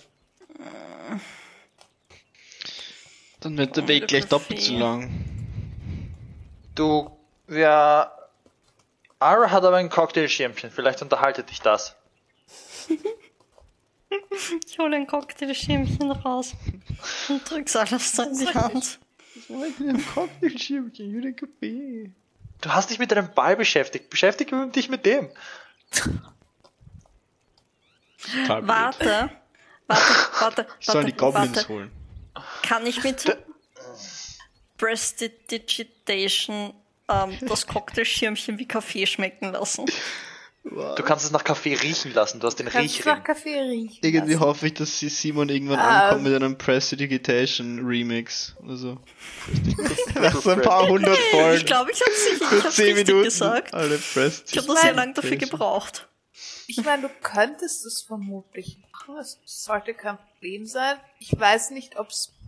Dann wird der Weg gleich doppelt so lang. du, wir. Ara hat aber ein Cocktailschirmchen. Vielleicht unterhaltet dich das. Ich hole ein Cocktailschirmchen raus und drück's alles so in die Hand. Was wollt ihr im Cocktailschirmchen? Ich will den Kaffee. Du hast dich mit deinem Ball beschäftigt. Beschäftige dich mit dem. Warte, warte, warte, Ich soll die warte, Goblins warte. holen. Kann ich mit Prestidigitation ähm, das Cocktailschirmchen wie Kaffee schmecken lassen? Du kannst es nach Kaffee riechen lassen. Du hast den Kannst Riechring. nach Kaffee riechen. Irgendwie lassen. hoffe ich, dass sie Simon irgendwann Ähm. ankommt mit einem Prestidigitation Remix oder so. Nach so ein paar hundert Folgen. Ich glaube, ich habe es ich Für hab's 10 richtig Minuten gesagt. alle Ich habe nur sehr lange dafür gebraucht. Ich meine, du könntest es vermutlich machen. Es sollte kein Problem sein. Ich weiß nicht, ob's. Du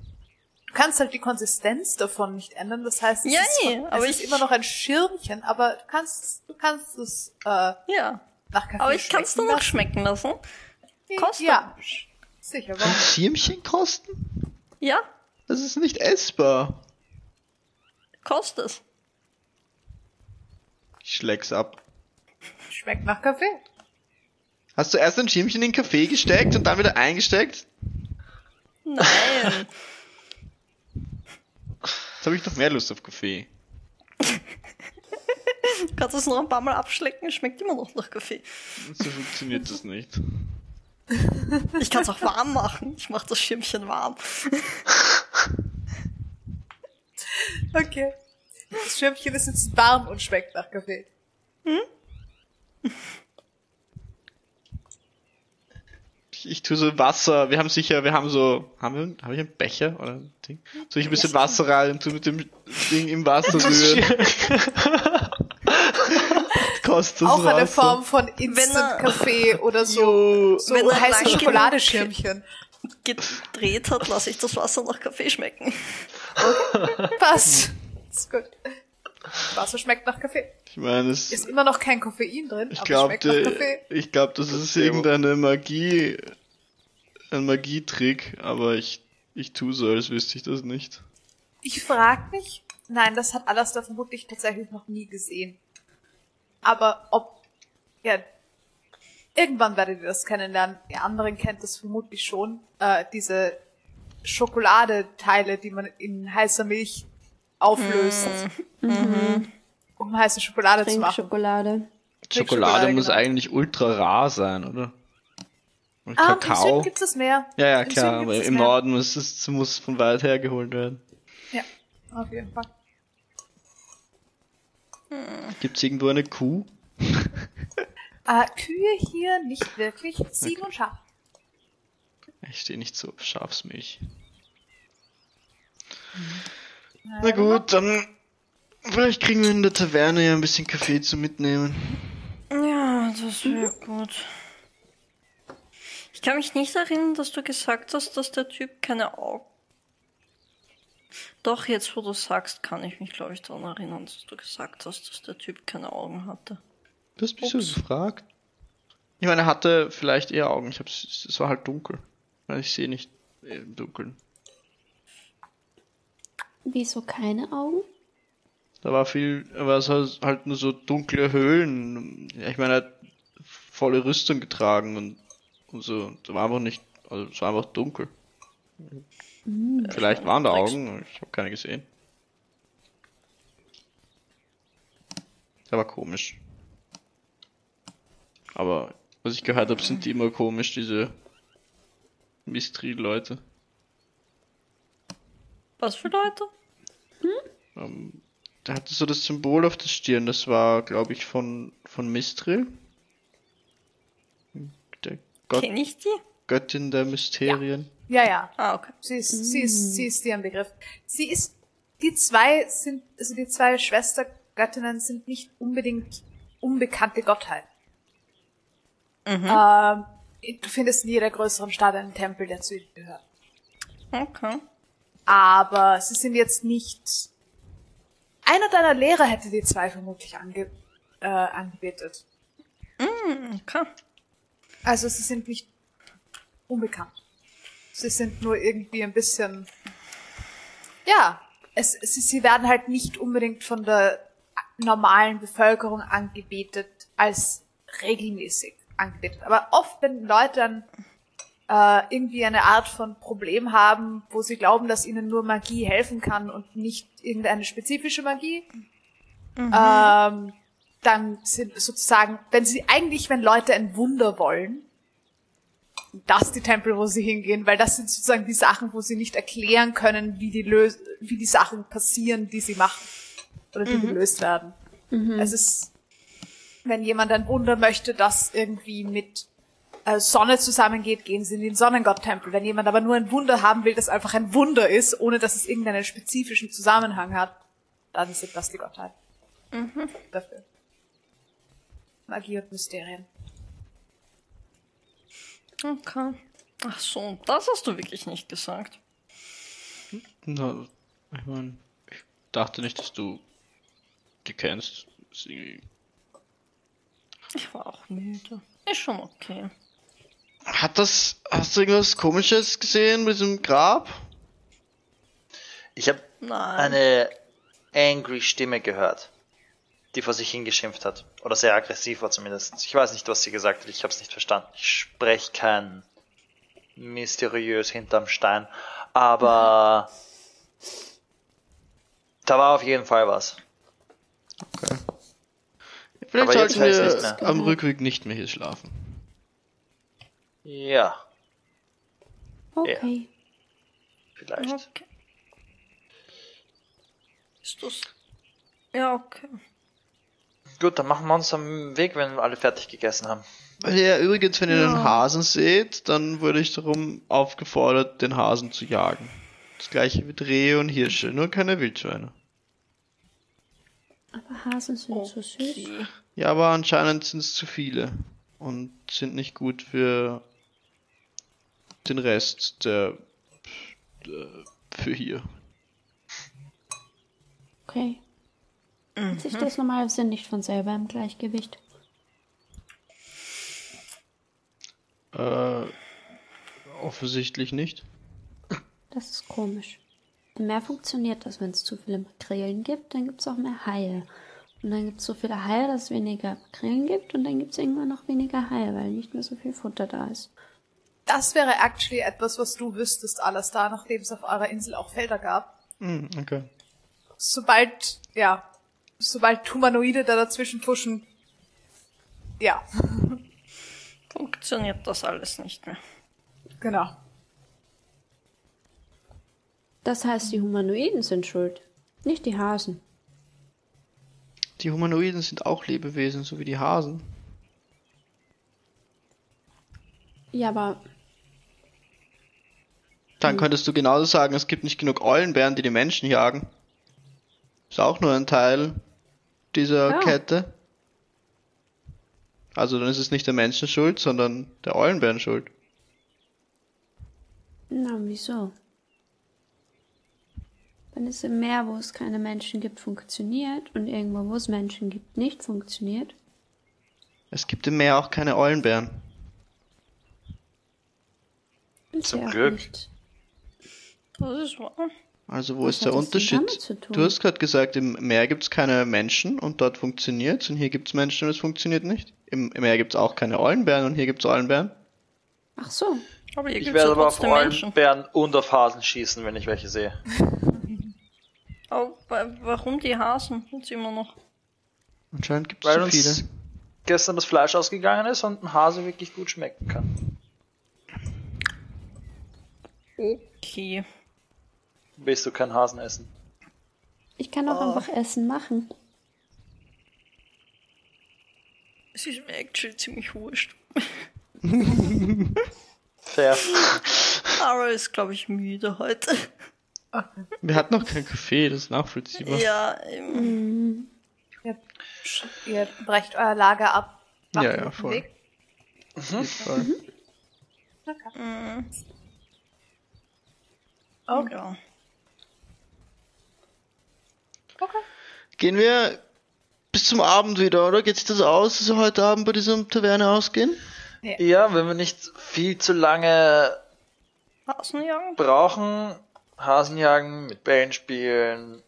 kannst halt die Konsistenz davon nicht ändern. Das heißt, es, Ja, ist, nee, von- aber es ist ich- immer noch ein Schirmchen, aber du kannst, du kannst es äh, Ja. nach Kaffee Aber ich kann es lassen. schmecken lassen. kostet. Ja, sicher. Warum? Schirmchen kosten? Ja, Das ist nicht essbar. kostet es. Ich schläg's ab. Schmeckt nach Kaffee. Hast du erst ein Schirmchen in den Kaffee gesteckt und dann wieder eingesteckt? Nein. Jetzt habe ich noch mehr Lust auf Kaffee. Du kannst es noch ein paar Mal abschlecken, es schmeckt immer noch nach Kaffee. So funktioniert das nicht. Ich kann es auch warm machen. Ich mache das Schirmchen warm. Okay. Das Schirmchen ist jetzt warm und schmeckt nach Kaffee. Ich, ich tue so Wasser, wir haben sicher, wir haben so, haben wir, habe ich einen Becher oder ein Ding? Soll ich ein bisschen Wasser rein und tu mit dem Ding im Wasser rühren? Kostet Auch eine Wasser. Form von Wenn Instant er- Kaffee oder so, Jo. so Wenn er heiße Schokoladeschirmchen. Gedreht hat, lasse ich das Wasser nach Kaffee schmecken. Passt. Ist gut. Wasser schmeckt nach Kaffee. Ich meine, es, Ist immer noch kein Koffein drin, ich aber glaube, schmeckt nach Kaffee. ich glaube, das ist irgendeine Magie, ein Magietrick, aber ich, ich tu so, als wüsste ich das nicht. Ich frag mich, nein, das hat Alastair vermutlich tatsächlich noch nie gesehen. Aber ob, ja, irgendwann werdet ihr das kennenlernen. Ihr anderen kennt das vermutlich schon. Äh, diese Schokoladeteile, die man in heißer Milch auflöst, um heiße Schokolade zu machen. Schokolade Trinkschokolade, muss genau. eigentlich ultra rar sein, oder? Und Ah, im Kakao. Süden gibt's das mehr. Ja, ja, Im klar, aber im mehr. Norden muss es muss von weit her geholt werden. Ja, auf jeden Fall. Gibt's irgendwo eine Kuh? Äh, Kühe hier nicht wirklich, Ziegen und Schafe. Ich stehe nicht so auf Schafsmilch. Na Na gut, dann vielleicht kriegen wir in der Taverne ja ein bisschen Kaffee zu mitnehmen. Ja, das wäre gut. Ich kann mich nicht erinnern, dass du gesagt hast, dass der Typ keine Augen. Doch, jetzt wo du sagst, kann ich mich, glaube ich, daran erinnern, dass du gesagt hast, dass der Typ keine Augen hatte. Du hast mich so gefragt. Ich meine, er hatte vielleicht eher Augen. Ich hab's, es war halt dunkel. Weil ich sehe nicht im Dunkeln. Wieso keine Augen? Da war viel, war es halt- halt nur so dunkle Höhlen. Ja, ich meine, er hat volle Rüstung getragen und, und so. Da war einfach nicht, also es war einfach dunkel. Vielleicht waren da Augen, ich habe keine gesehen. Der war komisch. Aber was ich gehört habe, sind die immer komisch, diese Mystery-Leute. Was für Leute? Ähm, der hatte so das Symbol auf der Stirn, das war, glaube ich, von, von Mistril. Der Gott, Kenn ich die? Göttin der Mysterien. Ja, ja. Ah, okay. Sie ist, sie ist, sie ist dir ein Begriff. Sie ist, die zwei sind, also die zwei Schwestergöttinnen sind nicht unbedingt unbekannte Gottheiten. Ähm, du findest in jeder größeren Stadt einen Tempel, der zu ihnen gehört. Okay. Aber sie sind jetzt nicht. Einer deiner Lehrer hätte die zwei vermutlich ange, äh, angebetet. Okay. Also sie sind nicht unbekannt. Sie sind nur irgendwie ein bisschen. Ja, es, sie, sie werden halt nicht unbedingt von der normalen Bevölkerung angebetet als regelmäßig angebetet. Aber oft, wenn Leute dann äh, irgendwie eine Art von Problem haben, wo sie glauben, dass ihnen nur Magie helfen kann und nicht irgendeine spezifische Magie, ähm, dann sind sozusagen, wenn sie eigentlich, wenn Leute ein Wunder wollen, das die Tempel, wo sie hingehen, weil das sind sozusagen die Sachen, wo sie nicht erklären können, wie die Lös wie die Sachen passieren, die sie machen oder die gelöst werden. Es ist, wenn jemand ein Wunder möchte, das irgendwie mit Sonne zusammengeht, gehen sie in den Sonnengott-Tempel. Wenn jemand aber nur ein Wunder haben will, das einfach ein Wunder ist, ohne dass es irgendeinen spezifischen Zusammenhang hat, dann sind das die Gottheiten. Dafür. Magie und Mysterien. Okay. Ach so, das hast du wirklich nicht gesagt. Na, ich mein, ich dachte nicht, dass du die kennst. Ist irgendwie- Ich war auch müde. Ist schon okay. Hat das, hast du irgendwas komisches gesehen mit diesem Grab? Ich habe eine angry Stimme gehört, die vor sich hingeschimpft hat. Oder sehr aggressiv war zumindest. Ich weiß nicht, was sie gesagt hat, ich habe es nicht verstanden. Ich spreche kein mysteriös hinterm Stein. Aber da war auf jeden Fall was. Okay. Vielleicht sollten wir nicht mehr. am Rückweg nicht mehr hier schlafen. Ja, Okay. vielleicht. Okay. Ist das. Ja, okay. Gut, dann machen wir uns am Weg, wenn wir alle fertig gegessen haben. Ja, übrigens, wenn ihr einen Hasen seht, dann wurde ich darum aufgefordert, den Hasen zu jagen. Das gleiche mit Rehe und Hirsche, nur keine Wildschweine. Aber Hasen sind so süß. Okay. Ja, aber anscheinend sind es zu viele und sind nicht gut für den Rest der, der für hier. Okay. Hat sich das normalerweise nicht von selber im Gleichgewicht? Äh, offensichtlich nicht. Das ist komisch. Im Meer funktioniert das, wenn es zu viele Makrelen gibt, dann gibt es auch mehr Haie. Und dann gibt es so viele Haie, dass es weniger Makrelen gibt und dann gibt es irgendwann noch weniger Haie, weil nicht mehr so viel Futter da ist. Das wäre actually etwas, was du wüsstest, alles da, nachdem es auf eurer Insel auch Felder gab. Hm, okay. Sobald, ja, sobald Humanoide da dazwischen pushen, ja, Funktioniert das alles nicht mehr. genau. Das heißt, die Humanoiden sind schuld, nicht die Hasen. Die Humanoiden sind auch Lebewesen, so wie die Hasen. Ja, aber Dann könntest du genauso sagen, es gibt nicht genug Eulenbären, die die Menschen jagen. Ist auch nur ein Teil dieser Ja. Kette. Also dann ist es nicht der Menschen schuld, sondern der Eulenbären schuld. na, wieso? Wenn es im Meer, wo es keine Menschen gibt, funktioniert und irgendwo, wo es Menschen gibt, nicht funktioniert, Es gibt im Meer auch keine Eulenbären. Zum Glück. nicht. Das ist wahr. Also wo Was ist der Unterschied? zu? Du hast gerade gesagt, im Meer gibt's keine Menschen und dort funktioniert's und hier gibt's Menschen und es funktioniert nicht. Im, im Meer gibt's auch keine Eulenbären und hier gibt's Eulenbären. Ach so. Aber hier Ich werde aber auf Menschen. Eulenbären und auf Hasen schießen, wenn ich welche sehe. Aber wa- warum die Hasen? Jetzt immer noch. Anscheinend gibt's Weil so uns viele. gestern das Fleisch ausgegangen ist und ein Hase wirklich gut schmecken kann. Okay. Willst du keinen Hasen essen? Ich kann auch einfach Essen machen. Es ist mir actually ziemlich wurscht. Fair. Ara ist, glaube ich, müde heute. Wir hatten noch kein Kaffee, das ist nachvollziehbar. Ja, ähm, Ihr, ihr brecht euer Lager ab. macht Ja, ja, voll. Weg. Auf jeden Fall. Okay. mm, Okay. Ja. okay. Gehen wir bis zum Abend wieder, oder? Geht sich das aus, dass wir heute Abend bei dieser Taverne ausgehen? Ja, wenn wir nicht viel zu lange Hasenjagen? brauchen, Hasen jagen, mit Bällen spielen,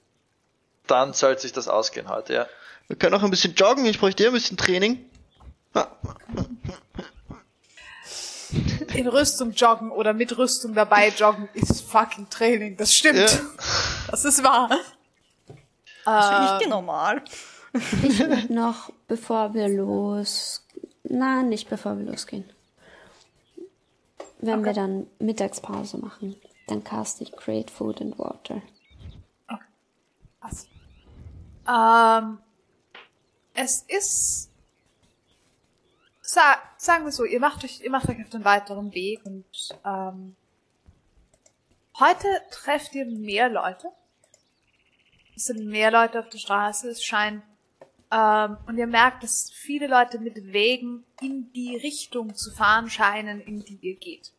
dann sollte sich das ausgehen heute, ja. Wir können auch ein bisschen joggen, ich bräuchte eher ein bisschen Training. Ah, In Rüstung joggen oder mit Rüstung dabei joggen ist fucking Training. Das stimmt. Ja. Das ist wahr. Das finde ich normal. Ich würde noch, bevor wir los... Nein, nicht bevor wir losgehen. Wenn wir dann Mittagspause machen, dann cast ich Create Food and Water. Was? Ähm, es ist, sa sagen wir so, ihr macht euch, ihr macht euch auf den weiteren Weg und ähm, heute trefft ihr mehr Leute. Es sind mehr Leute auf der Straße. Es scheint ähm, und ihr merkt, dass viele Leute mit Wegen in die Richtung zu fahren scheinen, in die ihr geht.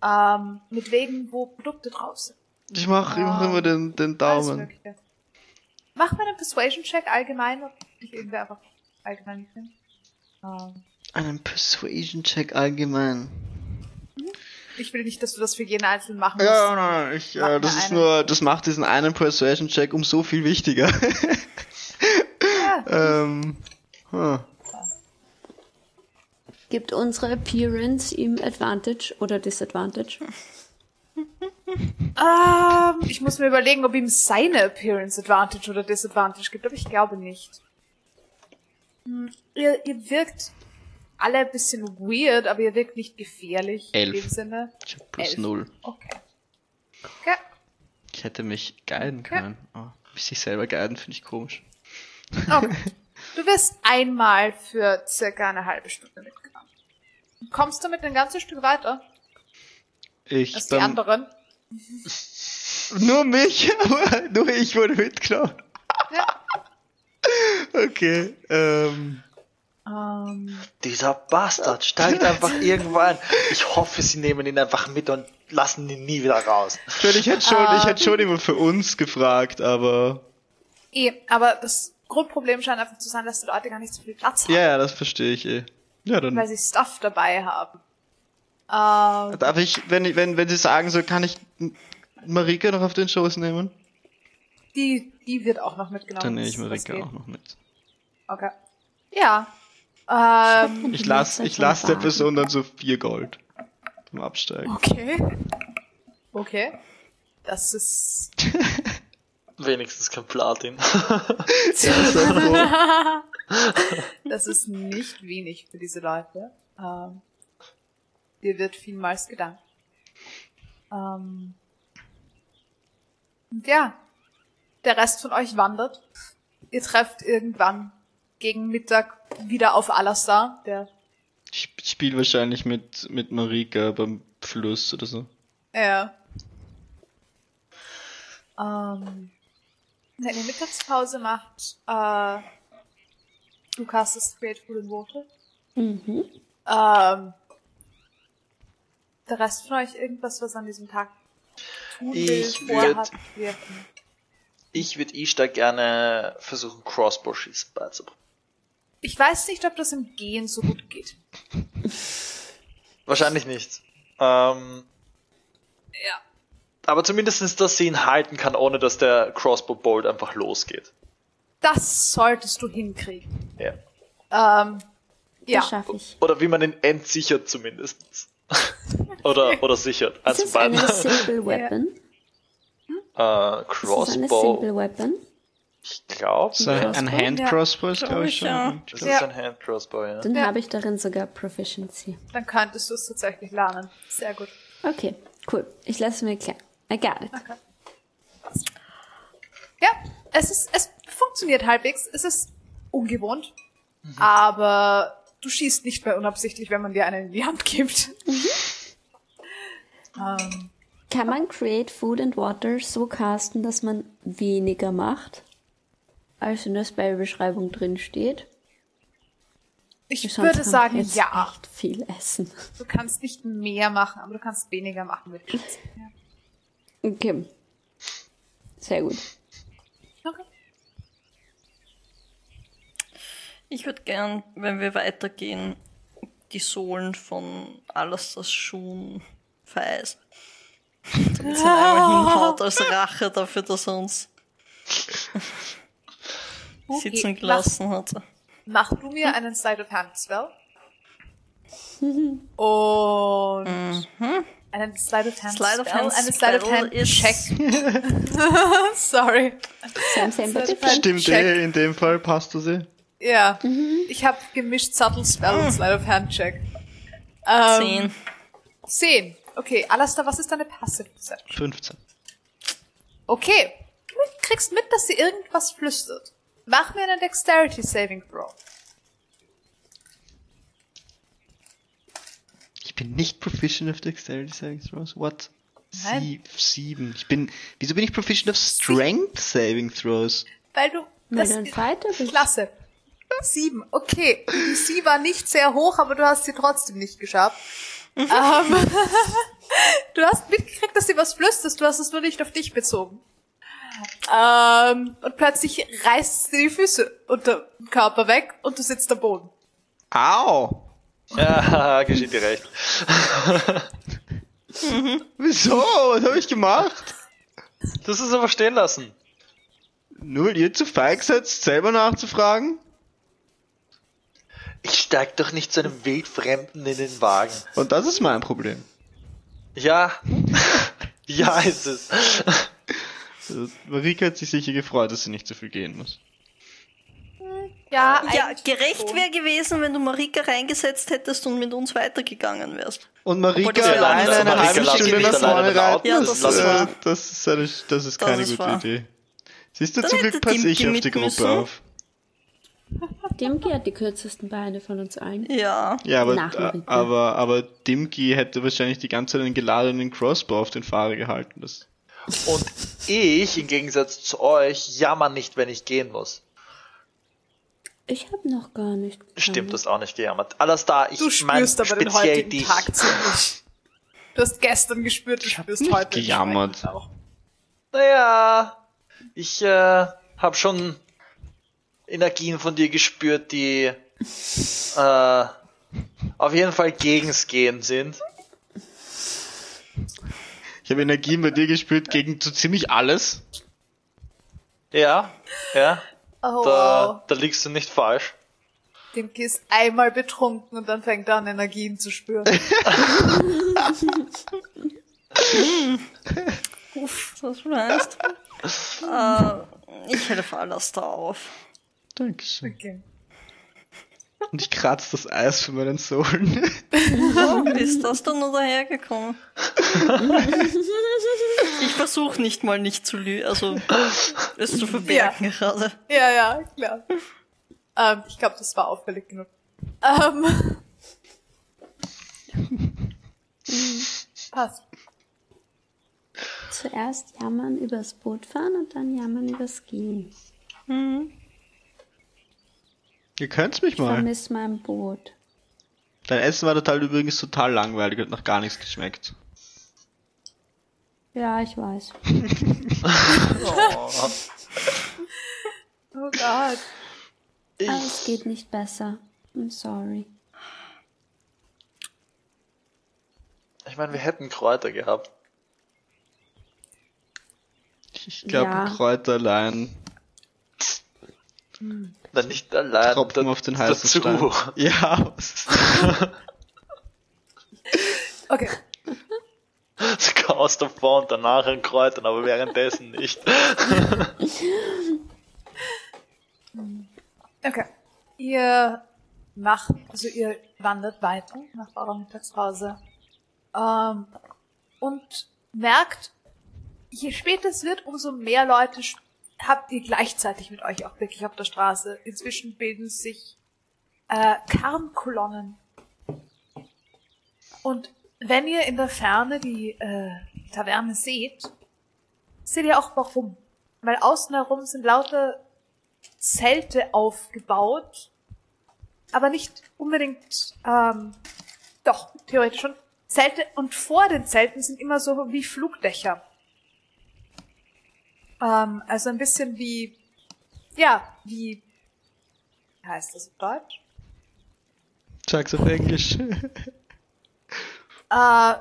Ähm, mit Wegen, wo Produkte drauf sind. Ich mach, ich mach immer den, den Daumen. Mach mal einen Persuasion-Check allgemein, ob dich irgendwer einfach allgemein nicht kennt. Ähm, Einen Persuasion-Check allgemein. Ich will nicht, dass du das für jeden Einzelnen machen musst. Ja, nein, nein, ich, Mach äh, das ist einen. nur, das macht diesen einen Persuasion-Check um so viel wichtiger. Ja. ähm, huh. Gibt unsere Appearance ihm Advantage oder Disadvantage? Ähm, ich muss mir überlegen, ob ihm seine Appearance Advantage oder Disadvantage gibt, aber ich glaube nicht. Hm, ihr, ihr wirkt alle ein bisschen weird, aber ihr wirkt nicht gefährlich Elf. in dem Sinne. Ich hab plus Elf. null. Okay. Okay. Ich hätte mich guiden können. Oh, sich selber guiden finde ich komisch. Okay. Du wirst einmal für circa eine halbe Stunde mitgenommen. Kommst du mit ein ganzes Stück weiter Ich als die anderen? nur mich, nur ich wurde mitgenommen. Ja. Okay, ähm, Ähm, Dieser Bastard steigt einfach irgendwo ein. Ich hoffe, sie nehmen ihn einfach mit und lassen ihn nie wieder raus. ich, hätte schon, ich hätte schon immer für uns gefragt, aber eh, aber das Grundproblem scheint einfach zu sein, dass die Leute gar nicht so viel Platz haben, ja, ja, das verstehe ich eh. Ja, dann weil sie Stuff dabei haben. Ähm, darf ich, wenn, ich- wenn, wenn Sie sagen, so kann ich Marika noch auf den Schoß nehmen, die, die wird auch noch mitgenommen. dann nehme ich geht. auch noch mit. Okay. Ja. Ähm, Ich lass, ich lass der Person dann so vier Gold zum Absteigen. okay. Okay. Das ist Wenigstens kein Platin. Das ist nicht wenig für diese Leute. Ähm, dir wird vielmals gedankt. Ähm, und ja, der Rest von euch wandert. Ihr trefft irgendwann gegen Mittag wieder auf Alastar, der Ich spiele wahrscheinlich mit, mit Marika beim Fluss oder so. Ja. Ähm, wenn ihr Mittagspause macht, äh, du castest Food and Water. Mhm. Ähm, der Rest von euch irgendwas, was an diesem Tag tun will, Ich vorhat, wirken. Ich würde Ishtar gerne versuchen, Crossbow-Schießen beizubringen. Ich weiß nicht, ob das im Gehen so gut geht. Wahrscheinlich nicht. Ähm, Ja. Aber zumindest, dass sie ihn halten kann, ohne dass der Crossbow Bolt einfach losgeht. Das solltest du hinkriegen. Ja. Ähm, ja. Das schaffe ich. Oder wie man ihn entsichert zumindest. oder, oder sichert. Eins Ist beiden. eine Simple Weapon? Äh, Ist es eine Crossbow. Simple Weapon? Ich glaube, So ein? Hand. Crossbow ist, glaube ich, ja. schon. das Ja. ist ein Hand Crossbow, ja. Dann Ja. habe ich darin sogar Proficiency. Dann könntest du es tatsächlich lernen. Sehr gut. Okay, cool. Ich lasse mir klar. I got it. Ja, es ist, es funktioniert halbwegs. Es ist ungewohnt. Aber du schießt nicht mehr unabsichtlich, wenn man dir einen in die Hand gibt. ähm, Kann man Create Food and Water so casten, dass man weniger macht, als in der Spellbeschreibung drin steht? ich Sonst würde sagen, jetzt ja. echt viel essen. Du kannst nicht mehr machen, aber du kannst weniger machen mit. Ja. Okay. Sehr gut. Okay. Ich würde gern, wenn wir weitergehen, die Sohlen von Alasters Schuhen vereisen. Damit sie einmal hinhaut als Rache dafür, dass er uns Okay, sitzen gelassen hat. Mach du mir einen Slide of Hand Spell. Und einen Slide of Hand Slide of Spell, Hand einen Slide of Hand ist- Check. Sorry. Of different. Hand Stimmt Check. eh, in dem Fall passt du sie. Ja. Ich habe gemischt Subtle Spell und Slide of Hand Check. Ähm, Zehn. Zehn. Okay, Alastair, was ist deine Passive Perception? 15. Okay. Du kriegst mit, dass sie irgendwas flüstert. Mach mir einen Dexterity Saving Throw. Ich bin nicht proficient auf Dexterity Saving Throws. What? Nein. Sie, sieben. Ich bin. Wieso bin ich proficient auf Strength Saving Throws? Weil du. Weil das du ein Fighter bist. Klasse. Sieben. Okay. Die DC war nicht sehr hoch, aber du hast sie trotzdem nicht geschafft. ähm, du hast mitgekriegt, dass sie was flüstert, du hast es nur nicht auf dich bezogen. Ähm, und plötzlich reißt sie die Füße unter dem Körper weg und du sitzt am Boden. Au! Ja, geschieht dir recht. Wieso? Was habe ich gemacht? Du hast es aber stehen lassen. Nur weil ihr zu feig seid, selber nachzufragen? Ich steig doch nicht zu einem Wildfremden in den Wagen. Und das ist mein Problem. Ja. ja, ist es. Also, Marika hat sich sicher gefreut, dass sie nicht so viel gehen muss. Ja, Ja, gerecht wäre gewesen, wenn du Marika reingesetzt hättest und mit uns weitergegangen wärst. Und Marika alleine eine halbe Stunde nach vorne reiten, Ja, das, das- äh, war- das ist, eine, das ist Das keine ist gute wahr. Idee. Siehst du, Dann zum Glück passe ich auf die Gruppe müssen. auf. Dimki hat die kürzesten Beine von uns allen. Ja. Ja, aber, äh, aber, aber Dimki hätte wahrscheinlich die ganze Zeit einen geladenen Crossbow auf den Fahrer gehalten. Das, Und ich, im Gegensatz zu euch, jammer nicht, wenn ich gehen muss. Ich habe noch gar nicht. Stimmt, gejammert. das auch nicht gejammert. Alles da, ich Du mein spürst aber den speziell heutigen dich. Tag ziemlich. Du hast gestern gespürt, du spürst nicht heute gejammert. auch. Naja, ich äh, habe schon Energien von dir gespürt, die äh, auf jeden Fall gegens Gehen sind. Ich habe Energien bei dir gespürt gegen so ziemlich alles. Ja, ja, Oh, wow. da, da liegst du nicht falsch. Dimki ist einmal betrunken und dann fängt er an, Energien zu spüren. Uff, das heißt. äh, ich helfe alles da auf. Dankeschön. Okay. Und ich kratze das Eis von meinen Sohlen. Oh, wie ist das dann nur dahergekommen? ich versuche nicht mal nicht zu lügen, also es zu verbergen gerade. Ja, ja, klar. Ähm, ich glaube, das war auffällig genug. Ähm. Passt. Zuerst jammern übers Boot fahren und dann jammern übers Gehen. Ihr könnt's mich Ich mal. vermisse mein Boot. Dein Essen war total übrigens total langweilig, hat noch gar nichts geschmeckt. Ja, ich weiß. Oh Gott. Aber es geht nicht besser. I'm sorry. Ich meine, wir hätten Kräuter gehabt. Ich glaube, Ja. Kräuter allein Dann nicht allein Tropfen da- auf den heißen dazu. Stein. Ja, Okay. Du kaust davor und danach in Kräutern, aber währenddessen nicht. Okay. Ihr macht, also ihr wandert weiter nach eurer Mittagspause. Ähm, und merkt, je später es wird, umso mehr Leute habt ihr gleichzeitig mit euch auch wirklich auf der Straße. Inzwischen bilden sich äh, Karrenkolonnen. Und wenn ihr in der Ferne die äh, Taverne seht, seht ihr auch warum. Weil außen herum sind lauter Zelte aufgebaut, aber nicht unbedingt, ähm, doch, theoretisch schon. Zelte und vor den Zelten sind immer so wie Flugdächer. Ähm, also ein bisschen wie, ja, wie, wie heißt das auf Deutsch? sag's auf Englisch. Äh,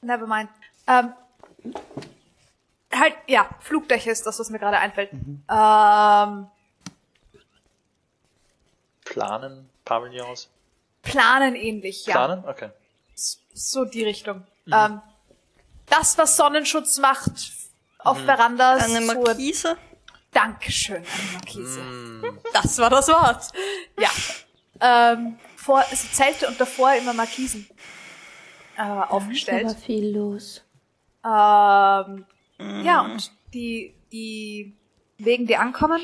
never mind. Ähm, halt, ja, Flugdächer ist das, was mir gerade einfällt. Ähm, Planen, Pavillons. planen ähnlich, ja. Planen? Okay. So die Richtung. Ähm, das, was Sonnenschutz macht auf Verandas. Eine Markise? Dankeschön, eine Markise. Das war das Wort. Ja. Ähm, vor, also Zelte und davor immer Markisen äh, Da ist aber aufgestellt. viel los. Ähm, Ja, und die, die Wegen, die ankommen,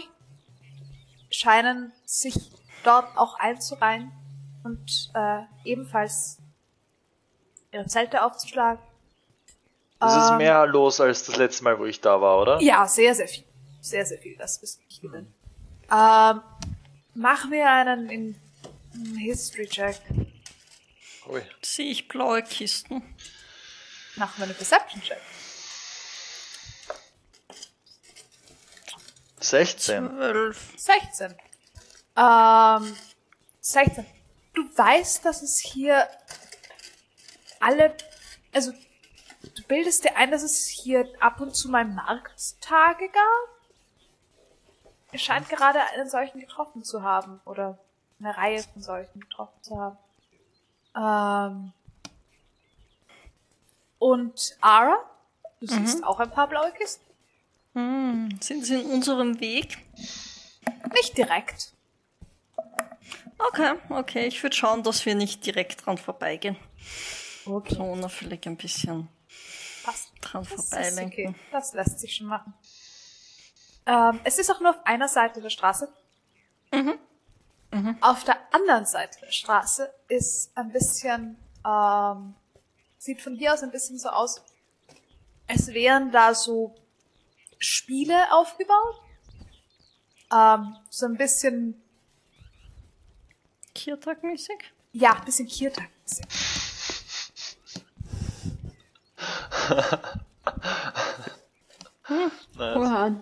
scheinen sich dort auch einzureihen und äh, ebenfalls ihre Zelte aufzuschlagen. Es ist Ähm, mehr los als das letzte Mal, wo ich da war, oder? Ja, sehr, sehr viel. Sehr, sehr viel. Das ist nicht gewinnen. Ähm, machen wir einen in, einen History-Check. Ui. Sehe ich blaue Kisten? Machen wir einen Perception-Check. 16. Zwölf. 16. Ähm, 16. Du weißt, dass es hier alle, also du bildest dir ein, dass es hier ab und zu mal Markttage gab? Er scheint gerade einen solchen getroffen zu haben oder eine Reihe von solchen getroffen zu haben. Ähm, und Ara, du siehst auch ein paar blaue Kisten. Hm, sind sie in unserem Weg? Nicht direkt. Okay, okay. Ich würde schauen, dass wir nicht direkt dran vorbeigehen. Okay. So unauffällig ein bisschen. Dran Das vorbeilenken. okay. Das lässt sich schon machen. Ähm, es ist auch nur auf einer Seite der Straße. Auf der anderen Seite der Straße ist ein bisschen, ähm, sieht von hier aus ein bisschen so aus, als wären da so Spiele aufgebaut. Ähm, so ein bisschen, Kiertag-mäßig? ja, ein bisschen Kirtag. Oha.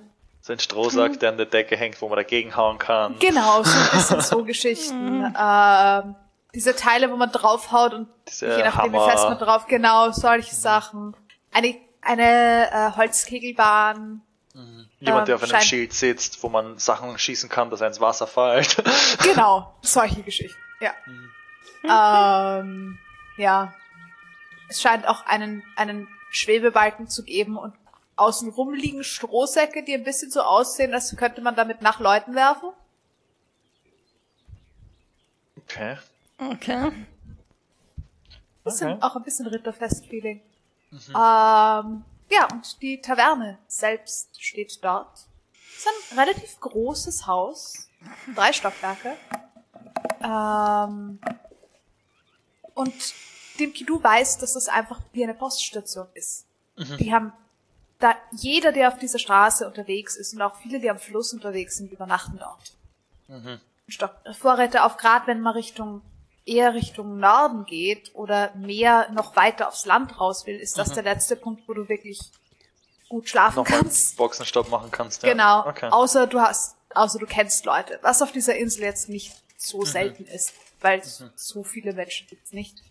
So ein Strohsack, der an der Decke hängt, wo man dagegen hauen kann. Genau, so ein bisschen so Geschichten. Ähm, diese Teile, wo man draufhaut und Diese je nachdem, wie fest man drauf, genau, solche Sachen. Eine, eine äh, Holzkegelbahn. Jemand, der auf ähm, einem Schild sitzt, wo man Sachen schießen kann, dass er ins Wasser fällt. Genau, solche Geschichten, ja. Ähm, ja. Es scheint auch einen, einen Schwebebalken zu geben und außenrum liegen Strohsäcke, die ein bisschen so aussehen, als könnte man damit nach Leuten werfen. Okay. Okay. Bisschen, Okay. auch ein bisschen Ritterfest-Feeling. Ähm, ja, und die Taverne selbst steht dort. Es ist ein relativ großes Haus. Drei Stockwerke. Ähm, und Dimki, du weißt, dass das einfach wie eine Poststation ist. Die haben da jeder, der auf dieser Straße unterwegs ist und auch viele, die am Fluss unterwegs sind, übernachten dort. Stock Vorräte auf, gerade wenn man Richtung eher Richtung Norden geht oder mehr noch weiter aufs Land raus will, ist das der letzte Punkt, wo du wirklich gut schlafen Nochmal kannst. Boxenstopp machen kannst. Ja. Genau. Okay. Außer du hast, außer du kennst Leute, was auf dieser Insel jetzt nicht so selten ist, weil so viele Menschen gibt's nicht.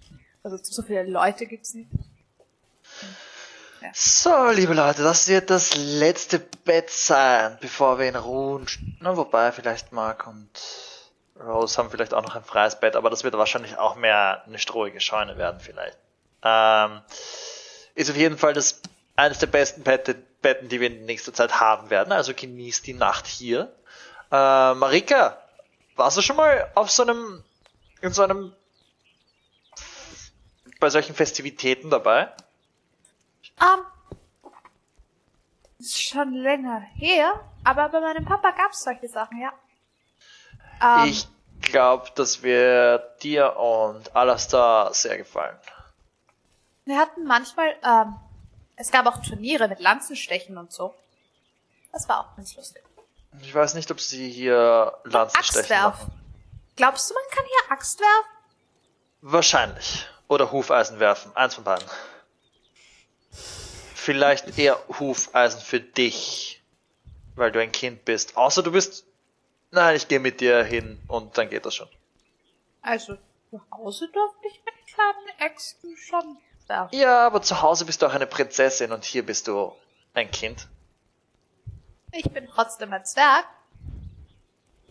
Also so viele Leute gibt's nicht. So, liebe Leute, das wird das letzte Bett sein, bevor wir in ruhen. Na, wobei, vielleicht Mark und Rose haben vielleicht auch noch ein freies Bett, aber das wird wahrscheinlich auch mehr eine strohige Scheune werden, vielleicht. Ähm, ist auf jeden Fall das eines der besten Bette, Betten, die wir in nächster Zeit haben werden. Also genießt die Nacht hier. Äh, Marika, warst du schon mal auf so einem, in so einem, bei solchen Festivitäten dabei? Ähm, ist schon länger her, aber bei meinem Papa gab's solche Sachen, ja. Ähm, Ich glaube, das wird dir und Alastar sehr gefallen. Wir hatten manchmal, ähm, es gab auch Turniere mit Lanzenstechen und so. Das war auch ganz lustig. Ich weiß nicht, ob sie hier Lanzenstechen Axtwerfen. machen. Glaubst du, man kann hier Axt werfen? Wahrscheinlich. Oder Hufeisen werfen. Eins von beiden. Vielleicht eher Hufeisen für dich. Weil du ein Kind bist. Außer du bist. Nein, ich gehe mit dir hin und dann geht das schon. Also, zu Hause durfte ich mit kleinen Äxten schon werfen. Ja, aber zu Hause bist du auch eine Prinzessin und hier bist du ein Kind. Ich bin trotzdem ein Zwerg.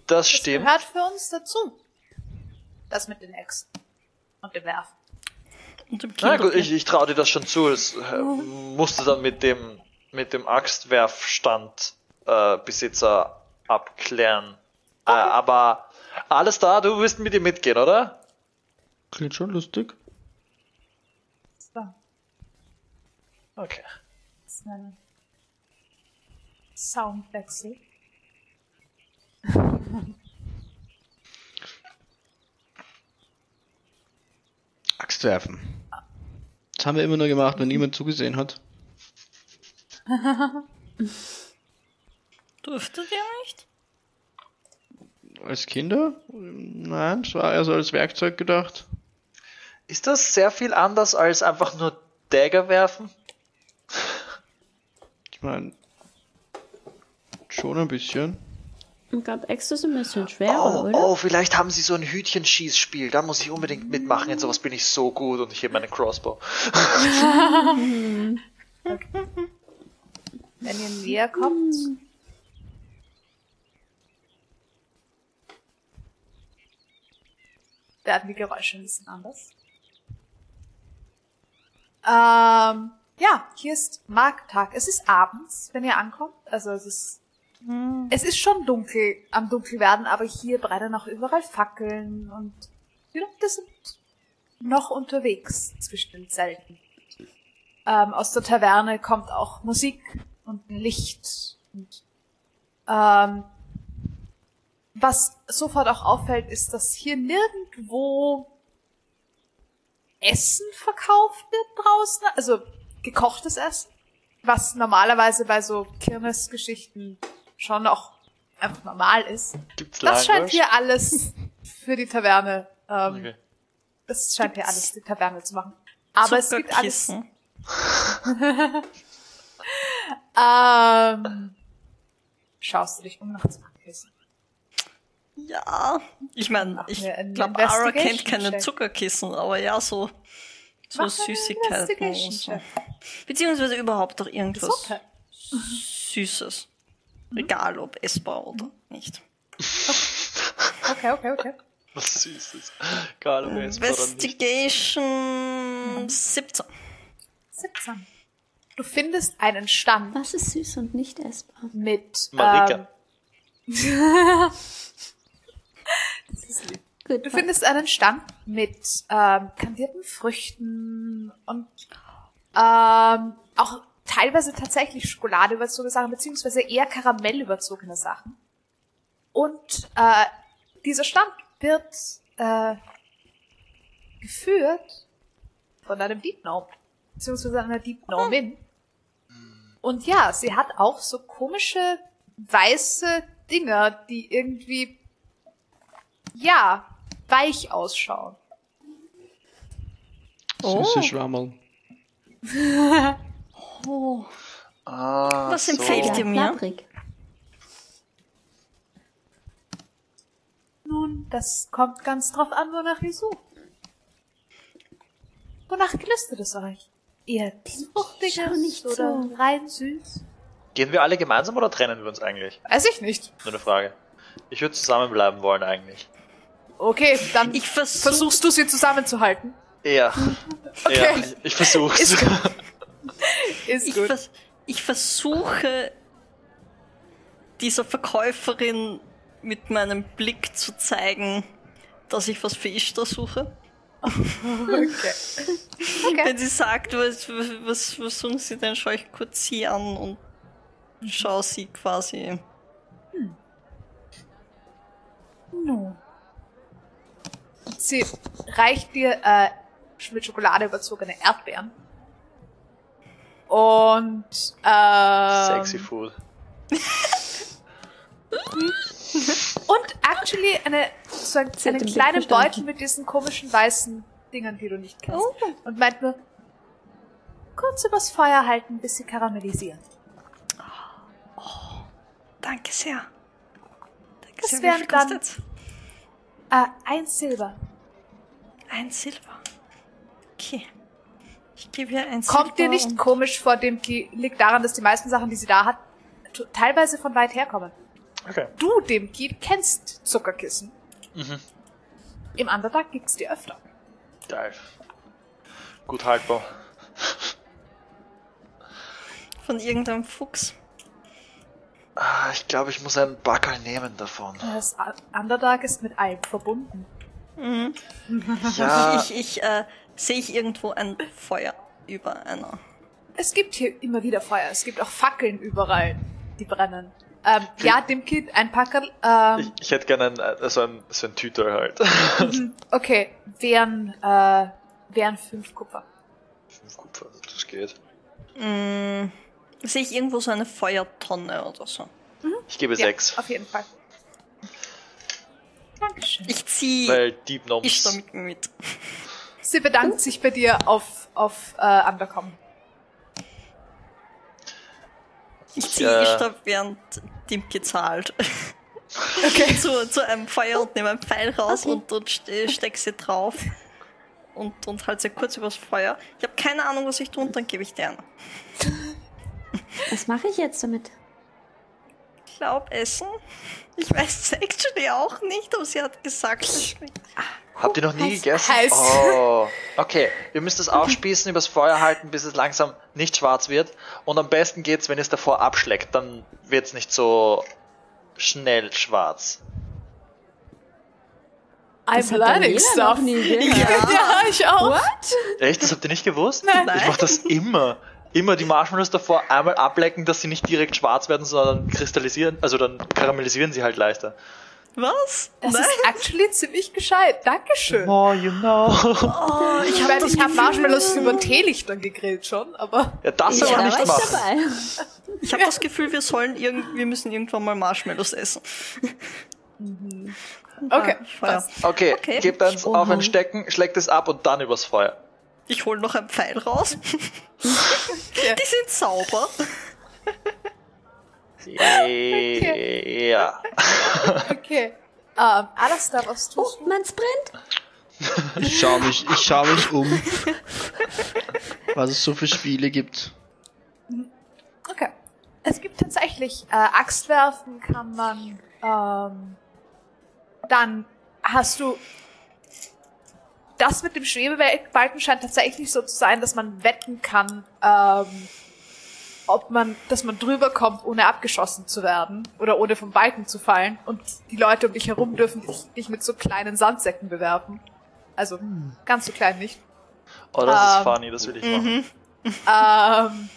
Das Das stimmt. gehört für uns dazu. Das mit den Äxten. Und dem Werfen. Und dem Na gut, ich, ich traue dir das schon zu. Das äh, musste dann mit dem mit dem Axtwerfstand äh, Besitzer abklären. Äh, aber alles da, du wirst mit ihm mitgehen, oder? Klingt schon lustig. So, Okay. das ist ein Soundwechsel. Axt werfen. Das haben wir immer nur gemacht, wenn niemand zugesehen hat. Durftet ihr nicht? Als Kinder? Nein, es war eher so als Werkzeug gedacht. Ist das sehr viel anders als einfach nur Dagger werfen? Ich meine, schon ein bisschen. Ich glaube, Äxte sind ein bisschen schwerer, Oh, oder? oh, vielleicht haben sie so ein Hütchenschießspiel. Da muss ich unbedingt mitmachen. In sowas bin ich so gut und ich heb meinen Crossbow. Wenn ihr näher kommt. werden die Geräusche ein bisschen anders. Ähm, ja, hier ist Markttag. Es ist abends, wenn ihr ankommt. Also es ist es ist schon dunkel am Dunkelwerden, aber hier brennen auch überall Fackeln und die Leute sind noch unterwegs zwischen den Zelten. Ähm, aus der Taverne kommt auch Musik und Licht. Und, ähm, was sofort auch auffällt, ist, dass hier nirgendwo Essen verkauft wird draußen, also gekochtes Essen, was normalerweise bei so Kirmesgeschichten schon auch einfach normal ist. Gibt's Das scheint hier alles für die Taverne, ähm, Okay. das scheint hier alles die Taverne zu machen. Aber es gibt alles, Zuckerkissen. ähm, schaust du dich um nach Zuckerkissen. Ja, ich meine, ich glaube, Ara kennt keine Check. Zuckerkissen, aber ja, so, so Mach Süßigkeiten und Investigation so. Beziehungsweise überhaupt doch irgendwas. Süßes. Egal ob essbar oder nicht. Okay, okay, okay. Was Süßes. Egal, ob jetzt oder nicht. Investigation 17. 17. Du findest einen Stand Was ist süß und nicht essbar? mit, Marika. ähm, das ist lieb. Gut, Du findest einen Stand mit ähm, kandierten Früchten und ähm, auch teilweise tatsächlich Schokolade überzogene Sachen, beziehungsweise eher Karamell überzogene Sachen. Und äh, dieser Stand wird äh, geführt von einem Deep Gnome, beziehungsweise einer Deep Gnomin. Und ja, sie hat auch so komische weiße Dinger, die irgendwie ja, weich ausschauen. Oh. Süße Schwammerl. Oh. Ah, Was so. empfiehlt ihr mir? Labrig. Nun, das kommt ganz drauf an, wonach ihr sucht. Wonach gelüstet es euch? Schau fruchtiges nicht oder so. rein süß? Gehen wir alle gemeinsam oder trennen wir uns eigentlich? Weiß ich nicht. Nur eine Frage. Ich würde zusammenbleiben wollen eigentlich. Okay, dann Ich versuch, versuchst du sie zusammenzuhalten. Ja. Okay. Ja, ich, ich versuch's. Ist Ist ich, gut. vers ich versuche dieser Verkäuferin mit meinem Blick zu zeigen, dass ich was für Ishtar suche. Okay. Okay. Wenn sie sagt, was, was, was suchen sie denn, schaue ich kurz sie an und schaue sie quasi. No. Sie reicht dir äh, mit Schokolade überzogene Erdbeeren. Und ähm, Sexy Food. Und actually eine, so ein, Sie hat einen den Blick kleinen verstanden. Beutel mit diesen komischen weißen Dingern, die du nicht kennst. Oh. Und meint nur, kurz übers Feuer halten, bis sie karamellisieren. Danke sehr. Danke Das sehr. wären dann-? Äh, ein Silber. Ein Silber. Okay. Ich gebe ihr ein Kommt dir nicht komisch vor, dem Ki liegt daran, dass die meisten Sachen, die sie da hat, teilweise von weit herkommen. Okay. Du, dem Ki, kennst Zuckerkissen. Mhm. Im Underdark gibt's die öfter. Geil. Gut haltbar. Von irgendeinem Fuchs. Ah, Ich glaube, ich muss einen Backel nehmen davon. Das Underdark ist mit Alp verbunden. Mhm. Ja, Ich, ich äh, sehe ich irgendwo ein Feuer über einer. Es gibt hier immer wieder Feuer. Es gibt auch Fackeln überall, die brennen. Ähm, ja, dem Kind ein Packerl. Ähm, ich, ich hätte gerne einen, äh, so ein, so ein Tüter halt. Mhm. Okay, wären, äh, wären fünf Kupfer. Fünf Kupfer, das geht. Mm, sehe ich irgendwo so eine Feuertonne oder so. Ich gebe Ja, sechs. auf jeden Fall. Dankeschön. Ich ziehe Weil Deep ich Gnomes. da mit mir mit. Sie bedankt sich bei dir auf, auf äh, Undercom. Ich ziehe ich da während Dimke zahlt. Okay. zu, zu einem Feuer und nehme einen Pfeil raus Okay. und, und ste steck sie drauf. Und, und halte sie kurz übers Feuer. Ich habe keine Ahnung, was ich tue, und dann gebe ich dir eine. Was mache ich jetzt damit? Ich glaube, Essen. Ich weiß es actually auch nicht, aber sie hat gesagt, es schmeckt. Habt ihr noch nie Heiß. gegessen? Heiß. Oh. Okay, ihr müsst es aufspießen, übers Feuer halten, bis es langsam nicht schwarz wird. Und am besten geht's, wenn ihr es davor abschleckt, dann wird's nicht so schnell schwarz. I'm learning stuff. nie gehört. Ja, ich auch. Echt? Das habt ihr nicht gewusst? Nein. Ich mach das immer. Immer die Marshmallows davor einmal ablecken, dass sie nicht direkt schwarz werden, sondern kristallisieren, also dann karamellisieren sie halt leichter. Was? Das Nein? ist actually ziemlich gescheit. Dankeschön. More you know. Oh, ich habe ich habe Gefühl, Marshmallows über Teelichtern gegrillt schon, aber Ja, das Ja, aber da nicht machen. dabei. ich habe das Gefühl, wir sollen irgend, wir müssen irgendwann mal Marshmallows essen. okay. Ah, Feuer. Okay, Okay. gebt eins Oha. auf ein Stecken, schlägt es ab und dann übers Feuer. Ich hole noch einen Pfeil raus. Ja. Die sind sauber. Ja. Okay. Ähm, Alastair, was tust Oh, du? meins brennt. Ich schau mich, ich schau mich um. Was es so für Spiele gibt. Okay. Es gibt tatsächlich äh, Axtwerfen kann man. Ähm, dann hast du. Das mit dem Schwebebalken scheint tatsächlich so zu sein, dass man wetten kann, ähm, ob man, dass man drüber kommt, ohne abgeschossen zu werden oder ohne vom Balken zu fallen. Und die Leute um dich herum dürfen dich, dich mit so kleinen Sandsäcken bewerfen. Also ganz so klein nicht. Oh, das ist Ähm, funny, das will ich machen. Ähm,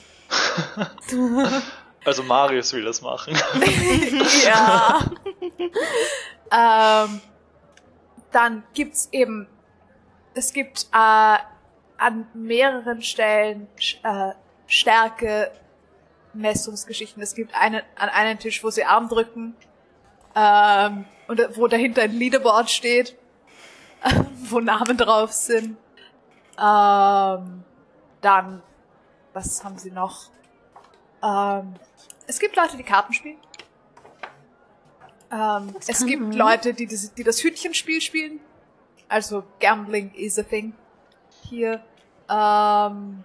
Also Marius will das machen. ja. ähm, dann gibt's eben, es gibt äh, an mehreren Stellen äh, Stärke Messungsgeschichten. Es gibt einen, an einen Tisch, wo sie Arm drücken ähm, und wo dahinter ein Leaderboard steht, wo Namen drauf sind. Ähm, dann, was haben sie noch? Ähm, es gibt Leute, die Karten spielen. Ähm, es gibt man? Leute, die das, die das Hütchenspiel spielen. Also Gambling is a thing hier. Ähm,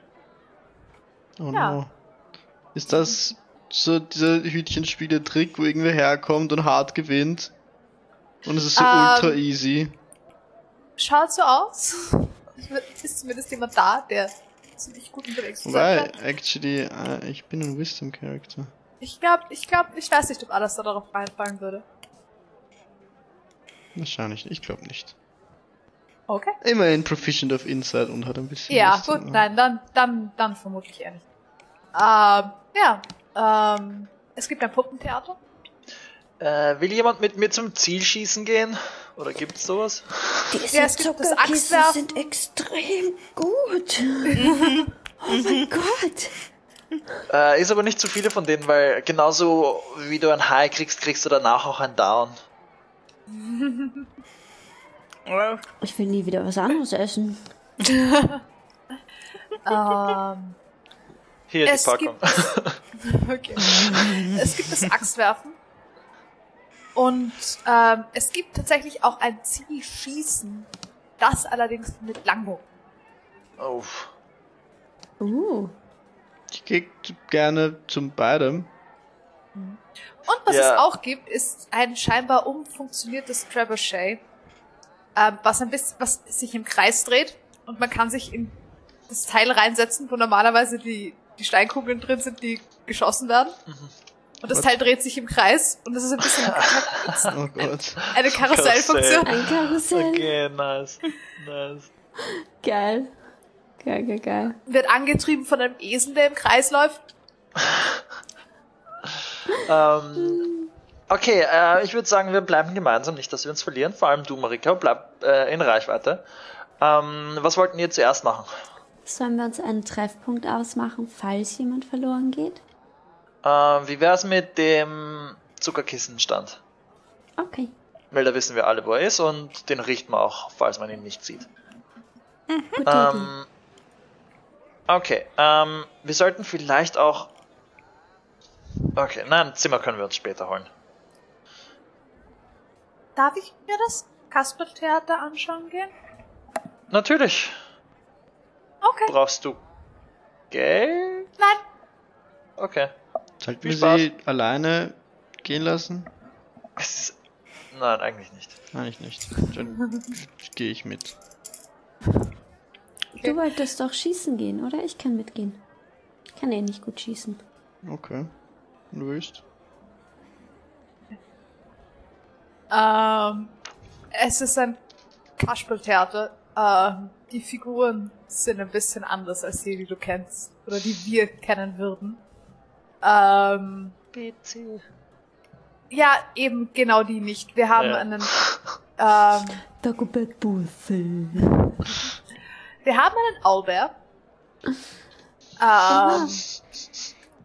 Oh Ja. no. Ist das so dieser Hütchenspiele-Trick, wo irgendwer herkommt und hart gewinnt? Und es ist so Ähm. ultra easy. Schaut so aus. Es ist zumindest jemand da, der ziemlich gut unterwegs ist. Wobei, actually, äh, ich bin ein Wisdom-Charakter. Ich glaube, ich glaube, ich weiß nicht, ob alles da darauf reinfallen würde. Wahrscheinlich, ich glaube nicht. Okay. Immerhin proficient of Insight und hat ein bisschen Ja, Wisdom. gut, nein, dann, dann, dann vermutlich eher nicht. Ähm, ja, ähm, es gibt ein Puppentheater. Äh, will jemand mit mir zum Ziel schießen gehen? Oder gibt's sowas? Diese Ja, es gibt das Zuckerkissen Axtwerfen. sind extrem gut. oh mein Gott. Äh, ist aber nicht zu viele von denen, weil genauso wie du ein High kriegst, kriegst du danach auch ein Down. Ich will nie wieder was anderes essen. Ähm, Hier Es die Packung. okay. es gibt das Axtwerfen. Und ähm, es gibt tatsächlich auch ein Zielschießen. Das allerdings mit Langbogen. oh. Uh, Ich gehe gerne zum beidem. Und was Ja. es auch gibt, ist ein scheinbar umfunktioniertes Trebuchet, ähm, was ein bisschen, was sich im Kreis dreht und man kann sich in das Teil reinsetzen, wo normalerweise die, die Steinkugeln drin sind, die geschossen werden. Und das Was? Teil dreht sich im Kreis und das ist ein bisschen Oh Gott. eine Karussellfunktion. Karussell. ein Karussell. Okay, nice. Nice. Geil. Geil, geil, geil. Wird angetrieben von einem Esel, der im Kreis läuft. Ähm, okay, äh, ich würde sagen, wir bleiben gemeinsam, nicht, dass wir uns verlieren. Vor allem du, Marika, bleib äh, in Reichweite. Ähm, was wollten ihr zuerst machen? Sollen wir uns einen Treffpunkt ausmachen, falls jemand verloren geht? Ähm, wie wär's mit dem Zuckerkissenstand? Okay. Weil da wissen wir alle, wo er ist und den riecht man auch, falls man ihn nicht sieht. Idee. Ähm, okay, ähm, wir sollten vielleicht auch. Okay, nein, Zimmer können wir uns später holen. Darf ich mir das Kasperltheater anschauen gehen? Natürlich. Okay. Brauchst du Geld? Nein. Okay. Sollten wir sie alleine gehen lassen? Es ist, nein, eigentlich nicht. Eigentlich nicht. Dann gehe ich mit. Du wolltest doch schießen gehen, oder? Ich kann mitgehen. Ich kann eh nicht gut schießen. Okay. Wenn du willst. Ähm, es ist ein Kasperltheater. Ähm, die Figuren sind ein bisschen anders als die, die du kennst. Oder die wir kennen würden. Ähm, PC. ja, eben genau die nicht. Wir haben Ja. einen, ähm, Dagobert Busse. wir haben einen Owlbear. Ähm,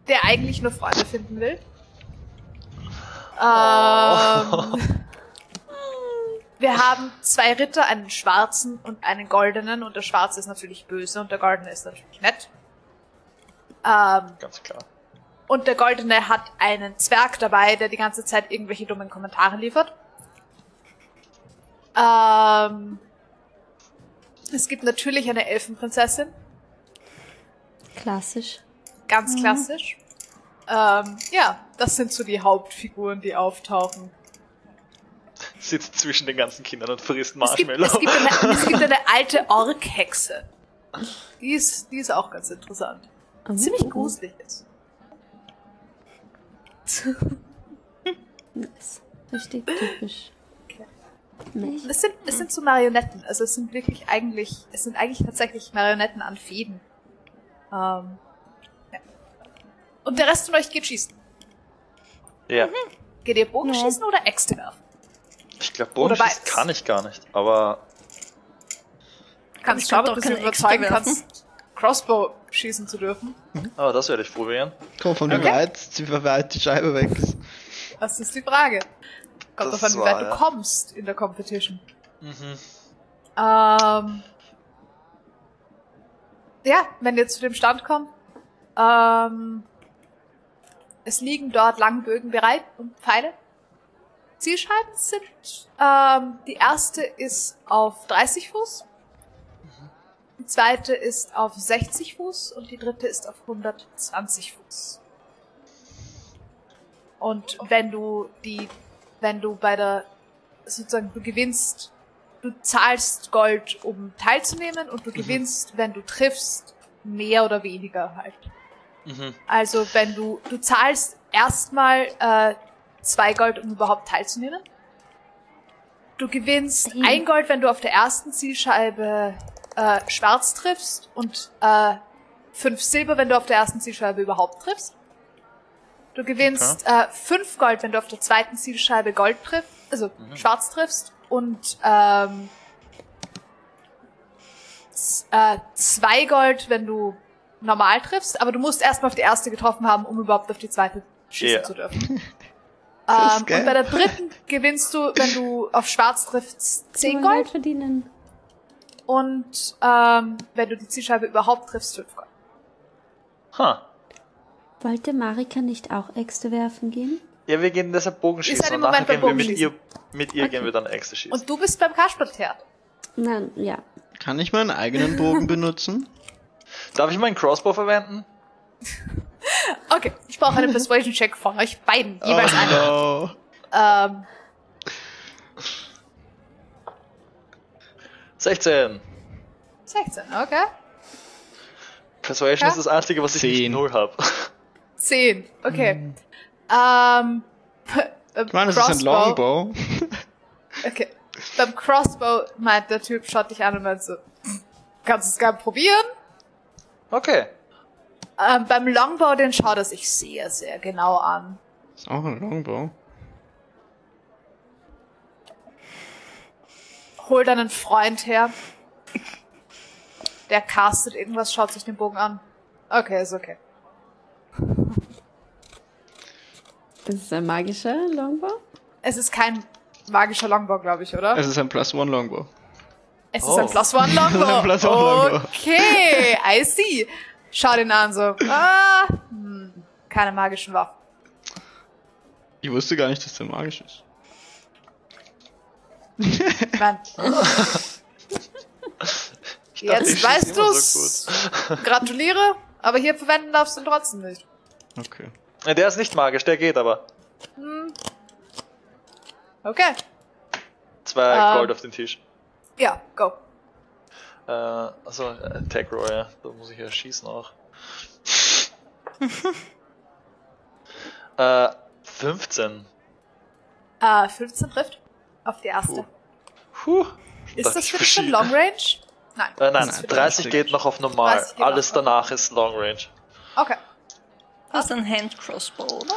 der eigentlich nur Freunde finden will. Ähm, wir haben zwei Ritter, einen schwarzen und einen goldenen. Und der schwarze ist natürlich böse und der goldene ist natürlich nett. Ähm, Ganz klar. und der Goldene hat einen Zwerg dabei, der die ganze Zeit irgendwelche dummen Kommentare liefert. Ähm, es gibt natürlich eine Elfenprinzessin, Klassisch. ganz klassisch. Ähm, ja, das sind so die Hauptfiguren, die auftauchen. Sitzt zwischen den ganzen Kindern und frisst Es gibt, Marshmallow. es, gibt eine, es gibt eine alte Orkhexe. Die ist, die ist auch ganz interessant. Oh. Ziemlich gruselig ist. Nice. Richtig typisch. Mech. Es sind, es sind so Marionetten. Also es sind wirklich eigentlich, es sind eigentlich tatsächlich Marionetten an Fäden. Ähm, ja. Und der Rest von euch geht schießen. ja. Geht ihr Bogenschießen Ja. oder Äxte werfen? Ich glaube, Bogenschießen kann ich gar nicht, aber Kannst Ich du doch keine Äxte überzeugen kannst, Crossbow schießen zu dürfen. aber das werde ich probieren. Komm von wie Okay. weit, wie weit die Scheibe weg ist. Das ist die Frage. Kommt an, wie weit du ja. kommst in der Competition. Mhm. Ähm, ja, wenn ihr zu dem Stand kommt, ähm, es liegen dort Langbögen bereit und Pfeile. Zielscheiben sind, ähm, die erste ist auf 30 Fuß. Die zweite ist auf 60 Fuß und die dritte ist auf 120 Fuß. Und wenn du die, wenn du bei der, sozusagen, du gewinnst, du zahlst Gold, um teilzunehmen und du gewinnst, wenn du triffst, mehr oder weniger halt. Mhm. Also wenn du, du zahlst erstmal äh, zwei Gold, um überhaupt teilzunehmen. Du gewinnst Damn. ein Gold, wenn du auf der ersten Zielscheibe äh, schwarz triffst und äh, fünf Silber, wenn du auf der ersten Zielscheibe überhaupt triffst. Du gewinnst äh, fünf Gold, wenn du auf der zweiten Zielscheibe Gold triffst, also schwarz triffst und ähm, äh, zwei Gold, wenn du normal triffst, aber du musst erstmal auf die erste getroffen haben, um überhaupt auf die zweite schießen Ja. zu dürfen. Ähm, und bei der dritten gewinnst du, wenn du auf schwarz triffst, Kann 10 man Gold Geld verdienen. und ähm, wenn du die Zielscheibe überhaupt triffst, 5 Gold. Ha. Wollte Marika nicht auch Äxte werfen gehen? Ja, wir gehen deshalb Bogenschießen und nachher Moment gehen wir mit ihr, mit ihr Okay. gehen wir dann Äxte schießen. Und du bist beim Kasperltheater. Nein, ja. Kann ich meinen eigenen Bogen benutzen? Darf ich meinen Crossbow verwenden? Okay, ich brauche einen Persuasion-Check von euch beiden, jeweils einen. Oh, no. Ähm, 16. 16, okay. Persuasion Ja. ist das Einzige, was ich nicht Zehn. null habe. 10, okay. Ähm, beim Ich meine, es ist ein Longbow. Okay. Beim Crossbow meint der Typ, schaut dich an und meint so, kannst du es gerne probieren? Okay. Ähm, beim Longbow, den schaut er sich sehr, sehr genau an. Ist auch ein Longbow. Holt einen Freund her. Der castet irgendwas, schaut sich den Bogen an. Okay, ist okay. Das ist ein magischer Longbow? Es ist kein magischer Longbow, glaube ich, oder? Es ist ein Plus One Longbow. Es ist Oh. ein Plus One Longbow. Ein Plus One Longbow. Okay, I see. Schau den an, so. Ah, hm, keine magischen Waffen. Ich wusste gar nicht, dass der magisch ist. Ich dachte, jetzt weißt du's. so Gratuliere, aber hier verwenden darfst du ihn trotzdem nicht. Okay. Der ist nicht magisch, der geht aber. Okay. Zwei Ähm. Gold auf den Tisch. Ja, go. Äh, also Attack Roll, ja. Da muss ich ja schießen auch. äh, 15. Äh, 15 trifft. Auf die erste. Puh. Ist Dachte das ich für dich schon. Long Range? Nein. Äh, nein, das ist für dich 30 nicht. geht noch auf normal. 30 geht Alles danach ist Long Range. Okay. Das ist ein Hand-Crossbow, oder?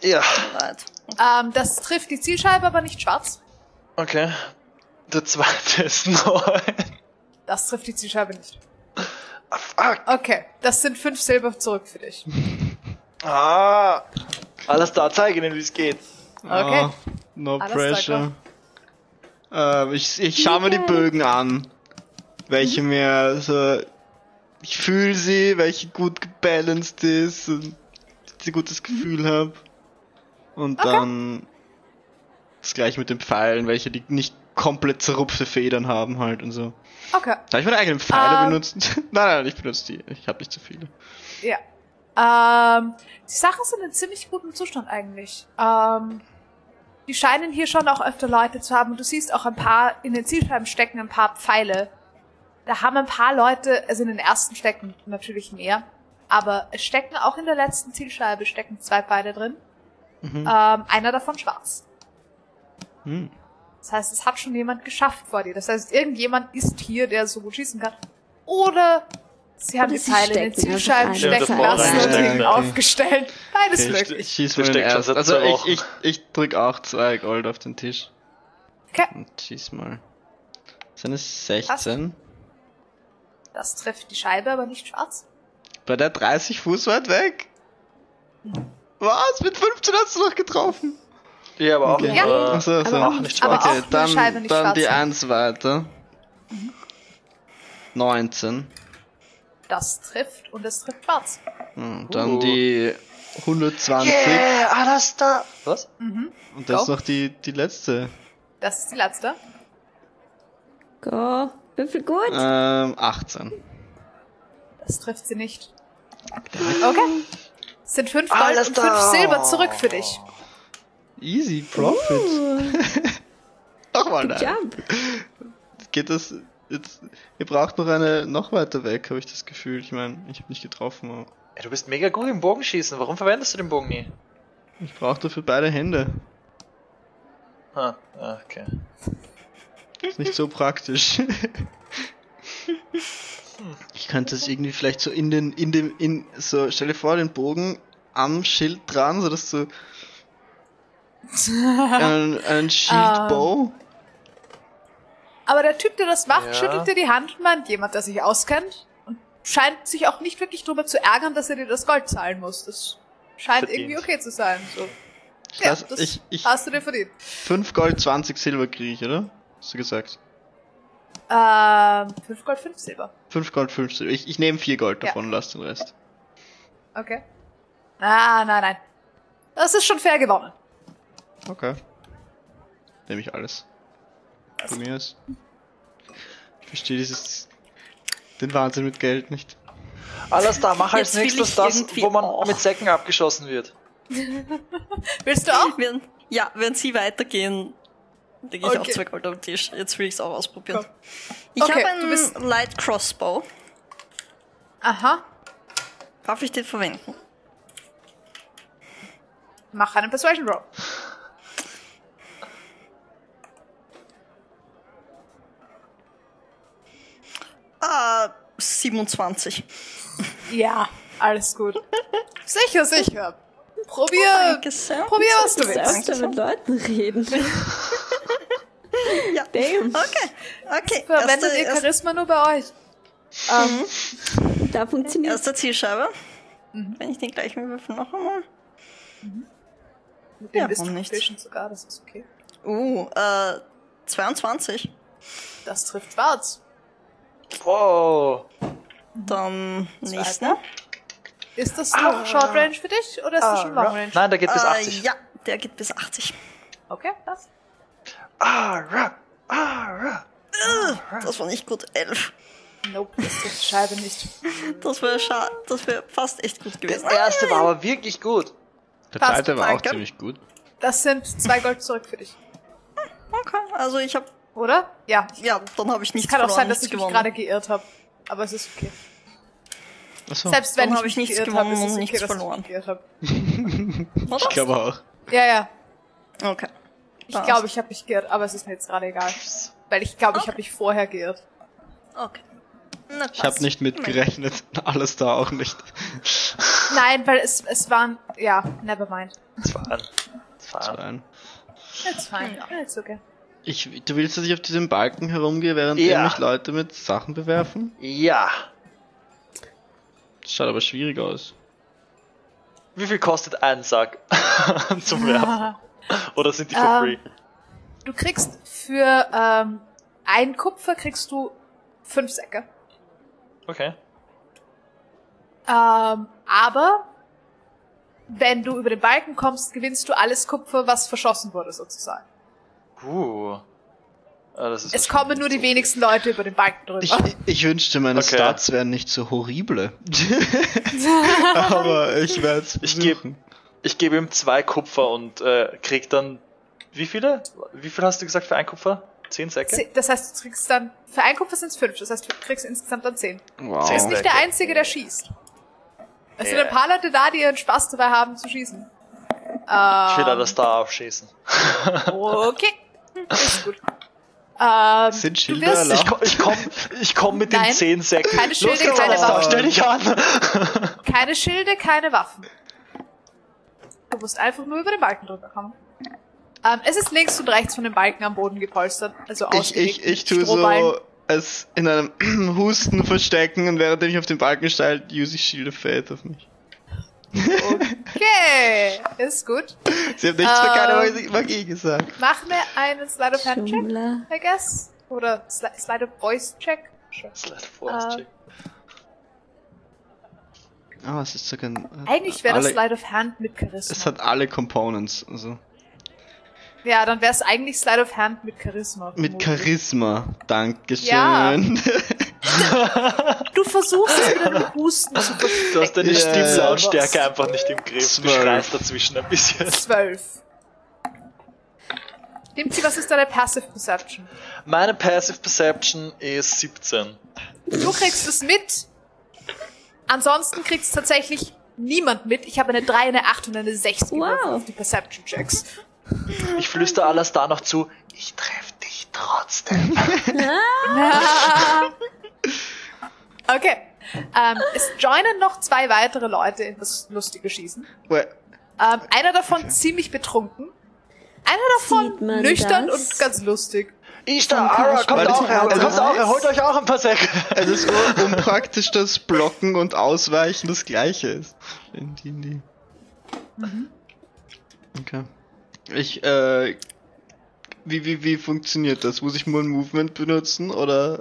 Ja. Right. Ähm, das trifft die Zielscheibe, aber nicht schwarz. Okay. Der zweite ist neu. Das trifft die Zielscheibe nicht. Ah, fuck. Okay, das sind fünf Silber zurück für dich. Ah. Alles da, zeige ihnen, wie es geht. Okay. Ah, no Alles pressure. Äh, ich ich schaue mir die Bögen an. Welche mir so. Ich fühle sie, welche gut gebalanced ist und dass ich ein gutes Gefühl habe. Und Okay. dann das gleich mit den Pfeilen, welche die nicht komplett zerrupfte Federn haben halt und so. Okay, Darf ich meine eigenen Pfeile Ähm. benutzen? nein, nein, ich benutze die. Ich habe nicht zu viele. ja. Ähm, die Sachen sind in ziemlich gutem Zustand eigentlich. Ähm, die scheinen hier schon auch öfter Leute zu haben und du siehst auch ein paar, in den Zielscheiben stecken ein paar Pfeile. Da haben ein paar Leute, also in den ersten stecken natürlich mehr, aber es stecken auch in der letzten Zielscheibe stecken zwei Pfeile drin. Mhm. Ähm, einer davon schwarz. Hm. Das heißt, es hat schon jemand geschafft vor dir. Das heißt, irgendjemand ist hier, der so gut schießen kann. Oder sie haben Oder die Pfeile in den Zielscheiben stecken lassen und okay. aufgestellt. Beides Okay, möglich. ich schieß mal den ersten. Also ich, ich, ich drück auch zwei Gold auf den Tisch. Okay, Und schieß mal. Sind es 16? das trifft die Scheibe, aber nicht schwarz. Bei der 30 Fuß weit weg? Was? Mit 15 hast du noch getroffen? Ja, aber auch Okay. Ja. nur- Achso, aber auch nicht aber schwarz. auch okay, die dann, Scheibe nicht dann schwarz. die 1 weiter. 19. Das trifft und es trifft schwarz. Hm, dann Uh. die 120. Yeah, alles da. Was? Mhm. Und das ist Go. noch die, die letzte. Das ist die letzte. Go. Würfel gut. Ähm, 18. Das trifft sie nicht. Okay. Es sind fünf Gold Alles und fünf da. Silber zurück für dich. Easy, Profit. Nochmal nein. job. Geht das jetzt. Ihr braucht noch eine noch weiter weg, habe ich das Gefühl. Ich meine, ich habe nicht getroffen, aber Ey, du bist mega gut im Bogenschießen. Warum verwendest du den Bogen nie? ich brauche dafür beide Hände. Ah, ah, okay. Ist nicht so praktisch. Ich könnte es irgendwie vielleicht so in den, in dem, in, so, stell dir vor, den Bogen am Schild dran, so dass du einen, einen Shield Bow. Aber der Typ, der das macht, Ja. schüttelt dir die Hand und meint, jemand, der sich auskennt und scheint sich auch nicht wirklich darüber zu ärgern, dass er dir das Gold zahlen muss. Das scheint Verdient. irgendwie okay zu sein. So. Ich, Ja, das ich, ich, hast du dir verdient. 5 Gold, 20 Silber kriege ich, oder? Hast du gesagt? Ähm, 5 Gold, 5 Silber. 5 Gold, 5 Silber. Ich, ich nehme 4 Gold Ja. davon und lass den Rest. Okay. Ah, nein, nein. Das ist schon fair gewonnen. Okay. Nehme ich alles. Von mir ist. Ich verstehe dieses. den Wahnsinn mit Geld nicht. Alles da, mach als Jetzt will nächstes ich das, irgendwie wo man auch. mit Säcken abgeschossen wird. Willst du auch? Wenn, ja, wenn sie weitergehen, lege ich auch Okay. zwei Gold auf den Tisch. Jetzt will ich es auch ausprobieren. Komm. Ich Okay, habe du einen Light Crossbow. Aha. Darf ich den verwenden? Mach einen Persuasion Roll. Ah, 27. Ja, alles gut. sicher, sicher. Probier, Danke sehr. probier, was du Du willst. sollst mit Leuten reden. Ja. Damn. Okay, okay. Verwendet Erste, ihr erste, Charisma nur bei euch? Ähm, Da funktioniert erste Zielscheibe. Wenn ich den gleichen Würfel noch einmal. mit dem Ja, du warum nicht? sogar, das ist okay. Uh, äh, 22. Das trifft schwarz. Wow. Dann nächsten. Ist das noch Short Range für dich oder ist das schon Long Range? Nein, der geht bis Äh, 80. ja, der geht bis 80. Okay, passt. Ah, ra, ah, ra. Das war nicht gut. 11. Nope, das die Scheibe nicht. Das wäre schade. Das wäre fast echt gut gewesen. Der erste war aber wirklich gut. Der zweite war auch ziemlich gut. Das sind zwei Gold zurück für dich. Okay, also ich habe. Oder? Ja. Ja, dann habe ich nichts Kann auch sein, dass ich mich gerade geirrt habe. Aber es ist okay. Achso, Selbst wenn Dann ich hab ich mich nichts geirrt habe, ist es okay, nichts dass ich verloren. mich geirrt habe. Oder? ich glaube auch. Ja, ja. Okay. Ich glaube, ich habe mich geirrt, aber es ist mir jetzt gerade egal. Weil ich glaube, ich habe mich vorher geirrt. Okay. Na, Ich habe nicht mitgerechnet. Alles da auch nicht. Nein, weil es, es waren, ja, never mind. Das war ein. Das war So ein. ein. It's fine. It's okay. Ich, du willst, dass ich auf diesem Balken herumgehe, während Ja. mich Leute mit Sachen bewerfen? Ja. Das schaut aber schwierig aus. Wie viel kostet ein Sack zum Werfen? Oder sind die for Ähm, free? Du kriegst für ähm, ein Kupfer kriegst du fünf Säcke. Okay. Ähm, aber wenn du über den Balken kommst, gewinnst du alles Kupfer, was verschossen wurde, sozusagen. Uh. Ah, das ist Es kommen nur die wenigsten Leute über den Balken drüber. Ich, ich wünschte, meine Okay. Stats wären nicht so horrible. aber ich werde es Ich gebe ich geb ihm zwei Kupfer und äh, krieg dann. Wie viele? Wie viel hast du gesagt für ein Kupfer? Zehn Säcke? Ze- Das heißt, du kriegst dann, für ein Kupfer sind es fünf, das heißt, du kriegst insgesamt dann zehn. Du Wow. bist Zehn. nicht der Einzige, der schießt. Es sind Ja. ein paar Leute da, die ihren Spaß dabei haben zu schießen. Ich will da das da aufschießen. Okay. Ist gut. Ähm, Sind du Schilder wirst, erlaubt? Ich, komm- ich komm, ich komm mit den Nein. zehn Säcken. Keine Los Schilde, geht's, keine Waffen. Stell dich an! keine Schilde, keine Waffen. Du musst einfach nur über den Balken drüber kommen. Ähm, es ist links und rechts von dem Balken am Boden gepolstert. Also Ich, ich, ich tue so es in einem Husten verstecken und während ich auf den Balken steige, use ich Shield of Fate auf mich. Okay, ist gut. Sie haben nichts für keine Ähm. Magie- Magie gesagt. Mach mir einen Slide of Hand Check. I guess. Oder Sli Slide of Voice Check. Sure. Slide Force Äh, Check. Ah, es ist sogar ein, Eigentlich wäre das Slide of Hand mit Es Charisma. hat alle Components, also. Ja, dann wäre es eigentlich Slide of Hand mit Charisma. Mit. Charisma. Dankeschön. Ja. Du versuchst es mit einem Husten zu verstecken. Du hast deine Ja, Stimmlautstärke einfach nicht im Griff. Du Zwölf. schreist dazwischen ein bisschen. Zwölf. Dimzi, was ist deine Passive Perception? Meine Passive Perception ist 17. Du kriegst es mit. Ansonsten kriegst es tatsächlich niemand mit. Ich habe eine 3, eine 8 und eine 6 gewürfelt Wow. auf die Perception Checks. Ich flüster alles da noch zu. Ich treff dich trotzdem. Okay. Ähm, es joinen noch zwei weitere Leute in das lustige Schießen. Ähm, einer davon ziemlich betrunken. Einer davon nüchtern das? und ganz lustig. Ich da, Vom Ara, kommt auch her, kommt auch her, holt euch auch ein paar Säcke. es ist unpraktisch, dass Blocken und Ausweichen das gleiche ist. In D&D. Okay. Ich, äh, wie, wie, wie funktioniert das? Muss ich nur ein Movement benutzen oder?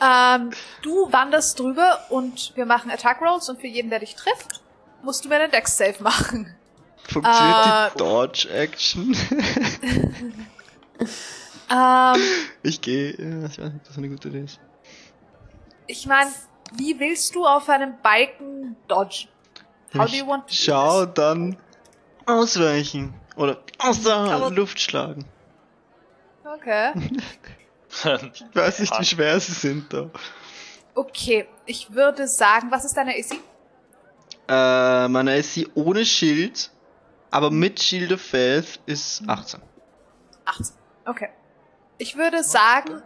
Ähm, du wanderst drüber und wir machen Attack Rolls und für jeden, der dich trifft, musst du mir einen Dex Save machen. Funktioniert Äh, die Dodge Action? Ähm, ich gehe, ja, ich weiß nicht, ob das eine gute Idee ist. ich meine, wie willst du auf einem Balken dodgen? How do you want to Schau, dann ausweichen. Oder aus der Aber- Luft schlagen. Okay. Ich weiß nicht, wie schwer sie sind da. Okay, ich würde sagen, was ist deine AC? Äh, meine SC ohne Schild, aber mit Shield of Faith ist 18. 18. Okay. Ich würde sagen,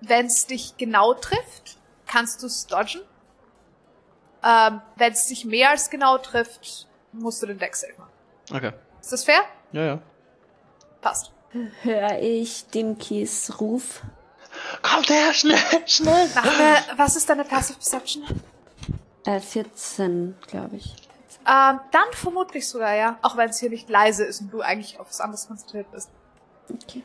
wenn es dich genau trifft, kannst du es dodgen. Ähm, wenn es dich mehr als genau trifft, musst du den Deck machen. Okay. Ist das fair? Ja, ja. Passt. Höre ich Dimkis Ruf. Kommt her, schnell, schnell. Mach mir, was ist deine Passive Perception? Äh, 14, glaube ich. Ähm, dann vermutlich sogar, ja. Auch wenn es hier nicht leise ist und du eigentlich auf was anderes konzentriert bist. Okay.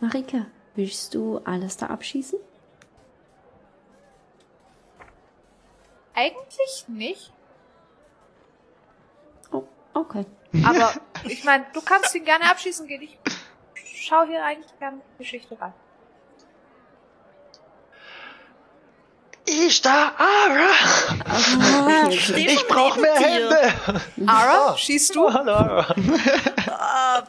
Marika, willst du alles da abschießen? Eigentlich nicht. Oh, okay. Aber ich meine, du kannst ihn gerne abschießen gehen. Ich schau hier eigentlich gerne die Geschichte rein. Ich da, Ara. Ich schon brauch neben mehr dir. Hände. Ara, schießt du? Oh, hallo, Ara.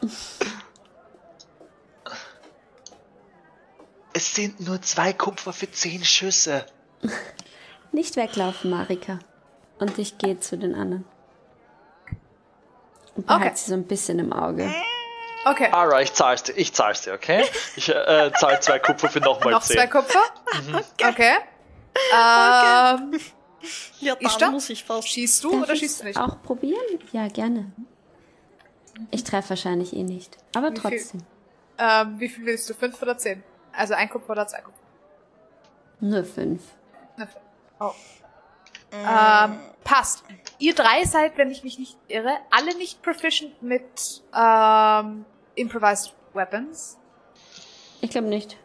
Es sind nur zwei Kupfer für zehn Schüsse. Nicht weglaufen, Marika. Und ich gehe zu den anderen. Und behalte Okay. sie so ein bisschen im Auge. Okay. Ara, ich zahl's dir, ich zahl's dir, okay? Ich äh, zahl zwei Kupfer für nochmal Noch zehn. zwei Kupfer? Okay. Ähm, ja, Ist dann da? muss ich fast. schießt du Darf oder schießt du nicht? auch probieren? Ja, gerne. Ich treffe wahrscheinlich eh nicht. Aber Wie viel? trotzdem. Ähm, wie viel willst du? Fünf oder zehn? Also ein Kupfer oder zwei Kupfer? Nur fünf. Na, fünf. Oh. Ähm, passt. Ihr drei seid, wenn ich mich nicht irre, alle nicht proficient mit ähm, Improvised Weapons. Ich glaube nicht.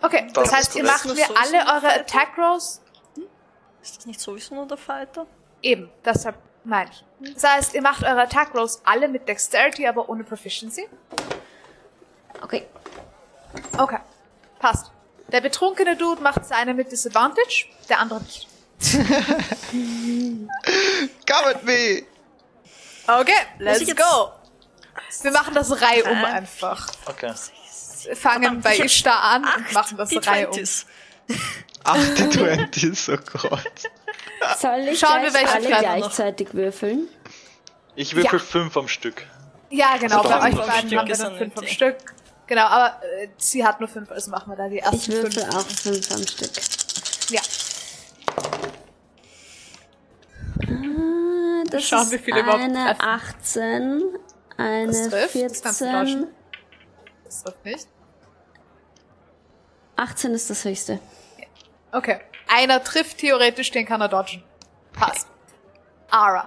Okay, das, Das heißt, ihr macht mir so alle eure? Attack Rolls Ist das nicht sowieso nur der Fighter? Eben, deshalb meine ich. Das heißt, ihr macht eure Attack Rolls alle mit Dexterity, aber ohne Proficiency. Okay. Okay, passt. Der betrunkene Dude macht seine mit Disadvantage, der andere nicht. Come at me! Okay, let's go. Wir machen das Reihe um Äh. einfach. Okay. Wir fangen Verdammt, bei Ishtar an und machen das die Reihe um. 20s. 28, oh Gott. Soll ich Schauen wir, welche alle gleichzeitig würfeln? Ich würfel Ja. fünf am Stück. Ja, genau, Also bei fünf euch beiden Stück haben wir dann ein fünf am. Stück. Genau, aber äh, sie hat nur fünf, also machen wir da die ersten Ich würfel fünf. auch fünf am Stück. Ja, das Schauen, ist wie viele überhaupt eine treffen. 18, eine Das trifft, das kannst du 14. tauschen. das trifft nicht. 18 ist das höchste. Okay. Einer trifft theoretisch, den kann er dodgen. Passt. Ara.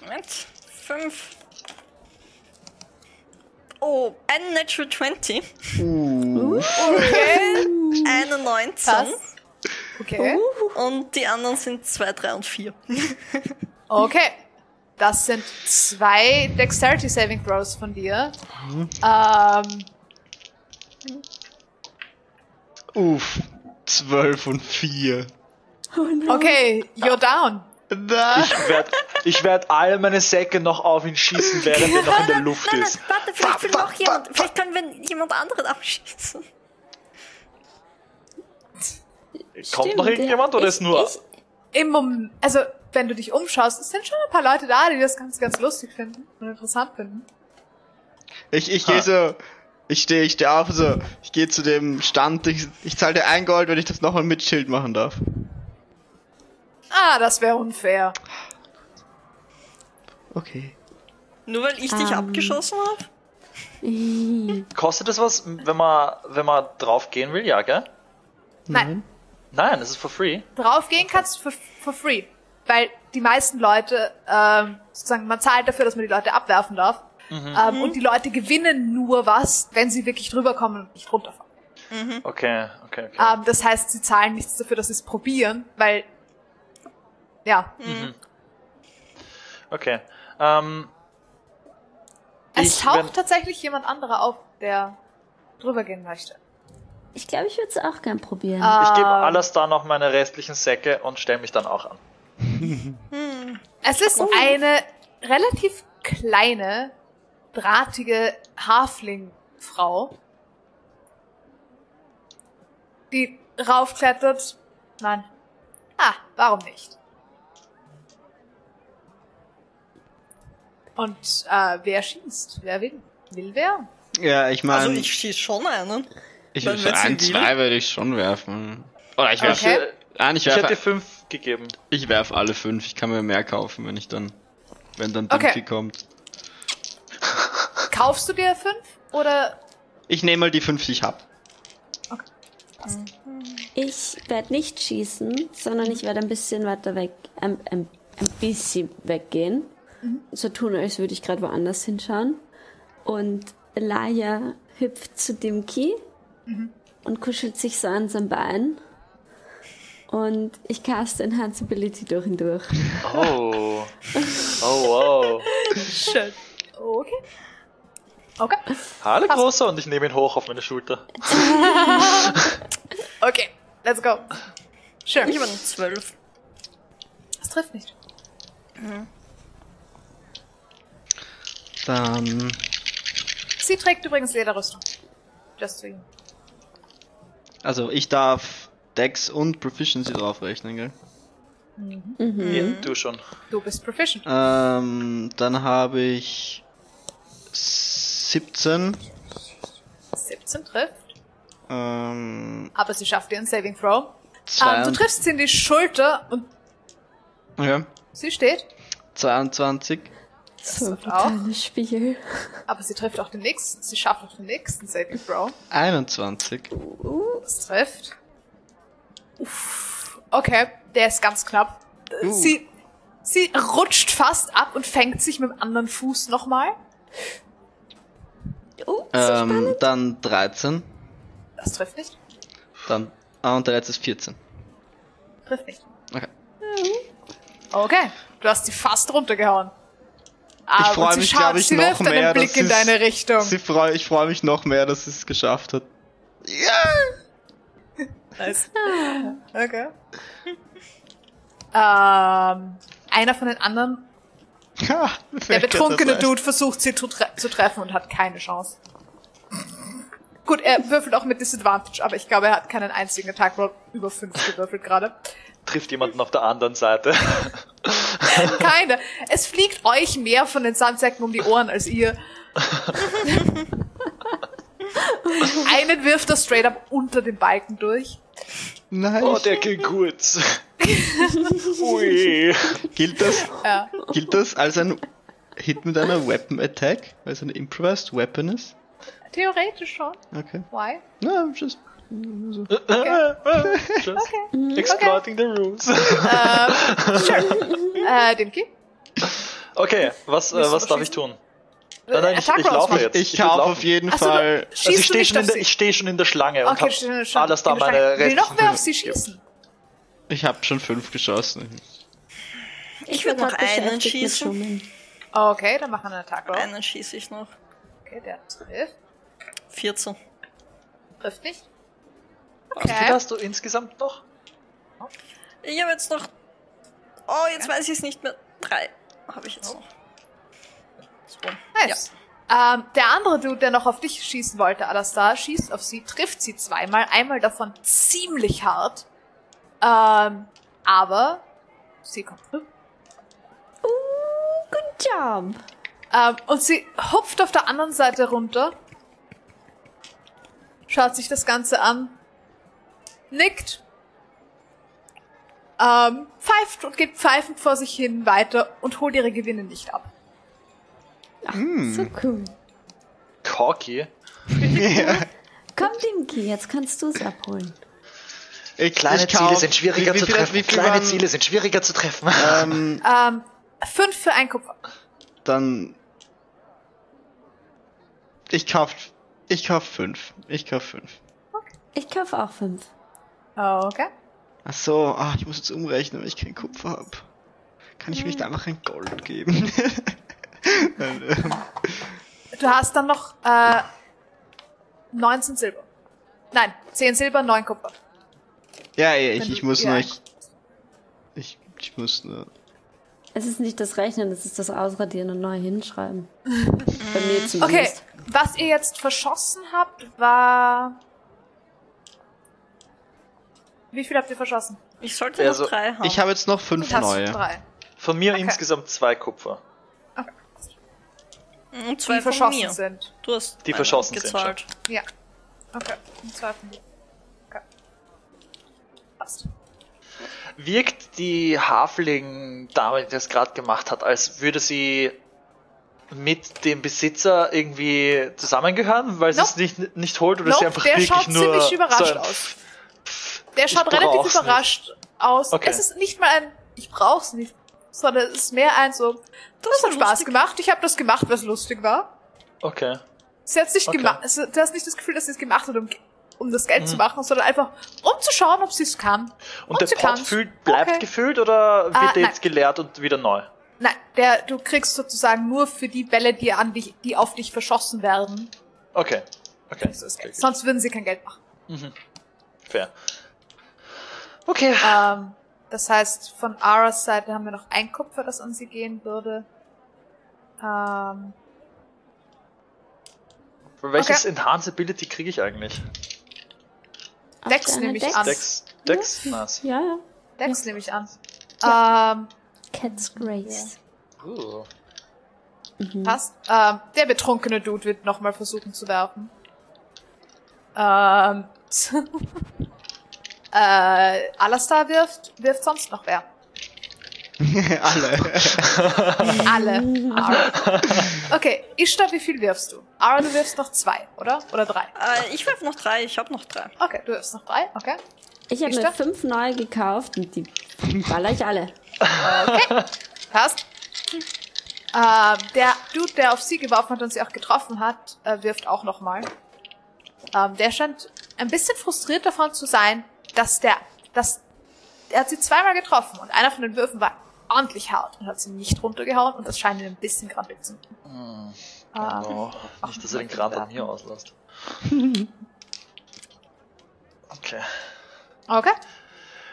Moment. Fünf. Oh, ein Natural 20. Okay. Eine 19. Passt. Okay. Und die anderen sind 2, 3 und 4. Okay. Das sind zwei Dexterity Saving Throws von dir. Ähm, Uff, 12 und 4. Oh no. okay, you're down. Nein. Ich werde ich werd all meine Säcke noch auf ihn schießen, während er noch in der Luft Nein, nein, ist. warte, vielleicht will noch jemand, vielleicht können wir jemand anderen abschießen. Kommt noch irgendjemand oder Ich- ist nur. Ich, Im Moment, also wenn du dich umschaust, es sind schon ein paar Leute da, die das ganz, ganz lustig finden und interessant finden. Ich, ich gehe so, ich stehe, ich stehe auf so, ich gehe zu dem Stand, ich, ich zahle dir ein Gold, wenn ich das nochmal mit Schild machen darf. Ah, das wäre unfair. Okay. Nur weil ich dich Ähm. abgeschossen habe? Kostet das was, wenn man, wenn man drauf gehen will? Ja, gell? Nein, Nein, es ist for free. draufgehen kannst du for, for free. Weil die meisten Leute, ähm, sozusagen, man zahlt dafür, dass man die Leute abwerfen darf. Ähm, und die Leute gewinnen nur was, wenn sie wirklich drüber kommen und nicht runterfahren. Okay, okay, okay. Ähm, das heißt, sie zahlen nichts dafür, dass sie es probieren, weil, ja, Okay. Ähm, es taucht tatsächlich jemand anderer auf, der drüber gehen möchte. Ich glaube, ich würde es auch gern probieren. ich gebe alles da noch meine restlichen Säcke und stelle mich dann auch an. Es ist eine relativ kleine, drahtige Haflingfrau, die raufklettert. Nein. Ah, warum nicht? Und äh, wer schießt? Wer will? Will wer? Ja, ich meine, Also ich, ich schieße schon einen. Ich wenn sie ein, zwei würde ich schon werfen. Oder ich werfe, Okay. nein, ich Ich hätte dir werfe, fünf gegeben. ich werfe alle fünf. Ich kann mir mehr kaufen, wenn ich dann, wenn dann Okay. Dinky kommt. Kaufst du dir fünf? Oder Ich nehme mal die fünf, die ich hab. Ich werde nicht schießen, sondern ich werde ein bisschen weiter weg, ein, ein, ein bisschen weggehen. So tun, als würde ich gerade woanders hinschauen. Und Laia hüpft zu Dimki und kuschelt sich so an sein Bein. Und ich caste Enhanceability durch ihn durch. Oh. Oh, wow. Schön. Okay. Okay. Hallo, Großer, und ich nehme ihn hoch auf meine Schulter. Okay. Let's go. Sure. Ich eine zwölf. Das trifft nicht. Dann, Sie trägt übrigens Lederrüstung. Just so you. Also ich darf Dex und Proficiency draufrechnen, gell? Ja, du schon. Du bist proficient. Ähm, dann habe ich 17. 17 trifft, Ähm, aber sie schafft ihren Saving Throw. Ähm, du triffst sie in die Schulter und ja, sie steht, 22. So trifft auch. Spiel. aber sie trifft auch den nächsten. Sie schafft auch den nächsten Saving Throw. 21. Das trifft. Uff. Okay, der ist ganz knapp. Uh. Sie, sie rutscht fast ab und fängt sich mit dem anderen Fuß nochmal. So Ähm, spannend. dann 13. Das trifft nicht. Dann, ah, und der letzte ist 14. Trifft nicht. Okay. Okay, du hast sie fast runtergehauen. Ich freue mich, glaube ich, noch wirft einen mehr, Blick dass in deine Richtung. Sie freu, ich freue mich noch mehr, dass sie es geschafft hat. Nice. Okay. ähm, einer von den anderen, Ha, der betrunkene Dude, versucht sie zu, tre zu treffen und hat keine Chance. Gut, er würfelt auch mit Disadvantage, aber ich glaube, er hat keinen einzigen Attack Roll über 5 gewürfelt gerade. Trifft jemanden auf der anderen Seite. Keine. Es fliegt euch mehr von den Sandsäcken um die Ohren als ihr. Einen wirft er straight up unter den Balken durch. Nein. Oh, der ging gut. Ui. gilt, das, Ja. gilt das als ein Hit mit einer Weapon Attack? Weil es eine Improvised Weapon ist? Theoretisch schon. Okay. Why? Na, just. Just exploiting the rules. Äh, Dimki? Okay, was, äh, was darf ich tun? Nein, nein, ich, ich laufe jetzt. Ich kaufe laufen. auf jeden Ach so, Fall. schießt Also ich du stehe nicht schon, in der- ich steh schon in der Schlange und Okay, hab schon, schon. alles da meine Schlange. Will noch wer auf sie schießen? Ich habe schon fünf geschossen. Ich war würd noch einen schießen. Okay, dann machen wir einen Attack. Einen schieße ich noch. Okay, der trifft. 14. Trifft nicht. Wie viel Okay. hast du insgesamt noch? Ich habe jetzt noch. Oh, jetzt weiß ich es nicht mehr. Drei habe ich jetzt noch. So. Nice. Ähm, der andere Dude, der noch auf dich schießen wollte, Alastar, schießt auf sie, trifft sie zweimal, einmal davon ziemlich hart. Ähm, aber sie kommt zurück. Good job. Ähm, und sie hupft auf der anderen Seite runter, schaut sich das Ganze an, nickt, ähm, pfeift und geht pfeifend vor sich hin weiter und holt ihre Gewinne nicht ab. So cool. Corky. Komm, Dimki, jetzt kannst du es abholen. Ich, Kleine ich Ziele kauf- sind schwieriger wie, wie zu treffen. Wie Kleine waren, Ziele sind schwieriger zu treffen. Ähm, Ähm, fünf für ein Kupfer. dann. Ich kauf. Ich kauf fünf. Ich kauf fünf. Ich kaufe auch fünf. Okay. Ach so, ah, ich muss jetzt umrechnen, weil ich kein Kupfer hab. Kann ich mir nicht einfach ein Gold geben? Nein, ähm, Du hast dann noch äh, 19 Silber. Nein, 10 Silber, 9 Kupfer. ja, ja, ich, ich muss ja. nur. Ich, ich, ich muss nur. Es ist nicht das Rechnen, es ist das Ausradieren und neu hinschreiben. Bei mir zumindest. Okay, was ihr jetzt verschossen habt, war. Wie viel habt ihr verschossen? Ich sollte Also, noch drei haben. Ich habe jetzt noch fünf neue. drei. Von mir Okay. insgesamt zwei Kupfer. Mhm, Die zwei von verschossen mir. sind. Du hast Die verschossen sind gezahlt. Ja. Okay. Und zwei von dir. Okay. Passt. Wirkt die Hafling-Dame, die das gerade gemacht hat, als würde sie mit dem Besitzer irgendwie zusammengehören, weil sie Nope. es nicht, nicht holt oder Nope, sie einfach der wirklich schaut nur ziemlich überrascht so ein aus. Der schaut relativ nicht. überrascht aus. Okay. Es ist nicht mal ein, ich brauch's nicht, sondern es ist mehr ein so, das, hat ist Spaß lustig. gemacht, ich habe das gemacht, was lustig war. Okay. Sie hat's nicht Okay. gemacht, also, du hast nicht das Gefühl, dass sie es gemacht hat, um, um das Geld zu Mhm. machen, sondern einfach, um zu schauen, ob sie es kann. Und, der sie Pot bleibt Okay. gefüllt oder wird Ah, der nein. jetzt geleert und wieder neu? Nein, der, du kriegst sozusagen nur für die Bälle, die an dich, die auf dich verschossen werden, Okay. Okay. das Geld. Sonst würden sie kein Geld machen. Fair. Okay. Ähm, das heißt, von Aras Seite haben wir noch ein Kupfer, das an sie gehen würde. Ähm, Welches okay. Enhance Ability kriege ich eigentlich? Dex nehme ich Dex. an. Dex? Dex? Nice. Ja, ja. Dex nehme ich an. Ähm, Cat's Grace. Uh. passt. Ähm, der betrunkene Dude wird nochmal versuchen zu werfen. Ähm, äh, Alastar wirft, wirft sonst noch wer? Alle. Alle. Ara. Okay, Ishtar, wie viel wirfst du? Ara, du wirfst noch zwei, oder? Oder drei? Äh, ich werfe noch drei, ich habe noch drei. Okay, du wirfst noch drei, okay. Ich habe mir fünf neue gekauft und die baller ich alle. Passt. Ähm, der Dude, der auf sie geworfen hat und sie auch getroffen hat, äh, wirft auch nochmal. Ähm, der scheint ein bisschen frustriert davon zu sein, dass der, dass, er hat sie zweimal getroffen und einer von den Würfen war ordentlich hart und hat sie nicht runtergehauen und das scheint ihn ein bisschen grabbelig zu machen. Ähm, Oh, nicht, dass er den Grad an mir auslässt. Okay. okay.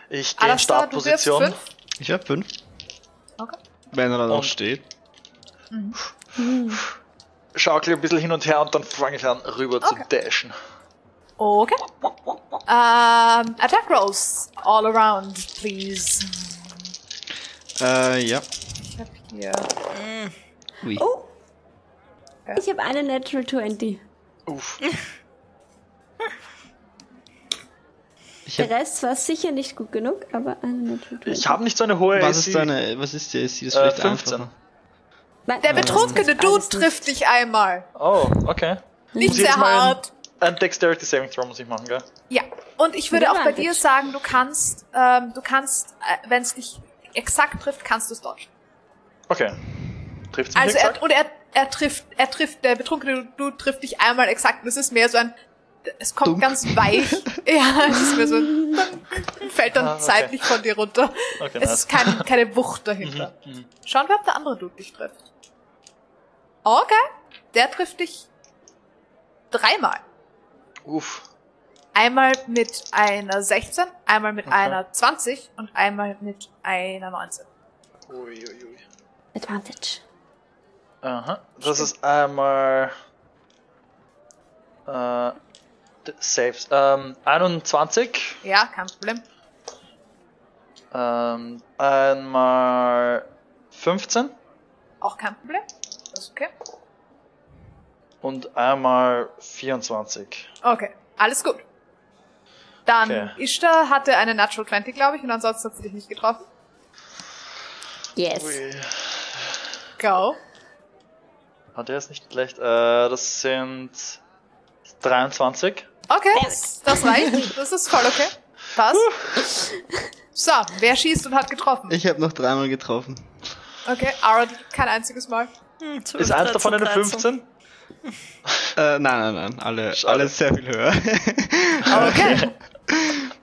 Ich gehe in Startposition. fünf. Ich habe fünf. Okay. Wenn er dann noch Und- steht. Schaukel ein bisschen hin und her und dann fange ich an, rüber Okay. zu dashen. Okay. Ähm, Attack Rolls all around, please. Äh, ja. Ich hab hier. Ui. Oh! Ich habe eine Natural 20. Uff. Ich Der Rest war sicher nicht gut genug, aber eine Natural 20. Ich habe nicht so eine hohe was AC. ist deine, was ist die AC? Das Äh, vielleicht 15. einfacher. Nein, Der betrunkene Dude nicht. trifft dich einmal. Oh, okay. Nicht Muss sehr hart. Ein Dexterity Saving Throw muss ich machen, gell? Ja. Und ich würde auch bei dir sagen, du kannst, ähm, du kannst, äh, wenn es dich exakt trifft, kannst du es dodgen. Okay. Trifft mich Also exakt? er, und er, er trifft, er trifft, der betrunkene Dude trifft dich einmal exakt. Und es ist mehr so ein, es kommt Dunk. ganz weich. ja, es ist mehr so ein fällt dann Ah, okay. seitlich von dir runter. Okay, Es nice. ist kein, keine Wucht dahinter. Mhm, Schauen wir, ob der andere Dude dich trifft. Okay, der trifft dich dreimal. Uff. Einmal mit einer 16, einmal mit Okay. einer 20 und einmal mit einer 19. Uiuiui. Advantage. Aha. Das ist einmal. Äh, Saves. Ähm, 21. Ja, kein Problem. Ähm, einmal 15. Auch kein Problem. Das ist okay. Und einmal 24. Okay, alles gut. Dann, Okay. Ishtar hatte eine Natural 20, glaube ich, und ansonsten hat sie dich nicht getroffen. Yes. Ui. Go. Ah, der ist nicht schlecht. Äh, das sind 23. Okay, das, das reicht. Das ist voll okay. Passt. So, wer schießt und hat getroffen? Ich habe noch dreimal getroffen. Okay, Ara kein einziges Mal. Hm, 12, Ist eins 13, davon eine 13. 15? Äh, nein, nein, nein. Alle, Schade. alle sehr viel höher. Okay.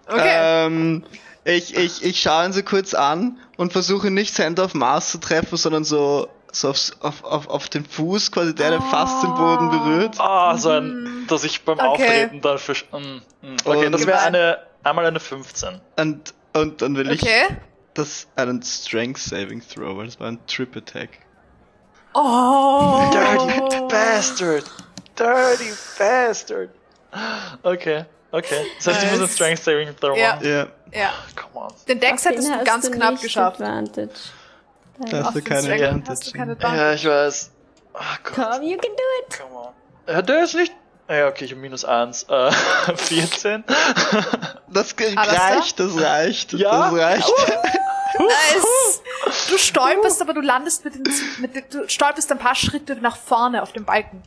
Okay. ähm, ich, ich, ich schaue ihn so kurz an und versuche nicht Center of Mars zu treffen, sondern so, so aufs, auf, auf, auf den Fuß, quasi der, der fast den Boden berührt. Ah, so ein, dass ich beim Okay. Auftreten dann für. Mm, mm. Okay, Und- das wäre eine. Einmal eine 15. Und, und dann will ich Okay. das einen Strength Saving Throw, weil das war ein Trip Attack. Oh. Dirty Bastard! Dirty Bastard! Okay, okay. Das heißt, ich muss ein. Strength Saving Throw Ja. machen. Ja, Ja. Come on. Den Dex hättest den du ganz du knapp geschafft. Advantage. da hast du keine Advantage. hast du keine Ja, Advantage. ich weiß. Oh Gott, Come, you can do it. come on. Ja, der ist nicht. Ja, okay, ich habe minus 1. Äh, 14. Das ge- Alles klar? reicht, das reicht. Ja? Das reicht. Nice. Du stolperst, aber du landest mit den, mit den, du stolperst ein paar Schritte nach vorne auf dem Balken.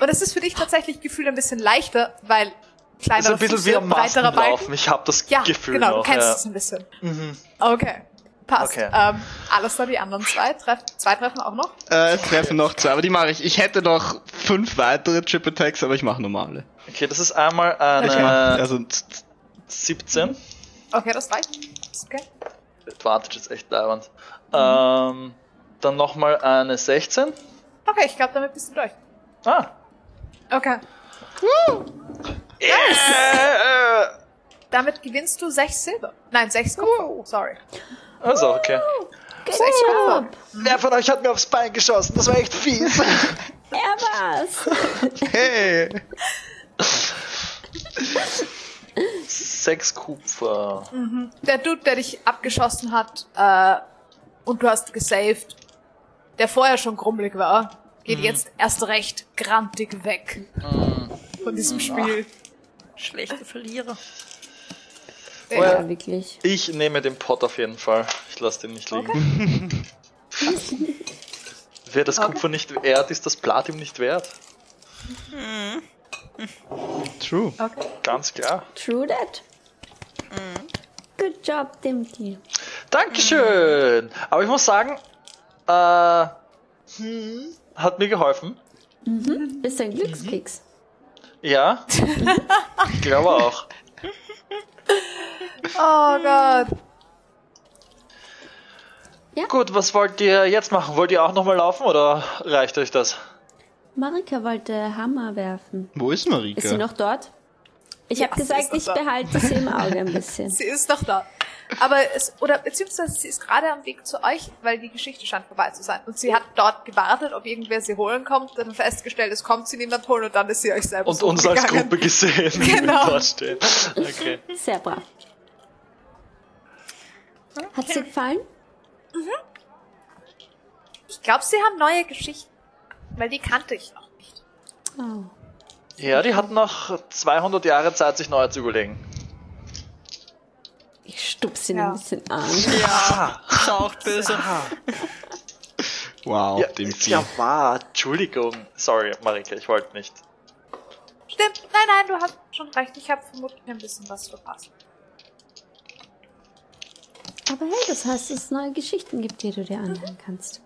Und es ist für dich tatsächlich gefühlt ein bisschen leichter, weil Das ist kleiner ein bisschen wie am Balken. laufen. Ich habe das Ja, Gefühl genau, noch. du kennst ja. es ein bisschen. Mhm. Okay, passt. Okay. Ähm, alles da die anderen zwei, treff, zwei treffen auch noch. Äh, es treffen noch zwei, aber die mache ich. Ich hätte noch fünf weitere Trip Attacks, aber ich mache normale. Okay, das ist einmal eine Okay. Also, z- z- 17. Okay, das reicht. Ist okay. Advantage ist echt leibend. Ähm, dann nochmal eine 16. Okay, ich glaube, damit bist du durch. Ah. Okay. Yeah! Damit gewinnst du sechs Silber. Nein, sechs Kupfer. Sorry. Also, okay. Good Sechs Kupfer. job. Wer von euch hat mir aufs Bein geschossen? Das war echt fies. Er war's. hey! Sechs Kupfer. Der Dude, der dich abgeschossen hat, äh, und du hast gesaved, der vorher schon grummelig war, geht jetzt erst recht grantig weg von diesem Spiel. Schlechte Verlierer. Ja, wirklich. Ich nehme den Pot auf jeden Fall. Ich lasse den nicht liegen. Wer das Okay. Kupfer nicht wert, ist das Platin nicht wert. True. Okay. Ganz klar. True that. Good job, Dimki. Dankeschön. Aber ich muss sagen, äh, hm, hat mir geholfen. Bist du ein Glückskeks? Ja. ich glaube auch. Oh Gott. Gut, was wollt ihr jetzt machen? Wollt ihr auch nochmal laufen oder reicht euch das? Marika wollte Hammer werfen. Wo ist Marika? Ist sie noch dort? Ich Ja, habe gesagt, ich da. behalte sie im Auge ein bisschen. Sie ist noch da. Aber es, oder beziehungsweise sie ist gerade am Weg zu euch, weil die Geschichte scheint vorbei zu sein. Und sie hat dort gewartet, ob irgendwer sie holen kommt, dann festgestellt, es kommt sie niemand holen und dann ist sie euch selber Und uns als. Gruppe gesehen, Genau. dort stehen. Okay. Sehr brav. Hat sie gefallen? Ich glaube, sie haben neue Geschichten. Weil die kannte ich noch nicht. Oh. Ja, die hatten noch 200 Jahre Zeit, sich neu zu überlegen. Ich stupse ihn Ja. ein bisschen an. Ja, ist auch böse. Wow, Ja, dem Vieh. ja, war. Entschuldigung. Sorry, Marika, ich wollte nicht. Stimmt, nein, nein, du hast schon recht. Ich habe vermutlich ein bisschen was verpasst. Aber hey, das heißt, dass es neue Geschichten gibt, die du dir anhören kannst.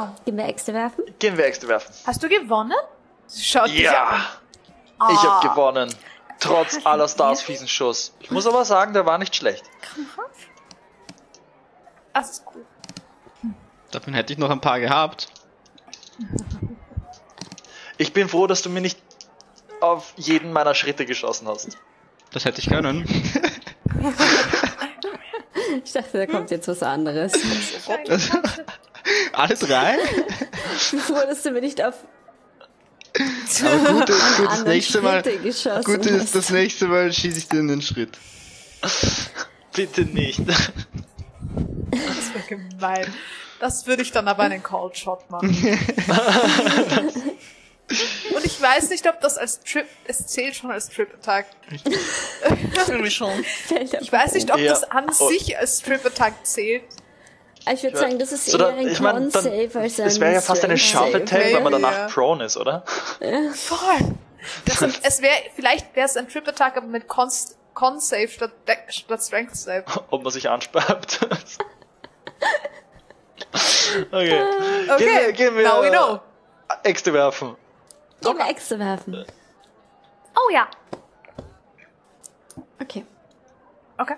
Oh. Gehen wir Äxte werfen? Gehen wir Äxte werfen. Hast du gewonnen? Schaut dich Ja, an. ich Ah. habe gewonnen. Trotz aller Stars fiesen Schuss. Ich muss aber sagen, der war nicht schlecht. Das ist cool. Davon hätte ich noch ein paar gehabt. Ich bin froh, dass du mir nicht auf jeden meiner Schritte geschossen hast. Das hätte ich können. Ich dachte, da kommt jetzt was anderes. Alle drei? Dass du mir nicht auf Aber gut, gut das nächste Mal. Gut ist, das nächste Mal schieße ich dir in den Schritt. Bitte nicht. Das wäre gemein. Das würde ich dann aber einen Cold Shot machen. Und ich weiß nicht, ob das als Trip, es zählt schon als Trip Attack. Fällt Ich weiß nicht, ob Ja. das an Oh. sich als Trip Attack zählt. Ich würde sagen, das ist eher ein ich mein, dann- Con-Save als ein Es wäre ja fast eine Save. Attack, wenn man Ja, danach ja. prone ist, oder? Voll. Das sind, es wäre, vielleicht wäre es ein Trip Attack, aber mit Con, Con Save statt, statt Strength Save. Ob man sich ansperrt. okay. Okay, Gehen wir, gehen wir now we know. Äxte werfen. Gehen wir Äxte werfen. Oh ja. Okay. Okay.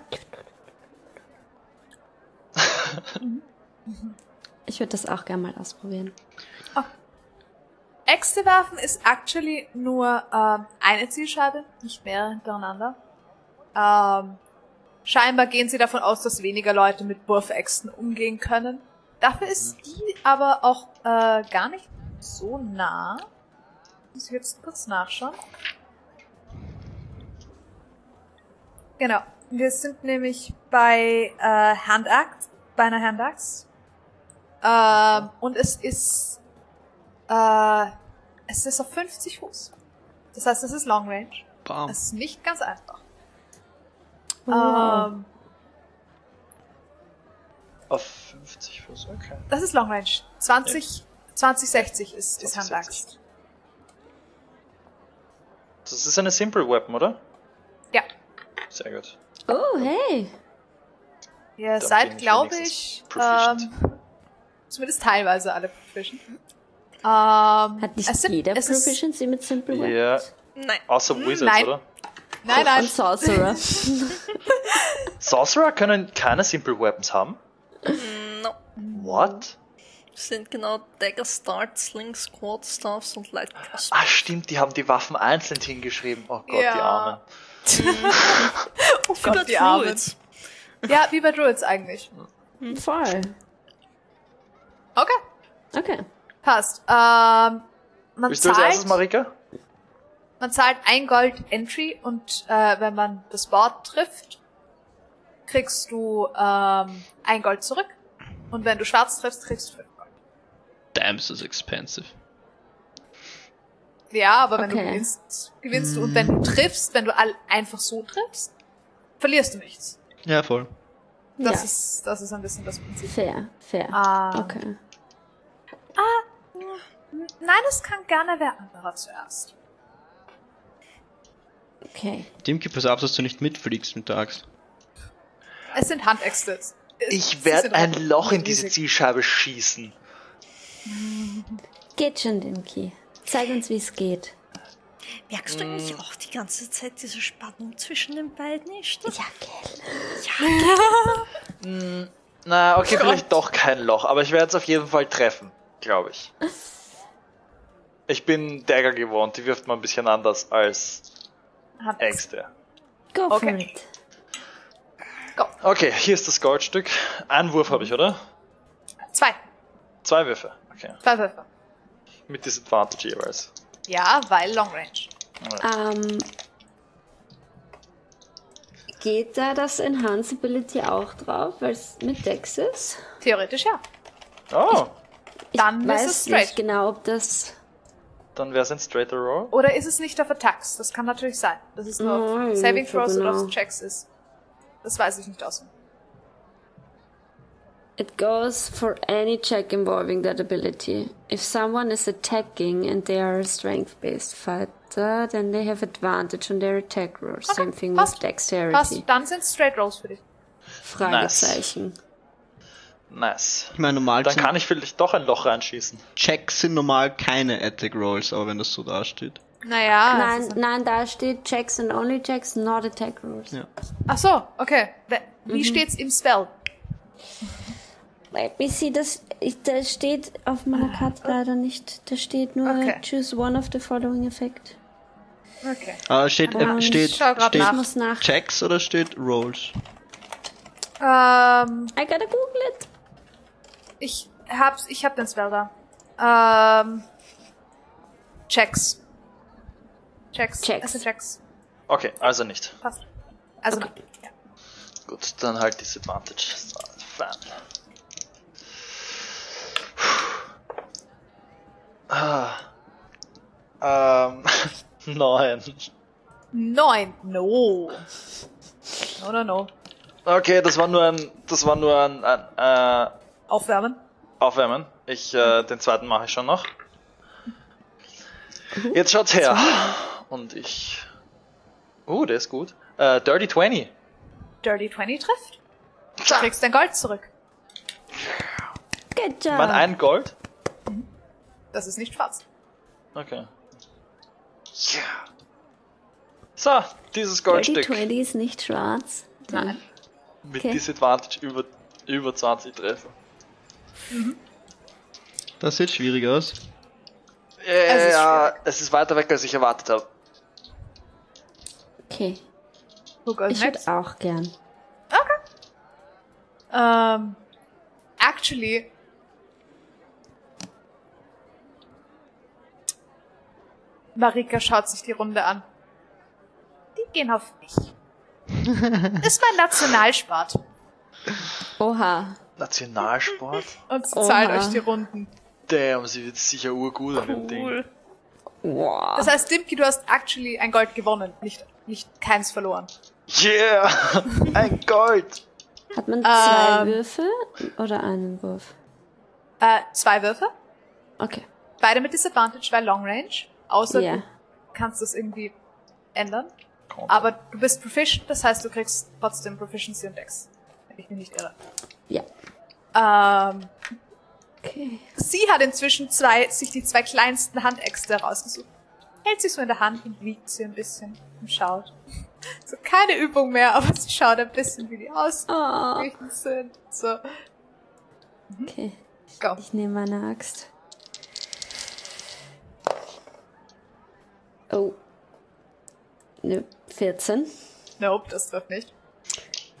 Ich würde das auch gerne mal ausprobieren. Äxte werfen ist actually nur ähm, eine Zielscheibe, nicht mehrere hintereinander. Ähm, scheinbar gehen sie davon aus, dass weniger Leute mit Wurfäxten umgehen können. Dafür ist die aber auch äh, gar nicht so nah. Muss ich jetzt kurz nachschauen. Genau. Wir sind nämlich bei äh, Handaxe, bei einer Handaxe. Ähm, und es ist äh, es ist auf 50 Fuß. Das heißt, es ist Long Range. Bam. Es ist nicht ganz einfach. Wow. Ähm, Auf 50 Fuß, okay. das ist Long Range. 20, 2060 ist, ist 2060. Handaxt. Das ist eine Simple Weapon, oder? Ja. Sehr gut. Oh, hey. Ihr bin seid, glaube ich, proficient. ähm, zumindest teilweise alle proficient. Ähm, Hat nicht es jeder es ist- Proficiency mit Simple Ja, Weapons? Nein. außer Wizards, nein. oder? Nein, nein. Und Sorcerer. Sorcerer können keine Simple Weapons haben? No. What? Sind genau Dagger, Start, Slings, Quad Staffs und Light Crossbow. Ah, stimmt, die haben die Waffen einzeln hingeschrieben. Oh Gott, Ja. die Armen. Oh Gott, die Armen. Ja, wie bei Druids eigentlich. Voll. Okay, Okay. passt. Ähm, man Bist du als erstes, zahlt, Marika? man zahlt ein Gold Entry und äh, wenn man das Board trifft, kriegst du ähm, ein Gold zurück. Und wenn du schwarz triffst, kriegst du fünf Gold. Damn, is this expensive. Ja, aber wenn du Okay. gewinnst, gewinnst du. Und wenn du triffst, wenn du all einfach so triffst, verlierst du nichts. Ja, voll. Das Ja. ist, das ist ein bisschen das Prinzip. Fair, fair. Ah. Okay. Nein, es kann gerne wer anderer zuerst. Okay. Dimki, pass auf, dass du nicht mitfliegst mit der Axt. Es sind Handäxte. Ich werde ein Loch in diese riesig. Zielscheibe schießen. Geht schon, Dimki. Zeig uns, wie es geht. Merkst du eigentlich auch die ganze Zeit diese Spannung zwischen den beiden nicht? Ja, gell. Na, okay, vielleicht doch kein Loch, aber ich werde es auf jeden Fall treffen, glaube ich. Ich bin Dagger gewohnt, die wirft man ein bisschen anders als Handäxte. Ängste. Go for Okay. it. Okay, hier ist das Goldstück. Einen Wurf habe ich, oder? Zwei. Zwei Würfe. Okay. Zwei Würfe. Mit Disadvantage jeweils. Ja, weil Long Range. Ähm, geht da das Enhanceability auch drauf, weil es mit Dex ist? Theoretisch ja. Oh, Ich Dann ist weiß es straight. nicht genau, ob das... dann wäre es ein straighter Roll. Oder ist es nicht auf Attacks? Das kann natürlich sein. Das ist nur auf Nein, Saving Throws oder genau. auf Checks ist. Das weiß ich nicht auswendig. It goes for any check involving that ability. If someone is attacking and they are a strength-based fighter, then they have advantage on their attack rolls. Same thing with passt. dexterity. Passt, dann sind Straight Rolls für dich. Fragezeichen. Nice. Ich meine, normal Dann kann ich vielleicht doch ein Loch reinschießen. Checks sind normal keine Attack Rolls, aber wenn das so dasteht. Naja. nein, ist- nein, da steht Checks and only checks, not attack rules. Ja. Ach so, okay. Wie steht's im Spell? See, das, das steht auf meiner Karte leider nicht. Da steht nur Okay. choose one of the following effect. Okay. Ah, steht, äh, steht, steht nach. Checks oder steht Rolls? Ähm, I gotta google it. ich hab's, ich hab den Spell da. Ähm, Checks. Checks. Checks. Also Checks. Okay, also nicht. Passt. Also, Okay. ja. Gut, dann halt Disadvantage. So, Fan. Ah. Ähm. Neun. Neun. No. No, no, no. Okay, das war nur ein, das war nur ein, ein äh, Aufwärmen. Aufwärmen. Ich, äh, den zweiten mache ich schon noch. Jetzt schaut's her. Und ich. Oh, der ist gut. Äh, Dirty 20. Dirty 20 trifft. Du kriegst dein Gold zurück. Good job. Mein ein Gold. Das ist nicht schwarz. Okay. Ja. So, dieses Goldstück 20 ist nicht schwarz. Nein. mit okay. Disadvantage über, über 20 Treffer. Das sieht schwierig aus. Äh, Es ist ja, es ist weiter weg, als ich erwartet habe. Okay. Goes Ich würde auch gern. Ähm, actually. Marika schaut sich die Runde an. Die gehen auf mich. ist mein Nationalsport. Oha. Nationalsport? Und sie Oha. zahlen euch die Runden. Damn, sie wird sicher urgut an dem Ding. Cool. Wow. Das heißt, Dimki, du hast actually ein Gold gewonnen, nicht, nicht keins verloren. Yeah! Ein Gold! Hat man zwei Ähm. Würfel oder einen Wurf? Äh, zwei Würfe. Okay. Beide mit Disadvantage, weil Long Range. Außer Ja. du kannst das irgendwie ändern. Kommt. Aber du bist proficient, das heißt, du kriegst trotzdem Proficiency und Dex. Wenn ich mich nicht irre. Ja. Ähm, Okay. sie hat inzwischen zwei, sich die zwei kleinsten Handäxte rausgesucht. Hält sie so in der Hand und wiegt sie ein bisschen und schaut. So keine Übung mehr, aber sie schaut ein bisschen, wie die Oh. ausgerichtet sind. So, Okay. go. Ich nehme meine Axt. Ne, 14. Nope, das trifft nicht.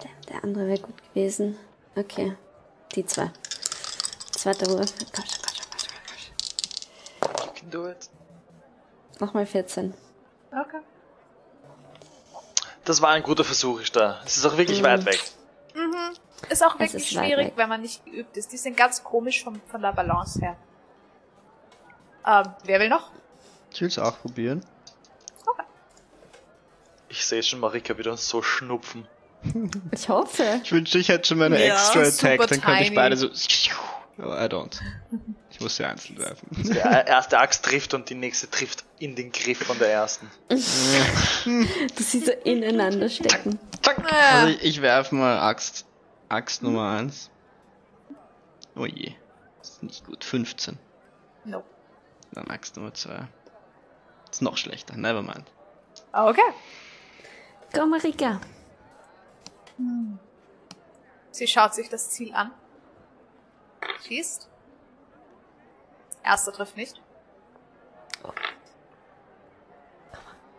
Der, der andere wäre gut gewesen. Okay. Die zwei. Zweiter Wurf. Gott, Gott, Gott, Gott, Gott. You can do it. Nochmal 14. Okay. Das war ein guter Versuch, ist da. Es ist auch wirklich Mhm. weit weg. Ist auch Es wirklich ist schwierig, wenn man nicht geübt ist. Die sind ganz komisch vom, von der Balance her. Ähm, wer will noch? Ich will's auch probieren. Ich sehe schon Marika wieder so schnupfen. Ich hoffe. Ich wünschte, ich hätte schon meine Ja, Extra Attack, dann könnte ich beide so. Aber I don't. Ich muss sie einzeln werfen. Die erste Axt trifft und die nächste trifft in den Griff von der ersten. Dass sie so ineinander stecken. Also ich, ich werfe mal Axt. Axt Nummer 1. Oh je. Das ist nicht gut. 15. Nope. Dann Axt Nummer 2. Ist noch schlechter. Nevermind. Okay. Go, Marika. Sie schaut sich das Ziel an. Schießt. Erster trifft nicht.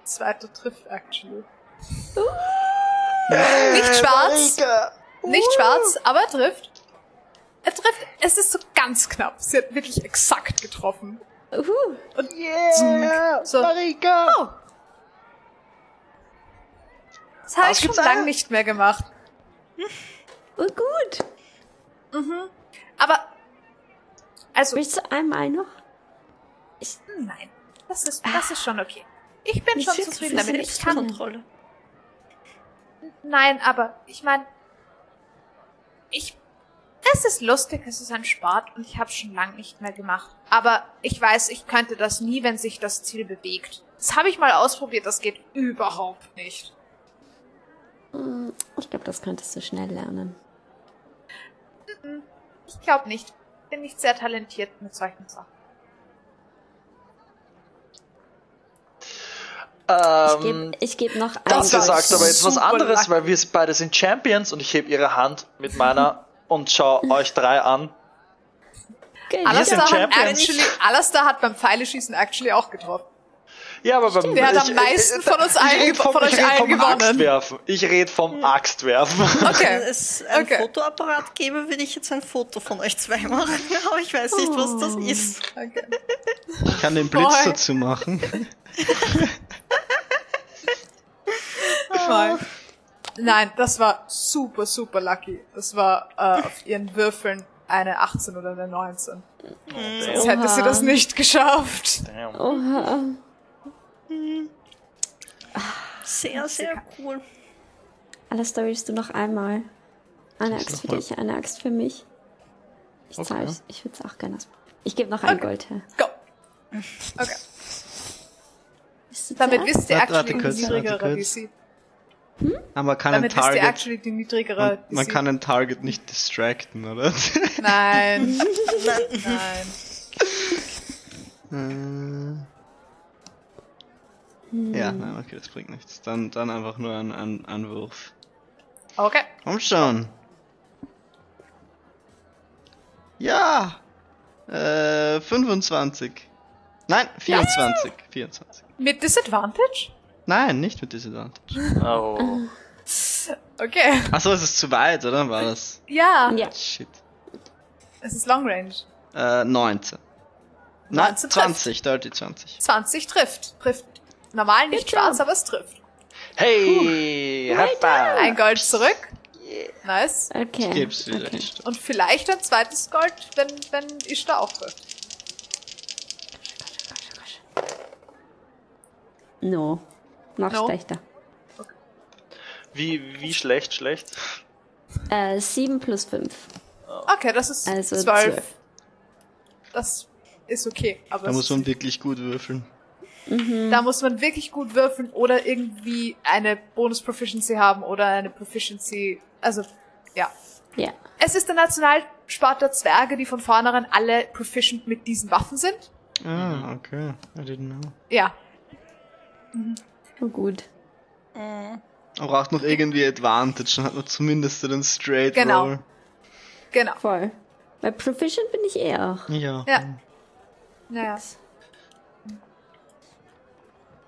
Zweiter trifft actually. Nicht schwarz. Nicht schwarz, aber er trifft. Er trifft. Es ist so ganz knapp. Sie hat wirklich exakt getroffen. Uhu. Und yeah, so. Marika! Oh. Das habe ich schon lange nicht mehr gemacht. Oh, gut. Aber also Willst du einmal noch? nein, das ist das ist schon okay. Ich bin schon zufrieden damit. Ich nicht kann. Kontrolle. Nein, aber ich meine, ich. Es ist lustig, es ist ein Sport und ich habe schon lange nicht mehr gemacht. Aber ich weiß, ich könnte das nie, wenn sich das Ziel bewegt. Das habe ich mal ausprobiert, das geht überhaupt nicht. Hm, Ich glaube, das könntest du schnell lernen. Ich glaube nicht. Bin nicht sehr talentiert mit solchen Sachen. Ich Ähm, gebe ich geb noch ein das war sagt aber jetzt was anderes, weil wir beide sind Champions und ich heb ihre Hand mit meiner und schau euch drei an. Geld. Alastair sind hat, Champions. actually, Alastair hat beim Pfeileschießen actually auch getroffen. Ja, aber beim Der hat am meisten von uns allen vom, von euch ich red allen vom gewonnen. Axtwerfen. Ich rede vom Axtwerfen. Wenn Okay. es ein Okay. Fotoapparat gäbe, würde ich jetzt ein Foto von euch zwei machen. Aber ich weiß nicht, was das Oh. ist. okay. Ich kann den Blitz Voll. dazu machen. Nein. Nein, das war super, super lucky. Das war äh, auf ihren Würfeln eine 18 oder eine 19. Sonst hätte sie das nicht geschafft. Damn. Oha. Sehr, sehr cool. Alastair, willst du noch einmal? Eine du Axt für dich, eine Axt für mich. Ich Okay. zahl's. Ich würde es auch gerne. Ich gebe noch ein Okay. Gold her. Go. Okay. Bist du Damit ihr Warte, actually die niedrigere. DC. Aber man kann ein Damit ihr Target. actually die niedrigere Man, man DC. kann ein Target nicht distracten, oder? Nein. Nein, Nein. Äh. Ja, nein, okay, das bringt nichts. Dann, dann einfach nur ein, ein Anwurf. Okay. Komm schon. Ja. Äh, 25. Nein, 24. 24. Mit Disadvantage? Nein, nicht mit Disadvantage. Oh. Okay. Achso, es ist zu weit, oder? War das? Ja, Ja. Shit. es ist Long Range. Äh, 19. Nein, 19 trifft. 20, dirty 20. 20 trifft. Trifft normal nicht schwarz, aber es trifft. Hey, five. Ein Gold zurück. Nice. Okay. Ich geb's wieder, okay. Stadt. Und vielleicht ein zweites Gold, wenn, wenn Ishtar auch trifft. No. Noch No? schlechter. Wie, wie schlecht, schlecht? Äh, 7 plus 5. Okay, das ist Also 12. 12. Das ist okay. Aber Da muss man wirklich gut würfeln. Da muss man wirklich gut würfeln oder irgendwie eine Bonus-Proficiency haben oder eine Proficiency. Also, ja. Ja. Es ist der Nationalsport der Zwerge, die von vornherein alle proficient mit diesen Waffen sind. Ah, okay. I didn't know. Ja. Oh, gut. Man braucht noch irgendwie Advantage, dann hat man zumindest den Straight Genau. Roll. Genau. Voll. Bei Proficient bin ich eh auch. Ja. Ja. Naja.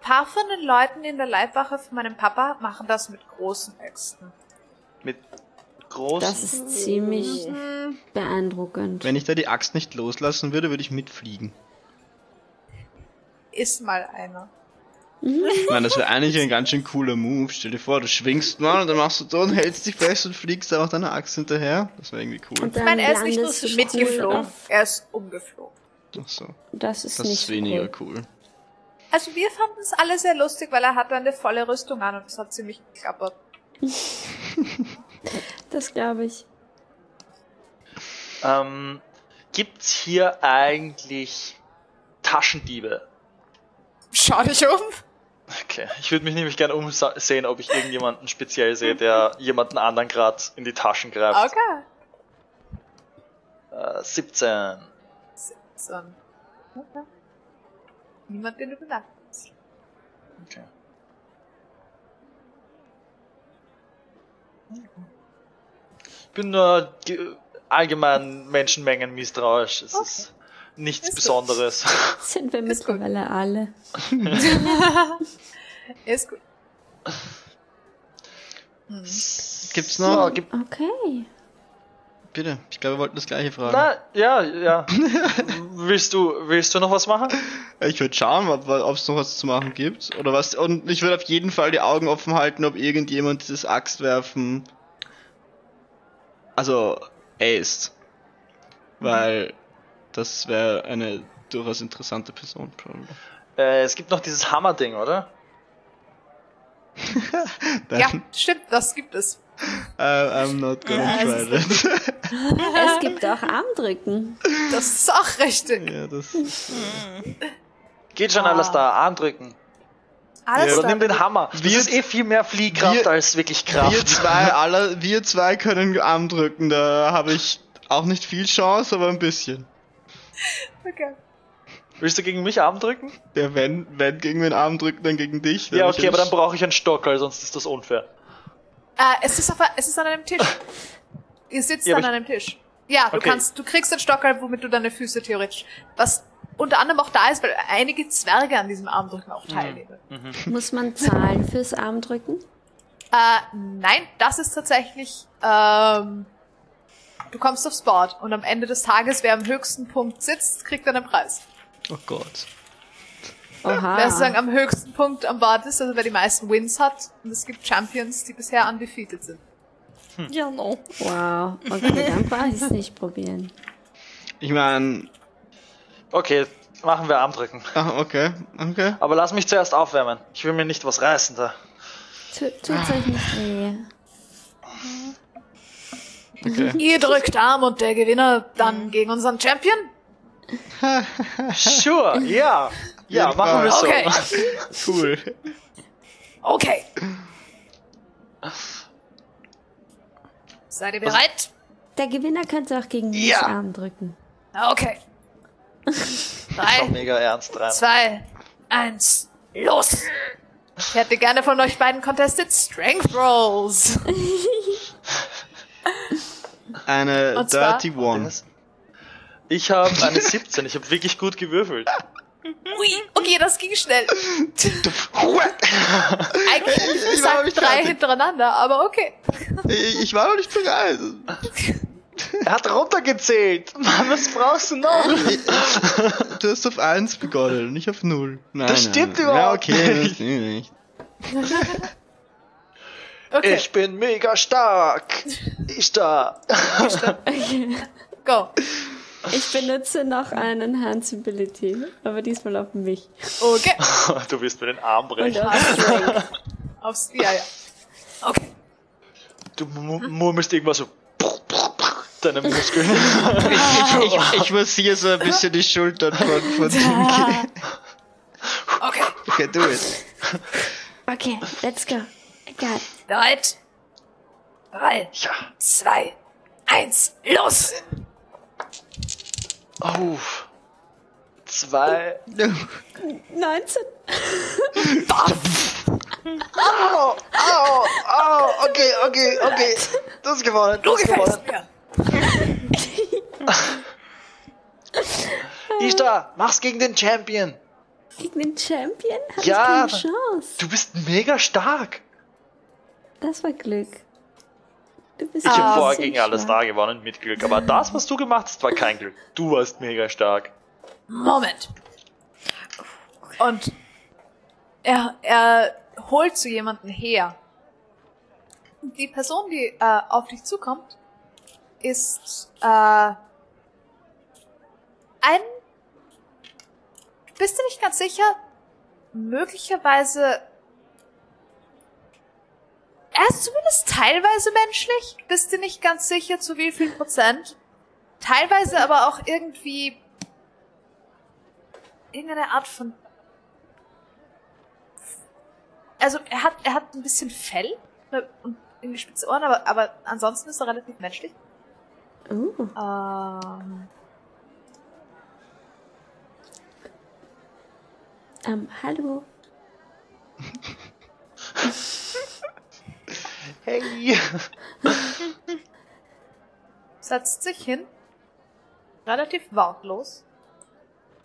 Paar von den Leuten in der Leibwache von meinem Papa machen das mit großen Äxten. Mit großen. Das ist ziemlich beeindruckend. Wenn ich da die Axt nicht loslassen würde, würde ich mitfliegen. Ist mal einer. Ich meine, das wäre eigentlich ein ganz schön cooler Move. Stell dir vor, du schwingst mal und dann machst du da und hältst dich fest und fliegst auch deiner Axt hinterher. Das wäre irgendwie cool. Und Ich dann meine, er ist nicht nur mitgeflogen, er ist umgeflogen. Ach so. Das ist Das nicht ist weniger cool. cool. Also wir fanden es alle sehr lustig, weil er hatte eine volle Rüstung an und es hat ziemlich geklappert. Das glaube ich. Ähm, gibt's hier eigentlich Taschendiebe? Schau dich um. Okay, ich würde mich nämlich gerne umsehen, ob ich irgendjemanden speziell sehe, der jemanden anderen gerade in die Taschen greift. Okay. Äh, 17. So. Okay. Niemand, den du bemerkt hast. Okay. Ich bin nur ge- allgemein Menschenmengen misstrauisch. Es ist nichts Ist gut. Besonderes. Sind wir gut. mittlerweile alle. Ist gut. Gibt's noch? gibt, Okay. Bitte, ich glaube, wir wollten das gleiche fragen. na, ja, ja. willst du, willst du noch was machen? Ich würde schauen, ob es noch was zu machen gibt. Oder was. Und ich würde auf jeden Fall die Augen offen halten, ob irgendjemand dieses Axtwerfen. Also, aced. Weil das wäre eine durchaus interessante Person. Äh, es gibt noch dieses Hammer-Ding, oder? Ja, stimmt, das gibt es. I'm not gonna Ja, try that. Es gibt auch Armdrücken. Das ist auch richtig. ja, das. Geht schon Ah. alles da, Arm drücken. Alles Oder da. nimm den Hammer. Das Wir- ist eh viel mehr Fliehkraft wir- als wirklich Wir Kraft. zwei, alle, wir zwei können Arm drücken, da habe ich auch nicht viel Chance, aber ein bisschen. Okay. Willst du gegen mich Arm drücken? Ja, wenn, wenn gegen den Arm drückt, dann gegen dich. Ja, okay, aber dann brauche ich einen Stock, weil sonst ist das unfair. Äh, es, ist auf, es ist an einem Tisch. Ihr sitzt Ja, an aber einem Tisch. Ja, du Okay. kannst, du kriegst den Stockerl, womit du deine Füße theoretisch. Was unter anderem auch da ist, weil einige Zwerge an diesem Armdrücken auch teilnehmen. Muss man zahlen fürs Armdrücken? Äh, nein, das ist tatsächlich, ähm, du kommst aufs Board und am Ende des Tages, wer am höchsten Punkt sitzt, kriegt dann einen Preis. Oh Gott. Wer sozusagen am höchsten Punkt am Board ist, also wer die meisten Wins hat, und es gibt Champions, die bisher undefeated sind. Ja, no. Wow. Okay, dann brauche ich es nicht probieren. Ich meine, Okay, machen wir Armdrücken. ah, okay, okay. Aber lass mich zuerst aufwärmen. Ich will mir nicht was reißen da. Tu, tut's euch nicht weh. okay. Ihr drückt Arm und der Gewinner dann gegen unseren Champion? Sure, ja. Ja, machen wir so. Okay. Cool. Okay. Seid ihr bereit? Der Gewinner könnte auch gegen mich Ja. Arm drücken. Okay. Schau Drei, mega ernst rein. zwei, eins, los! Ich hätte gerne von euch beiden contested Strength Rolls. Eine Dirty One. Ich habe eine 17, ich habe wirklich gut gewürfelt. Ui, okay, das ging schnell. Eigentlich hätte ich Ich war gesagt noch nicht drei fertig. hintereinander, aber okay. Ich, ich war noch nicht bereit. Er hat runtergezählt. Mann, was brauchst du noch? Du hast auf 1 begonnen, nicht auf 0. Nein, Das nein, stimmt nein. überhaupt Ja, okay, nicht. das stimmt nicht. Okay, Ich bin mega stark. Ich da. go. Ich benutze noch einen Enhanceability, aber diesmal auf mich. Okay. Du wirst mir den Arm brechen. Aufs, ja, ja. Okay. Du mu- murmelst irgendwas so. Deine Muskeln. Ich, ich, ich massiere so ein bisschen die Schultern von, von Tinky. Okay. Okay, do it. Okay, let's go. It. Bereit? Drei, Ja. zwei, eins, los! Oh. Zwei. 19. Au, au, au. Okay, okay, okay. Das ist gewonnen. Du gefällst gewonnen. mir. Ishtar, mach's gegen den Champion. Gegen den Champion? Hab Ja, ich keine Chance. Du bist mega stark. Das war Glück. Du bist Ich habe vorher gegen alles da gewonnen mit Glück, aber das, was du gemacht hast, war kein Glück. Du warst mega stark. Moment. Und er, er holt zu jemanden her. Die Person, die äh, auf dich zukommt, ist äh, ein. Bist du nicht ganz sicher? Möglicherweise. Er ist zumindest teilweise menschlich. Bist du nicht ganz sicher, zu wie viel Prozent? Teilweise aber auch irgendwie irgendeine Art von. Also er hat er hat ein bisschen Fell und irgendwie spitze Ohren, aber aber ansonsten ist er relativ menschlich. Uh, Ähm, ähm, hallo. Hey. setzt sich hin, relativ wortlos,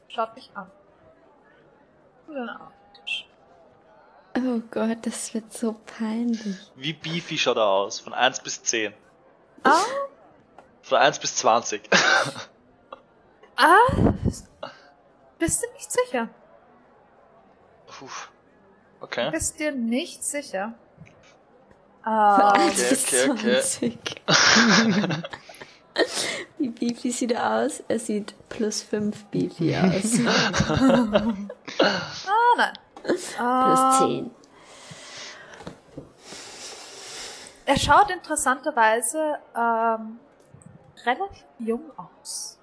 schaut mich an. Und dann auf den Tisch. Oh Gott, das wird so peinlich. Wie beefy schaut er aus? Von 1 bis 10. Ah, Von 1 bis 20. ah, bist du nicht sicher? Puh. Okay. Bist dir nicht sicher? Ähm, Okay, okay, okay. 20. Wie Beefy sieht er aus? Er sieht plus 5 Beefy aus. ah, nein. plus Ähm, 10. Er schaut interessanterweise ähm, relativ jung aus.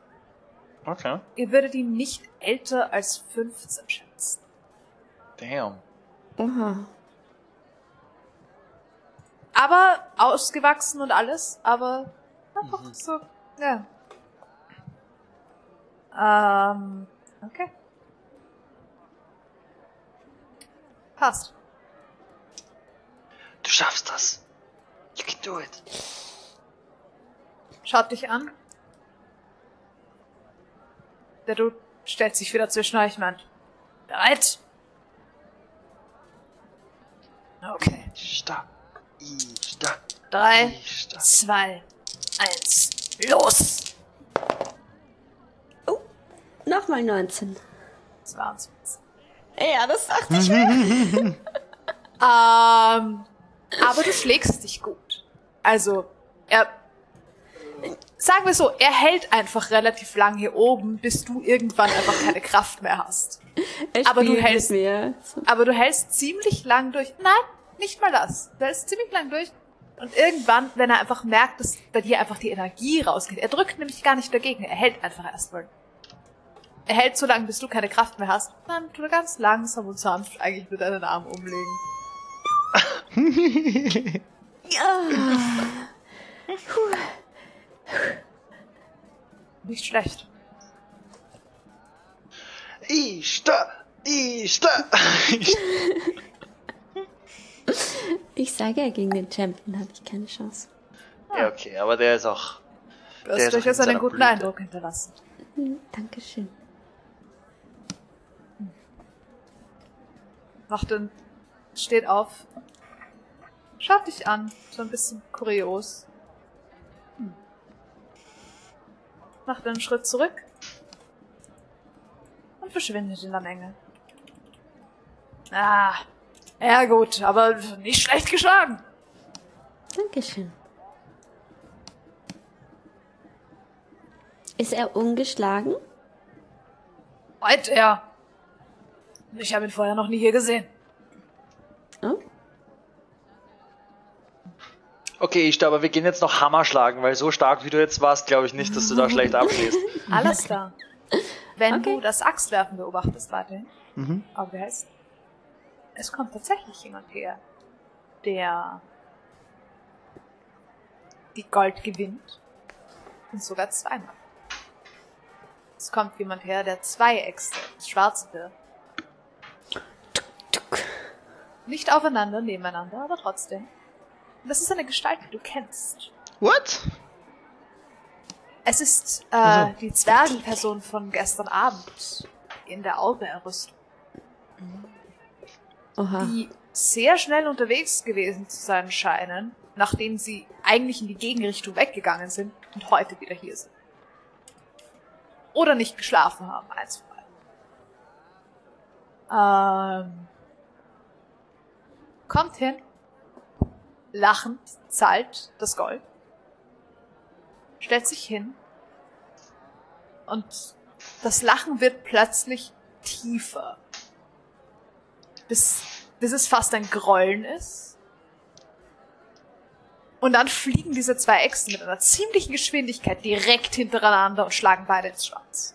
Okay. Ihr würdet ihn nicht älter als 15 schätzen. Damn. Oha aber ausgewachsen und alles, aber einfach mhm. so, ja. Ähm, okay. Passt. Du schaffst das. You can do it. Schaut dich an. Der Dude stellt sich wieder zwischen euch meint. Bereit? Okay. Stark. Ista. Ista. Drei, Ista. zwei, eins, los! Nochmal 19. 22. Ja, das dachte ich mir. Ähm, aber du schlägst dich gut. Also, er. Sagen wir so, er hält einfach relativ lang hier oben, bis du irgendwann einfach keine Kraft mehr hast. Er Aber du hältst- mir. Aber du hältst ziemlich lang durch. Nein, nicht mal das. Du hältst ziemlich lang durch. Und irgendwann, wenn er einfach merkt, dass bei dir einfach die Energie rausgeht, er drückt nämlich gar nicht dagegen, er hält einfach erstmal. Er hält so lange, bis du keine Kraft mehr hast. Dann tut er ganz langsam und sanft eigentlich mit deinen Arm umlegen. Nicht schlecht. Ista. Ista. Ich sage ja, gegen den Champion habe ich keine Chance. ja, okay, aber der ist auch. Du hast durchaus in einen guten Blüte. Eindruck hinterlassen. Hm, Dankeschön. Macht dann, steht auf, schaut dich an, so ein bisschen kurios. Hm. Macht einen Schritt zurück und verschwindet in der Menge. Ah, ja gut, aber nicht schlecht geschlagen. Dankeschön. Ist er ungeschlagen? Weit er. Ich habe ihn vorher noch nie hier gesehen. Oh, Okay, Ista, aber wir gehen jetzt noch Hammer schlagen, weil so stark wie du jetzt warst, glaube ich nicht, dass du da schlecht abschließt. Alles klar. Wenn Okay. du das Axtwerfen beobachtest weiterhin, Mhm. aber behältst, es kommt tatsächlich jemand her, der die Gold gewinnt und sogar zweimal. Es kommt jemand her, der zwei Äxte, das schwarze wirft. Nicht aufeinander, nebeneinander, aber trotzdem. Und das ist eine Gestalt, die du kennst. What? Es ist äh, Ach so. die Zwergenperson von gestern Abend in der Auberrüstung, oha. die sehr schnell unterwegs gewesen zu sein scheinen, nachdem sie eigentlich in die Gegenrichtung weggegangen sind und heute wieder hier sind. Oder nicht geschlafen haben, eins von beiden. Ähm, kommt hin, lachend, zahlt das Gold, stellt sich hin und das Lachen wird plötzlich tiefer, bis, bis es fast ein Grollen ist. Und dann fliegen diese zwei Echsen mit einer ziemlichen Geschwindigkeit direkt hintereinander und schlagen beide ins Schwanz.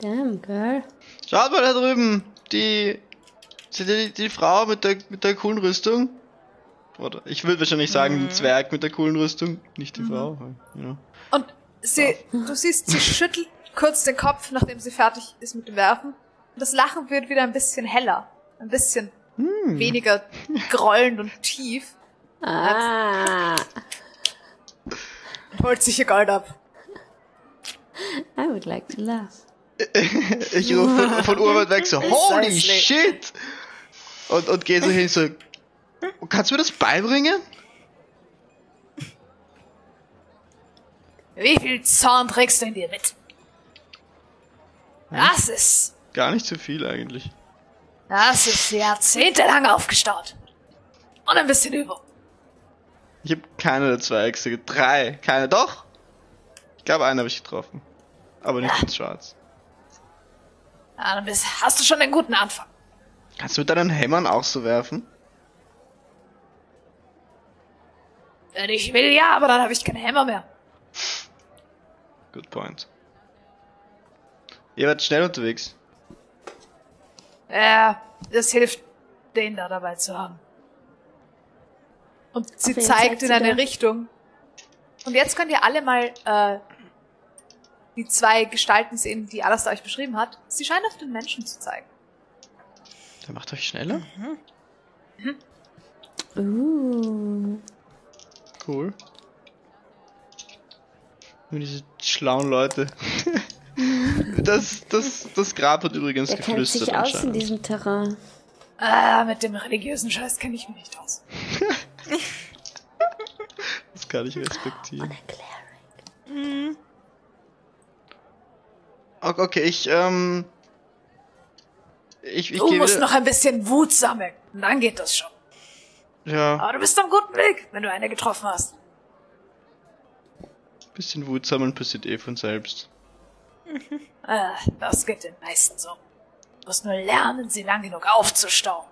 Damn, girl. Schaut mal da drüben. Die, die, die, die Frau mit der, mit der coolen Rüstung. Oder ich würde wahrscheinlich sagen, der Zwerg mit der coolen Rüstung, nicht die Frau. Ja. Und sie, du siehst, sie schüttelt kurz den Kopf, nachdem sie fertig ist mit dem Werfen. Und das Lachen wird wieder ein bisschen heller. Ein bisschen weniger grollend und tief. Ah, Und holt sich ihr Gold ab. I would like to laugh. Ich rufe von, von Urwald weg so, holy shit! Und, und gehe so hin so, kannst du mir das beibringen? Wie viel Zorn trägst du in dir mit? Das ist, Gar nicht so viel eigentlich. das ist jahrzehntelang aufgestaut. Und ein bisschen Übung. Ich habe keine der zwei Äxte, drei, keine, doch! Ich glaube, einen habe ich getroffen. Aber nicht ins Schwarz. Ja, dann bist, hast du schon einen guten Anfang. Kannst du mit deinen Hämmern auch so werfen? Wenn ich will, ja, aber dann habe ich keine Hämmer mehr. Good point. Ihr werdet schnell unterwegs. Ja, das hilft, den da dabei zu haben. Und sie zeigt zeigt in sie eine da? Richtung. Und jetzt könnt ihr alle mal äh, die zwei Gestalten sehen, die Alastair euch beschrieben hat. Sie scheinen auf den Menschen zu zeigen. Der macht euch schneller? Uh. Cool. Nur diese schlauen Leute. das, das, das Grab hat übrigens kennt geflüstert sich aus in diesem Terrain. Ah, mit dem religiösen Scheiß kenne ich mich nicht aus. Das kann ich respektieren. Ok- Okay, ich, ähm. Ich, ich Du musst wieder. noch ein bisschen Wut sammeln. Und dann geht das schon. Ja, Aber du bist am guten Weg, wenn du eine getroffen hast. bisschen Wut sammeln passiert eh von selbst. Ah, das geht den meisten so. Du musst nur lernen, sie lang genug aufzustauen.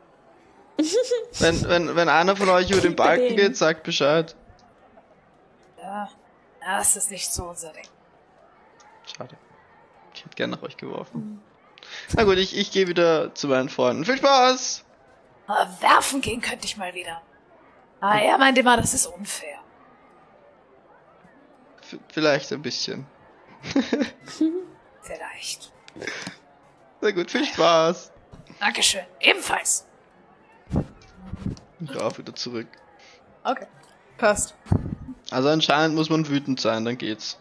Wenn, wenn, wenn einer von euch über den Balken geht, sagt Bescheid. Ja, das ist nicht so unser Ding. Schade. Ich hätte gern nach euch geworfen. Na gut, ich, ich gehe wieder zu meinen Freunden. Viel Spaß! Aber werfen gehen könnte ich mal wieder. Ah, er meint immer, das ist unfair. V vielleicht ein bisschen. Vielleicht. Na gut, viel Spaß! Dankeschön. Ebenfalls. Ich rauf wieder zurück. Okay. Passt. Also anscheinend muss man wütend sein, dann geht's.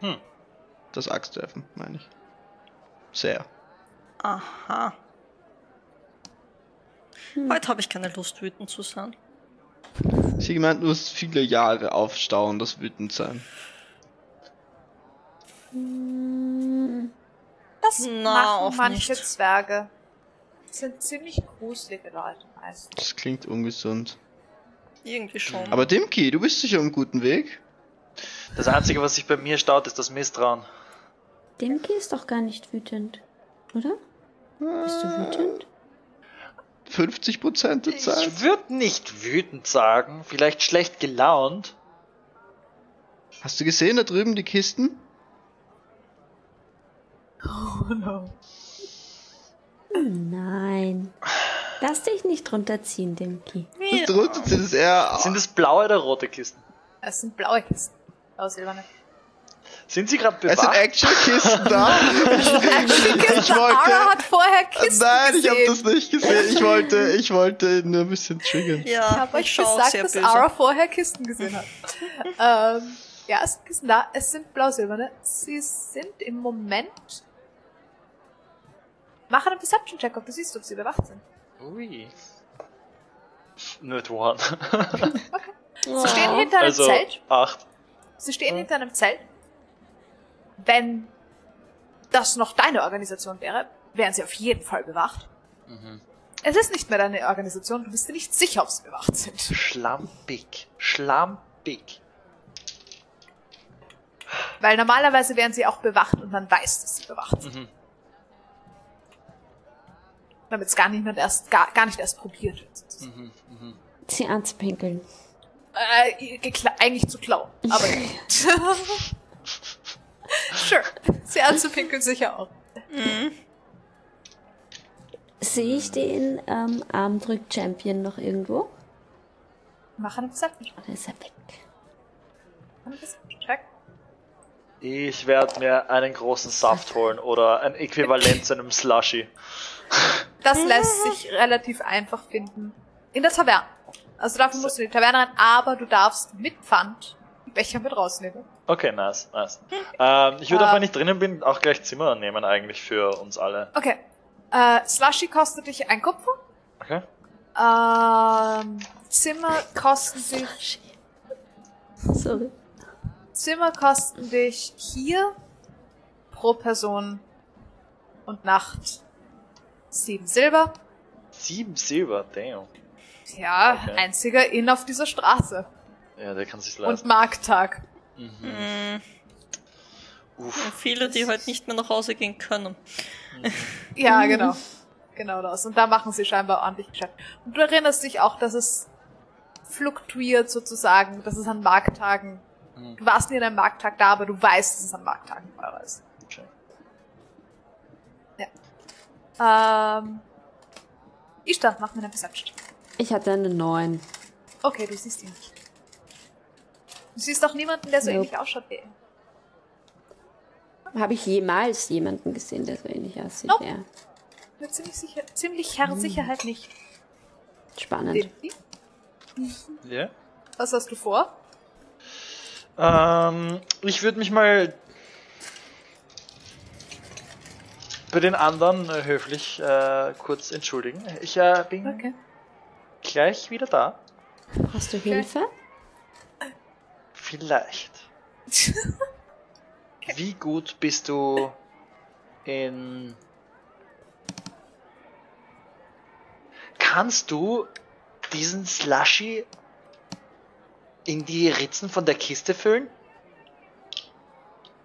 Hm. Das Axtwerfen, meine ich. Sehr. Aha. Heute habe ich keine Lust, wütend zu sein. Sie gemeint, du musst viele Jahre aufstauen, das wütend sein. Das Na, machen manche nicht. Zwerge. Das sind ziemlich gruselige Leute meistens. Das klingt ungesund. Irgendwie schon. Aber Dimki, du bist sicher am guten Weg. Das Einzige, was sich bei mir staut, ist das Misstrauen. Dimki ist doch gar nicht wütend, oder? Bist du wütend? 50 Prozent der Zeit. Ich würde nicht wütend sagen, vielleicht schlecht gelaunt. Hast du gesehen da drüben die Kisten? Oh no. Nein. Lass dich nicht runterziehen, Dimki. Das drunter sind es eher. Sind es blaue oder rote Kisten? Es sind blaue Kisten. Blaue silberne. Sind sie gerade es sind bewacht? Action-Kisten da. ich Ara wollte. hat vorher Kisten Nein, ich habe das nicht gesehen. Ich wollte, ich wollte nur ein bisschen triggern. Ich ja, habe ich euch schaue gesagt, dass böse. Ara vorher Kisten gesehen hat. ähm, ja, es sind Kisten da. Es sind blau-silberne. Sie sind im Moment... Mach einen Perception-Check, ob du siehst, ob sie bewacht sind. Ui. Not one. Sie stehen hinter einem also Zelt. acht. Sie stehen hinter einem Zelt. Wenn das noch deine Organisation wäre, wären sie auf jeden Fall bewacht. Es ist nicht mehr deine Organisation, du bist dir nicht sicher, ob sie bewacht sind. Schlampig. Schlampig. Weil normalerweise wären sie auch bewacht und man weiß, dass sie bewacht sind. Mhm. Damit es gar niemand erst, gar, gar nicht erst probiert wird. Mhm. Sie anzupinkeln. Äh, eigentlich zu klauen, aber Sure. Sie anzupinkeln sicher auch. Sehe ich den ähm, Armdrück-Champion noch irgendwo? Mach einen Perception. Oder ist er weg? Mach einen Perception-Check. Ich werde mir einen großen Saft holen oder ein Äquivalent zu einem Slushy. Das lässt sich relativ einfach finden. In der Taverne. Also dafür musst du in die Taverne rein, aber du darfst mit Pfand die Becher mit rausnehmen. Okay, nice, nice. Ähm, ich würde Äh, auch, wenn ich drinnen bin, auch gleich Zimmer nehmen eigentlich für uns alle. Okay. Äh, Slushy kostet dich ein Kupfer. Okay? Ähm, Zimmer kosten dich, Sorry. Zimmer kosten dich hier pro Person und Nacht sieben Silber. Sieben Silber, damn. Ja, Okay. einziger Inn auf dieser Straße. Ja, der kann sich's Und leisten. Markttag. Mhm. Uff. Und viele, die heute nicht mehr nach Hause gehen können. Ja, genau. Genau das. Und da machen sie scheinbar ordentlich Geschäft. Und du erinnerst dich auch, dass es fluktuiert sozusagen, dass es an Markttagen. Mhm. Du warst nie an einem Markttag da, aber du weißt, dass es an Markttagen teurer ist. Ähm. Ishtar, mach mir eine Perception. Ich hatte eine 9. Okay, du siehst ihn nicht. Du siehst auch niemanden, der so Nope. ähnlich ausschaut wie er. Habe ich jemals jemanden gesehen, der so ähnlich aussieht? Nope. Ja. Mit ziemlich, sicher, ziemlich Herr Sicherheit nicht. Spannend. Ja. Was hast du vor? Ähm, ich würde mich mal bei den anderen äh, höflich äh, kurz entschuldigen. Ich äh, bin Okay. gleich wieder da. Hast du Hilfe? Vielleicht. Wie gut bist du in... Kannst du diesen Slushy in die Ritzen von der Kiste füllen?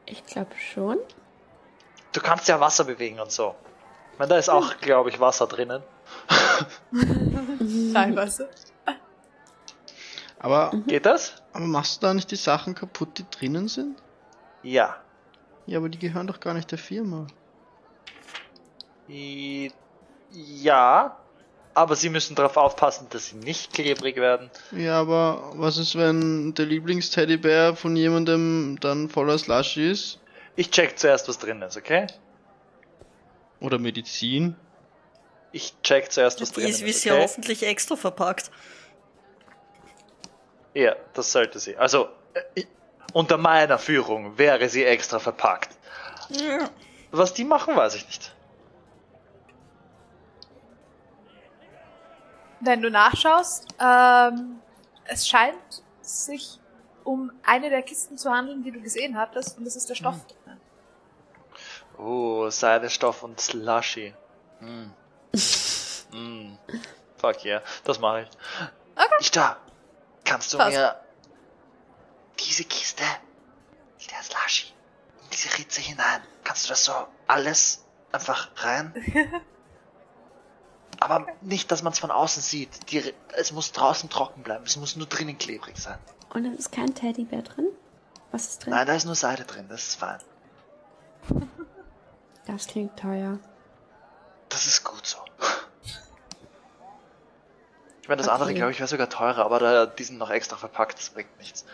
Ich glaube schon. Du kannst ja Wasser bewegen und so. Ich meine, da ist auch, glaube ich, Wasser drinnen. Teilweise. Aber, Geht das? aber machst du da nicht die Sachen kaputt, die drinnen sind? Ja. Ja, aber die gehören doch gar nicht der Firma. I- Ja. Aber sie müssen darauf aufpassen, dass sie nicht klebrig werden. Ja, aber was ist, wenn der Lieblingsteddybär von jemandem dann voller Slush ist? Ich check zuerst, was drin ist, okay? Oder Medizin? Ich check zuerst, was Die drin ist ist. wie sie okay? hoffentlich extra verpackt. Ja, das sollte sie. Also, äh, ich- unter meiner Führung wäre sie extra verpackt. Ja. Was die machen, weiß ich nicht. Wenn du nachschaust, ähm, es scheint sich um eine der Kisten zu handeln, die du gesehen hattest, und das ist der Stoff. drin. Oh, Seidestoff und Slushy. Mm. mm. Fuck yeah, das mache ich. Okay. Ich da. Kannst du Passt. mir diese Kiste, der Slushy, in diese Ritze hinein, kannst du das so alles einfach rein? Aber nicht, dass man es von außen sieht. Die, es muss draußen trocken bleiben. Es muss nur drinnen klebrig sein. Und dann ist kein Teddybär drin? Was ist drin? Nein, da ist nur Seide drin. Das ist fein. Das klingt teuer. Das ist gut so. Ich meine, das Okay. andere, glaube ich, wäre sogar teurer, aber da, die sind noch extra verpackt, das bringt nichts.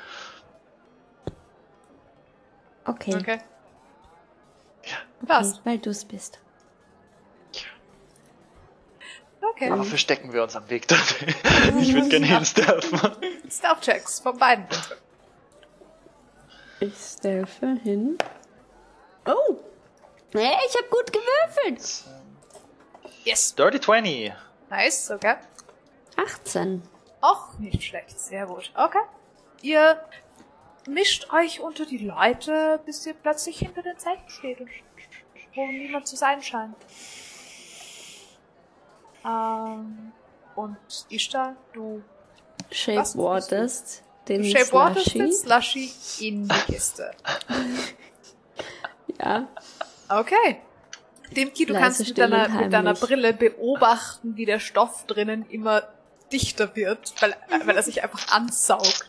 Okay, Okay. Ja, Passt. weil du es bist. Okay. aber verstecken wir uns am Weg dorthin. Ich würde gerne hinsterfen. Stealth-Checks von beiden bitte. Ich stealthe hin. Hey, ich habe gut gewürfelt! Yes. Dirty 20. Nice, okay. 18. Auch nicht schlecht, sehr gut. Okay. Ihr mischt euch unter die Leute, bis ihr plötzlich hinter den Zelten steht und wo niemand zu sein scheint. Ähm, und Ishtar, du Shape Was? Waters, den Shape Waters Slushy. den Slushy in die Kiste. Ja, Okay. Dimki, du kannst mit deiner, mit deiner. Brille beobachten, wie der Stoff drinnen immer dichter wird, weil, weil er sich einfach ansaugt.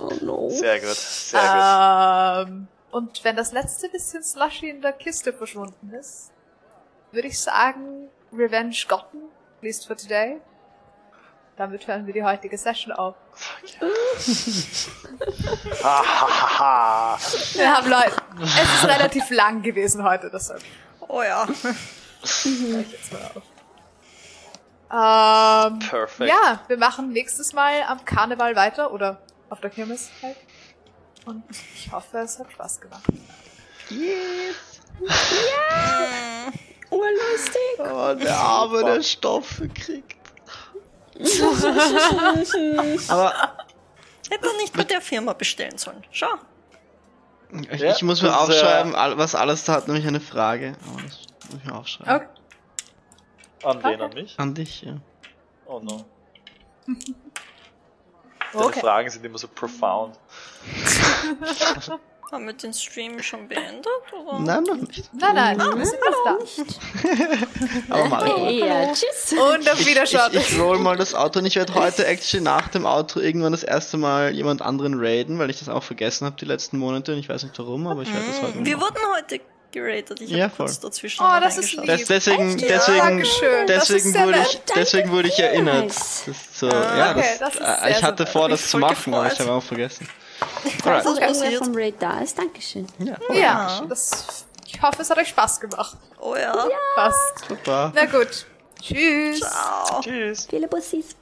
oh no. Sehr gut, sehr Ähm, und wenn das letzte bisschen Slushy in der Kiste verschwunden ist, würde ich sagen, Revenge gotten, at least for today. Damit hören wir die heutige Session auf. Wir haben Leute, es ist relativ lang gewesen heute, deshalb Oh ja. ich jetzt mal auf. Ähm, Perfekt. ja, wir machen nächstes Mal am Karneval weiter oder auf der Kirmes halt. Und ich hoffe, es hat Spaß gemacht. Urlustig. Oh, der Arme, der Stoffe kriegt. Aber Hätte er nicht bei der Firma bestellen sollen. Schau. ich, Ja, ich muss mir ist, aufschreiben, all- was alles da hat, nämlich eine Frage. Aber das muss ich mir aufschreiben. Okay. An wen, an mich? An dich, ja. Oh no. Deine Okay. Fragen sind immer so profound. Haben wir den Stream schon beendet? Oder? Nein, noch nicht. Nein, nein, wir sind noch da. Aber mal. Ja, tschüss. Und auf Wiederschauen. Ich, ich roll mal das Outro und ich werde heute actually nach dem Outro irgendwann das erste Mal jemand anderen raiden, weil ich das auch vergessen habe die letzten Monate und ich weiß nicht warum, aber ich werde das heute Wir machen. wurden heute geratet. Ich Ja, habe kurz voll. dazwischen Oh, das ist lieb. Das, deswegen, Ja, deswegen. Das ist deswegen wurde ich, deswegen wurde ich erinnert. Das ist so, ja, okay, das, das ist äh, sehr, ich hatte vor, das mich zu voll machen, aber ich habe auch vergessen. Alright. irgendwer passiert. vom Raid da ist, Dankeschön. Ja. Ja, das, ich hoffe, es hat euch Spaß gemacht. Oh ja. Passt. Super. Na gut. Tschüss. Ciao. Tschüss. Viele Bussis.